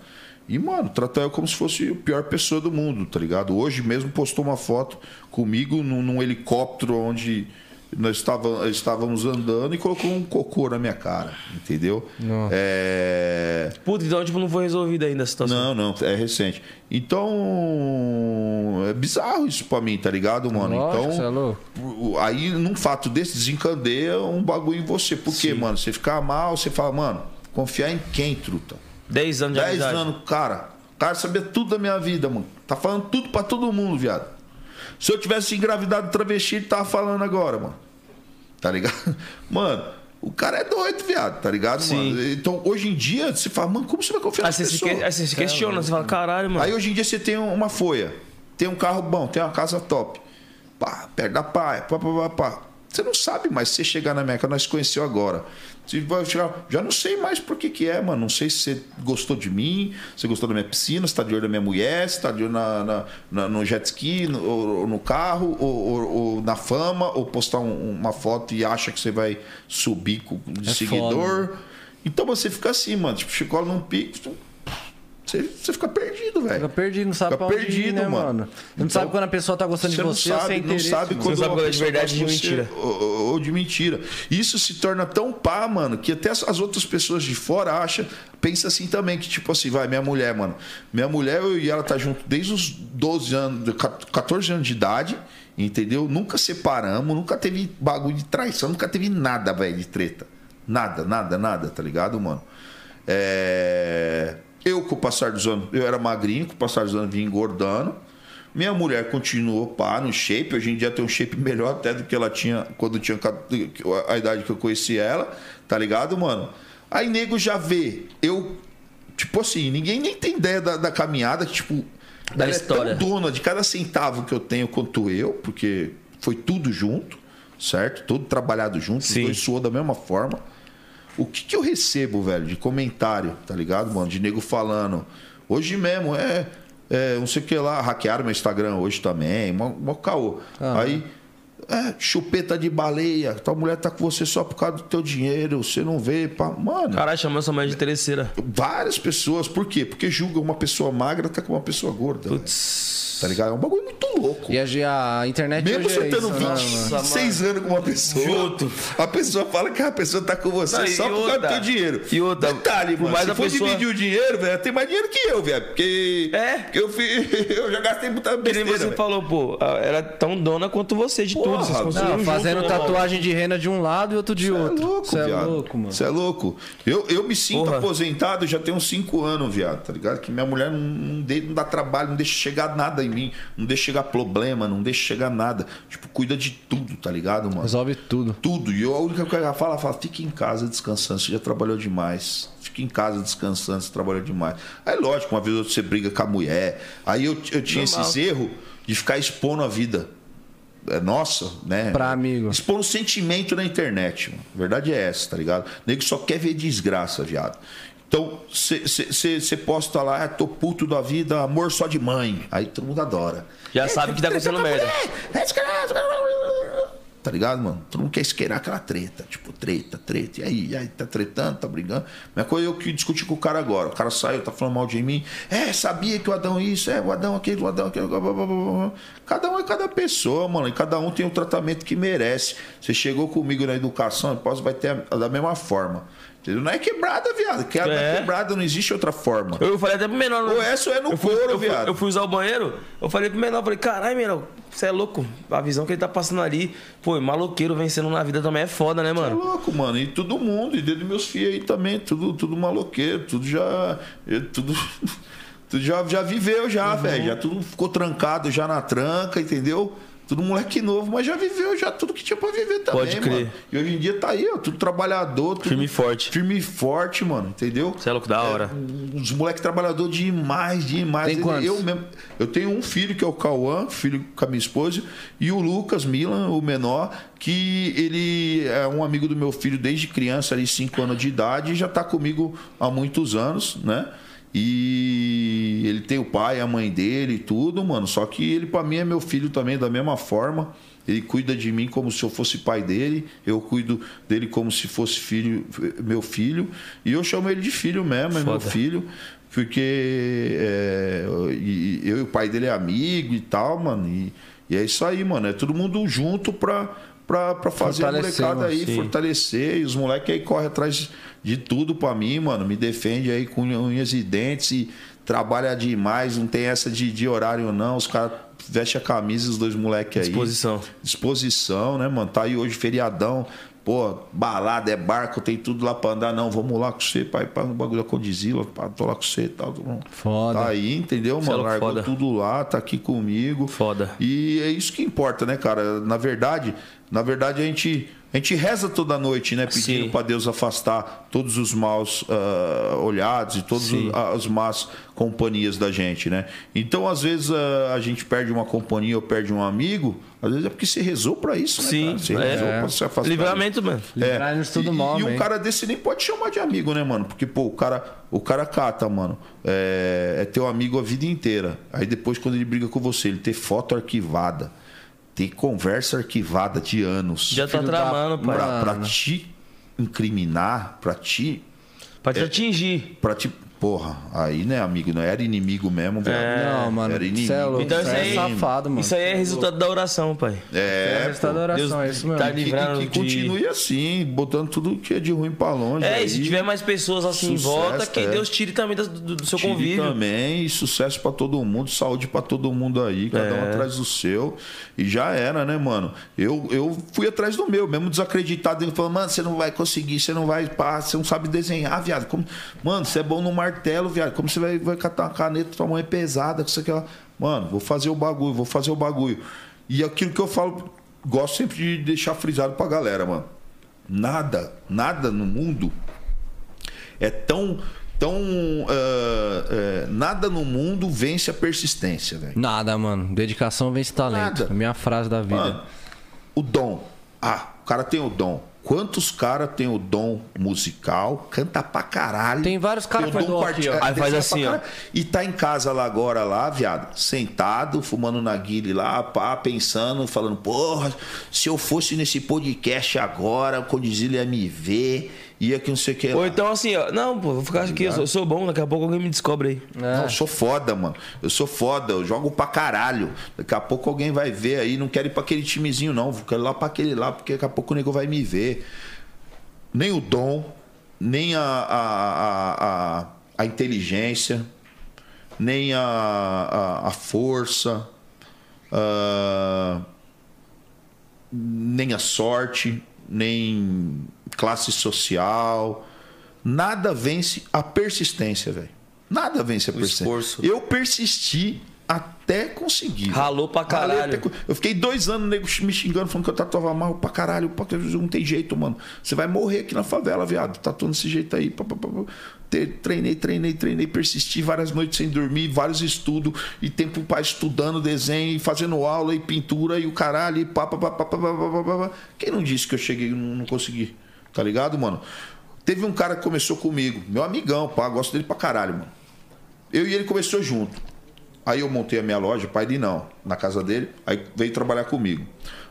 E, mano, tratar eu como se fosse a pior pessoa do mundo, tá ligado? Hoje mesmo postou uma foto comigo num, num helicóptero onde nós estava- estávamos andando e colocou um cocô na minha cara, entendeu? Nossa. É. Puta, então, tipo, não foi resolvida ainda a situação. Não, não, é recente. Então, é bizarro isso pra mim, tá ligado, mano? Lógico, então, você é aí num fato desse desencandeia um bagulho em você. Por quê, mano? Você ficar mal, você fala, mano, confiar em quem, truta? 10 anos de 10 amizade. anos, cara, cara sabia tudo da minha vida, mano. Tá falando tudo pra todo mundo, viado. Se eu tivesse engravidado travesti, ele tava falando agora, mano. Tá ligado? Mano, o cara é doido, viado, tá ligado, Sim. mano? Então, hoje em dia, você fala, mano, como você vai confiar Aí nas você, se, pessoas? que- aí você se questiona, você fala, caralho, mano. Aí hoje em dia você tem uma folha, tem um carro bom, tem uma casa top. Pá, perto da praia, pá, pá, pá, pá. Você não sabe mais se você chegar na Meca, nós conheceu agora. Já não sei mais por que que é, mano. Não sei se você gostou de mim, se gostou da minha piscina, se tá de olho na minha mulher, se tá de olho na, na- na- no jet ski, no, ou- no carro, ou, ou- ou na fama, ou postar um- uma foto e acha que você vai subir com, de É seguidor. Então você fica assim, mano. Tipo, chegou num pico, você, você fica perdido, velho. Fica perdido, não sabe Fica pra onde ir, perdido, né, mano. mano? Não Então, sabe quando a pessoa tá gostando de Você não você sabe, sem não sabe quando Você não sabe quando é de verdade de mentira. Ou de mentira. Isso se torna tão pá, mano, que até as, as outras pessoas de fora acham, pensa assim também, que tipo assim, vai, minha mulher, mano. Minha mulher, eu e ela tá junto desde os 12 anos, 14 anos de idade, entendeu? Nunca separamos, nunca teve bagulho de traição, nunca teve nada, velho, de treta. Nada, nada, nada, tá ligado, mano? É... Eu, com o passar dos anos, eu era magrinho, com o passar dos anos, vim engordando. Minha mulher continuou pá no shape. Hoje em dia tem um shape melhor até do que ela tinha quando tinha a idade que eu conheci ela, tá ligado, mano? Aí nego já vê. Eu, tipo assim, ninguém nem tem ideia da, da caminhada, que, tipo, Da ela história. é tão dona de cada centavo que eu tenho quanto eu, porque foi tudo junto, certo? Tudo trabalhado junto, Sim. os dois suou da mesma forma. O que, que eu recebo, velho, de comentário, tá ligado, mano? De nego falando. Hoje mesmo, é. é não sei o que lá, hackearam meu Instagram hoje também, mó, mó caô. Aí. É, chupeta de baleia, tua mulher tá com você só por causa do teu dinheiro, você não vê, pá. Mano, Caralho, chamou essa mãe de terceira. várias pessoas, por quê? Porque julgam uma pessoa magra tá com uma pessoa gorda. velho. Tá ligado? É um bagulho muito louco. E a, a internet Mesmo hoje você é tendo isso, né, 26 mano? anos com uma pessoa, Junto. a pessoa fala que a pessoa tá com você Não, e só por causa do outra- teu dinheiro. e outra, Detalhe, por mano, mais se a for pessoa- dividir o dinheiro, velho, tem mais dinheiro que eu, velho. Porque É. porque eu, fi- eu já gastei muita Que nem besteira, você velho. falou, pô, ela é tão dona quanto você de Porra, tudo. Vocês não, construíram Não, junto, fazendo né, tatuagem de rena de um lado e outro de Cê outro. É louco, Cê é louco, mano. Você é louco. Eu, eu me sinto Porra. aposentado já tem uns 5 anos, viado, tá ligado? Que minha mulher não, não, dê- não dá trabalho, não deixa chegar nada em mim, não deixa chegar problema, não deixa chegar nada. Tipo, cuida de tudo, tá ligado, mano? Resolve tudo. Tudo. E eu, a única coisa que ela fala, ela fala, fique em casa descansando, você já trabalhou demais. Fique em casa descansando, você trabalhou demais. Aí, lógico, uma vez ou outra você briga com a mulher. Aí eu, eu tinha Normal. esses erros de ficar expondo a vida. É nossa, né? Pra amigo. Expondo sentimento na internet. Mano. A verdade é essa, tá ligado? O nego só quer ver desgraça, viado. Então, você posta lá, ah, tô puto da vida, amor só de mãe. Aí todo mundo adora. Já sabe que tá acontecendo merda. Tá ligado, mano? Todo mundo quer esquerar aquela treta. Tipo, treta, treta. E aí? E aí, tá tretando, tá brigando. Mesma coisa eu que discuti com o cara agora. O cara saiu, tá falando mal de mim. É, sabia que o Adão isso, é, o Adão aquele, o Adão aquele. blá, blá, blá, blá. Cada um é cada pessoa, mano. E cada um tem o tratamento que merece. Você chegou comigo na educação, depois vai ter a- da mesma forma. Não é quebrada, viado. Que É. é quebrada, não existe outra forma. Eu falei até pro menor. né? Ou essa ou é no eu fui, couro, fui- viado. Eu fui usar o banheiro, eu falei pro menor, falei, caralho, menor, você é louco. A visão que ele tá passando ali, pô, maloqueiro vencendo na vida também é foda, né, É mano? louco, mano. E todo mundo, e dentro dos meus filhos aí também, tudo, tudo maloqueiro, tudo já. Tudo, tudo já, já viveu, já, Uhum. velho. Já tudo ficou trancado já na tranca, entendeu? Tudo moleque novo, mas já viveu já tudo que tinha pra viver também, Pode crer. mano. E hoje em dia tá aí, ó, tudo trabalhador, tudo Firme e forte. Firme e forte, mano, entendeu? Você é louco, da hora. Os moleques trabalhador demais, demais. Tem quantos? Eu mesmo. Eu tenho um filho que é o Cauã, filho com a minha esposa, e o Lucas Milan, o menor, que ele é um amigo do meu filho desde criança, ali, 5 anos de idade, e já tá comigo há muitos anos, né? E ele tem o pai, a mãe dele e tudo, mano. Só que ele, pra mim, é meu filho também, da mesma forma. Ele cuida de mim como se eu fosse pai dele. Eu cuido dele como se fosse filho, meu filho. E eu chamo ele de filho mesmo, é meu Foda. filho. Porque é, eu e o pai dele é amigo e tal, mano. E, e é isso aí, mano. É todo mundo junto pra, pra, pra fazer a molecada aí, sim. fortalecer. E os moleques aí correm atrás de tudo pra mim, mano. Me defende aí com unhas e dentes e trabalha demais. Não tem essa de, de horário, não. Os caras vestem a camisa, os dois moleques aí. Disposição. Disposição, né, mano? Tá aí hoje feriadão. Pô, balada, é barco, tem tudo lá pra andar. Não, vamos lá com você, pai, para no bagulho da Condizila, pá, tô lá com você e tal. Foda. Tá aí, entendeu, é mano? louco, Largou foda. tudo lá, tá aqui comigo. Foda. E é isso que importa, né, cara? Na verdade, na verdade a gente a gente reza toda noite, né, pedindo para Deus afastar todos os maus ah, olhados e todas as más companhias da gente, né? Então, às vezes ah, a gente perde uma companhia ou perde um amigo, às vezes é porque você rezou para isso, né, Sim, cara? Você é. rezou pra se afastar. Livramento, mano. Livrar-nos É, tudo e, mal, e um cara desse nem pode chamar de amigo, né, mano? Porque, pô, o cara, o cara cata, mano. É, é teu amigo a vida inteira. Aí depois, quando ele briga com você, ele ter foto arquivada, ter conversa arquivada de anos. Já tá Filho da- tramando, pai. pra, pra te incriminar, pra te. Pra te atingir. Pra te. Porra, aí, né, amigo? Não era inimigo mesmo, velho. Não, mano. Era inimigo. É louco. Então isso é aí- safado, mano. Isso aí é resultado da oração, pai. É, É, resultado pô. da oração, Deus é isso mesmo. tá Que, livrando que de- continue assim, botando tudo que é de ruim pra longe. É, aí. e se tiver mais pessoas assim Sucesso, em volta, que é. Deus tire também do, do- do seu Tire convívio. também, e sucesso pra todo mundo, saúde pra todo mundo aí, cada um É. atrás do seu. E já era, né, mano? Eu, eu fui atrás do meu, mesmo desacreditado. Ele falou, mano, você não vai conseguir, você não vai, pá, você não sabe desenhar, viado. Como... Mano, você é bom no martelo, viado. Como você vai, vai catar uma caneta, tua mão é pesada, que isso aqui, ó. Mano, vou fazer o bagulho, vou fazer o bagulho. E aquilo que eu falo, gosto sempre de deixar frisado pra galera, mano. Nada, nada no mundo é tão. tão ah, é, nada no mundo vence a persistência, velho. Nada, mano. Dedicação vence talento. Nada. Minha frase da vida. Mano, o dom. Ah, o cara tem o dom. Quantos caras tem o dom musical, canta pra caralho. Tem vários caras Tem o que dom aqui, ó. é, Aí faz assim, pra ó. caralho. E tá em casa lá agora, lá, viado, sentado, fumando na guile lá, pá, pensando, falando, porra, se eu fosse nesse podcast agora, o Condizila ia me ver, ia que não sei o que. Ou lá. então assim, ó. Não, pô, vou ficar aqui, eu sou, eu sou bom, daqui a pouco alguém me descobre aí. Não, eu sou foda, mano. Eu sou foda, eu jogo pra caralho. Daqui a pouco alguém vai ver aí, não quero ir pra aquele timezinho, não. Vou quero ir lá pra aquele lá, porque daqui a pouco o nego vai me ver. Nem o dom, nem a, a, a, a, a inteligência, nem a, a, a força, ah, nem a sorte, nem classe social. Nada vence a persistência, velho. Nada vence a persistência. esforço. Eu persisti até conseguir. Ralou pra caralho. até Eu fiquei dois anos nego me xingando, falando que eu tatuava mal pra caralho. Porque não tem jeito, mano. Você vai morrer aqui na favela, viado. Tatuando desse jeito aí. pá, pá, pá, Treinei, treinei, treinei, persisti várias noites sem dormir, vários estudos, e tempo para estudando desenho, e fazendo aula, e pintura, e o caralho, e pá, pá, pá, pá, pá, pá, pá, pá, pá. Quem não disse que eu cheguei e não, não consegui? Tá ligado, mano? Teve um cara que começou comigo, meu amigão, pá, gosto dele pra caralho, mano. Eu e ele começou junto. Aí eu montei a minha loja, pai dele não, na casa dele, aí veio trabalhar comigo.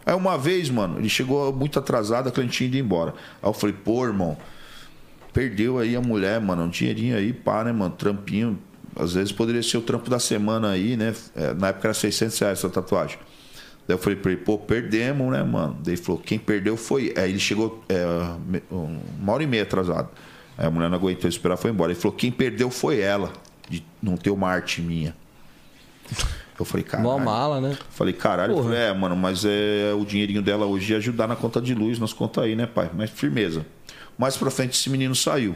Aí uma vez, mano, ele chegou muito atrasado, a cliente tinha ido embora. Aí eu falei, pô, irmão, perdeu aí a mulher, mano, um dinheirinho aí, pá, né, mano, trampinho. Às vezes poderia ser o trampo da semana aí, né? É, na época era 600 reais essa tatuagem. Daí eu falei pra ele, pô, perdemos, né, mano? Daí ele falou, quem perdeu foi. Aí ele chegou é, uma hora e meia atrasado. Aí a mulher não aguentou esperar, foi embora. Ele falou, quem perdeu foi ela, de não ter uma arte minha. Eu falei, Mó caralho. mala, né? Falei, caralho, eu falei, é, mano, mas é o dinheirinho dela hoje ia ajudar na conta de luz, nas contas aí, né, pai? Mas firmeza. Mais pra frente esse menino saiu.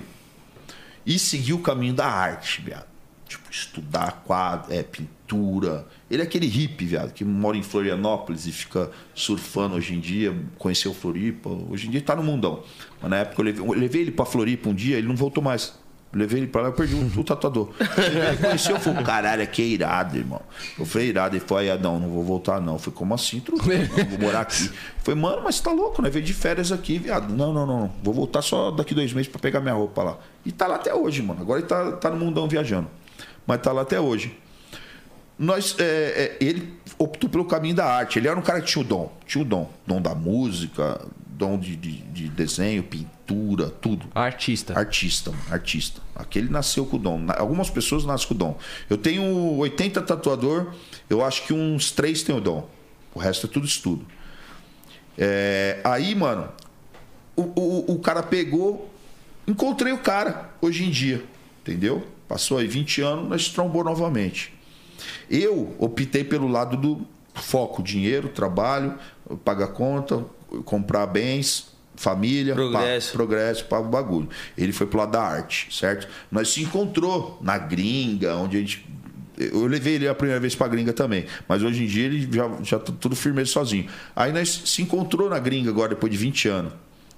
E seguiu o caminho da arte, viado. Tipo, estudar quadro, é, pintura. Ele é aquele hippie, viado, que mora em Florianópolis e fica surfando hoje em dia, conheceu Floripa. Hoje em dia ele tá no mundão. Mas na época eu levei, eu levei ele pra Floripa um dia, ele não voltou mais. Eu levei ele pra lá, eu perdi o, o tatuador. Ele conheceu, eu falei, caralho, aqui é irado, irmão. Eu falei, irado. Ele falou, ah, não, não vou voltar, não. Eu falei, como assim, truta? Não vou morar aqui. Eu falei, mano, mas você tá louco, né? Veio de férias aqui, viado. Não, não, não, não. Vou voltar só daqui dois meses pra pegar minha roupa lá. E tá lá até hoje, mano. Agora ele tá, tá no mundão viajando. Mas tá lá até hoje. Nós, é, é, ele optou pelo caminho da arte. Ele era um cara que tinha o dom. Tinha o dom. Dom da música, dom de, de, de desenho, pintura, tudo. Artista. Artista, artista. Aquele nasceu com o dom. Algumas pessoas nascem com o dom. Eu tenho 80 tatuador, eu acho que uns 3 têm o dom. O resto é tudo estudo. É, aí, mano, o, o, o cara pegou, encontrei o cara hoje em dia, entendeu? Passou aí 20 anos, nós trombou novamente. Eu optei pelo lado do foco, dinheiro, trabalho, pagar conta, comprar bens, família, Progresso. Pá, progresso, pá, o bagulho. Ele foi pro lado da arte, certo? Nós se encontrou na gringa, onde a gente. Eu levei ele a primeira vez pra gringa também, mas hoje em dia ele já, já tá tudo firme sozinho. Aí nós se encontrou na gringa agora, depois de 20 anos.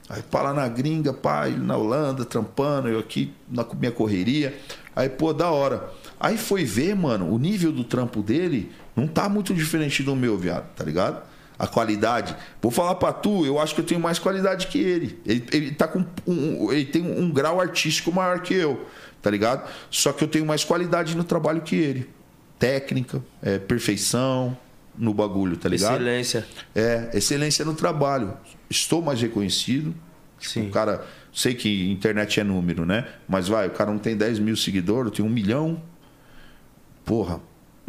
Aí pá, lá na gringa, pá, ele na Holanda, trampando, eu aqui na minha correria. Aí, pô, da hora. Aí foi ver, mano, o nível do trampo dele não tá muito diferente do meu, viado, tá ligado? A qualidade. Vou falar pra tu, eu acho que eu tenho mais qualidade que ele. Ele, ele tá com um, ele tem um grau artístico maior que eu, tá ligado? Só que eu tenho mais qualidade no trabalho que ele. Técnica, é, perfeição no bagulho, tá ligado? Excelência. É, excelência no trabalho. Estou mais reconhecido. Sim. O cara, sei que internet é número, né? Mas vai, o cara não tem 10 mil seguidores, eu tenho um milhão. Porra,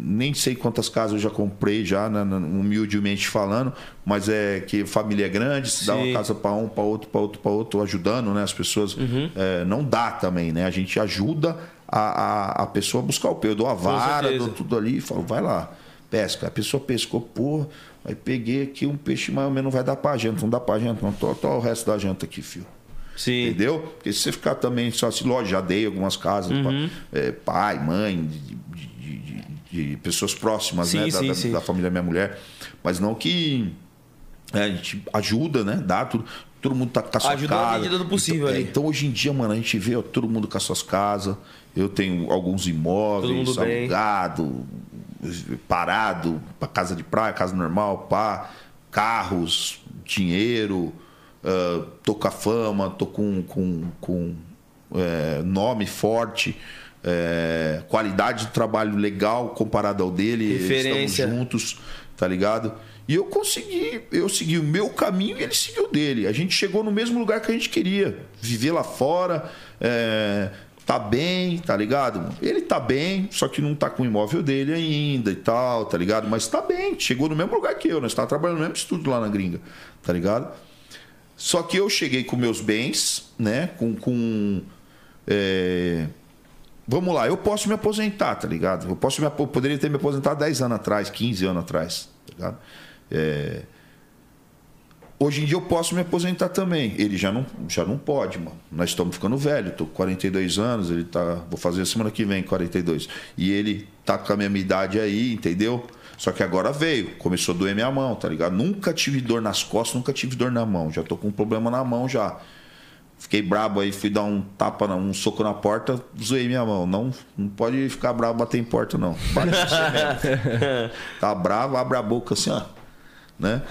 nem sei quantas casas eu já comprei, já, na- na- humildemente falando, mas é que família é grande, se dá uma casa para um, para outro, para outro, para outro, ajudando, né? As pessoas. Uhum. é, não dá também, né? A gente ajuda a, a, a pessoa a buscar o peixe. Eu dou a vara, dou tudo ali e falo, vai lá, pesca. A pessoa pescou, porra, aí peguei aqui um peixe mais ou menos, não vai dar pra janta, não dá pra janta, não. Tô, tô o resto da janta aqui, filho. Sim. Entendeu? Porque se você ficar também só assim, lógico, já dei algumas casas, Uhum. pa- é, pai, mãe, de, de- de- de- de pessoas próximas, Sim, né? Da, sim, da- sim. da família da minha mulher. Mas não que é, a gente ajuda, né? Dá tudo. Todo mundo tá com a sua Ajuda na casa. medida do possível então, é, então hoje em dia, mano, a gente vê ó, todo mundo com as suas casas. Eu tenho alguns imóveis alugado, parado, pra casa de praia, casa normal, pá, carros, dinheiro, ah, tô com a fama, tô com, com, com é, nome forte, é, qualidade de trabalho legal comparado ao dele, Referência. estamos juntos, tá ligado? E eu consegui, eu segui o meu caminho e ele seguiu o dele. A gente chegou no mesmo lugar que a gente queria, viver lá fora, é, tá bem, tá ligado? Ele tá bem, só que não tá com o imóvel dele ainda e tal, tá ligado? Mas tá bem, chegou no mesmo lugar que eu, nós tá trabalhando no mesmo estúdio lá na gringa, tá ligado? Só que eu cheguei com meus bens, né? Com. com é, Vamos lá, eu posso me aposentar, tá ligado? Eu posso me, eu poderia ter me aposentado 10 anos atrás, 15 anos atrás, tá ligado? É, Hoje em dia eu posso me aposentar também. Ele já não, já não pode, mano. Nós estamos ficando velho. Tô com 42 anos, ele tá. Vou fazer semana que vem 42. E ele tá com a mesma idade aí, entendeu? Só que agora veio, começou a doer minha mão, tá ligado? Nunca tive dor nas costas, nunca tive dor na mão. Já tô com um problema na mão já. Fiquei brabo aí, fui dar um tapa, um soco na porta, zoei minha mão. Não, não pode ficar brabo bater em porta, não. Bate você. Tá bravo, abre a boca assim, ó. Né?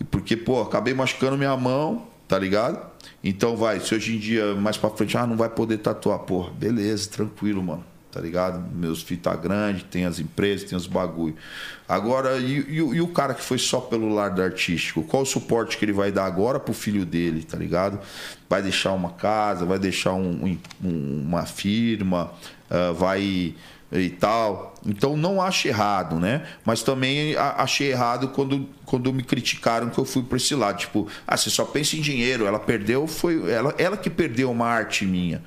E porque, pô, acabei machucando minha mão, tá ligado? Então vai, se hoje em dia, mais pra frente, ah, não vai poder tatuar, porra, beleza, tranquilo, mano. Tá ligado? Meus filhos tá grande, tem as empresas, tem os bagulho. Agora, e, e e o cara que foi só pelo lado artístico? Qual o suporte que ele vai dar agora pro filho dele, tá ligado? Vai deixar uma casa, vai deixar um- um- uma firma, ah, vai e tal. Então não acho errado, né? Mas também achei errado quando, quando me criticaram que eu fui para esse lado. Tipo, ah, você só pensa em dinheiro. Ela perdeu, foi ela, ela que perdeu uma arte minha.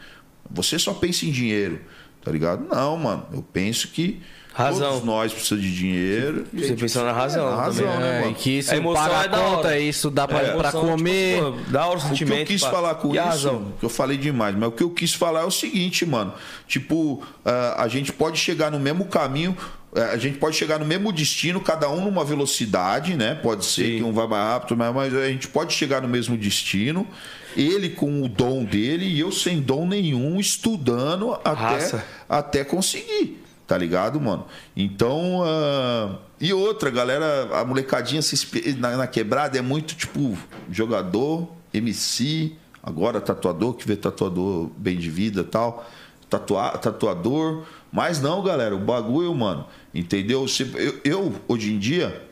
Você só pensa em dinheiro, tá ligado? Não, mano. Eu penso que Razão. todos nós precisamos de dinheiro. Você gente pensa na razão É, na razão, também. né, É, mano? e que isso A emoção paga é da conta, hora. isso dá pra, É, pra emoção, comer. tipo, pô, da hora o O que sentimento. eu quis pá. falar com E isso, razão? que eu falei demais, mas o que eu quis falar é o seguinte, mano. Tipo, ah, a gente pode chegar no mesmo caminho, eh, a gente pode chegar no mesmo destino, cada um numa velocidade, né? Pode ser Sim. que um vai mais rápido, mas a gente pode chegar no mesmo destino. Ele com o dom dele e eu sem dom nenhum, estudando até, Raça. até conseguir. Tá ligado, mano? Então. ah, E outra, galera, a molecadinha se na, na quebrada é muito tipo jogador, MC, agora tatuador, que vê tatuador bem de vida e tal. Tatua, tatuador. Mas não, galera, o bagulho, mano. Entendeu? Eu, eu, hoje em dia,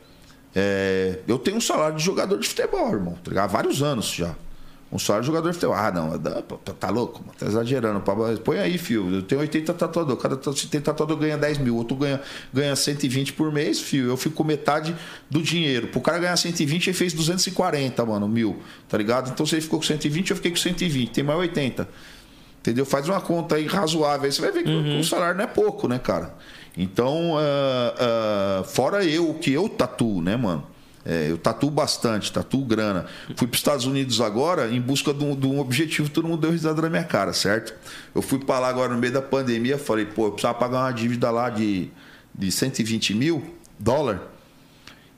é, eu tenho um salário de jogador de futebol, irmão. Tá ligado? Há vários anos já. Um de jogador de futebol. Ah, não, tá, tá louco? mano, Tá exagerando. Põe aí, filho. Eu tenho 80 tatuador. Cada tatuador ganha 10 mil, outro ganha, ganha 120 por mês, filho. Eu fico com metade do dinheiro. Pro cara ganhar 120, ele fez 240, mano, mil. Tá ligado? Então se ele ficou com 120, eu fiquei com 120. Tem mais 80. Entendeu? Faz uma conta aí razoável. Aí você vai ver que o salário não é pouco, né, cara? Então, ah, ah, fora eu, o que eu tatuo, né, mano? É, eu tatuo bastante, tatuo grana. Fui para os Estados Unidos agora em busca de um, de um, objetivo, todo mundo deu risada na minha cara, certo? Eu fui para lá agora no meio da pandemia, falei, pô, eu precisava pagar uma dívida lá de, de 120 mil dólar.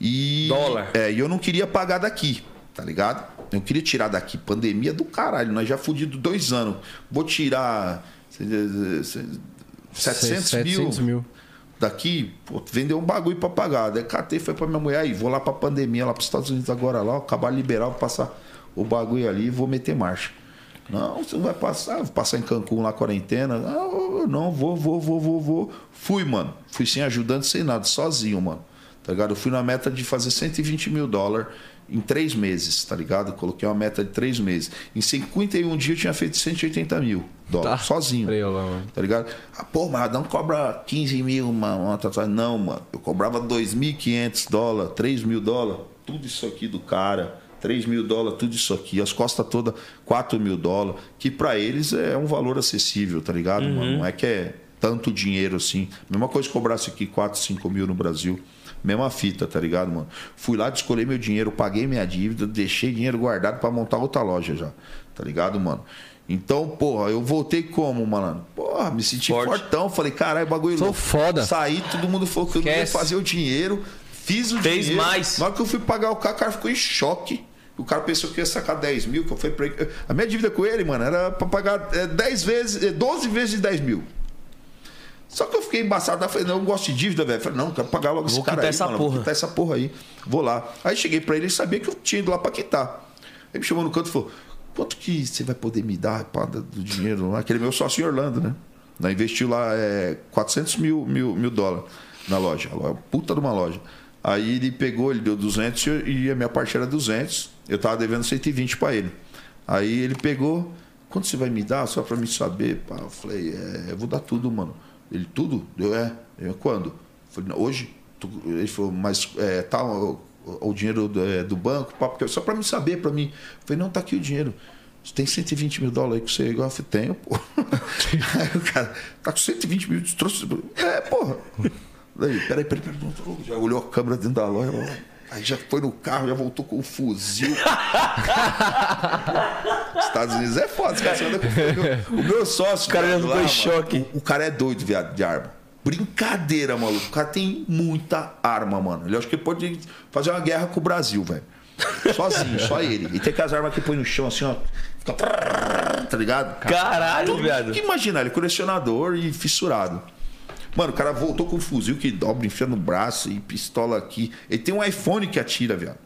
E, Dólar. É, e eu não queria pagar daqui, tá ligado? Eu queria tirar daqui. Pandemia do caralho, nós já fudido dois anos. Vou tirar eh, 700, 700 mil, mil. Daqui, pô, vendeu um bagulho pra pagar. Daí catei, foi pra minha mulher aí, vou lá pra pandemia, lá pros Estados Unidos agora, lá, acabar liberal, vou passar o bagulho ali e vou meter marcha. Não, você não vai passar, vou passar em Cancún lá, quarentena. Não, não, vou, vou, vou, vou, vou. Fui, mano. Fui sem ajudante, sem nada, sozinho, mano. Tá ligado? Eu fui na meta de fazer 120 mil dólares em três meses, tá ligado? Coloquei uma meta de três meses. Em 51 dias eu tinha feito 180 mil dólares, Tá. sozinho. Preula, mano. Tá ligado? Ah, pô, mas não cobra 15 mil uma, uma tatuagem. Não, mano. Eu cobrava 2.500 dólares, 3 mil dólares, tudo isso aqui do cara. 3 mil dólares, tudo isso aqui. As costas todas, 4 mil dólares. Que pra eles é um valor acessível, tá ligado, mano? Não é que é tanto dinheiro assim. Mesma coisa que cobrasse aqui 4, 5 mil no Brasil. Mesma fita, tá ligado, mano? Fui lá, descolei meu dinheiro, paguei minha dívida, deixei dinheiro guardado pra montar outra loja já. Tá ligado, mano? Então, porra, eu voltei como, mano? Porra, me senti Forte. fortão. Falei, caralho, bagulho Sou louco. foda. Saí, todo mundo falou que eu não ia fazer o dinheiro. Fiz o Fez dinheiro. mais. Na hora que eu fui pagar o carro, o cara ficou em choque. O cara pensou que ia sacar 10 mil, que eu fui pra. A minha dívida com ele, mano, era pra pagar é, 10 vezes, é, 12 vezes de 10 mil. Só que eu fiquei embaçado, eu falei, não, eu gosto de dívida, velho. Falei, não, quero pagar logo esse Vou cara quitar aí, essa mano. porra. Vou quitar essa porra aí. Vou lá. Aí cheguei pra ele, ele sabia que eu tinha ido lá pra quitar. Ele me chamou no canto e falou, quanto que você vai poder me dar pá, do dinheiro lá? Aquele meu sócio em Orlando, né? Nós investiu lá é, 400 mil, mil, mil dólares na loja. A Puta de uma loja. Aí ele pegou, ele deu 200 e a minha parte era 200. Eu tava devendo 120 pra ele. Aí ele pegou, quanto você vai me dar? Só pra me saber. Pá, eu falei, é, eu vou dar tudo, mano. Ele, tudo? Eu, é. Eu, quando? Falei, "Não, hoje? Ele falou, mas é, tá o, o dinheiro do, é, do banco? Pá, porque- só pra me saber, pra mim. Eu falei, não, tá aqui o dinheiro. Você tem 120 mil dólares aí que você igual? Eu falei, tenho, pô. aí o cara, tá com 120 mil, trouxe. É, porra. Daí, peraí, peraí, peraí. Já olhou a câmera dentro da loja. Aí já foi no carro, já voltou com o fuzil. Estados Unidos é foda, os caras você anda com fuzil. O meu sócio. O cara já ficou em choque. O, o cara é doido, viado, de arma. Brincadeira, maluco. O cara tem muita arma, mano. Ele acha que pode fazer uma guerra com o Brasil, velho. Sozinho, só ele. E tem aquelas armas que põe no chão assim, ó. Fica. Tá ligado? Caralho, viado. que imaginar, ele é colecionador e fissurado. Mano, o cara voltou com um fuzil que dobra, enfia no braço e pistola aqui. Ele tem um iPhone que atira, viado.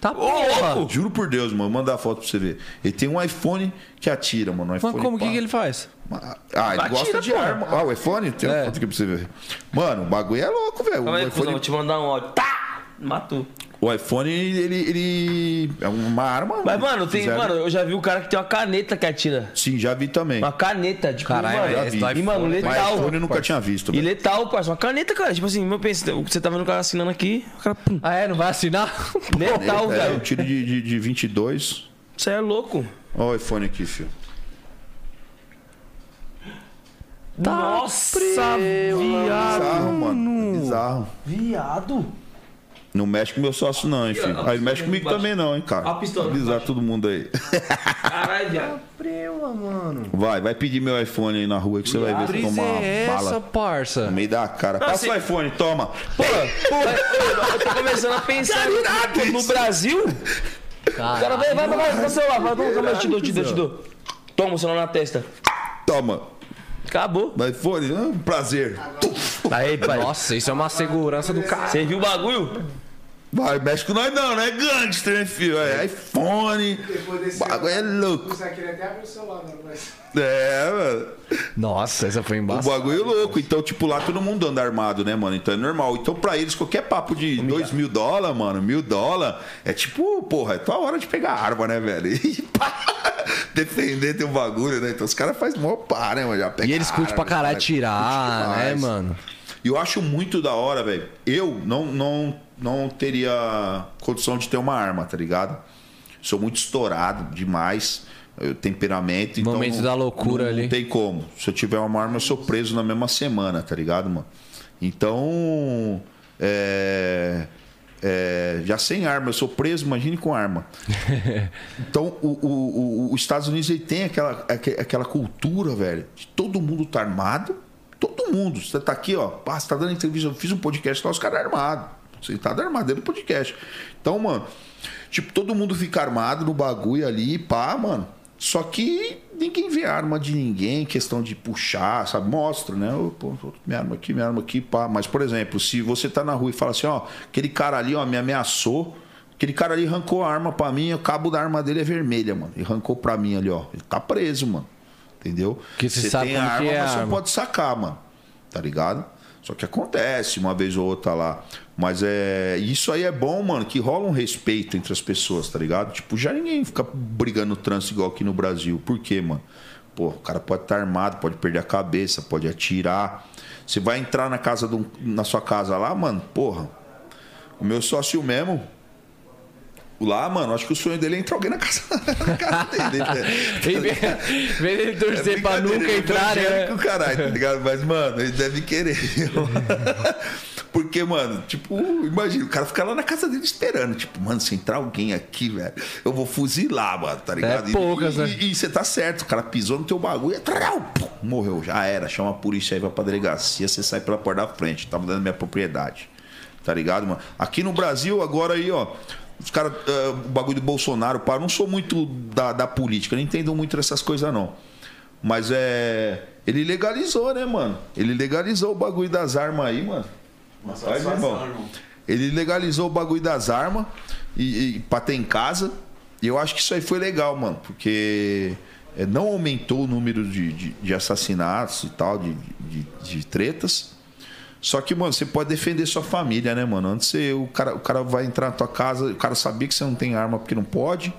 Tá porra. Juro por Deus, mano. Manda a foto pra você ver. Ele tem um iPhone que atira, mano. Um Mas iPhone como que, pá. que ele faz? Ah, ele Atira, gosta de porra. arma. Ah, o iPhone? Tem uma É. foto aqui pra você ver. Mano, o bagulho é louco, velho. Calma O aí, cuzão, iPhone, vou te mandar um áudio. Tá! Matou. O iPhone, ele, ele é uma arma. Mas, mano, tem, Fizeram- mano, eu já vi o cara que tem uma caneta que atira. Sim, já vi também. Uma caneta, tipo, Caralho, mano, esse do e, mano, iPhone- Mas letal. iPhone eu nunca tinha visto. E velho. letal, parça. Uma caneta, cara. Tipo assim, meu pensa, você tá vendo o cara assinando aqui, o cara, pum, Ah, é? Não vai assinar? letal, É, eu velho. tiro de, de, de 22. Você é louco. Olha o iPhone aqui, filho. Nossa, Bizarro, viado. mano. É Bizarro. Viado. Não mexe com meu sócio, não, hein, filho. Aí mexe comigo também, não, hein, cara. A pistola Avisar todo mundo aí. Caralho, viado. Vai, vai pedir meu iPhone aí na rua que você vai ver se toma uma é bala essa, parça? no meio da cara. Passa se- o iPhone, toma. Pô, pô, eu tô começando a pensar no, no Brasil. O cara vai, vai, vai, vai, vai, celular, vai, vai, vai, te dou, te dou, te dou. Toma o celular na testa. Toma. Acabou. Vai, iPhone, ah, prazer. Aí, pai. Nossa, isso é uma segurança do cara. Você viu o bagulho? Vai, mexe com nós não, não é gangster, né, filho? É iPhone. Depois desse Bagulho é louco. Até abrir o celular, não, mas. É, mano. Nossa, essa foi O embaçada. bagulho é louco. Então, tipo, lá todo mundo anda armado, né, mano? Então é normal. Então, pra eles, qualquer papo de 2 mil dólares, mano, mil dólares, é tipo, porra, é tua hora de pegar arma, né, velho? E pá, defender teu bagulho, né? Então os caras fazem mó pá, né, mano? Já pega E eles curtem pra caralho tirar, né, mano? E eu acho muito da hora, velho. Eu não, não, não teria condição de ter uma arma, tá ligado? Sou muito estourado demais. Temperamento. Então Momento não- da loucura não, ali. Não tem como. Se eu tiver uma arma, eu sou preso na mesma semana, tá ligado, mano? Então. É. é, já sem arma, eu sou preso, imagine com arma. Então, o, o- o- os Estados Unidos ele tem aquela, aque- aquela cultura, velho, de todo mundo tá armado. Todo mundo. Você tá aqui, ó, pá, você tá dando entrevista, eu fiz um podcast lá, os caras armados. Você tá armado dentro do podcast. Então, mano, tipo, todo mundo fica armado no bagulho ali, pá, mano. Só que ninguém vê arma de ninguém, questão de puxar, sabe? Mostra, né? Ô, pô, minha arma aqui, minha arma aqui, pá. Mas, por exemplo, se você tá na rua e fala assim, ó, aquele cara ali, ó, me ameaçou. Aquele cara ali arrancou a arma pra mim, o cabo da arma dele é vermelha, mano. Ele arrancou pra mim ali, ó. Ele tá preso, mano. Entendeu? Que você tem a como arma, é a mas você arma. pode sacar, mano. Tá ligado? Só que acontece uma vez ou outra lá. Mas é. Isso aí é bom, mano, que rola um respeito entre as pessoas, tá ligado? Tipo, já ninguém fica brigando trânsito igual aqui no Brasil. Por quê, mano? Pô, o cara pode estar armado, pode perder a cabeça, pode atirar. Você vai entrar na casa um- na sua casa lá, mano, porra. O meu sócio mesmo. Lá, mano, acho que o sonho dele é entrar alguém na casa, na casa dele. né? Em vez em vez dele torcer pra brincadeira, nunca ele é entrar, né? caralho, tá ligado? Mas, mano, ele deve querer. Porque, mano, tipo, imagina, o cara fica lá na casa dele esperando. Tipo, mano, se entrar alguém aqui, velho, eu vou fuzilar, mano, tá ligado? E- poucas, e, né? E você tá certo, o cara pisou no teu bagulho, e trau, pum, morreu, já era. Chama a polícia aí, vai pra delegacia, você sai pela porta da frente, tá dando minha propriedade. Tá ligado, mano? Aqui no Brasil, agora aí, ó. Os caras, eh, o bagulho do Bolsonaro, eu não sou muito da, da política, não entendo muito dessas coisas, não. Mas é. Ele legalizou, né, mano? Ele legalizou o bagulho das armas aí, mano. Faz, irmão. Ele legalizou o bagulho das armas e, e pra ter em casa. E eu acho que isso aí foi legal, mano. Porque é, não aumentou o número de, de, de assassinatos e tal, de, de, de tretas. Só que, mano, você pode defender sua família, né, mano? Antes você, o, cara, o cara vai entrar na tua casa, o cara sabia que você não tem arma porque não pode.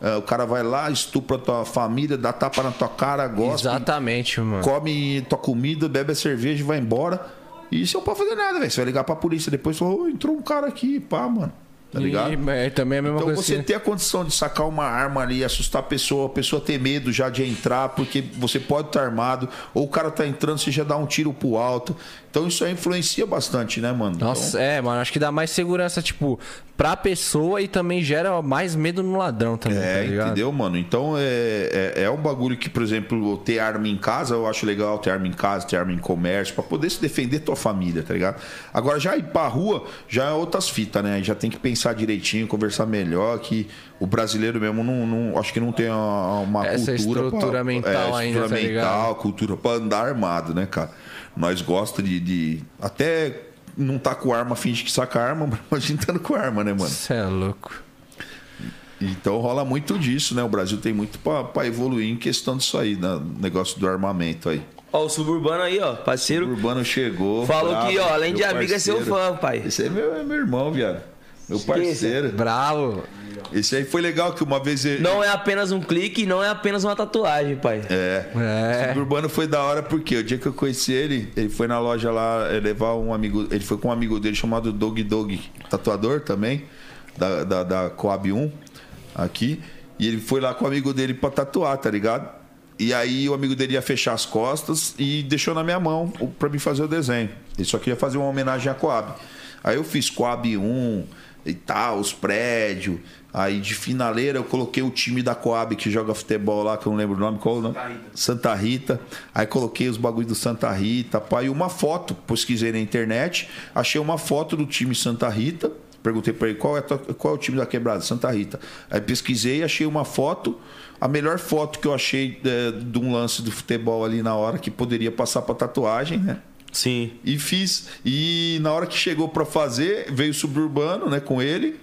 Ah, o cara vai lá, estupra a tua família, dá tapa na tua cara, gosta Exatamente, mano. come tua comida, bebe a cerveja e vai embora. E você não pode fazer nada, velho. Você vai ligar pra polícia depois e falar, ô, entrou um cara aqui, pá, mano. Tá ligado? E, é, também é a mesma Então coisa. você assim. ter a condição de sacar uma arma ali, assustar a pessoa, a pessoa ter medo já de entrar, porque você pode estar armado, ou o cara tá entrando, você já dá um tiro pro alto. Então isso aí influencia bastante, né, mano? Nossa, é, mano, acho que dá mais segurança, tipo, pra pessoa e também gera mais medo no ladrão também, É, tá entendeu, mano? Então é, é, é um bagulho que, por exemplo, ter arma em casa, eu acho legal ter arma em casa, ter arma em comércio, pra poder se defender tua família, tá ligado? Agora, já ir pra rua, já é outras fitas, né? Já tem que pensar direitinho, conversar melhor, que o brasileiro mesmo não, não- acho que não tem uma, uma Essa cultura. estrutura mental ainda, estrutura tá ligado? mental, cultura pra andar armado, né, cara? Nós gosta de, de- Até não tá com arma, finge que saca arma, mas imagina estando com arma, né, mano? Você é louco. Então rola muito disso, né? O Brasil tem muito pra pra evoluir em questão disso aí, no negócio do armamento aí. Ó, o suburbano aí, ó, O parceiro. Urbano chegou. Falou bravo, que, ó, além de amigo, é seu fã, pai. Esse é meu, é meu irmão, viado. Meu parceiro. Bravo. Esse aí foi legal que uma vez ele. Não é apenas um clique, não é apenas uma tatuagem, pai. É. É. O Urbano foi da hora porque o dia que eu conheci ele, ele foi na loja lá eh, levar um amigo. Ele foi com um amigo dele chamado Dog Dog, tatuador também, da, da, da Coab 1, aqui. E ele foi lá com o amigo dele pra tatuar, tá ligado? E aí o amigo dele ia fechar as costas e deixou na minha mão pra mim fazer o desenho. Ele só queria fazer uma homenagem à Coab. Aí eu fiz Coab 1 e tal, os prédios. Aí de finaleira eu coloquei o time da Coab que joga futebol lá, que eu não lembro o nome, qual o nome? Santa Rita. Aí coloquei os bagulhos do Santa Rita, e uma foto, pesquisei na internet, achei uma foto do time Santa Rita. Perguntei pra ele qual é, qual é o time da quebrada, Santa Rita. Aí pesquisei, achei uma foto, a melhor foto que eu achei é, de um lance do futebol ali na hora que poderia passar pra tatuagem, né? Sim. E fiz. E na hora que chegou pra fazer, veio o suburbano, né, com ele.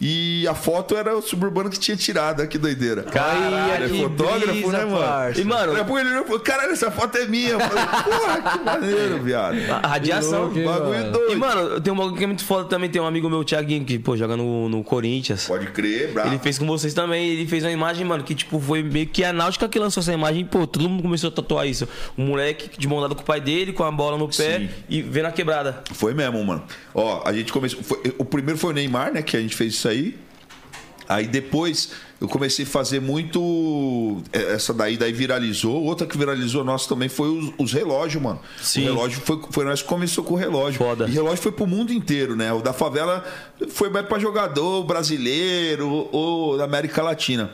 E a foto era o suburbano que tinha tirado, que doideira. Caralho, é que fotógrafo, brisa, né, mano? parça. E, mano- pouco ele olhou e falou, caralho, essa foto é minha. Eu falei, porra, que maneiro, viado. A radiação. louco, Bagulho mano? doido. E, mano, tem um bagulho que é muito foda também. Tem um amigo meu, o Thiaguinho, que, pô, joga no, no Corinthians. Pode crer, bravo. Ele fez com vocês também. Ele fez uma imagem, mano, que, tipo, foi meio que a náutica que lançou essa imagem. Pô, todo mundo começou a tatuar isso. Um moleque de mão dada com o pai dele, com a bola no pé Sim. e vendo a quebrada. Foi mesmo, mano. Ó, a gente começou. foi- o primeiro foi o Neymar, né? Que a gente fez isso aí. Aí depois eu comecei a fazer muito. é, Essa daí, daí viralizou. Outra que viralizou nossa também foi os, os relógios, mano. Sim. O relógio foi, foi nós que começou com o relógio. Foda. E relógio foi pro mundo inteiro, né? O da favela foi mais pra jogador brasileiro ou da América Latina.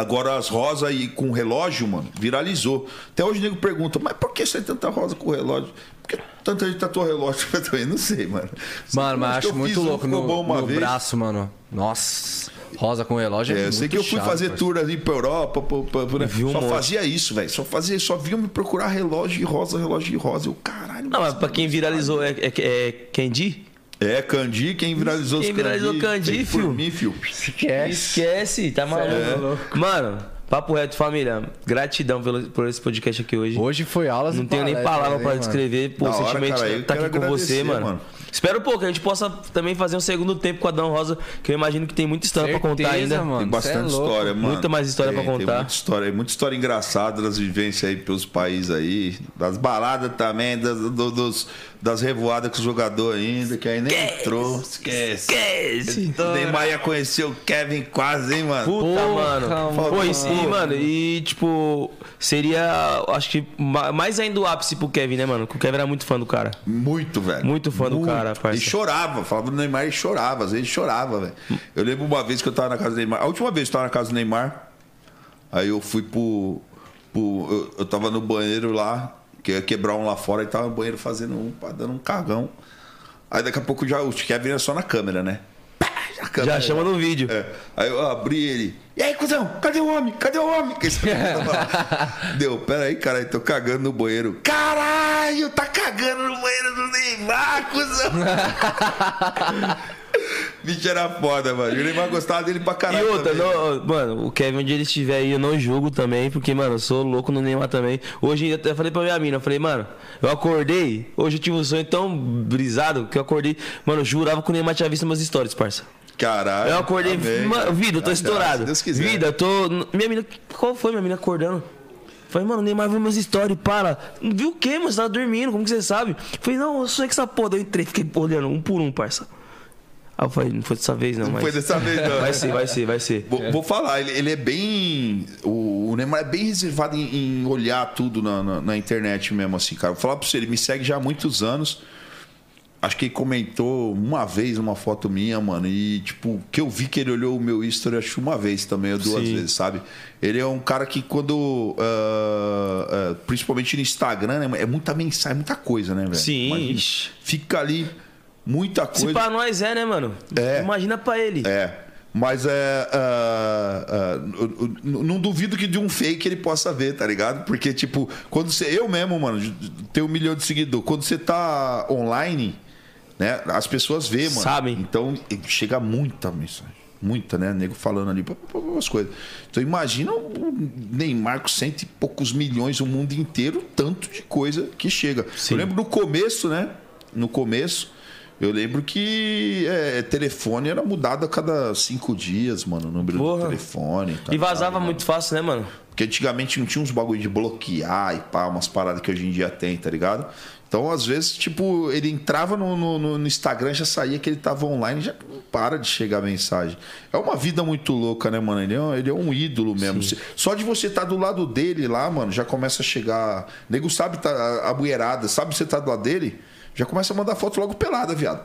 Agora as rosas aí com relógio, mano, viralizou. Até hoje o nego pergunta, mas por que você tem tanta rosa com relógio? Por que tanta gente tatuou relógio? Eu também não sei, mano. Mano, mas Acho acho muito louco no, bom uma no vez. braço, mano. Nossa, rosa com relógio é, É, eu sei que eu fui chato, fazer parceiro. tour ali pra Europa, pra, pra- pra- Vi um só monte. fazia isso, velho. Só fazia, só vinha me procurar relógio de rosa, relógio de rosa. Eu, caralho. Não, mas pra quem viralizou é, é, é Candy? É, Candi, quem viralizou Quem os viralizou Candi, por fio? mim, fio. Esquece, tá maluco. Mano, papo reto, família. Gratidão pelo, por esse podcast aqui hoje. Hoje foi aulas Não tenho nem palavra mano? descrever. Pô, o sentimento cara, eu tá aqui com você, mano. mano. Espero, pô, que a gente possa também fazer um segundo tempo com a Dan Rosa, que eu imagino que tem muita história pra contar ainda. mano. Tem bastante é história, mano. Muita mais história Tem, pra Tem contar. muita história, muita história engraçada das vivências aí pelos países aí, das baladas também, das, do- dos, das revoadas com o jogador ainda, que aí nem entrou. Esquece. Esquece. Neymar ia conhecer o Kevin quase, hein, mano? Puta, Porra, mano. mano. Pô, e, e, mano, e tipo, seria, acho que ma- mais ainda o ápice pro Kevin, né, mano? Que o Kevin era muito fã do cara. Muito, velho. Muito fã do cara, parça. E chorava, falava do Neymar e chorava, às vezes chorava, velho. Eu lembro uma vez que eu tava na casa do Neymar, a última vez que eu tava na casa do Neymar, aí eu fui pro. pro eu, eu tava no banheiro lá, que eu ia quebrar um lá fora, e tava no banheiro fazendo um, dando um cagão. Aí daqui a pouco já o Kevin era só na câmera, né? Pá, já, câmera, Já chama no vídeo. é. Aí eu abri ele. E aí, cuzão, cadê o homem? Cadê o homem? Que Deu, peraí, cara, eu tô cagando no banheiro. Caralho, tá cagando no banheiro do Neymar, cuzão. Bicho era foda, mano. E o Neymar gostava dele pra E caralho. outra, também. não, mano, o Kevin, onde ele estiver aí, eu não julgo também, porque, mano, eu sou louco no Neymar também. Hoje eu até falei pra minha mina, eu falei, mano, eu acordei, hoje eu tive um sonho tão brisado que eu acordei, mano, eu jurava que o Neymar tinha visto meus stories, parça. Caralho. Eu acordei, amém, mano, vida, eu tô Ah, estourado. Deus quiser. Vida, tô. Minha mina, qual foi minha mina acordando? Falei, mano, Neymar viu meus stories, para. Viu o quê, mano? Você tava dormindo, como que você sabe? Falei, não, eu sonhei que essa porra. Eu entrei, fiquei olhando um por um, parça. Aí eu falei, não foi dessa vez não, Não mas. foi dessa vez, não. Vai ser, vai ser, vai ser. Vou, vou falar, ele, ele é bem. O, o Neymar é bem reservado em, em olhar tudo na, na, na internet mesmo, assim, cara. Vou falar pra você, ele me segue já há muitos anos. Acho que ele comentou uma vez uma foto minha, mano. E, tipo, que eu vi que ele olhou o meu history, acho uma vez também, ou duas Sim. vezes, sabe? Ele é um cara que quando. ah, ah, principalmente no Instagram, né, é muita mensagem, muita coisa, né, velho? Sim, Imagina. Fica ali muita Se coisa. pra nós é, né, mano? É. Imagina pra ele. É. Mas é. eu- eu não duvido que de um fake ele possa ver, tá ligado? Porque, tipo, quando você. Eu mesmo, mano, tenho um milhão de seguidores. Quando você tá online, né? As pessoas vê, mano. Sabem. Então chega muita mensagem. Muita, né? Nego falando ali as coisas. Então imagina o Neymar com cento e poucos milhões, o mundo inteiro, tanto de coisa que chega. Sim. Eu lembro no começo, né? No começo, eu lembro que é, telefone era mudado a cada cinco dias, mano, o número Porra. do telefone. tá E vazava ligado? muito fácil, né, mano? Porque antigamente não tinha uns bagulho de bloquear e pá, umas paradas que hoje em dia tem, tá ligado? Então, às vezes, tipo, ele entrava no, no- no- Instagram, já saía que ele tava online, já para de chegar a mensagem. É uma vida muito louca, né, mano? Ele é, um- ele é um ídolo mesmo. Se- Só de você estar do lado dele lá, mano, já começa a chegar. Nego sabe tá, a, a bueirada, sabe você tá do lado dele? Já começa a mandar foto logo pelada, viado.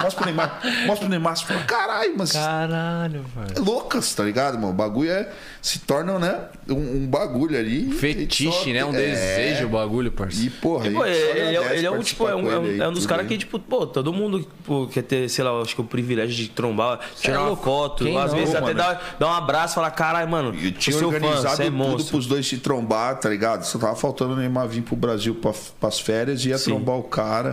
Mostra pro Neymar. Mostra pro Neymar. Você fala, caralho, mas Caralho, velho. é loucas, tá ligado, mano? O bagulho é. Se torna, né? Um, um bagulho ali. Fetiche, Só- né? Um é. desejo o bagulho, E, parceiro. porra, E, pô, ele, ele é, ele é um, tipo, é um, é um- aí, é um dos caras que, tipo, pô, todo mundo pô, quer ter, sei lá, acho que o privilégio de trombar, tirar uma foto, às não, vezes até mano? dar, dar um abraço e falar, caralho, mano, E sou tinha seu fã, organizado é tudo monstro. pros dois se trombar, tá ligado? Só tava faltando o Neymar vir pro Brasil pra, pras férias e ia Sim. trombar o cara.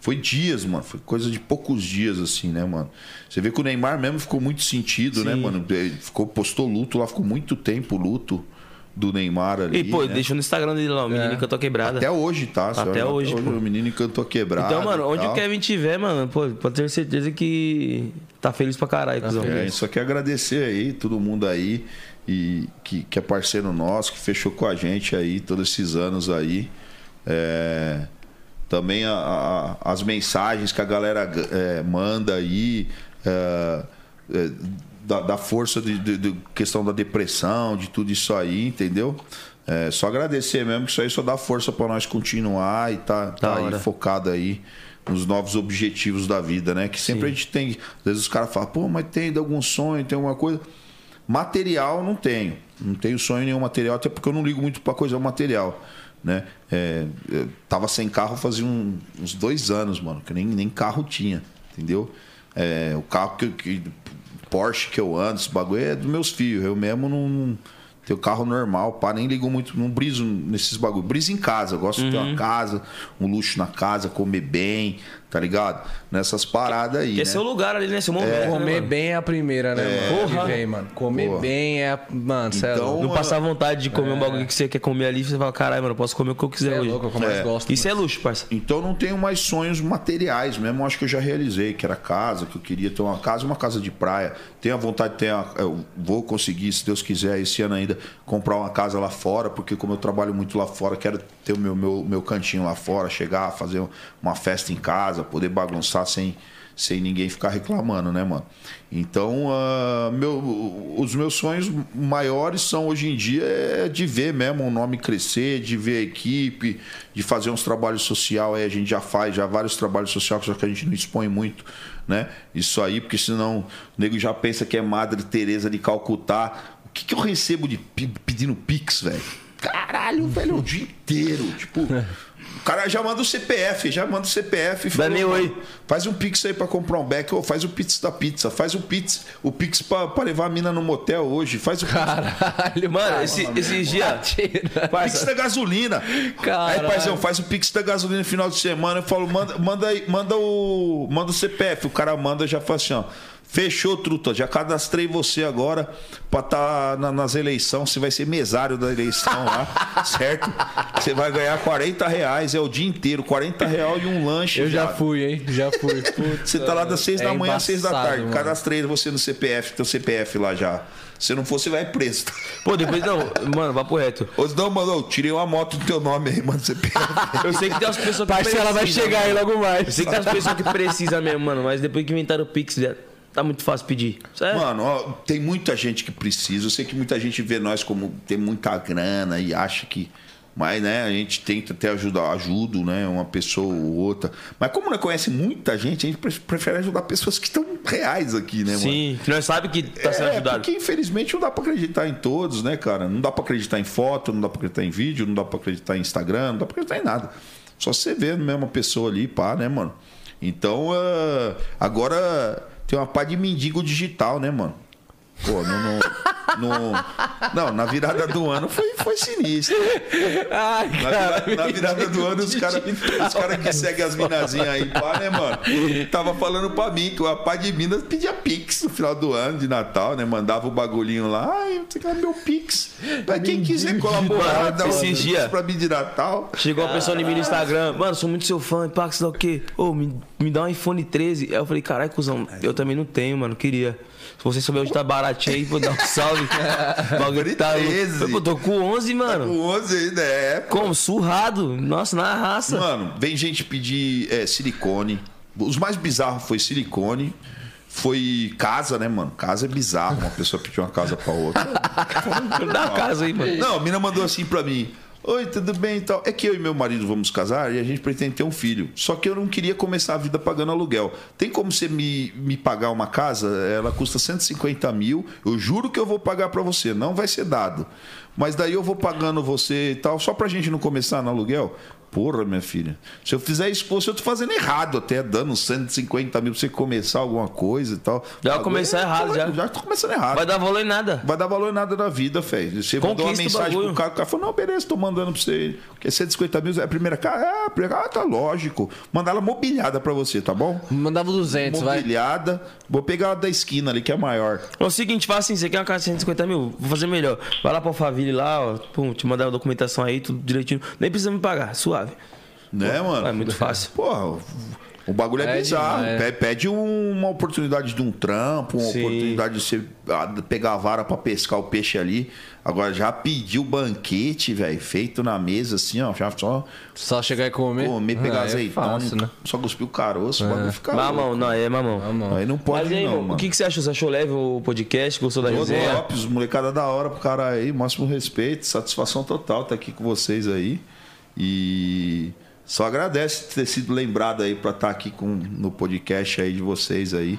Foi dias, mano. Foi coisa de poucos dias, assim, né, mano? Você vê que o Neymar mesmo ficou muito sentido, né, Sim. mano? Ele ficou, postou luto lá, ficou muito tempo o luto do Neymar ali. E, pô, né? deixou no Instagram dele lá, o menino cantou quebrada. Até hoje, tá? Até olha, hoje, pô. O menino cantou quebrado. Então, mano, onde tal. o Kevin tiver, mano, pô, pode ter certeza que tá feliz pra caralho, cuzão. É, só quer agradecer aí, todo mundo aí, e que, que é parceiro nosso, que fechou com a gente aí todos esses anos aí. É, também a- a- as mensagens que a galera é, manda aí. é, é, da, da força de, de- de questão da depressão, de tudo isso aí, entendeu? É, só agradecer mesmo, que isso aí só dá força pra nós continuar e tá, tá aí focado aí nos novos objetivos da vida, né? Que sempre a gente tem. Às vezes os caras falam, pô, mas tem algum sonho, tem alguma coisa. Material não tenho. Não tenho sonho nenhum material, até porque eu não ligo muito pra coisa material. Né? É, eu tava sem carro fazia um- uns dois anos, mano, que nem, nem carro tinha, entendeu? É, o carro que, que Porsche que eu ando, esse bagulho é dos meus filhos. Eu mesmo não, tenho carro normal, pá, nem ligo muito, não briso nesses bagulho. Briso em casa, eu gosto de ter uma casa, um luxo na casa, comer bem, tá ligado? Nessas paradas aí. É né? seu lugar ali, né? Seu momento. né, Comer mano? bem é a primeira, né, mano? Porra. Que vem, mano. Comer Porra. bem é. a- Mano, é Então. Não passar vontade de comer um bagulho que você quer comer ali, você fala, caralho, mano, eu posso comer o que eu quiser é hoje. louco, é o eu mais É. gosto. Isso é luxo, parça. Então não tenho mais sonhos materiais mesmo, acho que eu já realizei, que era casa, que eu queria ter uma casa, uma casa de praia. Tenho a vontade de ter, uma, eu vou conseguir, se Deus quiser, esse ano ainda, comprar uma casa lá fora, porque como eu trabalho muito lá fora, quero ter o meu, meu, meu cantinho lá fora, chegar, fazer uma festa em casa, poder bagunçar sem, sem ninguém ficar reclamando, né, mano? Então, ah, meu, os meus sonhos maiores são hoje em dia é de ver mesmo o nome crescer, de ver a equipe, de fazer uns trabalhos social. Aí a gente já faz já vários trabalhos sociais, só que a gente não expõe muito, né? Isso aí, porque senão o nego já pensa que é Madre Teresa de Calcutá. O que, que eu recebo de pedindo pix, velho? Caralho, velho, o dia inteiro. Tipo, cara já manda o CPF, já manda o CPF. e Dá nem "Mano, oi." Faz um pix aí pra comprar um beck, ou faz o pix da pizza, faz o pix, o pix pra, pra levar a mina no motel hoje, faz o pix, Caralho, Mano, esse, esses dias. pix da gasolina. Caralho. Aí, paizão, faz o pix da gasolina no final de semana. Eu falo, manda, manda, aí, manda, o, manda o CPF. O cara manda já fala assim, ó. Fechou, truta. Já cadastrei você agora pra estar nas eleições. Você vai ser mesário da eleição lá, certo? Você vai ganhar 40 reais, é o dia inteiro. 40 reais e um lanche. Eu já viado. fui, hein? Já fui. Putz, Você tá lá das 6 é da manhã às 6 da tarde. mano. Cadastrei você no CPF, teu CPF lá já. Se não for, você vai preso. Pô, depois não, mano, papo reto. Ou não, mano, eu tirei uma moto do teu nome aí, mano, CPF. Eu sei que tem umas pessoas que Parcela vai precisam, chegar aí mano. logo Eu mais. sei que tem umas pessoas que precisam mesmo, mano, mas depois que inventaram o Pix, já tá muito fácil pedir. Sério? Mano, ó, tem muita gente que precisa. Eu sei que muita gente vê nós como tem muita grana e acha que. Mas, né, a gente tenta até ajudar, ajudo, né, uma pessoa ou outra. Mas como não conhece muita gente, a gente pre- prefere ajudar pessoas que estão reais aqui, né, mano? Sim, que nós sabemos que tá sendo É, ajudado. porque infelizmente não dá pra acreditar em todos, né, cara? Não dá pra acreditar em foto, não dá pra acreditar em vídeo, não dá pra acreditar em Instagram, não dá pra acreditar em nada. Só você vê mesmo uma pessoa ali, pá, né, mano? Então, ah, agora tem uma pá de mendigo digital, né, mano? Pô, no, no- no- não, na virada do ano foi, foi sinistro. Ai, Na, vira- na virada do ano, os caras os cara que seguem as minazinhas aí, pá, né, mano? Tava falando pra mim que o pai de Minas pedia Pix no final do ano de Natal, né? Mandava o bagulhinho lá, ai, você quer meu Pix. Pra quem quiser colaborar, dá um dias- pra mim de Natal. Chegou a pessoa em mim no Instagram, mano, sou muito seu fã, sei lá o quê. Ô, me, me dá um iPhone 13. Aí eu falei, caralho, cuzão, eu também não tenho, mano, queria. Se você souber onde tá baratinho aí, vou dar um salve. Bagulho tá aí. 13. Pô, tô com 11, mano. O 11 ainda é. pô. Como? Surrado. Nossa, na raça. Mano, vem gente pedir é, silicone. Os mais bizarros foi silicone. Foi casa, né, mano? Casa é bizarro. Uma pessoa pediu uma casa pra outra. Dá casa aí, mano. Não, a mina mandou assim pra mim. Oi, tudo bem e tal. É que eu e meu marido vamos casar e a gente pretende ter um filho. Só que eu não queria começar a vida pagando aluguel. Tem como você me, me pagar uma casa? Ela custa 150 mil. Eu juro que eu vou pagar pra você. Não vai ser dado. Mas daí eu vou pagando você e tal, só pra gente não começar no aluguel. Porra, minha filha. Se eu fizer se eu tô fazendo errado até, dando 150 mil pra você começar alguma coisa e tal. Já vai começar é- errado, já. Já tô começando errado Vai dar valor em nada. vai dar valor em nada na vida, velho. Você mandou uma mensagem pro cara, o cara falou, não, beleza, tô mandando pra você. Quer 150 mil, é a primeira cara? É, a primeira ah, tá lógico. Mandar ela mobiliada pra você, tá bom? Mandava 200, vai. mobiliada. Vou pegar a da esquina ali, que é maior. É o seguinte, fala assim, você quer uma casa de 150 mil? Vou fazer melhor. Vai lá pra Alphaville lá, ó, pum, te mandar a documentação aí, tudo direitinho. Nem precisa me pagar, suave. Né, mano? É muito fácil. Porra, O bagulho é, É bizarro. Pede um- uma oportunidade de um trampo, uma Sim. oportunidade de você ah, pegar a vara pra pescar o peixe ali. Agora já pediu banquete, velho, feito na mesa assim, ó. Já só Só chegar e comer. comer, pegar Ah, é azeitona, fácil, né? só cuspir o caroço, o bagulho fica Mamão, louco. não, é mamão. Aí não Mas pode aí, não, mano. o que, que você achou? Você achou leve o podcast? Gostou da resenha? Lopes, molecada da hora pro cara aí, máximo respeito, satisfação total estar aqui com vocês aí. E só agradece ter sido lembrado aí pra estar aqui com, no podcast aí de vocês aí,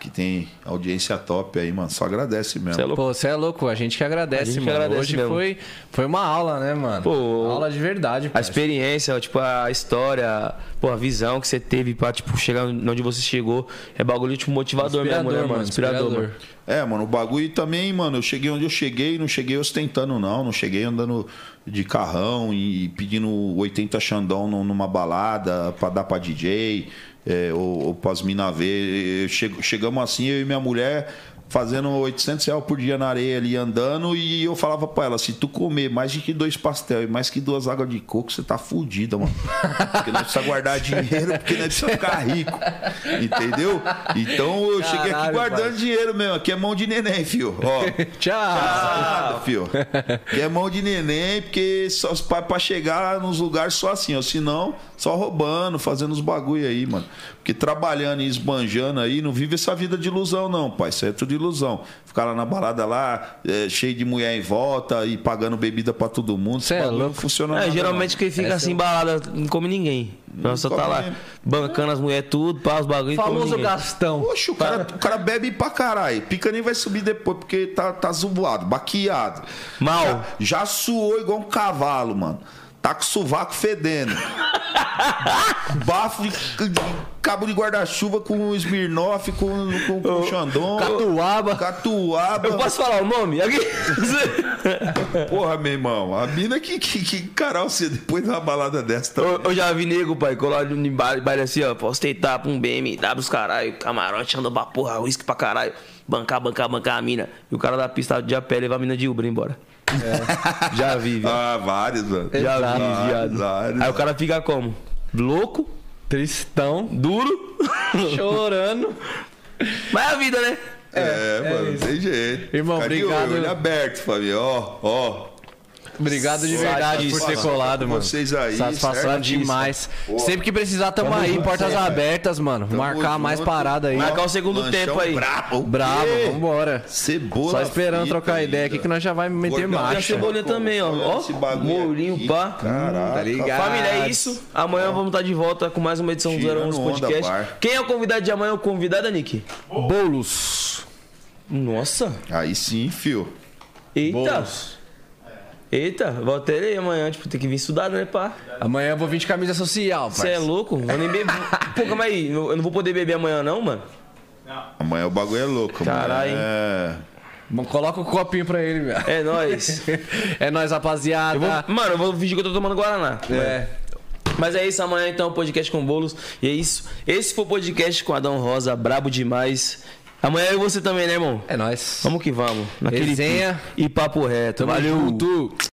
que tem audiência top aí, mano. Só agradece mesmo. Cê é louco. Pô, você é louco, a gente que agradece, gente que mano. agradece Hoje mesmo. foi, foi uma aula, né, mano? Pô, aula de verdade, A experiência, tipo, a história, pô, a visão que você teve pra, tipo, chegar onde você chegou. É bagulho, tipo, motivador mesmo, né, mano? Inspirador, mano. É, mano, o bagulho também, mano, eu cheguei onde eu cheguei, não cheguei ostentando, não. Não cheguei andando de carrão e pedindo 80 xandão num- numa balada pra dar pra DJ é, ou, ou pras mina ver. Eu chego- chegamos assim, eu e minha mulher fazendo 800 reais por dia na areia ali andando e eu falava pra ela, se tu comer mais de que dois pastel e mais que duas águas de coco, você tá fudida, mano. Porque nós precisamos guardar dinheiro, porque nós precisamos ficar rico. Entendeu? Então eu cheguei aqui Caralho, guardando dinheiro mesmo. Aqui é mão de neném, fio. Ó. Tchau. Nada, fio. Que é mão de neném, porque só os pais pra chegar nos lugares só assim, ó. Senão, só roubando, fazendo os bagulho aí, mano. Porque trabalhando e esbanjando aí, não vive essa vida de ilusão, não, pai. Isso é tudo ilusão. Ficar lá na balada lá, é, cheio de mulher em volta e pagando bebida pra todo mundo. Cê é bagulho louco. não funciona É, nada, geralmente quem fica assim embalada não come ninguém. Nós só tá lá bancando as mulheres tudo, pá, os bagulhos. Famoso. Gastão. não. Oxe, o cara, o cara bebe pra caralho. Pica nem vai subir depois, porque tá, tá zoado, baqueado. Mal. Já, já suou igual um cavalo, mano. Tá com o sovaco fedendo. Bafo de, de cabo de guarda-chuva com o Smirnoff, com, com, com o Xandão. Catuaba. Catuaba. Eu posso falar o nome? Porra, meu irmão. A mina que, que, que encarar você depois de uma balada dessa. Eu, eu já vi nego, pai, colado baile, baile assim, ó. Posso tentar pra um BMW, os caralho, camarote andando pra porra, uísque pra caralho. Bancar, bancar, bancar a mina. E o cara da pista de a pé levar a mina de Uber embora. Já vi, viu? Ah, vários, mano. Já vi, Vários, viado. vários. Aí o cara fica como? Louco, Tristão. duro, Chorando. mas é a vida, né? É, mano, não tem jeito. Irmão, Fica de obrigado. Olho, olho aberto, Fabio. Ó, ó. Obrigado de verdade por ter colado, mano. vocês aí, Satisfação certo? demais. Pô. Sempre que precisar, tamo, Tamo aí, portas é, abertas, mano. Marcar junto. mais parada aí. Marcar o segundo Lanchão tempo aí. Brabo. Bravo, Quê? vambora. Cebola. Só esperando frita trocar ideia aqui ainda. que nós já vai meter E a cebolinha também, ó. Ó, Esse bagulho molhinho, aqui, pá. Caraca. Tá ligado? Família, é isso. Amanhã vamos estar de volta com mais uma edição do Tirando 011 onda, Podcast. Quem é o convidado de amanhã? O convidado é Nick. Bolos. Nossa. Aí sim, fio. Eita. Bolos. Eita, volta ele aí amanhã. Tipo, tem que vir estudar, né, pá? Amanhã eu vou vir de camisa social, Você é louco? Eu nem bebo. Pô, calma aí. Eu não vou poder beber amanhã, não, mano? Amanhã o bagulho é louco. amanhã Caralho? É... Bom, Coloca o copinho pra ele, velho. É nóis. É nóis, rapaziada. Eu vou, mano, eu vou fingir que eu tô tomando Guaraná. É. Mas é isso, amanhã então, podcast com bolos. E é isso. Esse foi o podcast com Adão Rosa, brabo demais. Amanhã eu e você também, né, irmão? É nóis. Vamos que vamos. Naquele Resenha. E papo reto. Valeu. junto.